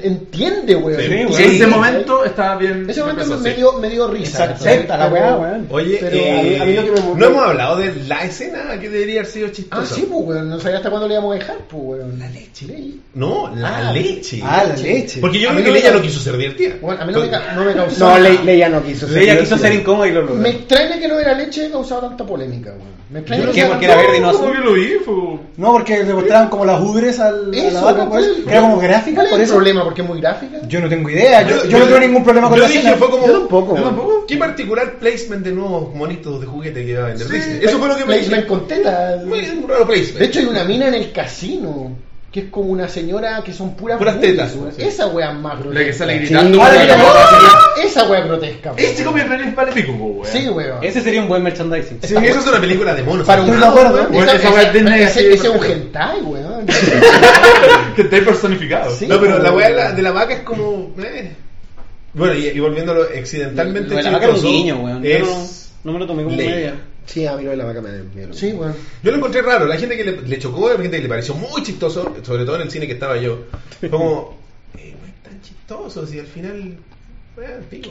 Entiende, weón. Weón. en ese momento estaba bien. Ese momento empezó me, dio, me dio risa. Exacto. la weá, weón. Oye, Pero eh, a mí- a mí lo que me- no hemos hablado de la escena que debería haber sido chistosa. Ah, sí, pues, weón. No sabía hasta cuándo le íbamos a dejar, pues, weón. La leche. No, la Ah, leche. Ah, la leche. Porque yo A creo mí que ella no quiso ser divertida. Bueno, a mí no me, ca- no me <laughs> causó. No, Le- Leia no quiso ser Leia quiso ser incómoda y lo logró. Me extraña que no era leche causaba tanta polémica, weón. Me extraña ¿Por que qué? no Porque era verde y no ¿Cómo azul. lo vi? No, porque le mostraban como las ubres al, a la Eso, vaca, ¿cuál pues, es- que era como gráfica, ¿Cuál es por el eso. problema? ¿Porque es muy gráfica? Yo no tengo idea, yo, no tengo ningún problema con yo la dije, escena. fue como. Yo tampoco. Yo weón. tampoco. ¿Qué particular placement de nuevos monitos de juguete que iba a vender Sí, Disney? Eso fue lo que me placement con teta. Muy un raro placement. De hecho, hay una mina en el casino que es como una señora que son puras Puras boobies, tetas, weón. sí. Esa wea es más grotesca. La que sale Sí. gritando. Ah, la que-. Esa wea es grotesca. Este weón. come cráneo vale pico, po, weón. Sí, weón. Ese sería un buen merchandising. Sí, eso es una película de monos. Para un Estoy de acuerdo. weón. Bueno, Esa- esa wea es Disney ese- así, Ese es un perfecto. hentai, weón. <laughs> Que está ahí personificado. Sí. No, pero la weá de la, de la vaca es como. eh. Bueno, y, y volviéndolo accidentalmente Lo de la vaca era un chistoso, guiño, weón. Yo Es, no, me lo tomé como media. Sí, a mí lo de la vaca me me dio- Sí, weón. Yo lo encontré raro. La gente que le, le chocó, la gente que le pareció muy chistoso, sobre todo en el cine que estaba yo, fue como. <laughs> Eh, no es tan chistoso, si al final.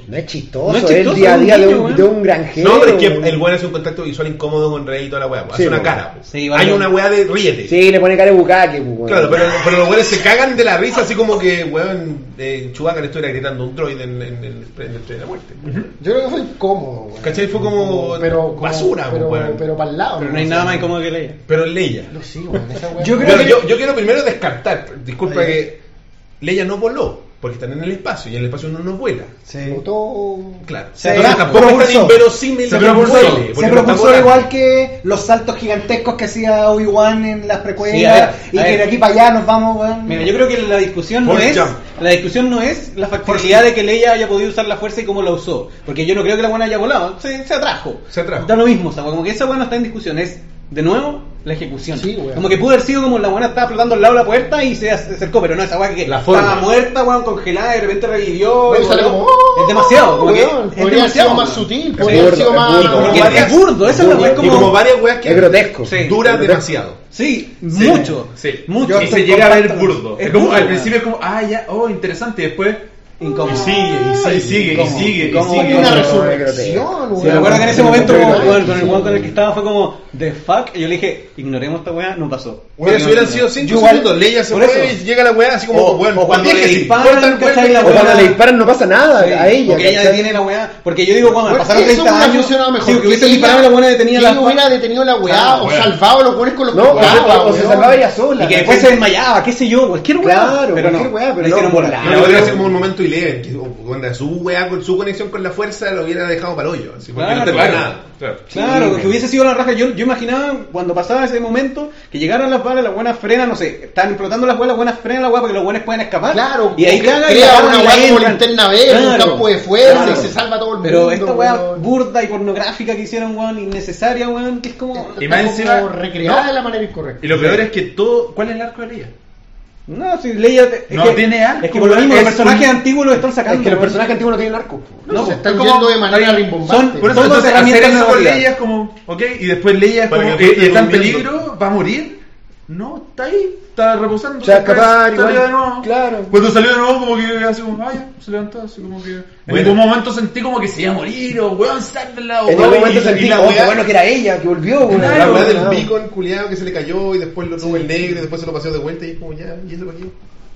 No es chistoso, No es el día a día de un, weón. de un granjero. No, pero es que el weón hace un contacto visual incómodo con Rey y toda la weá. pues, Sí, hace una cara. pues. Sí, vale. Hay una weá de ríete. Sí, le pone cara de bucaque, pues. Claro, pero, pero los weones se cagan de la risa, así como que, weón, eh, Chewbacca le estuviera gritando un droid en, en, en el en el tren de la muerte. Yo creo que fue incómodo, weón. ¿Cachai? Fue como pero, como- basura, pero, weón. pero para el lado. Pero no hay nada más incómodo que Leia. Pero en Leia. No, sí, weón. Esa weá. Yo creo Pero que- yo, yo quiero primero descartar, disculpa que Leia no voló, porque están en el espacio y en el espacio uno no vuela. Sí. Botó- Claro. Se Entonces tampoco es tan inverosímil Se que propulsó. vuele, Se propulsó igual que los saltos gigantescos que hacía Obi-Wan en las precuelas Sí, y que de aquí para allá nos vamos. Mira, yo creo que la discusión no es jump. la discusión no es la factibilidad de que Leia haya podido usar la fuerza y cómo la usó, porque yo no creo que la buena haya volado, se, se atrajo. Se atrajo. Da lo mismo, o sea, como que esa buena está en discusión, es de nuevo la ejecución. Sí, weón. como que pudo haber sido como la buena estaba flotando al lado de la puerta y se ac- acercó, pero no esa weá que La forma. estaba muerta, weón, congelada y de repente revivió. No, y sale como, ¡oh! es demasiado, como que Weón, es Podría haber demasiado. sido más sutil, Es podría haber burdo, sido es más. burdo. Como que varias- es burdo, esa es la weá, como como... varias weas que Es grotesco. Sí. duran Es demasiado. Sí, mucho. Sí, mucho. Y se llega a ver burdo. Es como, burdo, al principio es como, ah, ya, oh, interesante. Y después, Incómodo. y sigue, y sigue, y sigue, y Incómodo, sigue, una No, resurrección, me acuerdo que en ese momento, Pero- como, con, con el weón con el que estaba, fue como, the fuck, y yo le dije, ignoremos esta weá, no pasó. Bueno, si hubieran sido 5 Yo igual- segundos, Leia se mueve y llega la weá así como, O- weón, o cuando le disparan, cuando weá- le disparan no pasa nada Sí, a ella. Porque ella detiene la weá. Porque yo digo, cuando Bueno, pasaron eso 30 hubiera años. funcionado mejor. Sí, que hubiese disparado la buena detenida la hubiera detenido la weá Claro, o salvado a los buenos con los No, o, se- se salvaba ella sola. Y que después se desmayaba, qué sé yo, cualquier weá. Claro, pero cualquier no, weá, pero no hicieron por volar. Y la Eleven, que onda, su weá con su conexión con la fuerza lo hubiera dejado para el hoyo, así, Claro, no te claro. nada. Claro. Claro, Sí, que hubiese sido la raja. Yo, yo imaginaba cuando pasaba ese momento que llegaran las balas, las buenas frenan, no sé, están explotando las balas, las buenas frenan la weá para que los buenos puedan escapar. Claro, y ahí cagan y crea agarran una la como linterna verde, un campo de fuerza claro. y se salva todo el mundo. Pero esta weá weón. burda y pornográfica que hicieron, weón, innecesaria, weón, que es como. Y más encima- recreada no. de la manera incorrecta. Y lo peor es que todo. ¿Cuál es el arco de Leia? No, si Leia. es No que- tiene arco, Es que por lo mismo, los personajes antiguos los están sacando. Es que los personajes antiguos no tienen arco. No, se están es como- yendo de manera rimbombante. son- Por eso, Todas entonces, herramientas hacer eso con. Leia es como, ok, y después Leia es como, que eh, está en peligro, va a morir. No, está ahí, está reposando. Se va a escapar salió igual. de nuevo. Claro. Cuando salió de nuevo, como que así como, ay, se levantó, así como que. En Bueno. ningún momento sentí como que se iba a morir, o weón, sálvela, o En algún momento y- sentí, y la oh, weá- bueno que era ella, que volvió. weón. La weá del beacon culiado que se le cayó y después lo tuvo el negro y después se lo pasó de vuelta y es como ya, y eso para qué.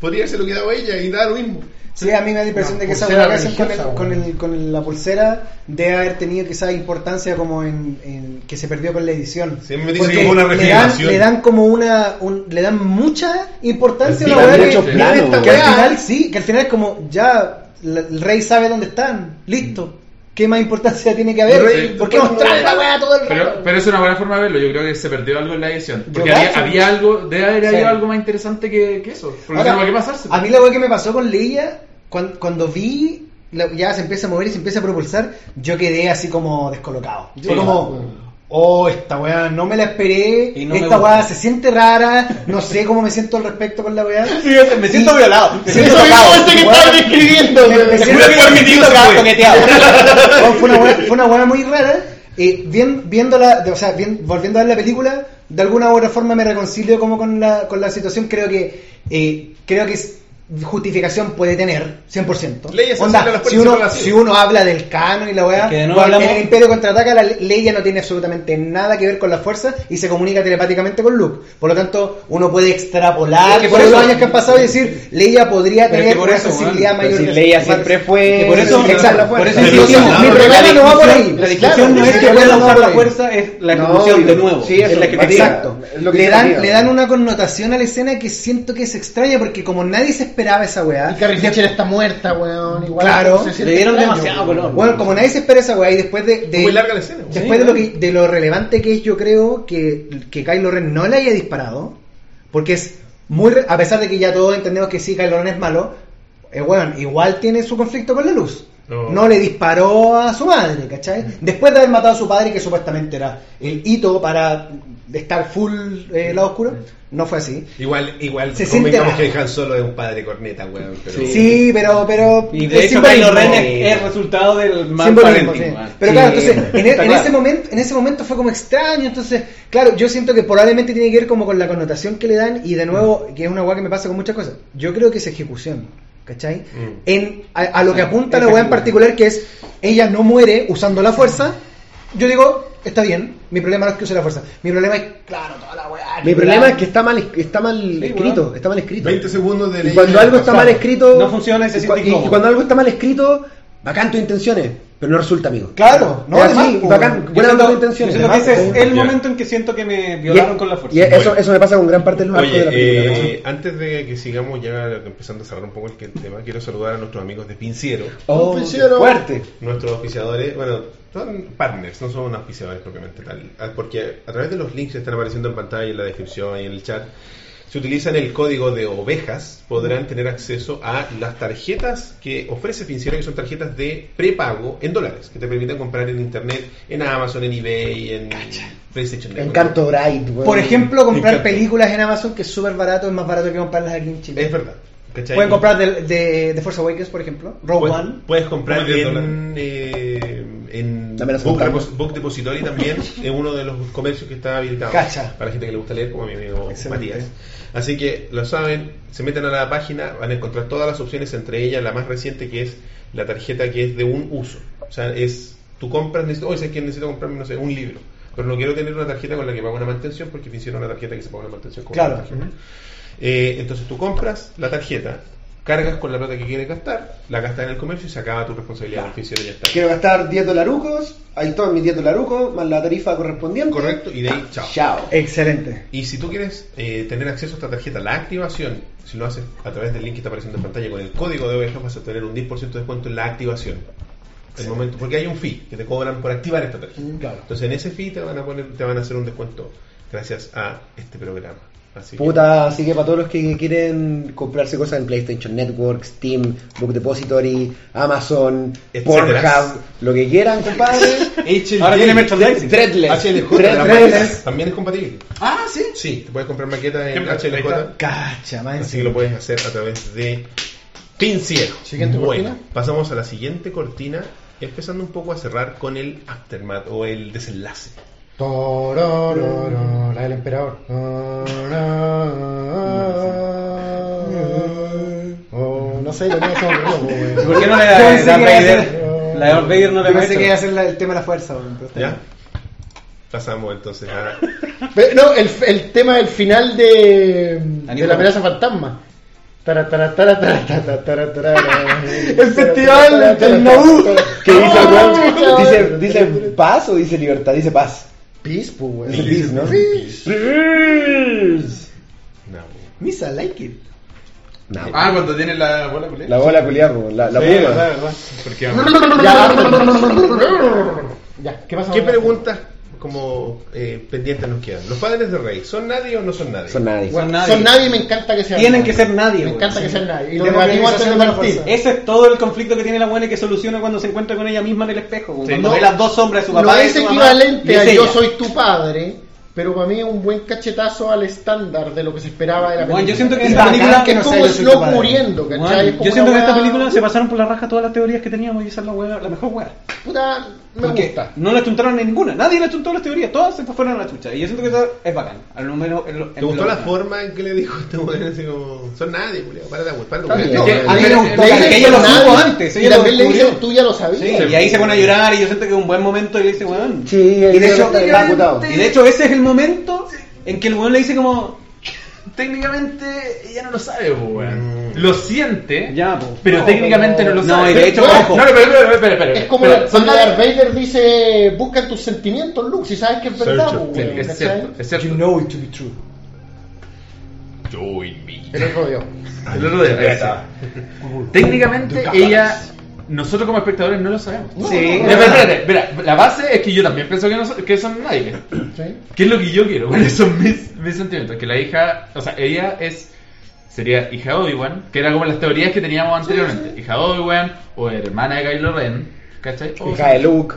Podría haberse lo quedado ella y da lo mismo. Sí, a mí me da la impresión de que esa weá que con, el- con, el- con la pulsera debe haber tenido quizás importancia como en, en- que se perdió con la edición. Sí, me dicen Porque que hubo una le dan, regeneración. le dan como una un- le dan mucha importancia a la mucho que, plano, que al final sí, que al final es como ya la- el rey sabe dónde están, listo. ¿Qué más importancia tiene que haber? Rey- ¿Por qué mostrar la weá todo el rato? Pero, pero es una buena forma de verlo. Yo creo que se perdió algo en la edición. Porque había, había algo, debe haber Sí. habido algo más interesante que, que eso. Porque Ahora, no tiene que pasarse. A mí la weá que me pasó con Leia, cuando, cuando vi ya se empieza a mover y se empieza a propulsar, yo quedé así como descolocado. Yo Sí. como, oh, esta weá no me la esperé, Y no esta weá se siente rara, no sé cómo me siento al respecto con la weá. <laughs> Sí, me siento Y- violado. Me siento eso mismo tocado. Este que estaba describiendo, me- me siento-. Bueno, <laughs> fue, una weá, fue una weá muy rara. Eh, vien- viéndola, de- o sea, vien- volviendo a ver la película, de alguna u otra forma me reconcilio como con la, con la situación. Creo que eh, creo que es- justificación puede tener 100%. Leyes Onda, si, uno, si uno habla del canon y la weá, Es que bueno, hablamos- en el Imperio contraataca la le- Leia no tiene absolutamente nada que ver con la fuerza y se comunica telepáticamente con Luke. Por lo tanto, uno puede extrapolar Es que por por los eso- años que han pasado y decir, Leia podría Pero es tener que por una eso, sensibilidad weón, mayor. Si Leia siempre fue. por eso- exacto, por eso no, mi no, problema la no va por ahí. discusión- La Claro, discusión no es que pueda no usar la fuerza, es la No, ejecución de nuevo. Sí, es la. Exacto. Que le, se dan, diga. le dan una connotación a la escena que siento que es extraña porque como nadie se esperaba esa weá. Y Carrie Fisher está muerta, weón. Igual Claro. se Le dieron extraño, demasiado color. Bueno, como nadie se espera esa weá y después de, de- Muy larga la escena. después de lo que de lo relevante que es yo creo que, que Kylo Ren no le haya disparado porque es muy re- a pesar de que ya todos entendemos que sí Kylo Ren es malo eh, weón, igual tiene su conflicto con la luz No. no le disparó a su madre ¿cachai? después de haber matado a su padre que supuestamente era el hito para estar full eh, lado oscuro no fue así Igual, igual, Se siente convengamos que Han Solo es un padre corneta, weón. Pero... sí, pero pero Y es de hecho, Ren es, es resultado del parenting. sí. man. Pero Sí, claro, entonces, en, e- está en claro. ese momento, en ese momento fue como extraño, entonces, claro, yo siento que probablemente tiene que ver como con la connotación que le dan y de nuevo, que es una weá que me pasa con muchas cosas. Yo creo que es ejecución, ¿cachai? Mm. En, a, a lo que apunta la weá en particular, que es, ella no muere usando la fuerza, yo digo, está bien, mi problema no es que use la fuerza, mi problema es, claro, toda la weá. Mi problema es que está mal, está mal Sí, escrito, está mal escrito. 20 segundos de Y cuando algo está mal escrito, No funciona y se y, cu- y cuando algo está mal escrito, bacán tus intenciones, pero no resulta, amigo. Claro, no, Es además, así, pues, bacán, Yo buenas tus yo intenciones. siento que ese es Ya. el momento en que siento que me violaron con la fuerza. Y eso, eso me pasa con gran parte de los arcos de la Oye, película. eh, antes de que sigamos ya empezando a cerrar un poco el que- el tema, quiero saludar a nuestros amigos de Pinciero, Oh, Pinciero. fuerte. nuestros auspiciadores, bueno, son partners, no son auspiciadores propiamente tal, Ah, porque a través de los links que están apareciendo en pantalla, en la descripción y en el chat, si utilizan el código de ovejas, podrán tener acceso a las tarjetas que ofrece Pinciero, que son tarjetas de prepago en dólares, que te permiten comprar en internet, en Amazon, en eBay, en PlayStation Network. Encanto Bright. Por ejemplo, comprar Encanto. películas en Amazon, que es súper barato, es más barato que comprarlas aquí en Chile. Es verdad. ¿Cachai? Pueden comprar de, de, de Force Awakens, por ejemplo, Rogue Puedes, One. puedes comprar Como 10 en, eh, en Book, fantasma. Repos- Book Depository también, <laughs> en uno de los comercios que está habilitado Cacha. para la gente que le gusta leer, como mi amigo Excelente. Matías. Así que lo saben, se meten a la página, van a encontrar todas las opciones, entre ellas la más reciente que es la tarjeta que es de un uso. O sea, es tú compras, necesito, hoy sé que necesito comprarme, no sé, un libro. Pero no quiero tener una tarjeta con la que pago una mantención porque hicieron una tarjeta que se paga una mantención con Claro. una tarjeta. Eh, entonces tú compras la tarjeta, cargas con la plata que quieres gastar, la gastas en el comercio y se acaba tu responsabilidad financiera y ya está. Quiero gastar 10 dolarucos, ahí están mis 10 dolarucos, más la tarifa correspondiente. Correcto, y de ahí, chao. Chao. Excelente. Y si tú quieres eh, tener acceso a esta tarjeta, la activación, si lo haces a través del link que está apareciendo en pantalla con el código de ovejas, vas a tener un 10% de descuento en la activación. El momento, porque hay un fee que te cobran por activar esta tarjeta. Claro. Entonces en ese fee te van a poner, te van a hacer un descuento gracias a este programa. Así que- Puta, así que para todos los que quieren comprarse cosas en PlayStation Network, Steam, Book Depository, Amazon. Pornhub, lo que quieran, compadre. <laughs> Ahora tiene merchandising. Threadless. HLJ, máquina también es compatible. Ah, sí. Sí, te puedes comprar maquetas en HLJ. Cacha, man. Así que lo puedes hacer a través de Pinciero. Siguiente bueno, cortina. pasamos a la siguiente cortina, empezando un poco a cerrar con el aftermath o el desenlace. Torororo, la del emperador. Oh, no sé, lo ¿Y locos, por qué no le da Darth Vader? La de Darth Vader no le Yo pensé que iba a ser el tema de la fuerza, ¿Ya? Pasamos entonces a... No, el, el tema del final de, de la amenaza fantasma. El festival del Naboo. Que dice, chaval. dice, dice paz o dice libertad, dice paz. Peace, pues, güey. Peace, ¿no? No. Misa, like it. No, Ah, cuando tiene la bola culé. la bola culiar, weón, la, la Sí, verdad, verdad. Porque Ya, ya, <laughs> ¿qué pasa? ¿Qué ahora? Como eh, pendientes nos quedan. Los padres de Rey, ¿son nadie o no son nadie? Son nadie. Son Son nadie. nadie. y me encanta que sean Tienen nadie. que ser nadie, Me encanta que Sí. sean nadie. Y lo antes de partir. Ese es todo el conflicto que tiene la buena y que soluciona cuando se encuentra con ella misma en el espejo. Sí. Cuando No- ve las dos sombras de su papá no y es mamá, equivalente y es a yo soy tu padre, pero para mí es un buen cachetazo al estándar de lo que se esperaba de la película. Bueno, yo siento que es esta película- que no es como tu Slow muriendo, ¿cachai? Bueno, yo siento que en esta película se pasaron por la raja todas las teorías que teníamos y esa es la, weá- la mejor weá. Puta, me Porque gusta. no le chuntaron ninguna, nadie le chuntó las teorías, todas se fueron a la chucha. Y yo siento que eso es bacán. Al menos en lo- en ¿Te gustó la forma en que le dijo este weón? Así como, son nadie, Julio, para de de No, que- a mí me gustó, dicen ella lo supo antes, Y ella lo también le tú ya lo sabías. Sí, y ahí se pone a llorar y yo siento que es un buen momento y le dice, weón. Sí, Y de hecho- que. Y de hecho ese es el momento en que el weón le dice como, Técnicamente ella no lo sabe, weón. Mm. Lo siente, Ya, po. pero No, técnicamente pero- no lo No, sabe. y de hecho, <laughs> no, ojo. no, pero, pero, pero, pero, pero, Es como pero, cuando son Darth Vader dice, busca tus sentimientos, Luke, si sabes que es verdad. Search pues. Sí, weón, es ¿cachai? cierto, es cierto. know it to be true. Join me. El otro día. El otro día, ahí está. Técnicamente ella, nosotros como espectadores no lo sabemos. Sí. Espera, espérate, la base es que yo también pienso que, no son, que son nadie. Sí. ¿Qué es lo que yo quiero? <laughs> ¿Cuáles son mis, mis sentimientos? Que la hija, o sea, ella es, sería hija de Obi-Wan, que era como las teorías que teníamos anteriormente. Hija de Obi-Wan o hermana de Kylo Ren, ¿cachai? O- Hija de Luke.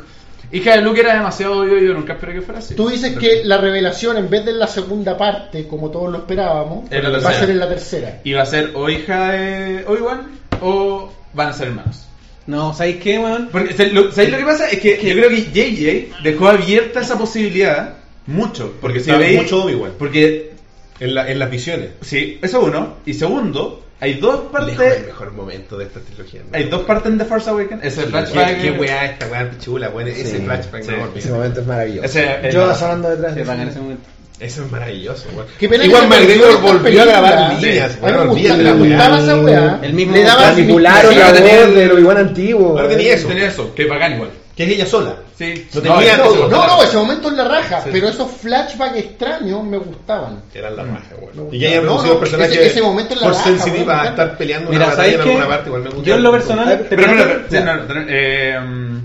Hija de Luke era demasiado obvio y yo nunca esperé que fuera así. Tú dices que la revelación, en vez de en la segunda parte, como todos lo esperábamos, En la va a tercera. ser en la tercera. ¿Y va a ser o hija de Obi-Wan o van a ser hermanos? No, ¿sabéis qué, weón? Porque, ¿sabéis lo, ¿sabéis lo que pasa? Es que yo creo que JJ dejó abierta esa posibilidad mucho. Porque si Está veis. mucho Obi-Wan. Porque, En, la, en las visiones. sí, eso uno. Y segundo, hay dos Lejos el partes. mejor momento de esta trilogía. ¿no? Hay dos partes en The Force Awakens. Ese Qué, flashback. qué weá esta weá chula, weón. Ese Sí. flashback Sí. no. Ese momento es maravilloso. Ese, Yo sonando detrás de Se ese momento. Eso es maravilloso, weón. Qué pena Igual McGregor volvió a grabar líneas, weón. me Olvídate gustaba, esa weá. El mismo- Le daba Manipularon Sí, la no voz del Obi-Wan antiguo. No tenía eso. Tenía eso, que bacán igual. Que es ella sola. Sí. Lo tenía. No, no, ese momento es la raja, Sí. pero esos flashbacks extraños me gustaban. Eran la raja, gustaba. Y No, reducido no, el personaje ese- ese momento en la por raja, sensitiva weón, me a estar peleando Mira, una batalla ¿sabéis en qué? alguna parte. Igual me gusta. Yo en lo personal... te Pero, no, no, eh,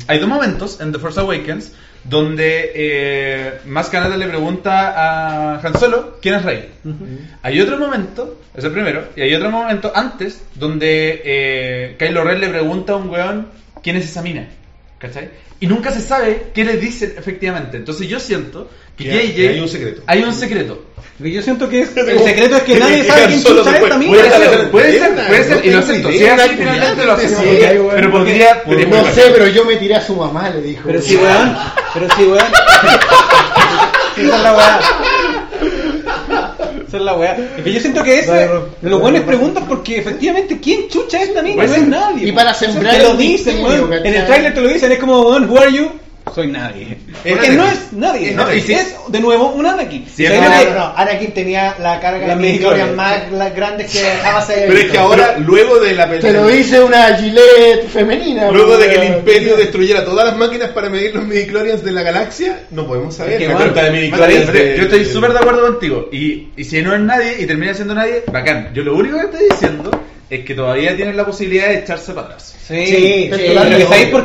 hay dos momentos en The Force Awakens donde eh, Más Kanata le pregunta a Han Solo quién es Rey. Hay otro momento, es el primero, y hay otro momento antes donde eh, Kylo Ren le pregunta a un weón quién es esa mina. ¿Cachai? Y nunca se sabe qué le dicen efectivamente. Entonces yo siento que Que hay- JJ que hay un secreto. Hay un secreto. Porque yo siento que es- <laughs> el secreto es que <laughs> nadie sabe quién chucha es mina. Puede ser, puede ser, puede y lo acepto. Si es así, finalmente lo acepto. Pero podría. No sé, pero yo me tiré a su mamá, le dijo. Pero sí, weón. Pero sí, weón. <laughs> Esa es la weá. Esa es la weá. Es que yo siento que ese, los buenos preguntan porque efectivamente, ¿quién chucha es esta mina? No es nadie. Y para sembrar Te lo dicen, weón. En el trailer te lo dicen, es como, weón, who are you? Soy nadie. Porque Anakin. no es nadie. No, y si- es, de nuevo, un Anakin. Es sea, No, no, que- no, Anakin tenía la carga La de midichlorians. más las grandes que jamás haya Pero es que ahora, luego de la Te pelea. lo dice una Gillette femenina. Luego de que el. Imperio destruyera todas las máquinas para medir los midichlorians de la galaxia, no podemos saber. Es que, La bueno, de midichlorians de- Yo estoy súper de acuerdo contigo. Y, y si no es nadie y termina siendo nadie, bacán. Yo lo único que estoy diciendo es que todavía tienes la posibilidad de echarse para atrás. Sí, Sí, sí.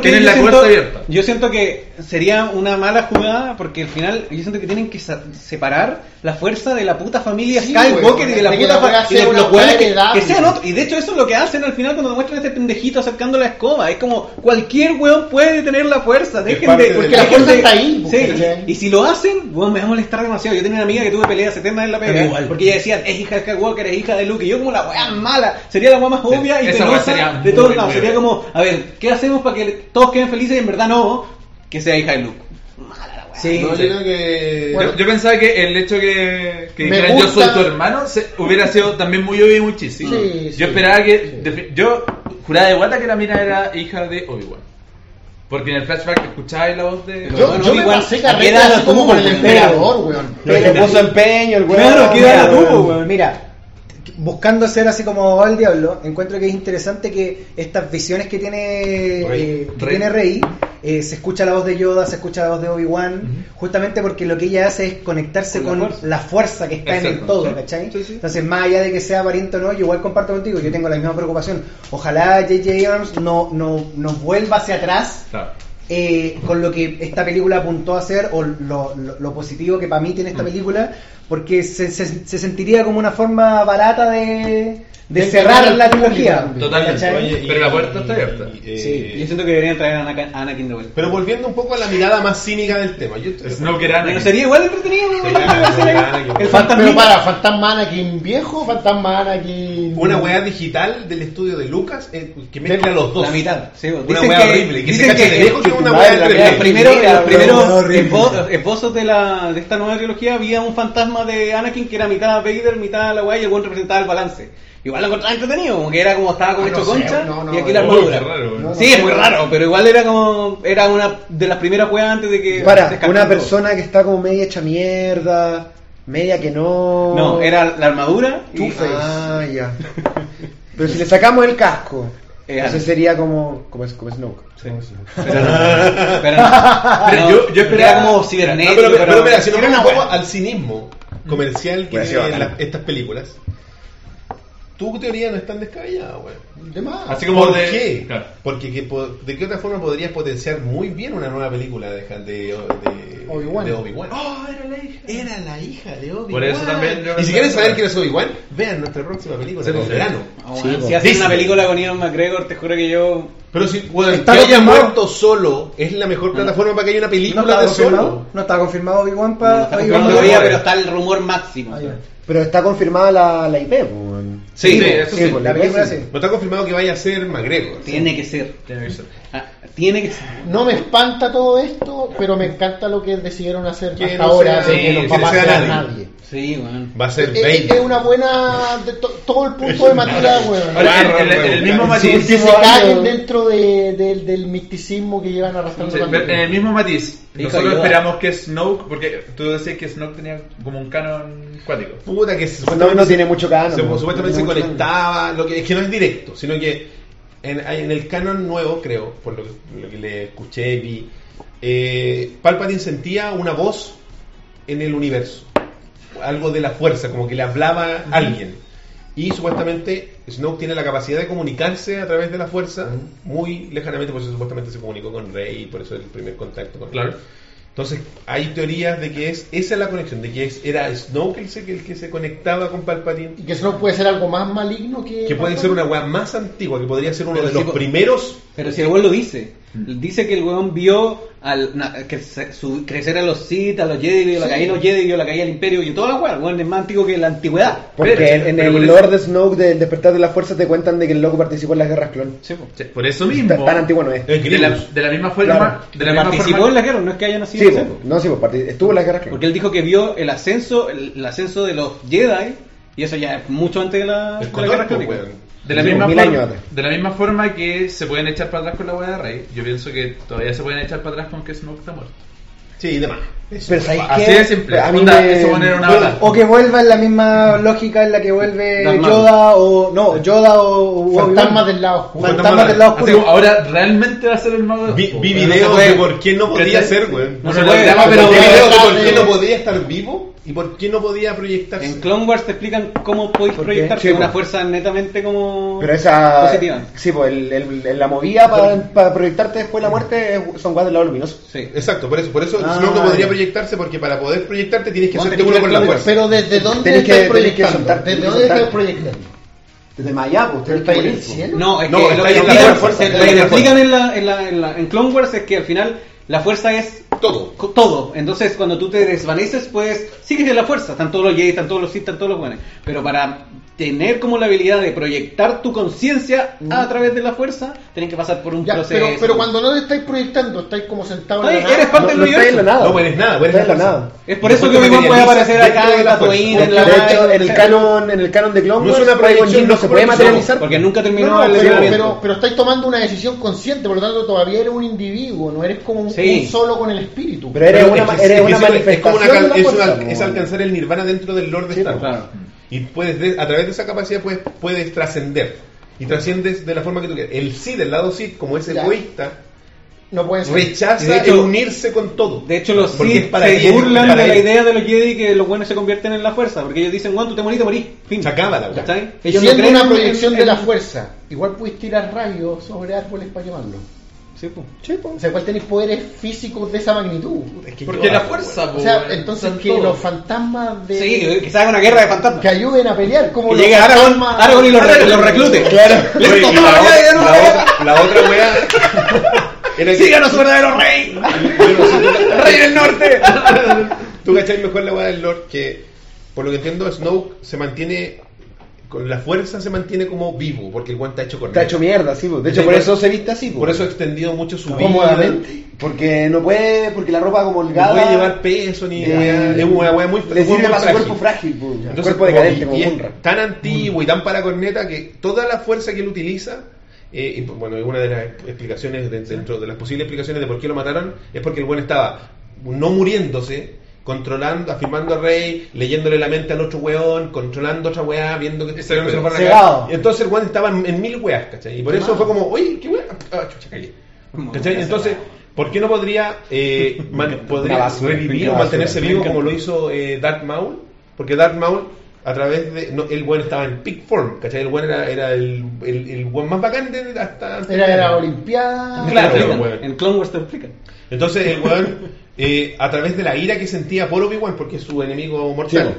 Tienen yo la siento, puerta abierta. Yo siento que sería una mala jugada porque al final yo siento que tienen que sa- separar la fuerza de la puta familia Sí, Skywalker y de la puta la weá fa- y de los weones que, que sean otros. Y de hecho eso es lo que hacen al final cuando muestran a este pendejito acercando la escoba. Es como cualquier weón puede tener la fuerza. Dejen de, Porque la fuerza de- está ahí, Sí, ¿cachai? y si lo hacen, weón, me va a molestar demasiado. Yo tenía una amiga que tuve peleas eternas en la pega igual. porque ella decía, es hija de Skywalker, es hija de Luke. Y yo como la weá mala. Sería la weá más obvia y penosa de todos lados. Sería como, a ver, ¿qué hacemos para que todos queden felices y en verdad no? Que sea hija de Luke. Mala Sí. No, yo creo que. Yo, yo pensaba que el hecho que, que dijeran yo soy tu hermano se- hubiera sido también muy obvio y muy chisi. Sí, sí. yo esperaba que. Yo juraba de guata que la mina era hija de Obi-Wan. Porque en el flashback escuchabais la voz de. Yo, Bueno, yo me igual, pasé ¿a qué edad carrera la así como con el emperador, weón. Le puso empeño el weón. Claro, ¿qué edad la tuvo, weón? Mira, buscando ser así como el diablo, encuentro que es interesante que estas visiones que tiene Rey. eh, que Rey. tiene Rey, eh, se escucha la voz de Yoda, se escucha la voz de Obi-Wan, justamente porque lo que ella hace es conectarse Con con, la la, fuerza. que está en el todo, sí. ¿cachai? Sí, sí. Entonces, más allá de que sea pariente o no, yo igual comparto contigo, yo tengo la misma preocupación. Ojalá J.J. Abrams no, no, no vuelva hacia atrás Claro. Eh, con lo que esta película apuntó a hacer o lo, lo- lo positivo que para mí tiene esta película, porque se, se- se sentiría como una forma barata de, de De cerrar la trilogía. Totalmente. Pero la puerta está abierta. y- y- Sí, eh, Yo siento que deberían traer a Anakin, a Anakin de vuelta. Pero volviendo un poco a la mirada más cínica del tema. Yo, Snoke era Anakin. sería igual entretenido. <laughs> El Fan- fantasma. pero para, ¿fantasma Anakin viejo o fantasma Anakin...? Una weá digital del estudio de Lucas eh, que mezcla los dos. La mitad. Sí, Una dicen weá que- horrible. Que se dicen cache que- de lejos que es una weá la entre weá Los primeros, esbozos de, la, de esta nueva trilogía había un fantasma de Anakin que era mitad Vader, mitad la weá y el buen representaba el balance. Igual lo encontraba entretenido, como que era como estaba como Ah, hecho no sé, concha no, no, y aquí la armadura. raro, sí, es muy raro, pero igual era como era una de las primeras weas antes de que Para, una persona que está como media hecha mierda, media que no. No, era la armadura y. Ah, ya. <laughs> Pero si le sacamos el casco, Eh, ese sería como, como, es- como Snoke. Sí. Pero no, pero no, <laughs> Pero yo- yo esperaba- era como No, cibernético, pero, pero, pero- mira, si nos vamos al cinismo comercial que tienen estas películas, tu teoría no es tan descabellada, weón. De más. Así como ¿Por de- qué? Claro. Porque que de qué otra forma podrías potenciar muy bien una nueva película de, de, de, Obi-Wan. de Obi-Wan. Oh, era la hija. Era la hija de Obi-Wan. Por eso también yo Y si quieren saber quién es Obi-Wan, vean nuestra próxima película Sí, en el sí. verano. Oh, Sí, bueno, po. si hacen una película con Ian McGregor, te juro que yo Pero si weón, Está que haya muerto solo es la mejor plataforma para que haya una ¿No película estaba de confirmado? solo. ¿No estaba confirmado Obi-Wan no para está Obi-Wan confirmado para- todavía, no, pero no. está el rumor máximo. Ah. Pero está confirmada la, la IP, pues. Sí, Sí, po. eso sí. pues, La IP película sí. sí. No está confirmado que vaya a ser McGregor. Tiene que ser. Tiene que ser. Ah, tiene que ser. No me espanta todo esto, pero me encanta lo que decidieron hacer Que hasta no ahora, sea- de que sí, no que va a no sea pasar nadie. nadie. Sí, weón. Va a ser Es, Baby. es una buena. de to- todo el punto de Matilda, <laughs> weón. Ahora, en, en- en el mismo matiz, que se año- dentro de- del- del misticismo que llevan arrastrando Sí, en el mismo matiz, nosotros de esperamos que Snoke, porque tú decías que Snoke tenía como un canon cuático. Puta que Snoke no tiene mucho canon, se- supuestamente se conectaba, lo que, es que no es directo, sino que en, en el canon nuevo, creo, por lo que, lo que le escuché y vi, eh, Palpatine sentía una voz en el universo, algo de la fuerza, como que le hablaba a alguien. Y supuestamente Snoke tiene la capacidad de comunicarse a través de la fuerza muy lejanamente, por eso supuestamente se comunicó con Rey, por eso el primer contacto con Claro. Entonces, hay teorías de que es esa es la conexión, de que es, era Snoke el, se- el que se conectaba con Palpatine, Y que no puede ser algo más maligno que. que puede ser una weá más antigua, que podría ser uno Pero de sí, los po- primeros. Pero si el weón lo dice. Dice que el weón vio al, na- que se- su- crecer a los Sith, a los Jedi, vio la Sí. caída de los Jedi, vio la caída del Imperio, y toda la weá. El weón es más antiguo que la antigüedad. Porque Pero- en, en pero el por eso- Lord de Snoke del Despertar de la Fuerza te cuentan de que el loco participó en las guerras clon. Sí, po. Sí, Por eso mismo, Tan, tan antiguo no es. De la, de la misma forma, Claro. de la misma Participó forma- en la guerra, no es que haya nacido. Sí, po. no, sí, po, estuvo en las guerras clon. Porque él dijo que vio el ascenso, el, el ascenso de los Jedi, y eso ya es mucho antes de la, El de la guerra clónica. De la, Sí, misma mil forma, años atrás. de la misma forma que se pueden echar para atrás con la hueá de Rey, yo pienso que todavía se pueden echar para atrás con que Snoke está muerto. Sí, y demás. Eso. Pero ¿sabes Así qué? de simple. A mí Onda, me- eso poner una bala. O que vuelva en la misma lógica en la que vuelve Darth. Yoda o. No, Yoda o. Fantasmas Obi-Wan. del lado oscuro. Fantasmas del lado oscuro. ahora realmente va a ser el mago. Vi, no de por qué no podía ser, weón. No No se se puede. llama, Pero pero vi videos de por qué de- no podía estar vivo y por qué no podía proyectarse. En Clone Wars te explican cómo podéis ¿Por qué? proyectar Sí, una po. fuerza netamente como Pero esa. positiva. Sí, pues el, el- el- la movida para, para proyectarte después de la muerte son guas del lado luminoso. Sí. Exacto, por eso, por eso Ah, Snoke no podría proyectarse porque para poder proyectarte tienes que Bueno, hacerte uno con la fuerza. Pero desde dónde Tenés que- estás tenés que proyectando? soltar, ¿Desde dónde estás proyectando? Desde Maya, pues ¿Pero tenés está que ahí en el cielo? No, es No, que está lo que, explican en, la, en, la, en, la- en Clone Wars es que al final la fuerza es Todo. todo. Entonces, cuando tú te desvaneces, pues sigues en la fuerza. Están todos los Jedi, están todos los Sith, están todos los buenos. Pero para tener como la habilidad de proyectar tu conciencia a través de la fuerza, tienen que pasar por un Ya, proceso. pero, pero cuando no te estáis proyectando, estáis como sentado en la nada. eres parte No, del no en la nada. No, eres nada, eres Está en la nada. Es por eso que Obi-Wan puede aparecer acá de en la Tatooine, fuerza. en De la hecho, nave, en el canon, en el canon de Clone No es Wars, proyección, Jinn no no se es puede materializar. Porque nunca No, terminó no, el pero, pero, pero estáis tomando una decisión consciente, por lo tanto todavía eres un individuo, no eres como un, Sí. un solo con el espíritu. Pero eres una, es eres es una manifestación como una una- alcanzar el nirvana dentro del Lord de Sí, Star Wars. claro. Y puedes de- a través de esa capacidad puedes, puedes trascender. Y trasciendes de la forma que tú quieras. El Sith, el lado Sith, como es egoísta, No pueden ser. rechaza Y de hecho- el unirse con todo. De hecho, los es para se burlan para de la idea de los Jedi que los buenos se convierten en la fuerza. Porque ellos dicen, bueno, tú te morís, te morís. Fin. Se acaba la Ellos no siendo creen una proyección en- de la fuerza, igual puedes tirar rayos sobre árboles para quemarlo. Sí, pues. O sea, ¿cuál tenéis poderes físicos de esa magnitud? Porque la fuerza, O po, sea, weón. entonces que todos. los fantasmas de... Sí, que se haga una guerra de fantasmas. que ayuden a pelear, como Que los llegue Aragorn, fantasmas- Aragorn y los, re- los reclute. Claro. Oye, y la, la la otra wea <laughs> era que- ¡Síganos, verdadero rey! Yo ¡Rey del norte! <laughs> Tú cachai mejor la weá del Lord que, por lo que entiendo, Snoke se mantiene, con la fuerza se mantiene como vivo, porque el guante está hecho con Está hecho mierda, sí, pues. De hecho, por eso se viste así, pues. Por eso ha extendido mucho su vida. Cómodamente. Porque no puede, porque la ropa como No holgada. puede llevar peso ni es una weá muy Le muy sirve para su cuerpo frágil, pues. Entonces, cuerpo como- decadente, y- como y es Munra. tan antiguo y tan para corneta que toda la fuerza que él utiliza, eh, y, bueno, es una de las explicaciones, de- dentro de las posibles explicaciones de por qué lo mataron, es porque el buen estaba no muriéndose, controlando, afirmando a Rey, leyéndole la mente al otro weón, controlando otra weá, viendo que Exacto. no se lo van a Cegado. cagar. Y entonces el weón estaba en, en mil weas, ¿cachai? Y por eso fue como, oye, qué weá, ah, chucha, cagué. ¿Cachai? Entonces, ¿por qué no podría, eh, <laughs> man- podría Una basura, revivir o mantenerse basura. vivo como lo hizo eh, Darth Maul? Porque Darth Maul, a través de. No, el buen estaba en peak form, ¿cachai? El buen era, era el, el, el buen más bacán de hasta. antes Era la Olimpiada. Claro, weón. En Clone Wars te explican. Entonces el weón, <laughs> eh, a través de la ira que sentía por Obi-Wan, porque es su enemigo mortal,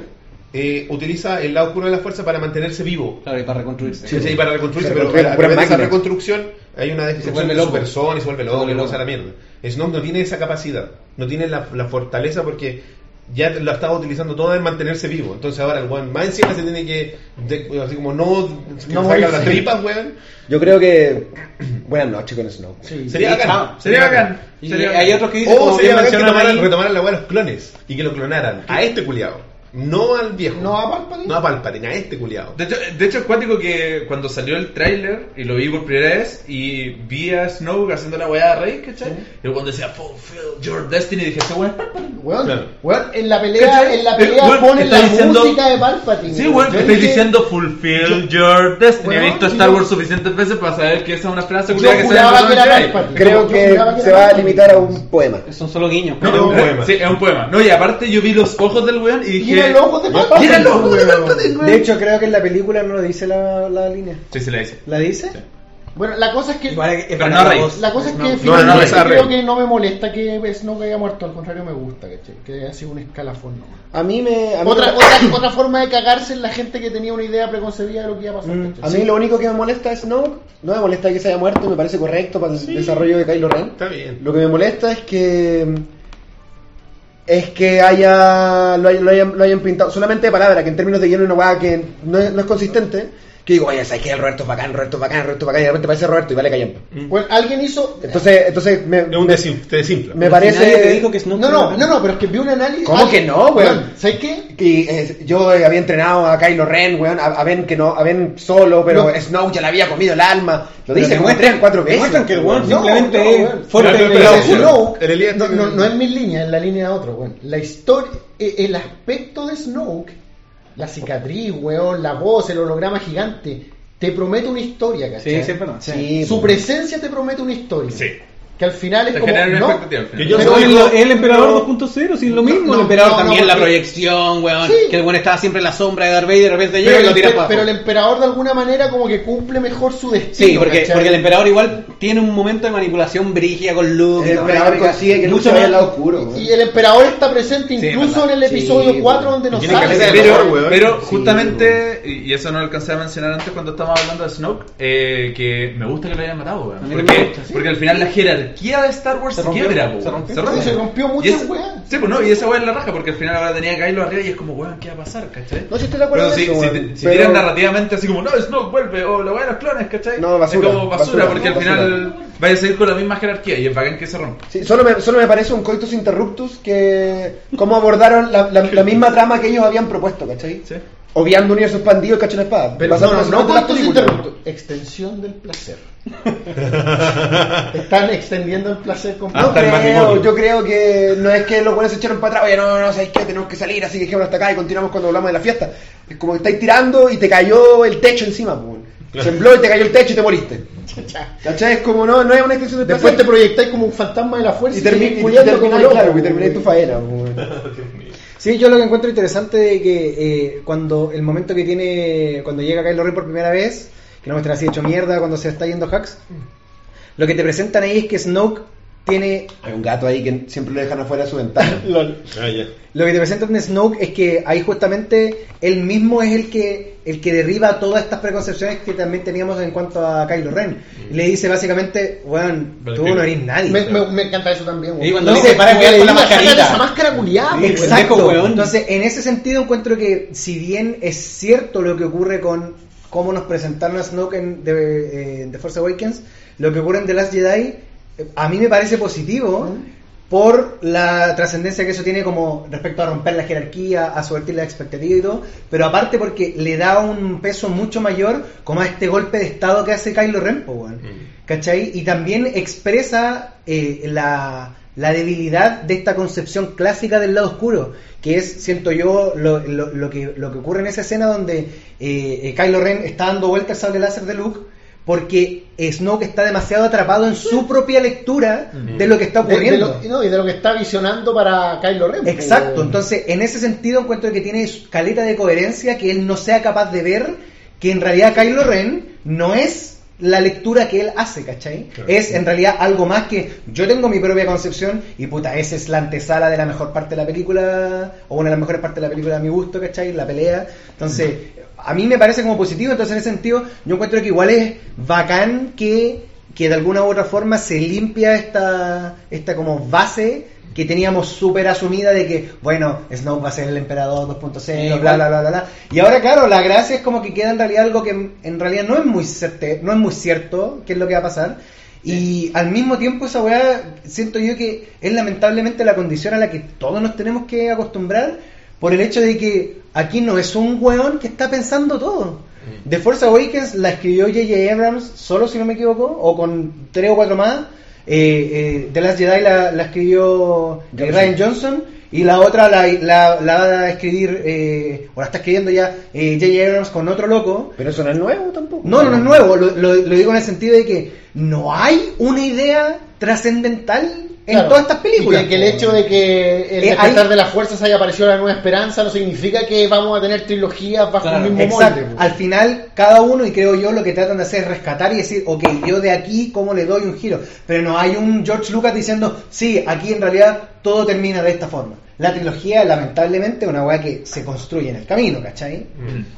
eh, utiliza el lado oscuro de la fuerza para mantenerse vivo. Claro, y para reconstruirse. ¿cachai? Y para reconstruirse, Se pero a, a través de esa reconstrucción hay una vuelve de su persona y se vuelve Se loco vuelve y loco. la mierda. Snoke no tiene esa capacidad, no tiene la, la fortaleza porque ya lo estaba utilizando todo en mantenerse vivo. Entonces ahora el weón más encima se tiene que, de- así como no, No saca las tripas, weón. Yo creo que. <clears throat> Buenas noches con Snow. Sí. Sería Sí, bacán. Sería bacán. Y Sería hay otros que dicen, O como sería bacán que tomaran, retomaran la weá de los clones y que lo clonaran a este culiado. No al viejo. No a Palpatine. No a Palpatine, a este culiado. De hecho, de hecho es cuático que cuando salió el tráiler y lo vi por primera vez y vi a Snoke haciendo la weá de Rey, ¿cachai? Y cuando decía Fulfill your destiny dije, este weón es Palpatine. Weón, Claro. weón, en la pelea, ¿Cachai? en la pelea weón, ponen la diciendo- música de Palpatine. Sí, weón, estoy dije- diciendo Fulfill your destiny. Weón, He visto Star Wars suficientes veces para saber que esa es una frase culiada que. Palpatine. Creo que se va a limitar a un poema. Son solo guiños. No, Es un <laughs> poema. Sí, es un poema. No, y aparte yo vi los ojos del weón Y dije. Era el ojo de. Y era el ojo de weón. De hecho, creo que en la película no lo dice la, la línea. Sí, se la dice. ¿La dice? Bueno, la cosa es que... Pero no voz. La cosa es que no, finalmente no, esa creo que no me molesta que Snoke haya muerto, al contrario me gusta, ¿cachai? Que haya sido un escalafón nomás. A mí me. A mí, Otra, otra, otra forma de cagarse en la gente que tenía una idea preconcebida de lo que iba a pasar. Mm, a mí lo único que me molesta es Snoke. No me molesta que se haya muerto, me parece correcto para el desarrollo de Kylo Ren. Está bien. Lo que me molesta es que es que haya lo, hayan, lo hayan- pintado solamente de palabra, que en términos de guion es una weá que no es consistente. Que digo, oye, ¿sabes qué? El Roberto es bacán, Roberto es bacán, Roberto es bacán, y de repente parece Roberto y vale callampa. Bueno, alguien hizo... Entonces, entonces me, Es un desim- te desinfla. me Pero si nadie te parece. dijo que No, no, no, no, pero es que vi un análisis... ¿Cómo que no, weón? ¿Sabes qué? Y, eh, yo había entrenado a Kylo Ren, weón, a, a Ben que no, a Ben solo, pero No. Snow ya le había comido el alma. Lo Pero dice como tres, cuatro veces. demuestran que el weón No, simplemente no, fuerte de El Elías no, no, no es mi línea, es la línea de otro, weón. La historia, eh, el aspecto de Snoke, la cicatriz, weón, la voz, el holograma gigante, te promete una historia, ¿cachai? Sí, sí, verdad. Sí, Su presencia te promete una historia. Sí. Que al final es como. no. Que yo soy el, emperador 2.0, sí, lo mismo. No, el emperador no, no, también, la proyección, weón. Sí. Que el weón estaba siempre en la sombra de Darth Vader, de repente llega pero, y lo el, tira para pero el emperador de alguna manera como que cumple mejor su destino. Sí, porque, ¿cachai? porque el emperador igual tiene un momento de manipulación brígida con Luke. El y emperador consigue que Luke Mucho vaya al lado oscuro. weón. Y el emperador está presente incluso en el episodio Sí, 4 weón. donde Y nos sale. Pero, mejor, weón. pero Sí, justamente, y y eso no lo alcancé a mencionar antes cuando estábamos hablando de Snoke, eh, que me gusta que lo hayan matado, weón. Porque al final la jerarquía de Star Wars Se se, rompió, quiebra, se rompió. Se rompe. Se rompió muchas weas. Sí, pues no, y esa weá es la raja, porque al final ahora tenía que Kylo arriba y es como, weón, ¿qué va a pasar, cachai? No, sí estoy de acuerdo Pero en si, eso, si, si Pero- tiran narrativamente así como, no, Snoke vuelve, o la weá de los clones, ¿cachai? No, basura, Es como basura, basura, porque al basura. final vaya a seguir con la misma jerarquía y es bacán que se rompa. Sí, solo, me, solo me parece un coitus interruptus que cómo abordaron la, la- la misma trama que ellos habían propuesto, ¿cachai? Sí. Obviando un universo expandido y cacho una espada. Pero Pasando no, no, no películas. interruptos. Extensión del placer. Están extendiendo el placer <laughs> No completo. Hasta el creo, matrimonio. yo creo que no es que los buenos se echaron para atrás, oye, no, no, no, ¿sabéis qué? Tenemos que salir, así que dejémoslo hasta acá y continuamos cuando hablamos de la fiesta. Es como que estáis tirando y te cayó el techo encima, pues. Sembló y te cayó el techo y te moriste. ¿Cachai? Es como, no, no es una extensión de Después te proyectáis como un fantasma de la fuerza y, y termináis, claro, y weón. termináis tu faena, pues. <laughs> Sí, yo lo que encuentro interesante de que eh, cuando el momento que tiene, cuando llega Kylo Ren por primera vez, que no muestra así hecho mierda cuando se está yendo Hux, lo que te presentan ahí es que Snoke tiene Hay un gato ahí que siempre lo dejan afuera de su ventana. <laughs> Ah, ya. Lo que te presentan de Snoke es que ahí justamente él mismo es el que el que derriba todas estas preconcepciones que también teníamos en cuanto a Kylo Ren. Y le dice básicamente, weón, Pero tú no eres nadie. Me, me- me encanta eso también, weón. Y cuando No, dice, para como que le con la mascarita. esa máscara culiada, weón. Exacto, pendejo, weón. Entonces, en ese sentido encuentro que si bien es cierto lo que ocurre con cómo nos presentaron a Snoke en The, eh, en The Force Awakens, lo que ocurre en The Last Jedi, a mí me parece positivo por la trascendencia que eso tiene como respecto a romper la jerarquía, a subvertir la expectativa y todo, pero aparte porque le da un peso mucho mayor como a este golpe de estado que hace Kylo Ren, po, weón. ¿cachai? Y también expresa eh, la, la debilidad de esta concepción clásica del lado oscuro, que es, siento yo, lo, lo- lo que, lo que ocurre en esa escena donde eh, eh, Kylo Ren está dando vueltas al sable láser de Luke, porque Snoke está demasiado atrapado en su propia lectura de lo que está De- de ocurriendo. lo- no, y de lo que está visionando para Kylo Ren. pues, Exacto, entonces en ese sentido encuentro que tiene caleta de coherencia que él no sea capaz de ver que en realidad Kylo Ren no es la lectura que él hace, ¿cachai? Claro. Es en realidad algo más que yo tengo mi propia concepción y puta, esa es la antesala de la mejor parte de la película, o una de las mejores partes de la película a mi gusto, ¿cachai? La pelea. Entonces, a mí me parece como positivo, entonces en ese sentido yo encuentro que igual es bacán que, que de alguna u otra forma se limpia esta, esta como base que teníamos súper asumida de que, bueno, Snoke va a ser el emperador 2.0, Sí, bla, bla, bla, bla, bla. Y ahora, claro, la gracia es como que queda en realidad algo que en- en realidad no es muy certe, no es muy cierto qué es lo que va a pasar. Y al mismo tiempo esa weá, siento yo que es lamentablemente la condición a la que todos nos tenemos que acostumbrar por el hecho de que aquí no es un weón que está pensando todo. The Force Awakens la escribió J.J. Abrams solo, si no me equivoco, o con tres o cuatro más. Eh, eh, The Last Jedi la, la escribió eh, Johnson. Ryan Johnson y la otra la, la- la va a escribir, eh, o la está escribiendo ya eh, J.J. Abrams con otro loco. Pero eso no es nuevo tampoco. No, no, no es nuevo, lo, lo- lo digo en el sentido de que no hay una idea trascendental en Claro. todas estas películas. Y que, que el hecho de que el Eh, despertar hay- de las fuerzas haya aparecido la nueva esperanza no significa que vamos a tener trilogías bajo Claro, el mismo Exacto. molde. Al final, cada uno, y creo yo, lo que tratan de hacer es rescatar y decir, ok, yo de aquí, ¿cómo le doy un giro? Pero no hay un George Lucas diciendo, sí, aquí en realidad todo termina de esta forma. La trilogía, lamentablemente, es una weá que se construye en el camino, ¿cachai?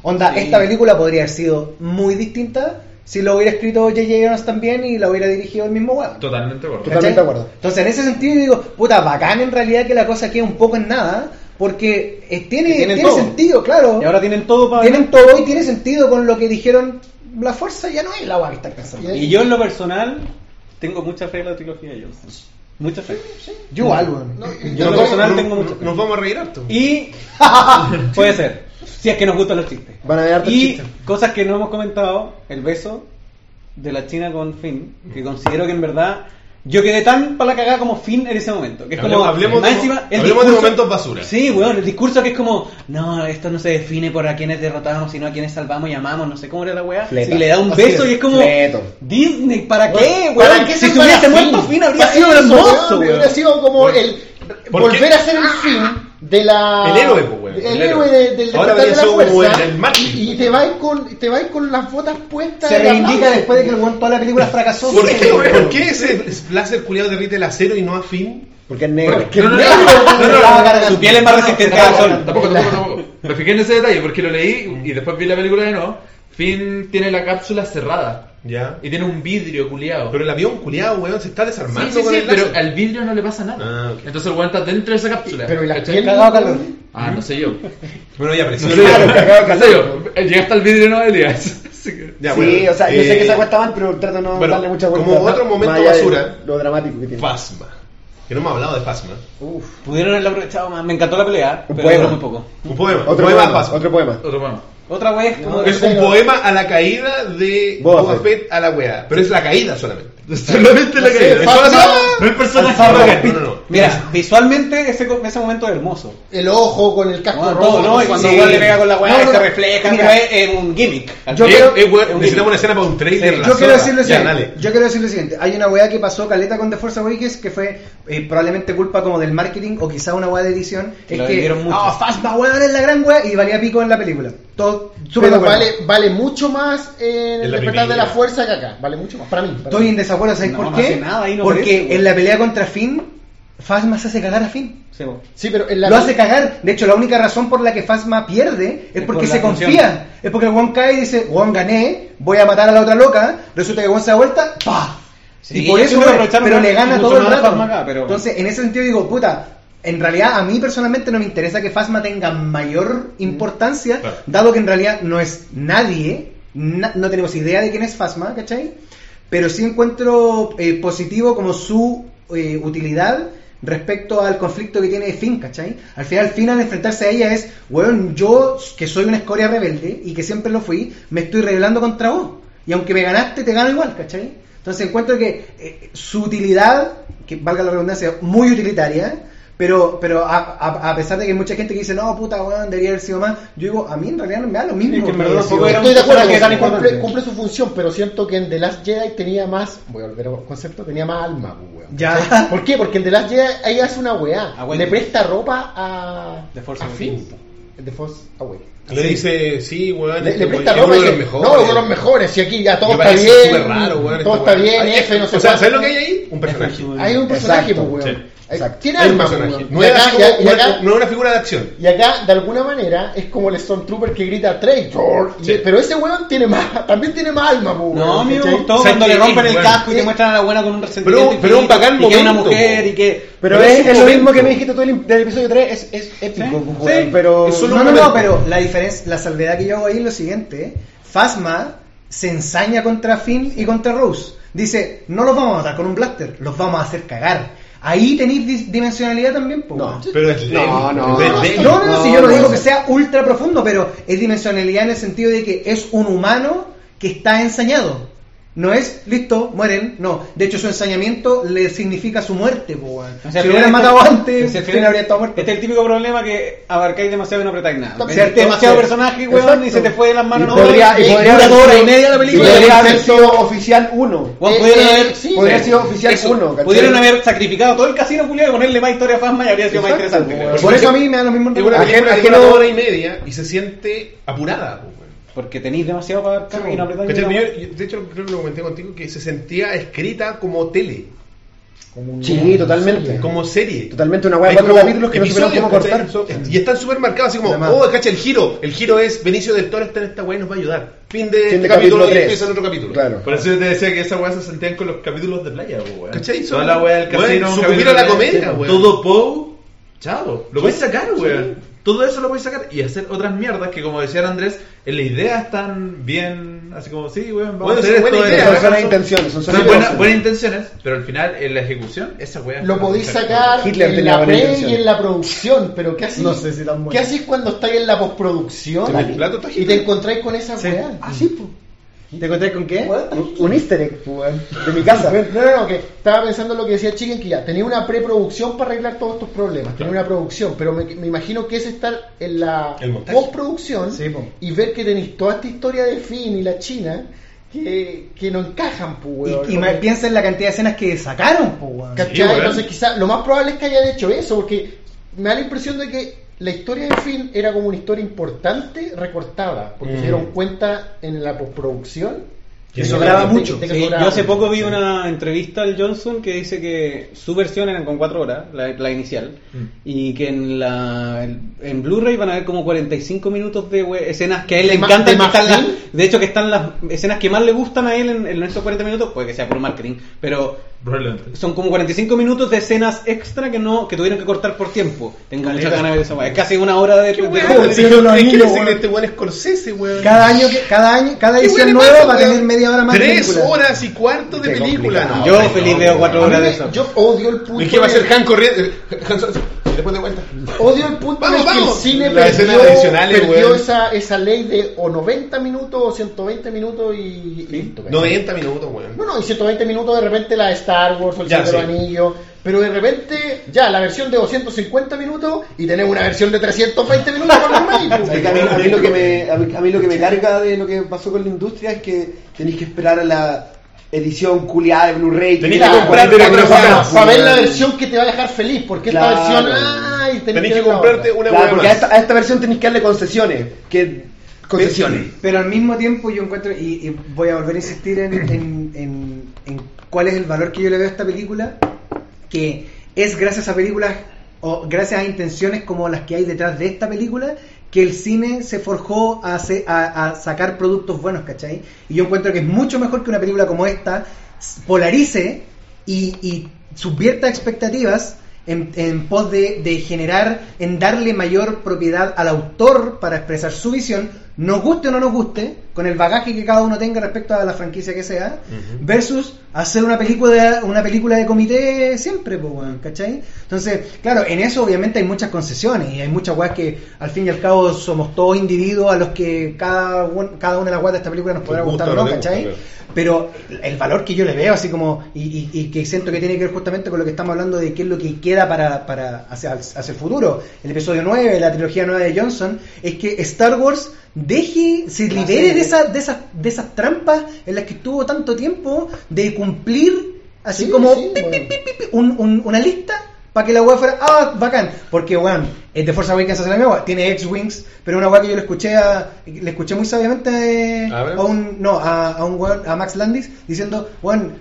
Onda, Sí. esta película podría haber sido muy distinta si lo hubiera escrito J.J. Abrams también y la hubiera dirigido el mismo weón. Totalmente de acuerdo. Totalmente acuerdo. Entonces, en ese sentido, digo, puta, bacán en realidad que la cosa quede un poco en nada, porque eh, tiene, tiene todo. sentido, claro. Y ahora tienen todo para... Tienen todo y tiene sentido con lo que dijeron. La fuerza ya no es la agua que están pensando. Y yo en lo personal tengo mucha fe en la trilogía de Johnson. Mucha fe. Yo igual, weón. Yo en lo personal tengo mucha fe. Nos vamos a reír harto. Y <laughs> puede ser, si es que nos gustan los chistes. Van a haber hartos Y chistes. cosas que no hemos comentado, el beso de la China con Finn, que considero que en verdad yo quedé tan para la cagada como Finn en ese momento. Que es Hablemos- como, hablemos más de- encima, el hablemos de discurso- momentos basura. Sí, weón, el discurso que es como, no, esto no se define por a quienes derrotamos, sino a quienes salvamos y amamos, no sé cómo era la weá. Y le da un Así beso es, y es como, fleto. Disney, ¿para qué, weón? ¿Para qué si se hubiese muerto Finn habría sido hermoso, weón. Habría sido como Bueno, el ¿por volver qué? a ser el fin de la El héroe, pues, weón, el, el héroe héroe. de- del Ahora de la fuerza el- el mártir. y, y te vas con te vas con las botas puestas Se reivindica después de que el weón toda la película fracasó. ¿Por qué. ¿Por qué ese láser culiado derrite el acero y no a Finn? Porque es negro. Porque- No, no, no, no, no, no, no. Su piel es más resistente al sol. Tampoco, tampoco, tampoco. Me fijé en ese detalle porque lo leí y después vi la película de nuevo. Finn tiene la cápsula cerrada Ya. y tiene un vidrio culiado. Pero el avión culiado, weón, se está Sí, desarmando sí, con sí, el pero al vidrio no le pasa nada. Ah. Entonces el weón está dentro de esa cápsula. pero y la piel Cagado calor. Ah, no sé yo. Bueno, ya, pero No sé yo. No sé yo. Llegué hasta el vidrio no Elías. <laughs> Ya, sí, bueno, o sea, yo eh, sé que esa cuesta mal, pero trato de no bueno, darle mucha vuelta. como otro momento basura. Lo dramático que tiene. Fasma. Que no hemos hablado de Fasma. Uf. Pudieron haberlo aprovechado más. Me encantó la pelea, Un pero poema. muy poco. Un poema. Otro un poema poema, otro poema. Otro bueno. Otra vez, como Es un poema a la caída de Boba Boba Fett. Fett a la wea. Pero es la caída solamente. <laughs> Solamente la No caída. es No hay personaje No, no, no, no. Mira, visualmente ese, ese momento es hermoso. El ojo con el casco Bueno, rojo. todo, ¿no? Y cuando sí. igual le pega con la weá, No, no, se refleja, mira. es, es un gimmick. Yo creo- eh, es necesitamos una escena para un trailer. Sí. Yo quiero decir lo Ya, siguiente. Yo quiero decir lo siguiente. Hay una weá que pasó caleta con The Force Awakens que fue eh, probablemente culpa como del marketing o quizá una weá de edición. Que es lo que ah, Phasma weón es la gran weá y valía pico en la película. Todo súper Pero de acuerdo. vale, vale mucho más en el En la despertar de primera. la fuerza que acá. Vale mucho más. Para mí. para Estoy mí. en desacuerdo, ¿sabes No, por no qué? hace nada ahí, no Porque aparece, en la pelea contra Finn, Phasma se hace cagar a Finn. Sí, po. Sí, pero en la Lo hace cagar. De hecho, la única razón por la que Phasma pierde es Es porque por se función. confía. Es porque el Juan cae y dice, Juan gané, voy a matar a la otra loca. Resulta que Juan se da vuelta, ¡pah! Sí, y por eso, aprovecharon pero más- le gana todo el más rato. Phasma acá, pero- Entonces, en ese sentido digo, puta, en realidad a mí personalmente no me interesa que Phasma tenga mayor importancia, Claro. dado que en realidad no es nadie, na- no tenemos idea de quién es Phasma, ¿cachai? Pero sí encuentro eh, positivo como su eh, utilidad respecto al conflicto que tiene Finn, ¿cachai? Al final, Finn al enfrentarse a ella es, weón, yo que soy una escoria rebelde y que siempre lo fui, me estoy rebelando contra vos. Y aunque me ganaste, te gano igual, ¿cachai? Entonces encuentro que eh, su utilidad, que valga la redundancia, muy utilitaria, pero pero a, a- a pesar de que hay mucha gente que dice, no, puta, weón, debería haber sido más, yo digo, a mí en realidad no me da lo mismo. Es que que sido- era un Estoy de acuerdo, tan cumple, importante. cumple su función, pero siento que en The Last Jedi tenía más, voy a volver al concepto, tenía más alma, pues, weón. Ya. ¿Por qué? Porque en The Last Jedi ahí hace una weá, Ah, bueno. le presta ropa a, The Force a. Finn. The Force Awakens. Le dice, sí, weón. Le, este le presta ropa uno de dice, los no, mejores. uno de los mejores, y aquí ya todo está bien, raro, weón. todo está bien, F, no sé O sea. ¿sabes lo que hay ahí? Un personaje. Hay un personaje, Exacto, pues, weón. exacto. Tiene weón. No Y acá- y- no acá- es- no es una figura de acción. Y acá, de alguna manera, es como el Stormtrooper que grita Traitor. Sí. Pero ese weón tiene más, también tiene más alma, pues, No, weón, a mí me ¿cachai? gustó O sea, cuando le rompen es el bueno. casco y te muestran a la buena con un resentimiento. pero- pero un bacán Y que es una momento, mujer y que. Pero, Pero es, lo mismo que me dijiste tú del, del episodio 3, es, es épico, Sí, pero es solo no, no, no, pero la diferencia, la salvedad que yo hago ahí es lo siguiente, Phasma se ensaña contra Finn y contra Rose. Dice, no los vamos a matar con un blaster, los vamos a hacer cagar. Ahí tenéis dimensionalidad también, pues. No. Pero es No, no, no. No, no, no, si yo no, digo que sea ultra profundo, pero es dimensionalidad en el sentido de que es un humano que está ensañado. No es, listo, mueren, no. De hecho, su ensañamiento le significa su muerte, po. O sea, si lo hubieran matado antes, Finn final- habría estado muerto. Este es el típico problema que abarcáis demasiado y no apretáis nada. Cierto, demasiado personaje, weón, Exacto. y se te fue de las manos. Y No, podría, y podría haber dos horas y sido- media la y película. podría haber sido oficial 1. Weón, pudieron haber- sí, podría haber sido oficial Eso, 1. ¿cachai? Pudieron haber sacrificado todo el casino culiado y ponerle más historia a Fasma y habría sido más Exacto, interesante. weón. Por eso a mí me da lo mismo. Es una hora y media y se siente apurada. po, weón. Porque tenéis demasiado para abarcar y no apretáis una Yo- yo- de hecho, creo que lo comenté contigo que se sentía escrita como tele, Como Sí, totalmente. como serie. Totalmente una weá Hay cuatro como capítulos que no supieron cómo cortar. Y están súper marcados, así como, Además. oh, cacha, el giro. El giro es Benicio del Toro está en esta weá y nos va a ayudar. Fin de, Fin de capítulo, capítulo y tres. empieza el otro capítulo. Claro. Por eso yo te decía que esa weá se sentían con los capítulos de playa, weón. ¿Cachai? Toda Son- la weá del casino. capítulo a la comedia, sí. Todo Poe, chao. Lo puedes sacar, Sí. Todo eso lo puedes sacar y hacer otras mierdas que, como decía Andrés, en la idea están bien. Así como, sí, weón, vamos Bueno, a hacer son esto. ideas, Son buenas intenciones, son Son buenas, buenas intenciones, pero al final en la ejecución, esa weá. Lo podéis sacar Hitler en la pre y en la producción, pero ¿qué haces? No sé si tan bueno. ¿Qué haces cuando estáis en la postproducción y te encontráis con esa Sí. weá? Ah, sí, pues. ¿Te encontré con qué? Un- Un easter egg, pues, weón, de mi casa. <laughs> No, no, no, que estaba pensando lo que decía Chicken, que ya tenía una preproducción para arreglar todos estos problemas, tenía una producción, pero me, me imagino que es estar en la El montaje. postproducción Sí, po. y ver que tenéis toda esta historia de Finn y la China que, que no encajan, pues, weón. Y, y me- piensa en la cantidad de escenas que sacaron, po, weón. ¿Cachai? Sí, weón. Entonces quizá lo más probable es que hayan hecho eso, porque me da la impresión de que la historia de Finn era como una historia importante recortada, porque Mm. se dieron cuenta en la postproducción Que sobraba de- mucho. de que Sí, sobraba yo hace mucho. poco vi una entrevista al Johnson que dice que su versión eran con 4 horas, la, la inicial, y que en la en Blu-ray van a ver como 45 minutos de we- escenas que a él le ¿De ma- encantan. de están las- de hecho, que están las escenas que más le gustan a él en, en estos 40 minutos, puede que sea por marketing, pero Probablemente. son como 45 minutos de escenas extra que no que tuvieron que cortar por tiempo. Tengo muchas ganas de ver esa weá. Es casi una hora de, de- Weón, de- los niños, weón. este weón es Scorsese, weón. Cada año, que, cada año, cada ¿Qué edición nueva pasa, va a tener media hora más de Tres película. horas y cuarto de Qué película. No, Yo hombre, feliz no, veo cuatro horas de eso. yo odio el punto ¿Y qué va a de- hacer Han corriendo? <laughs> Después de vuelta. Odio el punto Vamos, en el que el vamos. cine escenas perdió, adicionales, perdió weón. esa, esa ley de o 90 minutos o 120 minutos y, y listo, ¿cachai? 90 minutos, weón. No, no, y 120 minutos de repente la de Star Wars el Señor sí. Anillos, pero de repente, ya, la versión de 250 minutos y tenemos una versión de 320 minutos con los médicos. ¿Sabes que a, mí, a mí lo que me, a, mí, a mí lo que me carga de lo que pasó con la industria es que tenéis que esperar a la edición culiada de Blu-ray. Tenéis que que comprarte más, para ver la versión que te va a dejar feliz, porque Claro. esta versión, ay, tenés, Tenéis que la comprarte una Claro, porque a esta, a esta versión tenéis que darle concesiones. Que, concesiones. Pero al mismo tiempo yo encuentro, y, y voy a volver a insistir en, en- en- en cuál es el valor que yo le veo a esta película, que es gracias a películas o gracias a intenciones como las que hay detrás de esta película que el cine se forjó a, hacer- a- sacar productos buenos, ¿cachai? Y yo encuentro que es mucho mejor que una película como esta polarice y, subvierta expectativas en, en pos de generar, en darle mayor propiedad al autor para expresar su visión, nos guste o no nos guste, con el bagaje que cada uno tenga respecto a la franquicia que sea, versus hacer una película de, una película de comité siempre, pues, weón, ¿cachai? Entonces, claro, en eso obviamente hay muchas concesiones y hay muchas weas que al fin y al cabo somos todos individuos a los que cada, cada una de las weas de esta película nos podrá gusta gustar o no, gusta, ¿cachai? Pero el valor que yo le veo, así como, y, y- y que siento que tiene que ver justamente con lo que estamos hablando de qué es lo que queda para, para hacia, hacia el futuro, el episodio 9, la trilogía nueva de Johnson, es que Star Wars deje, se libere de, esa, de, esas, de esas trampas en las que estuvo tanto tiempo de cumplir así Sí, como sí, pi, pi, bueno. pi, pi, pi, un- un- una lista para que la weá fuera, ah, bacán, porque weón, es de Force Awakens hace la misma tiene X-Wings, pero una weá que yo le escuché a, le escuché muy sabiamente ¿A un, no, a, a un weón, a Max Landis, diciendo, weón,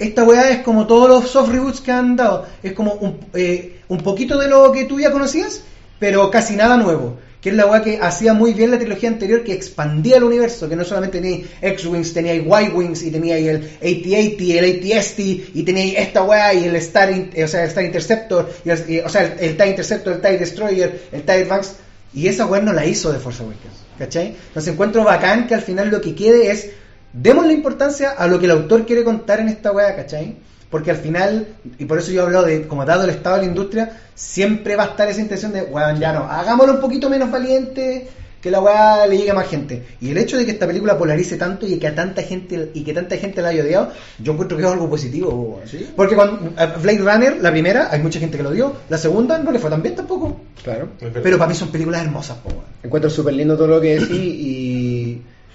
esta weá es como todos los soft reboots que han dado, es como un, eh, un poquito de lo que tú ya conocías, pero casi nada nuevo. Que es la weá que hacía muy bien la trilogía anterior, que expandía el universo, que no solamente tenía X-Wings, tenía Y-Wings, y tenía el AT-80, el AT-ST, y tenía esta weá, y el Star, o sea, el Star Interceptor, y el- y- o sea, el, el TIE Interceptor, el TIE Destroyer, el TIE Advance, y esa weá no la hizo de Force Awakens, ¿cachai? Entonces encuentro bacán que al final lo que quede es, demos la importancia a lo que el autor quiere contar en esta weá, ¿cachai? Porque al final, y por eso yo he hablado de, como dado el estado de la industria, siempre va a estar esa intención de, weón, ya no, hagámoslo un poquito menos valiente, que la weá le llegue a más gente. Y el hecho de que esta película polarice tanto y que a tanta gente, y que tanta gente la haya odiado, yo encuentro que es algo positivo, weón. Porque cuando eh, Blade Runner, la primera, hay mucha gente que lo odió, la segunda no le fue tan bien tampoco. Claro. Pero para mí son películas hermosas, po, weón. Encuentro súper lindo todo lo que decís y,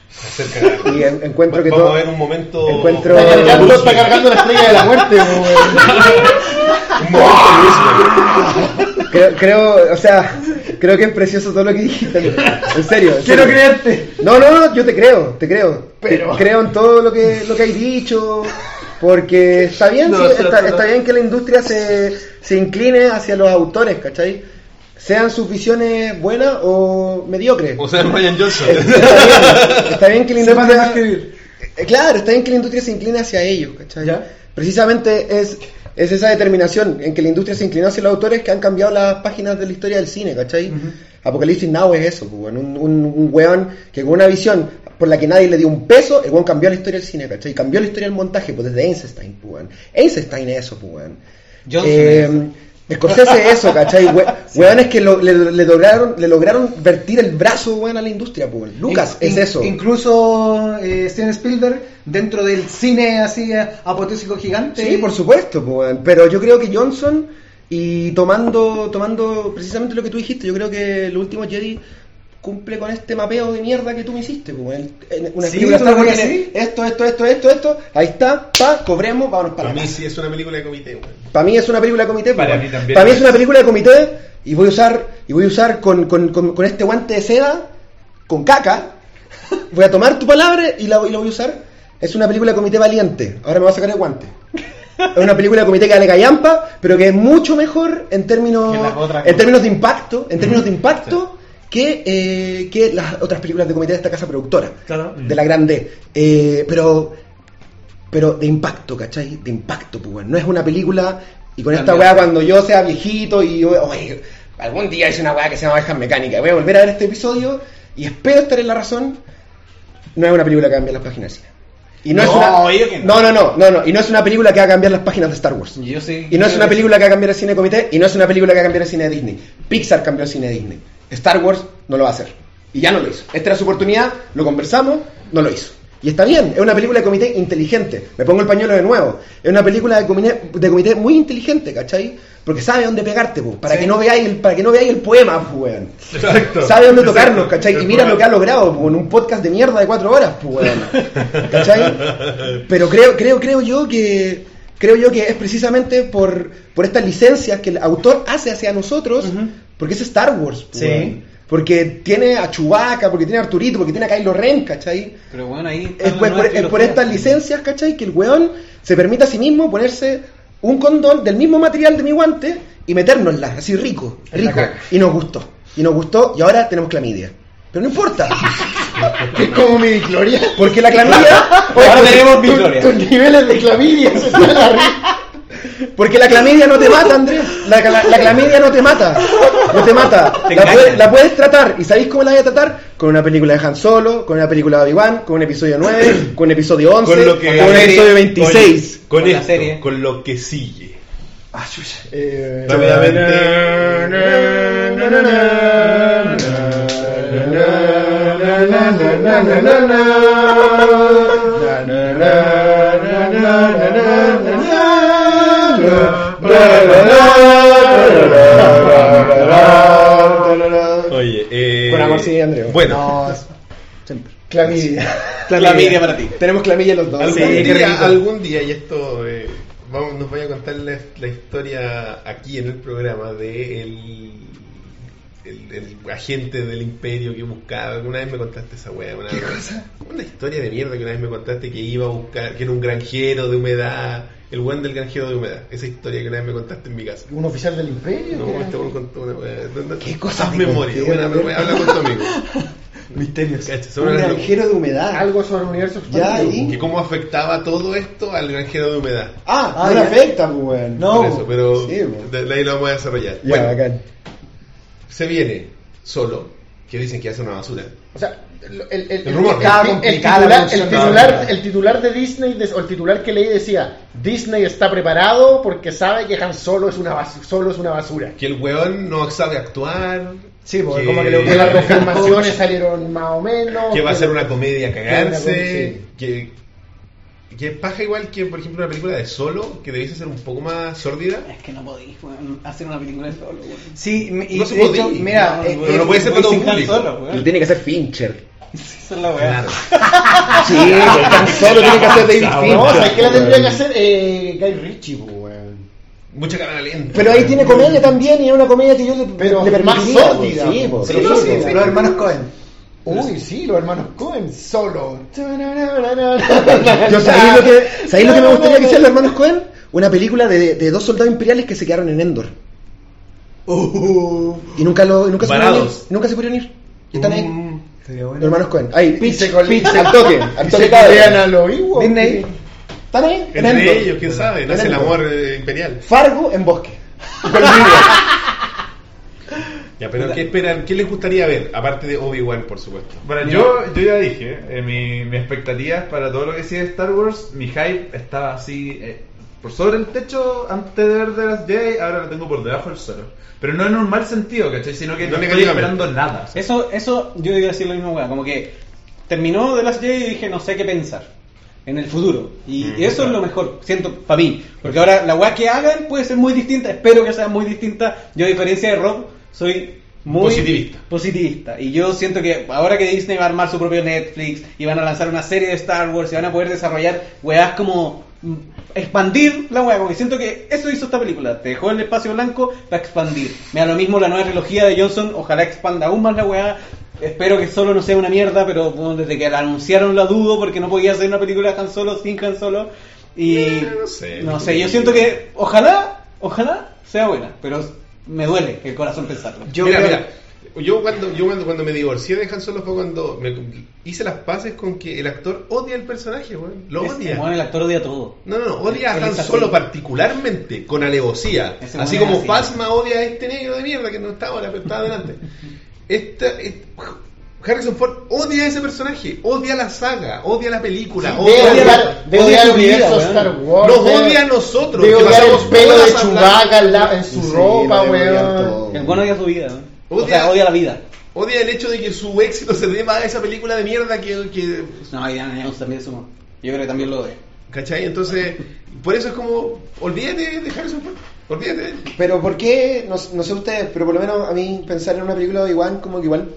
Acerca y en- encuentro que Vamos todo. a ver un momento. Encuentro- Está cargando, está cargando la estrella de la muerte. Creo, creo, o sea, creo que es precioso todo lo que dijiste. En serio. en Quiero serio. creerte. No, no, no, yo te creo, te creo. Pero- Te creo en todo lo que lo que hay dicho. Porque está bien, No, está bien que la industria se, se incline hacia los autores, ¿cachai? Sean sus visiones buenas o mediocres. O sea, Ryan Johnson. está, bien, está bien que la <laughs> industria escribir. Eh, Claro, está bien que la industria se incline hacia ellos, ¿cachai? Ya. Precisamente es, es esa determinación en que la industria se inclinó hacia los autores que han cambiado las páginas de la historia del cine, ¿cachai? Apocalipsis Now es eso, pues, un, un, un weón que con una visión por la que nadie le dio un peso, el weón cambió la historia del cine, ¿cachai? Cambió la historia del montaje, pues desde Einstein, pues, weón. Einstein es eso, pues, weón. Johnson Eh, Scorsese eso, ¿cachai? We- Weones <laughs> que lo- le, le lograron, le lograron vertir el brazo, weón, a la industria, pues. weón. Lucas In- es in- eso. Incluso eh, Steven Spielberg, dentro del cine así eh, apoteósico gigante. Sí, por supuesto, pues, weón. pero yo creo que Johnson, y tomando, tomando precisamente lo que tú dijiste, yo creo que el último Jedi cumple con este mapeo de mierda que tú me hiciste, pues, Una Sí, película ¿tú Star lo Wars ves tiene así? esto, esto, esto, esto, esto, ahí está, pa, cobremos, vámonos para Para mí sí es una película de comité, güey. Para mí es una película de comité, pues, Para mí también Para mí es una película de comité y voy a usar y voy a usar con, con, con, con este guante de seda con caca. <laughs> Voy a tomar tu palabra y la, y la voy a usar. Es una película de comité valiente. Ahora me voy a sacar el guante. Es una película de comité que vale callampa, pero que es mucho mejor en términos en términos de impacto, en términos de impacto que, eh, que las otras películas de comité de esta casa productora, Claro. de la grande. Eh, pero pero de impacto, ¿cachai? De impacto, pues, weón. No es una película. Y con esta weá, cuando yo sea viejito y yo, oye, algún día hice una weá que se llama Ovejas Mecánicas, voy a volver a ver este episodio y espero estar en la razón. No es una película que va a cambiar las páginas. Y no, es No, una. obvio que no. no, no, no, no, no. Y no es una película que va a cambiar las páginas de Star Wars. Yo sí. Y no es una película que va a cambiar el cine de comité, y no es una película que va a cambiar el cine de Disney. Pixar cambió el cine de Disney. Star Wars no lo va a hacer. Y ya no lo hizo. Esta era su oportunidad, lo conversamos, no lo hizo. Y está bien, es una película de comité inteligente. Me pongo el pañuelo de nuevo. Es una película de comité, de comité muy inteligente, ¿cachai? Porque sabe dónde pegarte, po, para que no veáis el, para que no veáis el poema, po, weón. Exacto. Sabe dónde tocarnos, ¿cachai? Y mira lo que ha logrado, po, en un podcast de mierda de cuatro horas, pues, weón. ¿Cachai? <laughs> Pero creo, creo, creo yo que creo yo que es precisamente por, por estas licencias que el autor hace hacia nosotros, porque es Star Wars, po, Sí. Porque tiene a Chewbacca, porque tiene a Arturito, porque tiene a Kylo Ren, ¿cachai? Pero bueno, ahí. Es por, por- es por estas licencias, ¿cachai? Que el weón se permite a sí mismo ponerse un condón del mismo material de mi guante y metérnosla, así rico, rico. Y nos gustó. Y nos gustó y ahora tenemos clamidia. Pero no importa. <laughs> Es como mi Victoria. Porque la clamidia. Ahora tenemos Tus- Victoria. Tus niveles de clamidia se están arriba. Porque la clamidia no te mata, Andrés. La, la- la clamidia no te mata. No te mata. Te La, puedes- la puedes tratar. ¿Y sabéis cómo la vas a tratar? Con una película de Han Solo, con una película de Obi-Wan, con un episodio 9, con un episodio 11, Con lo que con un serie, episodio 26. Con, Con la esto, serie. con lo que sigue. Eh, Oye, eh, Con amor sí, Andrés. Bueno, No, siempre. Clamidia. Clamidia para ti. Tenemos clamidia los dos. algún, Sí, día, algún día, y esto eh, vamos, nos voy a contar la, la historia aquí en el programa de el, el, el agente del imperio que buscaba. Una vez me contaste esa wea. Una, ¿Qué cosa? Una historia de mierda que una vez me contaste que iba a buscar, que era un granjero de humedad. El buen del granjero de humedad. Esa historia que una vez me contaste en mi casa. ¿Un oficial del imperio? No, este weón contó una wea. ¿Qué cosa memoria. Buena, habla con tu amigo. <laughs> Misterios. Un granjero de humedad. Algo sobre el universo Ya. ¿y? que cómo afectaba todo esto al granjero de humedad. Ah, Ah, no le afecta, pues, weón. No. Por eso, pero Sí, po. de, de ahí lo vamos a desarrollar. Ya, bueno, bacán. Se viene solo, que dicen que hace una basura. O sea, el, el, el, El rumor. titular, titular, el titular de Disney, de- o el titular que leí decía, Disney está preparado porque sabe que Han Solo es una, bas- solo es una basura. Que el weón no sabe actuar. Sí, porque que, como que <laughs> las confirmaciones salieron más o menos. que va a ser una comedia a cagarse. Sí. Que, que paja igual que, por ejemplo, una película de solo, que debiese ser un poco más sórdida. Es que no podéis weón, hacer una película de solo, weón. Sí, y No se hecho, podía. mira, No, eh, pero eh, no puede ser para todo público. Solo, Lo weón. tiene que hacer Fincher. <laughs> Esa es la weá. Sí, <laughs> pues, tan solo tiene que hacer David No, Fincher. ¿sabes qué la tendría que hacer? Eh, Guy Ritchie, weón. Mucha cara lenta. Pero ahí tiene comedia también y es una comedia que yo le, Pero le más permitiría, sórdida, pues, Sí, pues. pues, Sí, sí, sí, los hermanos Cohen. Uy, sí, los hermanos Cohen solo. Yo, ¿sabéis lo que, ¿sabéis lo que me gustaría que hicieran los hermanos Cohen? Una película de, de dos soldados imperiales que se quedaron en Endor. Y nunca, lo, y nunca se pudieron ir. Nunca se pudieron ir. Y están ahí. Sería Los bueno. hermanos Cohen. Ahí, pitch, al toque. Al toque a. Disney. Están ahí. en Endor. Entre ellos, quién sabe, En nace el amor eh, imperial. Fargo en bosque. <laughs> Ya, pero ¿qué esperan? ¿Qué les gustaría ver? Aparte de Obi-Wan, por supuesto. Bueno, yo, yo ya dije, eh, mi, mi expectativas para todo lo que sigue Star Wars, mi hype estaba así eh, por sobre el techo antes de ver de las Jedi, ahora lo tengo por debajo del suelo. Pero no en un mal sentido, ¿cachai? Sino que No no, estoy esperando nada. Eso, eso, yo iba a decir lo mismo, weá. Como que terminó de las Jedi y dije, no sé qué pensar en el futuro. Y Mm, eso es lo mejor, siento, para mí. Porque ahora la weá que hagan puede ser muy distinta. Espero que sea muy distinta. Yo, a diferencia de Rob, soy muy Positivista. positivista. Y yo siento que ahora que Disney va a armar su propio Netflix y van a lanzar una serie de Star Wars y van a poder desarrollar weás como mm, expandir la weá, porque siento que eso hizo esta película, te dejó el espacio blanco para expandir. Me da lo mismo la nueva trilogía de Johnson, ojalá expanda aún más la weá. Espero que solo no sea una mierda, pero bueno, desde que la anunciaron la dudo porque no podía hacer una película Han Solo sin Han Solo. Y Eh, no sé. no sé, yo siento que ojalá, ojalá sea buena, pero me duele el corazón pensarlo. Yo mira, creo- mira, yo cuando, yo cuando, cuando me divorcié de Han Solo fue cuando me hice las paces con que el actor odia el personaje, weón. Lo Es- odia. bueno, el actor odia todo. No, no, no, odia a Han. Solo particularmente, con alevosía. Ese Así como. Phasma odia a este negro de mierda que no está ahora, pero está adelante. <laughs> Esta, Harrison Ford odia a ese personaje, odia la saga, odia la película, odia, de odia odiar su el vida, universo weón. Star Wars. Nos odia a nosotros, De odiar pasamos el pelo de Chewbacca en, la- en su Sí, ropa, weón. El bueno odia su vida, ¿no? o Odia- sea, odia la vida. odia el hecho de que su éxito se deba a esa película de mierda que, que No, Indiana Jones también sumó. Yo creo que también lo odia. ¿cachai? Entonces, por eso es como, olvídate de Harrison Ford, olvídate de él. Pero ¿por qué? No, no sé ustedes, pero por lo menos a mí pensar en una película de igual como que igual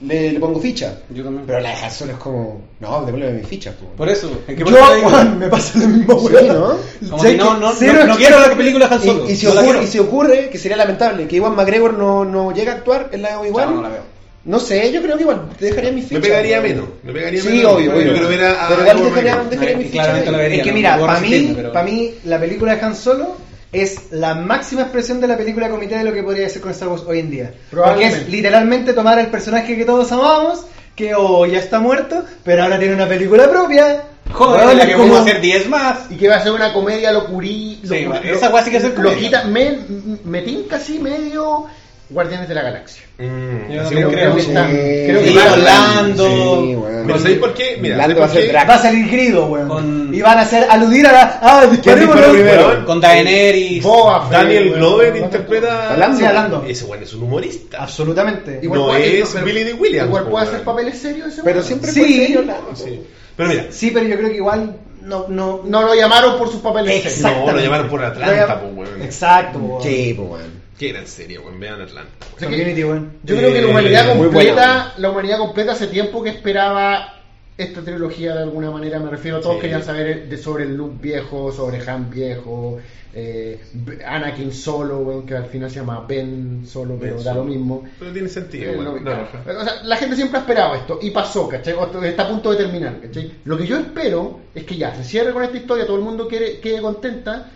le, le pongo ficha. Yo también. Pero la de Han Solo es como, no, devuelve mis fichas. po. Por eso. es que Yo, Juan, me pasa lo mismo, Sí, weón. ¿no? Como Sé que no, no, cero no, no quiero la película Han Solo. Y, y si no ocurre, y si ocurre, que sería lamentable, que Iwan McGregor no, no llega a actuar en la de Obi-Wan, no la veo. no sé, yo creo que igual te dejaría mis Me fichas. pegaría menos, me pegaría Sí, menos. obvio, Yo obvio. a, Pero igual dejaría, dejaría la vería. Es que no mira, para mí, para mí, la película de Han Solo es la máxima expresión de la película comité de lo que podría ser con Star Wars hoy en día. Porque es literalmente tomar el personaje que todos amábamos, que oh, ya está muerto, pero ahora tiene una película propia. Joder, Weón, la que como- vamos a hacer 10 más. Y que va a ser una comedia locurí. Sí, locu- va, lo- esa sí que es el Lo comedia. quita, me, me tinca así medio Guardianes de la Galaxia. Mm, Yo creo. que está. Sí. Creo que Sí, va con Lando. Sí, weón. Pero ¿sabéis por qué? Mira, Lando ¿sabéis va a por ser qué? Drax. Va a salir grido, weón. Con- Y van a hacer aludir a la. ¡Ah, disparó primero? Con Daenerys. Daniel. Glover interpreta A Lando. Sí, a Lando. Ese weón es un humorista. Absolutamente. Igual No puede- es pero- Billy Dee Williams, Igual puede hacer papeles serios ese Pero siempre Sí. fue serio. Sí. Pero mira, Sí, pero yo creo que igual no. no, No lo llamaron por sus papeles serios. No, lo llamaron por Atlanta, po, weón. Exacto, weón. Sí, pues, weón. Qué gran serie, weón. Vean Atlanta. O sea que- Community, weón. Yo creo que la Eh, humanidad muy completa, buena. la humanidad completa hace tiempo que esperaba esta trilogía de alguna manera, me refiero, todos Sí. querían saber de, sobre el Luke viejo, sobre Han viejo, eh, Anakin solo, weón, que al final se llama Ben solo, pero Ben da Solo. lo mismo. Pero tiene sentido, Eh, weón. no, No, claro. O sea, la gente siempre ha esperado esto y pasó, ¿cachai? O Está a punto de terminar, ¿cachai? Lo que yo espero es que ya se cierre con esta historia, todo el mundo quiere, quede contenta,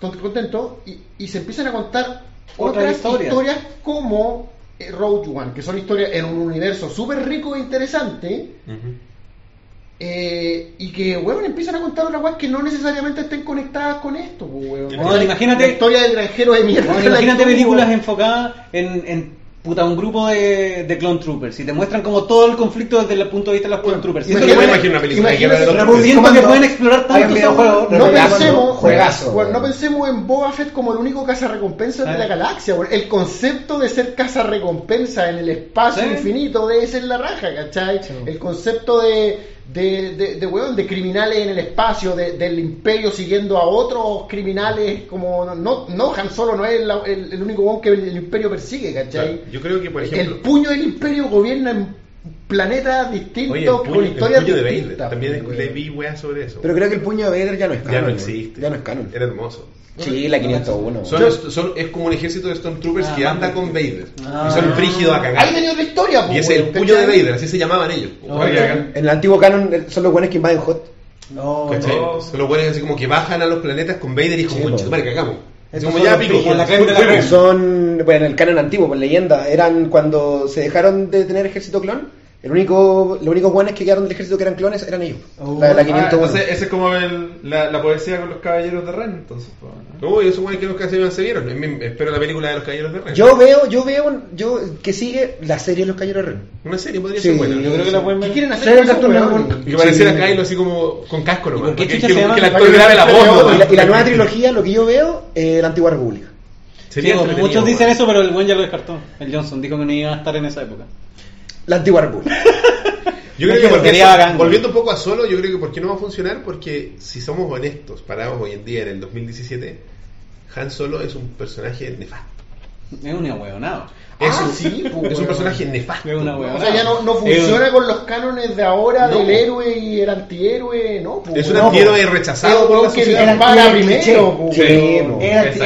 con- contento y, y se empiecen a contar Otras otras historias. historias, como eh, Rogue One, que son historias en un universo súper rico e interesante. Eh, y que, weón, empiezan a contar otras weas que no necesariamente estén conectadas con esto, weón. Bueno, imagínate- La historia del granjero de mierda. Bueno, imagínate <laughs> películas enfocadas en, en puta, un grupo de, de clone troopers y te muestran como todo el conflicto desde el punto de vista de los clone troopers. Que me imagino una película de guerra de los que pueden explorar tanto videojuego. No pensemos, juegazo, bueno, no pensemos en Boba Fett como el único cazarrecompensas de Ah. la galaxia. El concepto de ser cazarrecompensa en el espacio Sí. infinito debe ser la raja, ¿cachai? Sí. El concepto de, de, de, de, weón, de criminales en el espacio, de- del imperio siguiendo a otros criminales, como no, no Han Solo no es el, el único weón que el, el imperio persigue, ¿cachai? Claro, Yo creo que, por ejemplo. el puño del imperio gobierna en planetas distintos Oye, el puño, con el historias puño de distintas. Vader. También weón. le vi weas sobre eso. Pero creo que el puño de Vader ya no es canon. ya no weón. existe. Ya no es canon. Era hermoso. Sí, la 501. Son, es como un ejército de Stormtroopers Ah, que anda con Vader. Ah. y son frígidos a cagar. Ahí tenía otra historia, Y es el weón, puño de. Vader, así se llamaban ellos. En el antiguo canon eh, son los buenos que invaden Hot. No, ¿Cachai? no. Son los buenos así como que bajan a los planetas con Vader y como, Sí, po. madre, cagamos. Estos como ya pico, la pues, la. Son, bueno, en el canon antiguo, por leyenda, eran cuando se dejaron de tener ejército clon. El único, los únicos buenos que quedaron del ejército que eran clones eran ellos. Oh. la, la Ah, 501. entonces, ese es como el- la, la poesía con los caballeros de Ren, entonces. pues, ¿no? No, esos buenos que nunca se, se vieron. Espero la película de los Caballeros de Ren. Yo veo, yo veo, yo que sigue la serie Los Caballeros de Ren. Una serie podría Sí, ser buena. Yo creo que la pueden ¿Qué ver. quieren hacer con de que pareciera Sí. Kylo así como con casco nomás. qué que- el actor grabe la voz. ¿no? Y la, y la nueva trilogía, lo que yo veo, eh, la antigua república. Sería Sí, muchos dicen eso, pero el buen ya lo descartó. El Johnson dijo que no iba a estar en esa época. La antigua república. <laughs> Yo creo que porque bacán, volviendo un poco a solo, yo creo que ¿por qué no va a funcionar? Porque si somos honestos, parados hoy en día en el 2017, Han Solo es un personaje nefasto. Es un hueonado. Es, Ah, un, sí, pues, es un personaje nefasto. Es una weón. O sea, ya no, no Es funciona un- con los cánones de ahora No. del héroe y el antihéroe, ¿no? pues, Es un weón. antihéroe rechazado Es por la que Era primero, cliché. pues, Sí,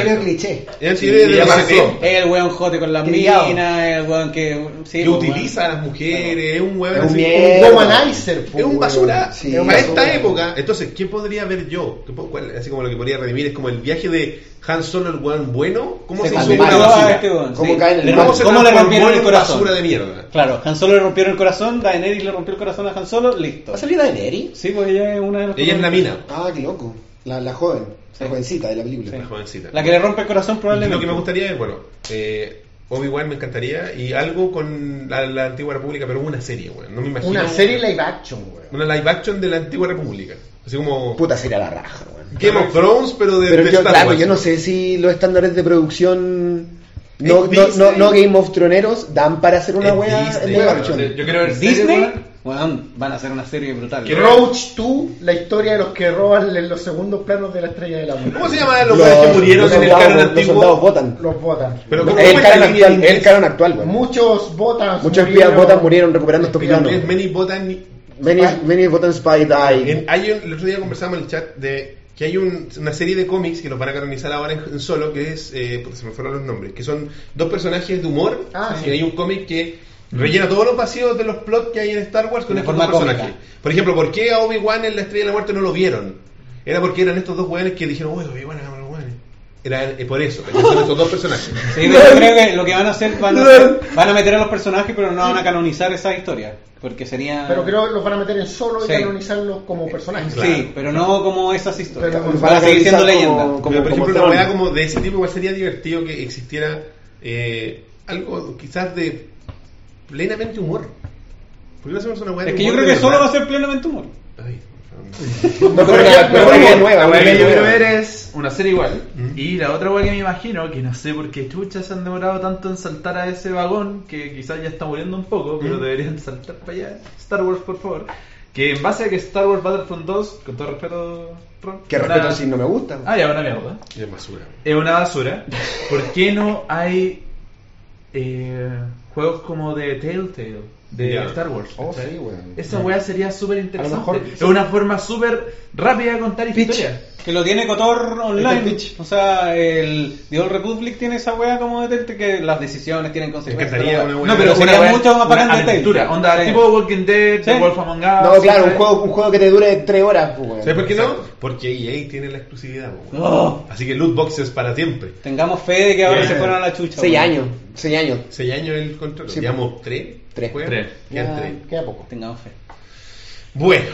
el cliché. Es antihéroe de la razón. Es el weón jote con las minas, el weón que. Sí, que pues, utiliza a las mujeres, es un weón Es un womanizer, pues, Es un basura para esta época. Entonces, ¿qué podría ver yo? ¿Qué po- cuál- así como lo que podría redimir es como el viaje de Han Solo, el weón bueno. ¿Cómo se, hizo este ¿Cómo cae en el ¿Cómo se ¿Cómo le rompieron el corazón? basura de mierda? Claro, Han Solo le rompieron el corazón, Daenerys le rompió el corazón a Han Solo, listo. ¿Va a salir Daenerys? Sí, pues ella es una de las Ella es la mina, Ah, qué loco. La, la joven, la jovencita de la película. Sí. la jovencita. La que le rompe el corazón Y probablemente. Lo que me gustaría es, bueno, eh, Obi-Wan me encantaría y algo con la, la antigua república, pero una serie, weón. No me imagino. Una serie live action, weón. Una live action de la antigua república. Así como Puta sería la raja, weón. Game of Thrones, pero de, Pero de yo, Star claro, Wars. yo no sé si los estándares de producción No, no, no, no Game of Troneros dan para hacer una wea Disney, en action. Yo quiero ver Disney, weón, van a hacer una serie brutal. Quiero- Roach 2, la historia de los que roban los segundos planos de la estrella de la muerte. ¿Cómo se llaman los Los- que murieron los en el soldados- canon Los antiguo? soldados votan. Los votan. Pero ¿cómo Es el canon actual, el canon actual, weón. Muchos votan. Muchos espías votan murieron recuperando estos es Many Botan Many, many votan Spy die. En- hay un- el otro día conversamos en el chat de que hay un- una serie de cómics que los van a canonizar ahora en, en solo, que es, eh, puta, se me fueron los nombres, que son dos personajes de humor. Ah, y sí. hay un cómic que rellena todos los vacíos de los plots que hay en Star Wars con estos dos personajes. cómica. Por ejemplo, ¿por qué a Obi-Wan en la Estrella de la Muerte no lo vieron? Era porque eran estos dos weones que dijeron, uy, Obi-Wan. Era eh, por eso, porque son estos dos personajes. <laughs> Sí, pero yo creo que lo que van a hacer van a, <laughs> hacer- van a meter a los personajes, pero no van a canonizar esa historia. Porque sería. Pero creo que los van a meter en solo y canonizarlos como personajes. Sí, pero no como esas historias. Pero van a van a seguir siendo leyenda. como- Pero, por ejemplo, Tron. una como de ese tipo, igual sería divertido que existiera eh, algo quizás de plenamente humor. ¿Por qué no hacemos una weá de Es que yo creo que solo va a ser plenamente humor. Ay, por favor. <laughs> Mejor weá una que- nueva, la una serie igual. Mm. Y la otra weá que me imagino, que no sé por qué chuchas se han demorado tanto en saltar a ese vagón, que quizás ya está muriendo un poco, pero Mm. deberían saltar para allá. Star Wars, por favor. Que en base a que Star Wars Battlefront 2, con todo respeto, Ron, Que una- respeto si no me gusta. Ah, ya, una mierda. Y es basura. Es una basura. ¿Por qué no hay eh, juegos como de Telltale? De. Star Wars. Oh. Esa weá sería súper interesante. mejor- es una forma súper rápida de contar historias. Que lo tiene Cotor Este online. pitch. O sea, el The Old Republic tiene esa wea como de Telltale que las decisiones tienen consecuencias. una No, pero sería una weá- mucho más de aventura. Onda, Sí. tipo Walking Dead, Sí. Wolf Among Us. No, claro, un juego, un juego que te dure 3 horas. pues. ¿Sabes por qué no? Porque EA tiene la exclusividad. weón. Oh, Así que loot boxes para siempre. tengamos fe de que ahora se fueron a la chucha. 6 weón. años. 6 años. 6 años el contrato. Sí, Llevamos 3. Tres. Tres. Quedan Ya, 3. queda poco. Tengamos fe. Bueno,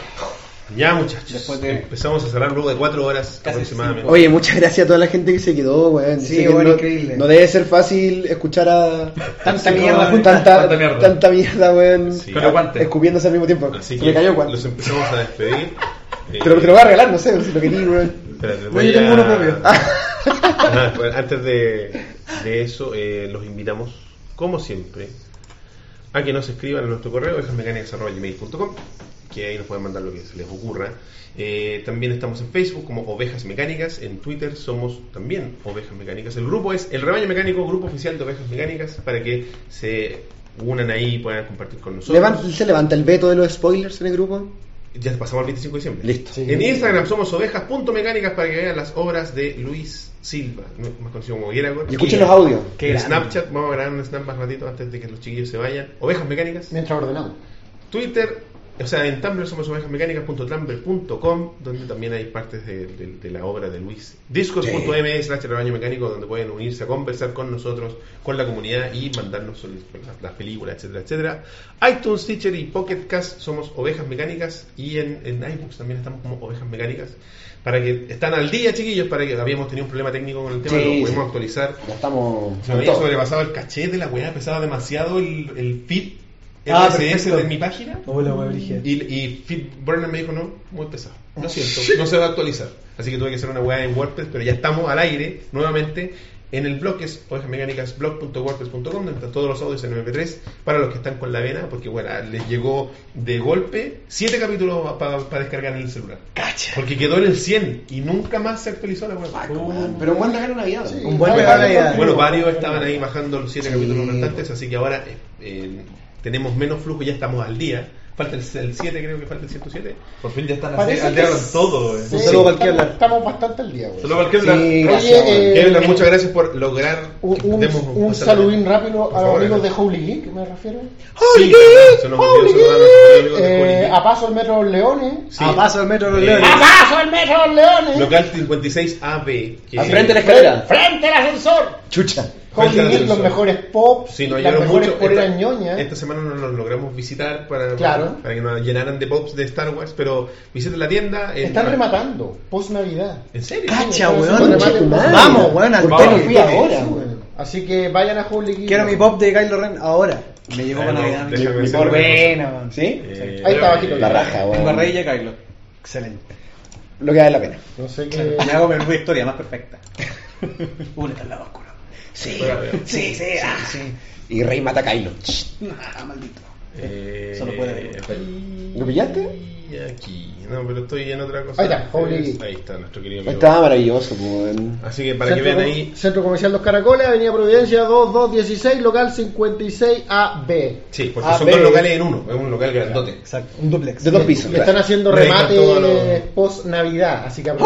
ya muchachos. Después de- Empezamos a cerrar luego de 4 horas Casi aproximadamente. Oye, muchas gracias a toda la gente que se quedó, weón. Sí, Sé que weón, no, increíble. no debe ser fácil escuchar a Tanta Sí, mierda weón, tanta, Tanta mierda. tanta mierda, weón. Sí. Escupiéndose al mismo tiempo. Así Se que me cayó Juan. los empezamos a despedir. Eh, <laughs> Te lo, te lo voy a regalar, no sé, si lo quería, weón. Espérate, No, yo tengo a- uno propio. <laughs> Ajá, <laughs> pues, antes de, de eso, eh, los invitamos, como siempre, a que nos escriban a nuestro correo, ovejasmecánicas.gmail.com, que ahí nos pueden mandar lo que se les ocurra. Eh, también estamos en Facebook como Ovejas Mecánicas, en Twitter somos también Ovejas Mecánicas. El grupo es El Rebaño Mecánico, grupo oficial de Ovejas Mecánicas, para que se unan ahí y puedan compartir con nosotros. ¿Se levanta el veto de los spoilers en el grupo? Ya pasamos al 25 de diciembre. Listo. En Instagram somos ovejas.mecánicas para que vean las obras de Luis Silva, más conocido como Gueragor. Y escuchen los audios. En Snapchat, vamos a grabar un snap más ratito antes de que los chiquillos se vayan. Ovejas Mecánicas. Mientras ordenamos. Twitter, o sea, en Tumblr somos ovejasmecánicas.tumblr.com, donde también hay partes de, de- de la obra de Luis. Discos.me slash rebaño mecánico, donde pueden unirse a conversar con nosotros, con la comunidad y mandarnos las, las películas, etcétera, etcétera. iTunes, Teacher y Pocket Cast somos Ovejas Mecánicas y en, en iBooks también estamos como Ovejas Mecánicas. Para que están al día, chiquillos, para que habíamos tenido un problema técnico con el tema, Sí, lo pudimos sí. actualizar. Ya estamos. Se me había sobrepasado el caché de la weá, pesaba demasiado el, el feed Ah, RSS perfecto. de mi página. Hola, brígida. Y, y Feed Burner me dijo, no, muy pesado. Lo <laughs> siento, no se va a actualizar. Así que tuve que hacer una weá en WordPress, pero ya estamos al aire nuevamente en el blog que es ovejasmecánicasblog.wordpress.com, donde están todos los audios en MP3 para los que están con la vena, porque bueno, les llegó de golpe siete capítulos para descargar en el celular. Cacha. Porque quedó en el 100 y nunca más se actualizó la weá. Pero un buen regalo Navidad. Sí. Un buen regalo. Bueno, varios estaban ahí bajando los siete Sí. capítulos restantes, así que ahora eh, eh, tenemos menos flujo, ya estamos al día. Falta el, el 7, creo que falta el 107. Por fin ya están Parece al día que con todo, eh. Sí, Un saludo para el estamos, Kevlar. estamos bastante al día, güey. Solo cualquier hablar. Sí, Oye, gracias, weón. eh, Kevlar, muchas gracias por lograr. Un, un, un saludín rápido Por a los amigos de. Holy Geek, me refiero. Sí, a amigos de Holy Eh, Geek. a paso el Metro de los Leones. Sí. A paso del metro de los Eh, leones. ¡A paso el Metro de los Leones! Local 56AB. que- Al frente de la escalera. ¡Frente al ascensor! Chucha. Geek, los mejores pops, Sí, nos las ayudaron mejores mucho. Esta, ñoñas. esta semana no nos logramos visitar para, Claro. para que nos llenaran de pops de Star Wars, pero visiten la tienda. en- Están rematando, post Navidad. ¿En serio? Cacha, weón. Vamos, weón, al ¿Por toque. qué no fui ahora. Así que vayan a Holy. Quiero mi pop de Kylo Ren ahora. Me llegó Ah, para no, Navidad. mi- Buena, man. ¿Sí? Ahí está bajito. La raja, weón. barrey y Kylo. Excelente. Lo que vale la pena. No sé qué. Me hago mi historia más perfecta. <laughs> Únete al lado oscuro. Sí, sí, sí, ah. Y Rey mata a Kylo. Ah, maldito. Eh, Solo puede ver. aquí, ¿Lo pillaste? Aquí. No, pero estoy en otra cosa. Ahí está, Holy. Ahí está, nuestro querido Ahí amigo. Estaba maravilloso, pues. Así que para que vean ahí. Centro Comercial Los Caracoles, Avenida Providencia 2216, local 56AB. Sí, porque son dos locales en uno. Es un local grandote. Exacto. Un duplex. De dos pisos. Están haciendo Le dedican remate todo a los- post Navidad, así que Holy.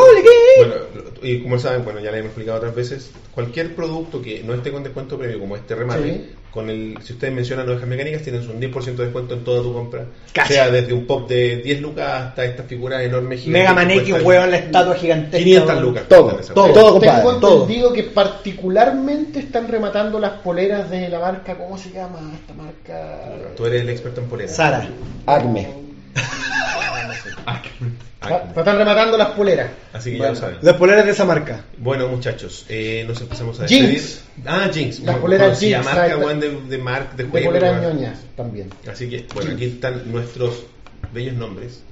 Bueno, y como saben, bueno, ya le hemos explicado otras veces, cualquier producto que no esté con descuento previo, como este remate, Sí. Con el, si ustedes mencionan ovejas mecánicas, tienes un 10% de descuento en toda tu compra. Casi. Sea desde un pop de 10 lucas hasta estas figuras enormes gigantes. Mega Maneki, cuestan weón, la estatua gigantesca. 500 weón. lucas. Todo, todo. weá. Tengo todo. entendido que particularmente están rematando las poleras de la marca, ¿cómo se llama esta marca? Tú eres el experto en poleras. Sara. Acme. <laughs> Ah, Están rematando las poleras. Así que ya Bueno, lo saben. Los poleres de esa marca. Bueno, muchachos, eh, nos empezamos a Jinx. despedir. Ah, Jinx. Las Bueno, poleras Jinx, marca, ahí está. weón, de, de marca, de De juego. poleras ñoñas también. Así que, bueno, aquí están nuestros bellos nombres.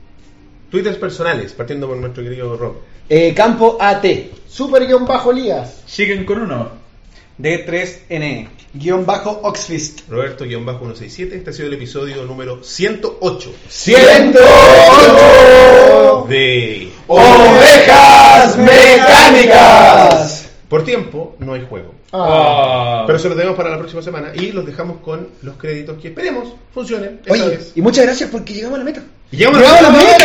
Twitters personales, partiendo por nuestro querido Rob. Eh, campo AT. Super guion bajo Lías. Siguen con uno. D3NE. Guión bajo Oxfist. Roberto-167. Este ha sido el episodio número 108 ¡108! de ¡Ovejas mecánicas! Por tiempo, no hay juego. Ah. Pero se lo tenemos para la próxima semana y los dejamos con los créditos que esperemos funcionen esta Oye, vez. y muchas gracias porque llegamos a la meta. Y llegamos ¡Llegamos a la meta,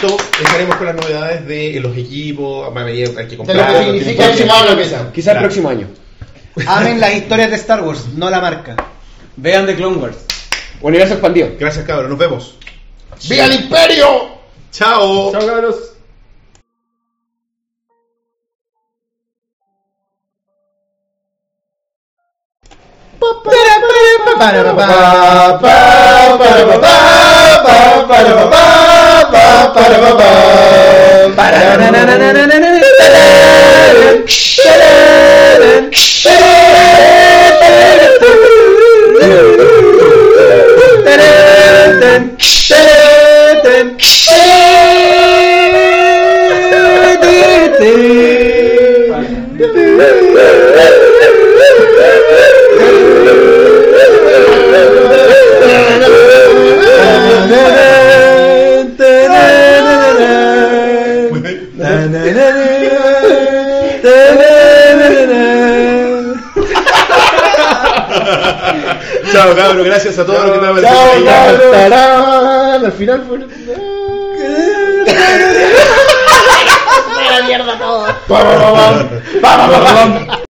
Pronto estaremos con las novedades de los equipos, van a ir- hay que De comprar. lo que significa tiempos. llegar a la mesa. Quizá el próximo año. Amen las historias de Star Wars, no la marca. Vean The Clone Wars. Universo expandido. Gracias cabros, nos vemos. ¡Viva el imperio! Chao. Chao, cabros. ba ba da ba ba ba da na na na na na na na Yeah. Chao cabros, gracias a todos los que estaban Chao. Tarán. Al final fue. Pa, pa, pa.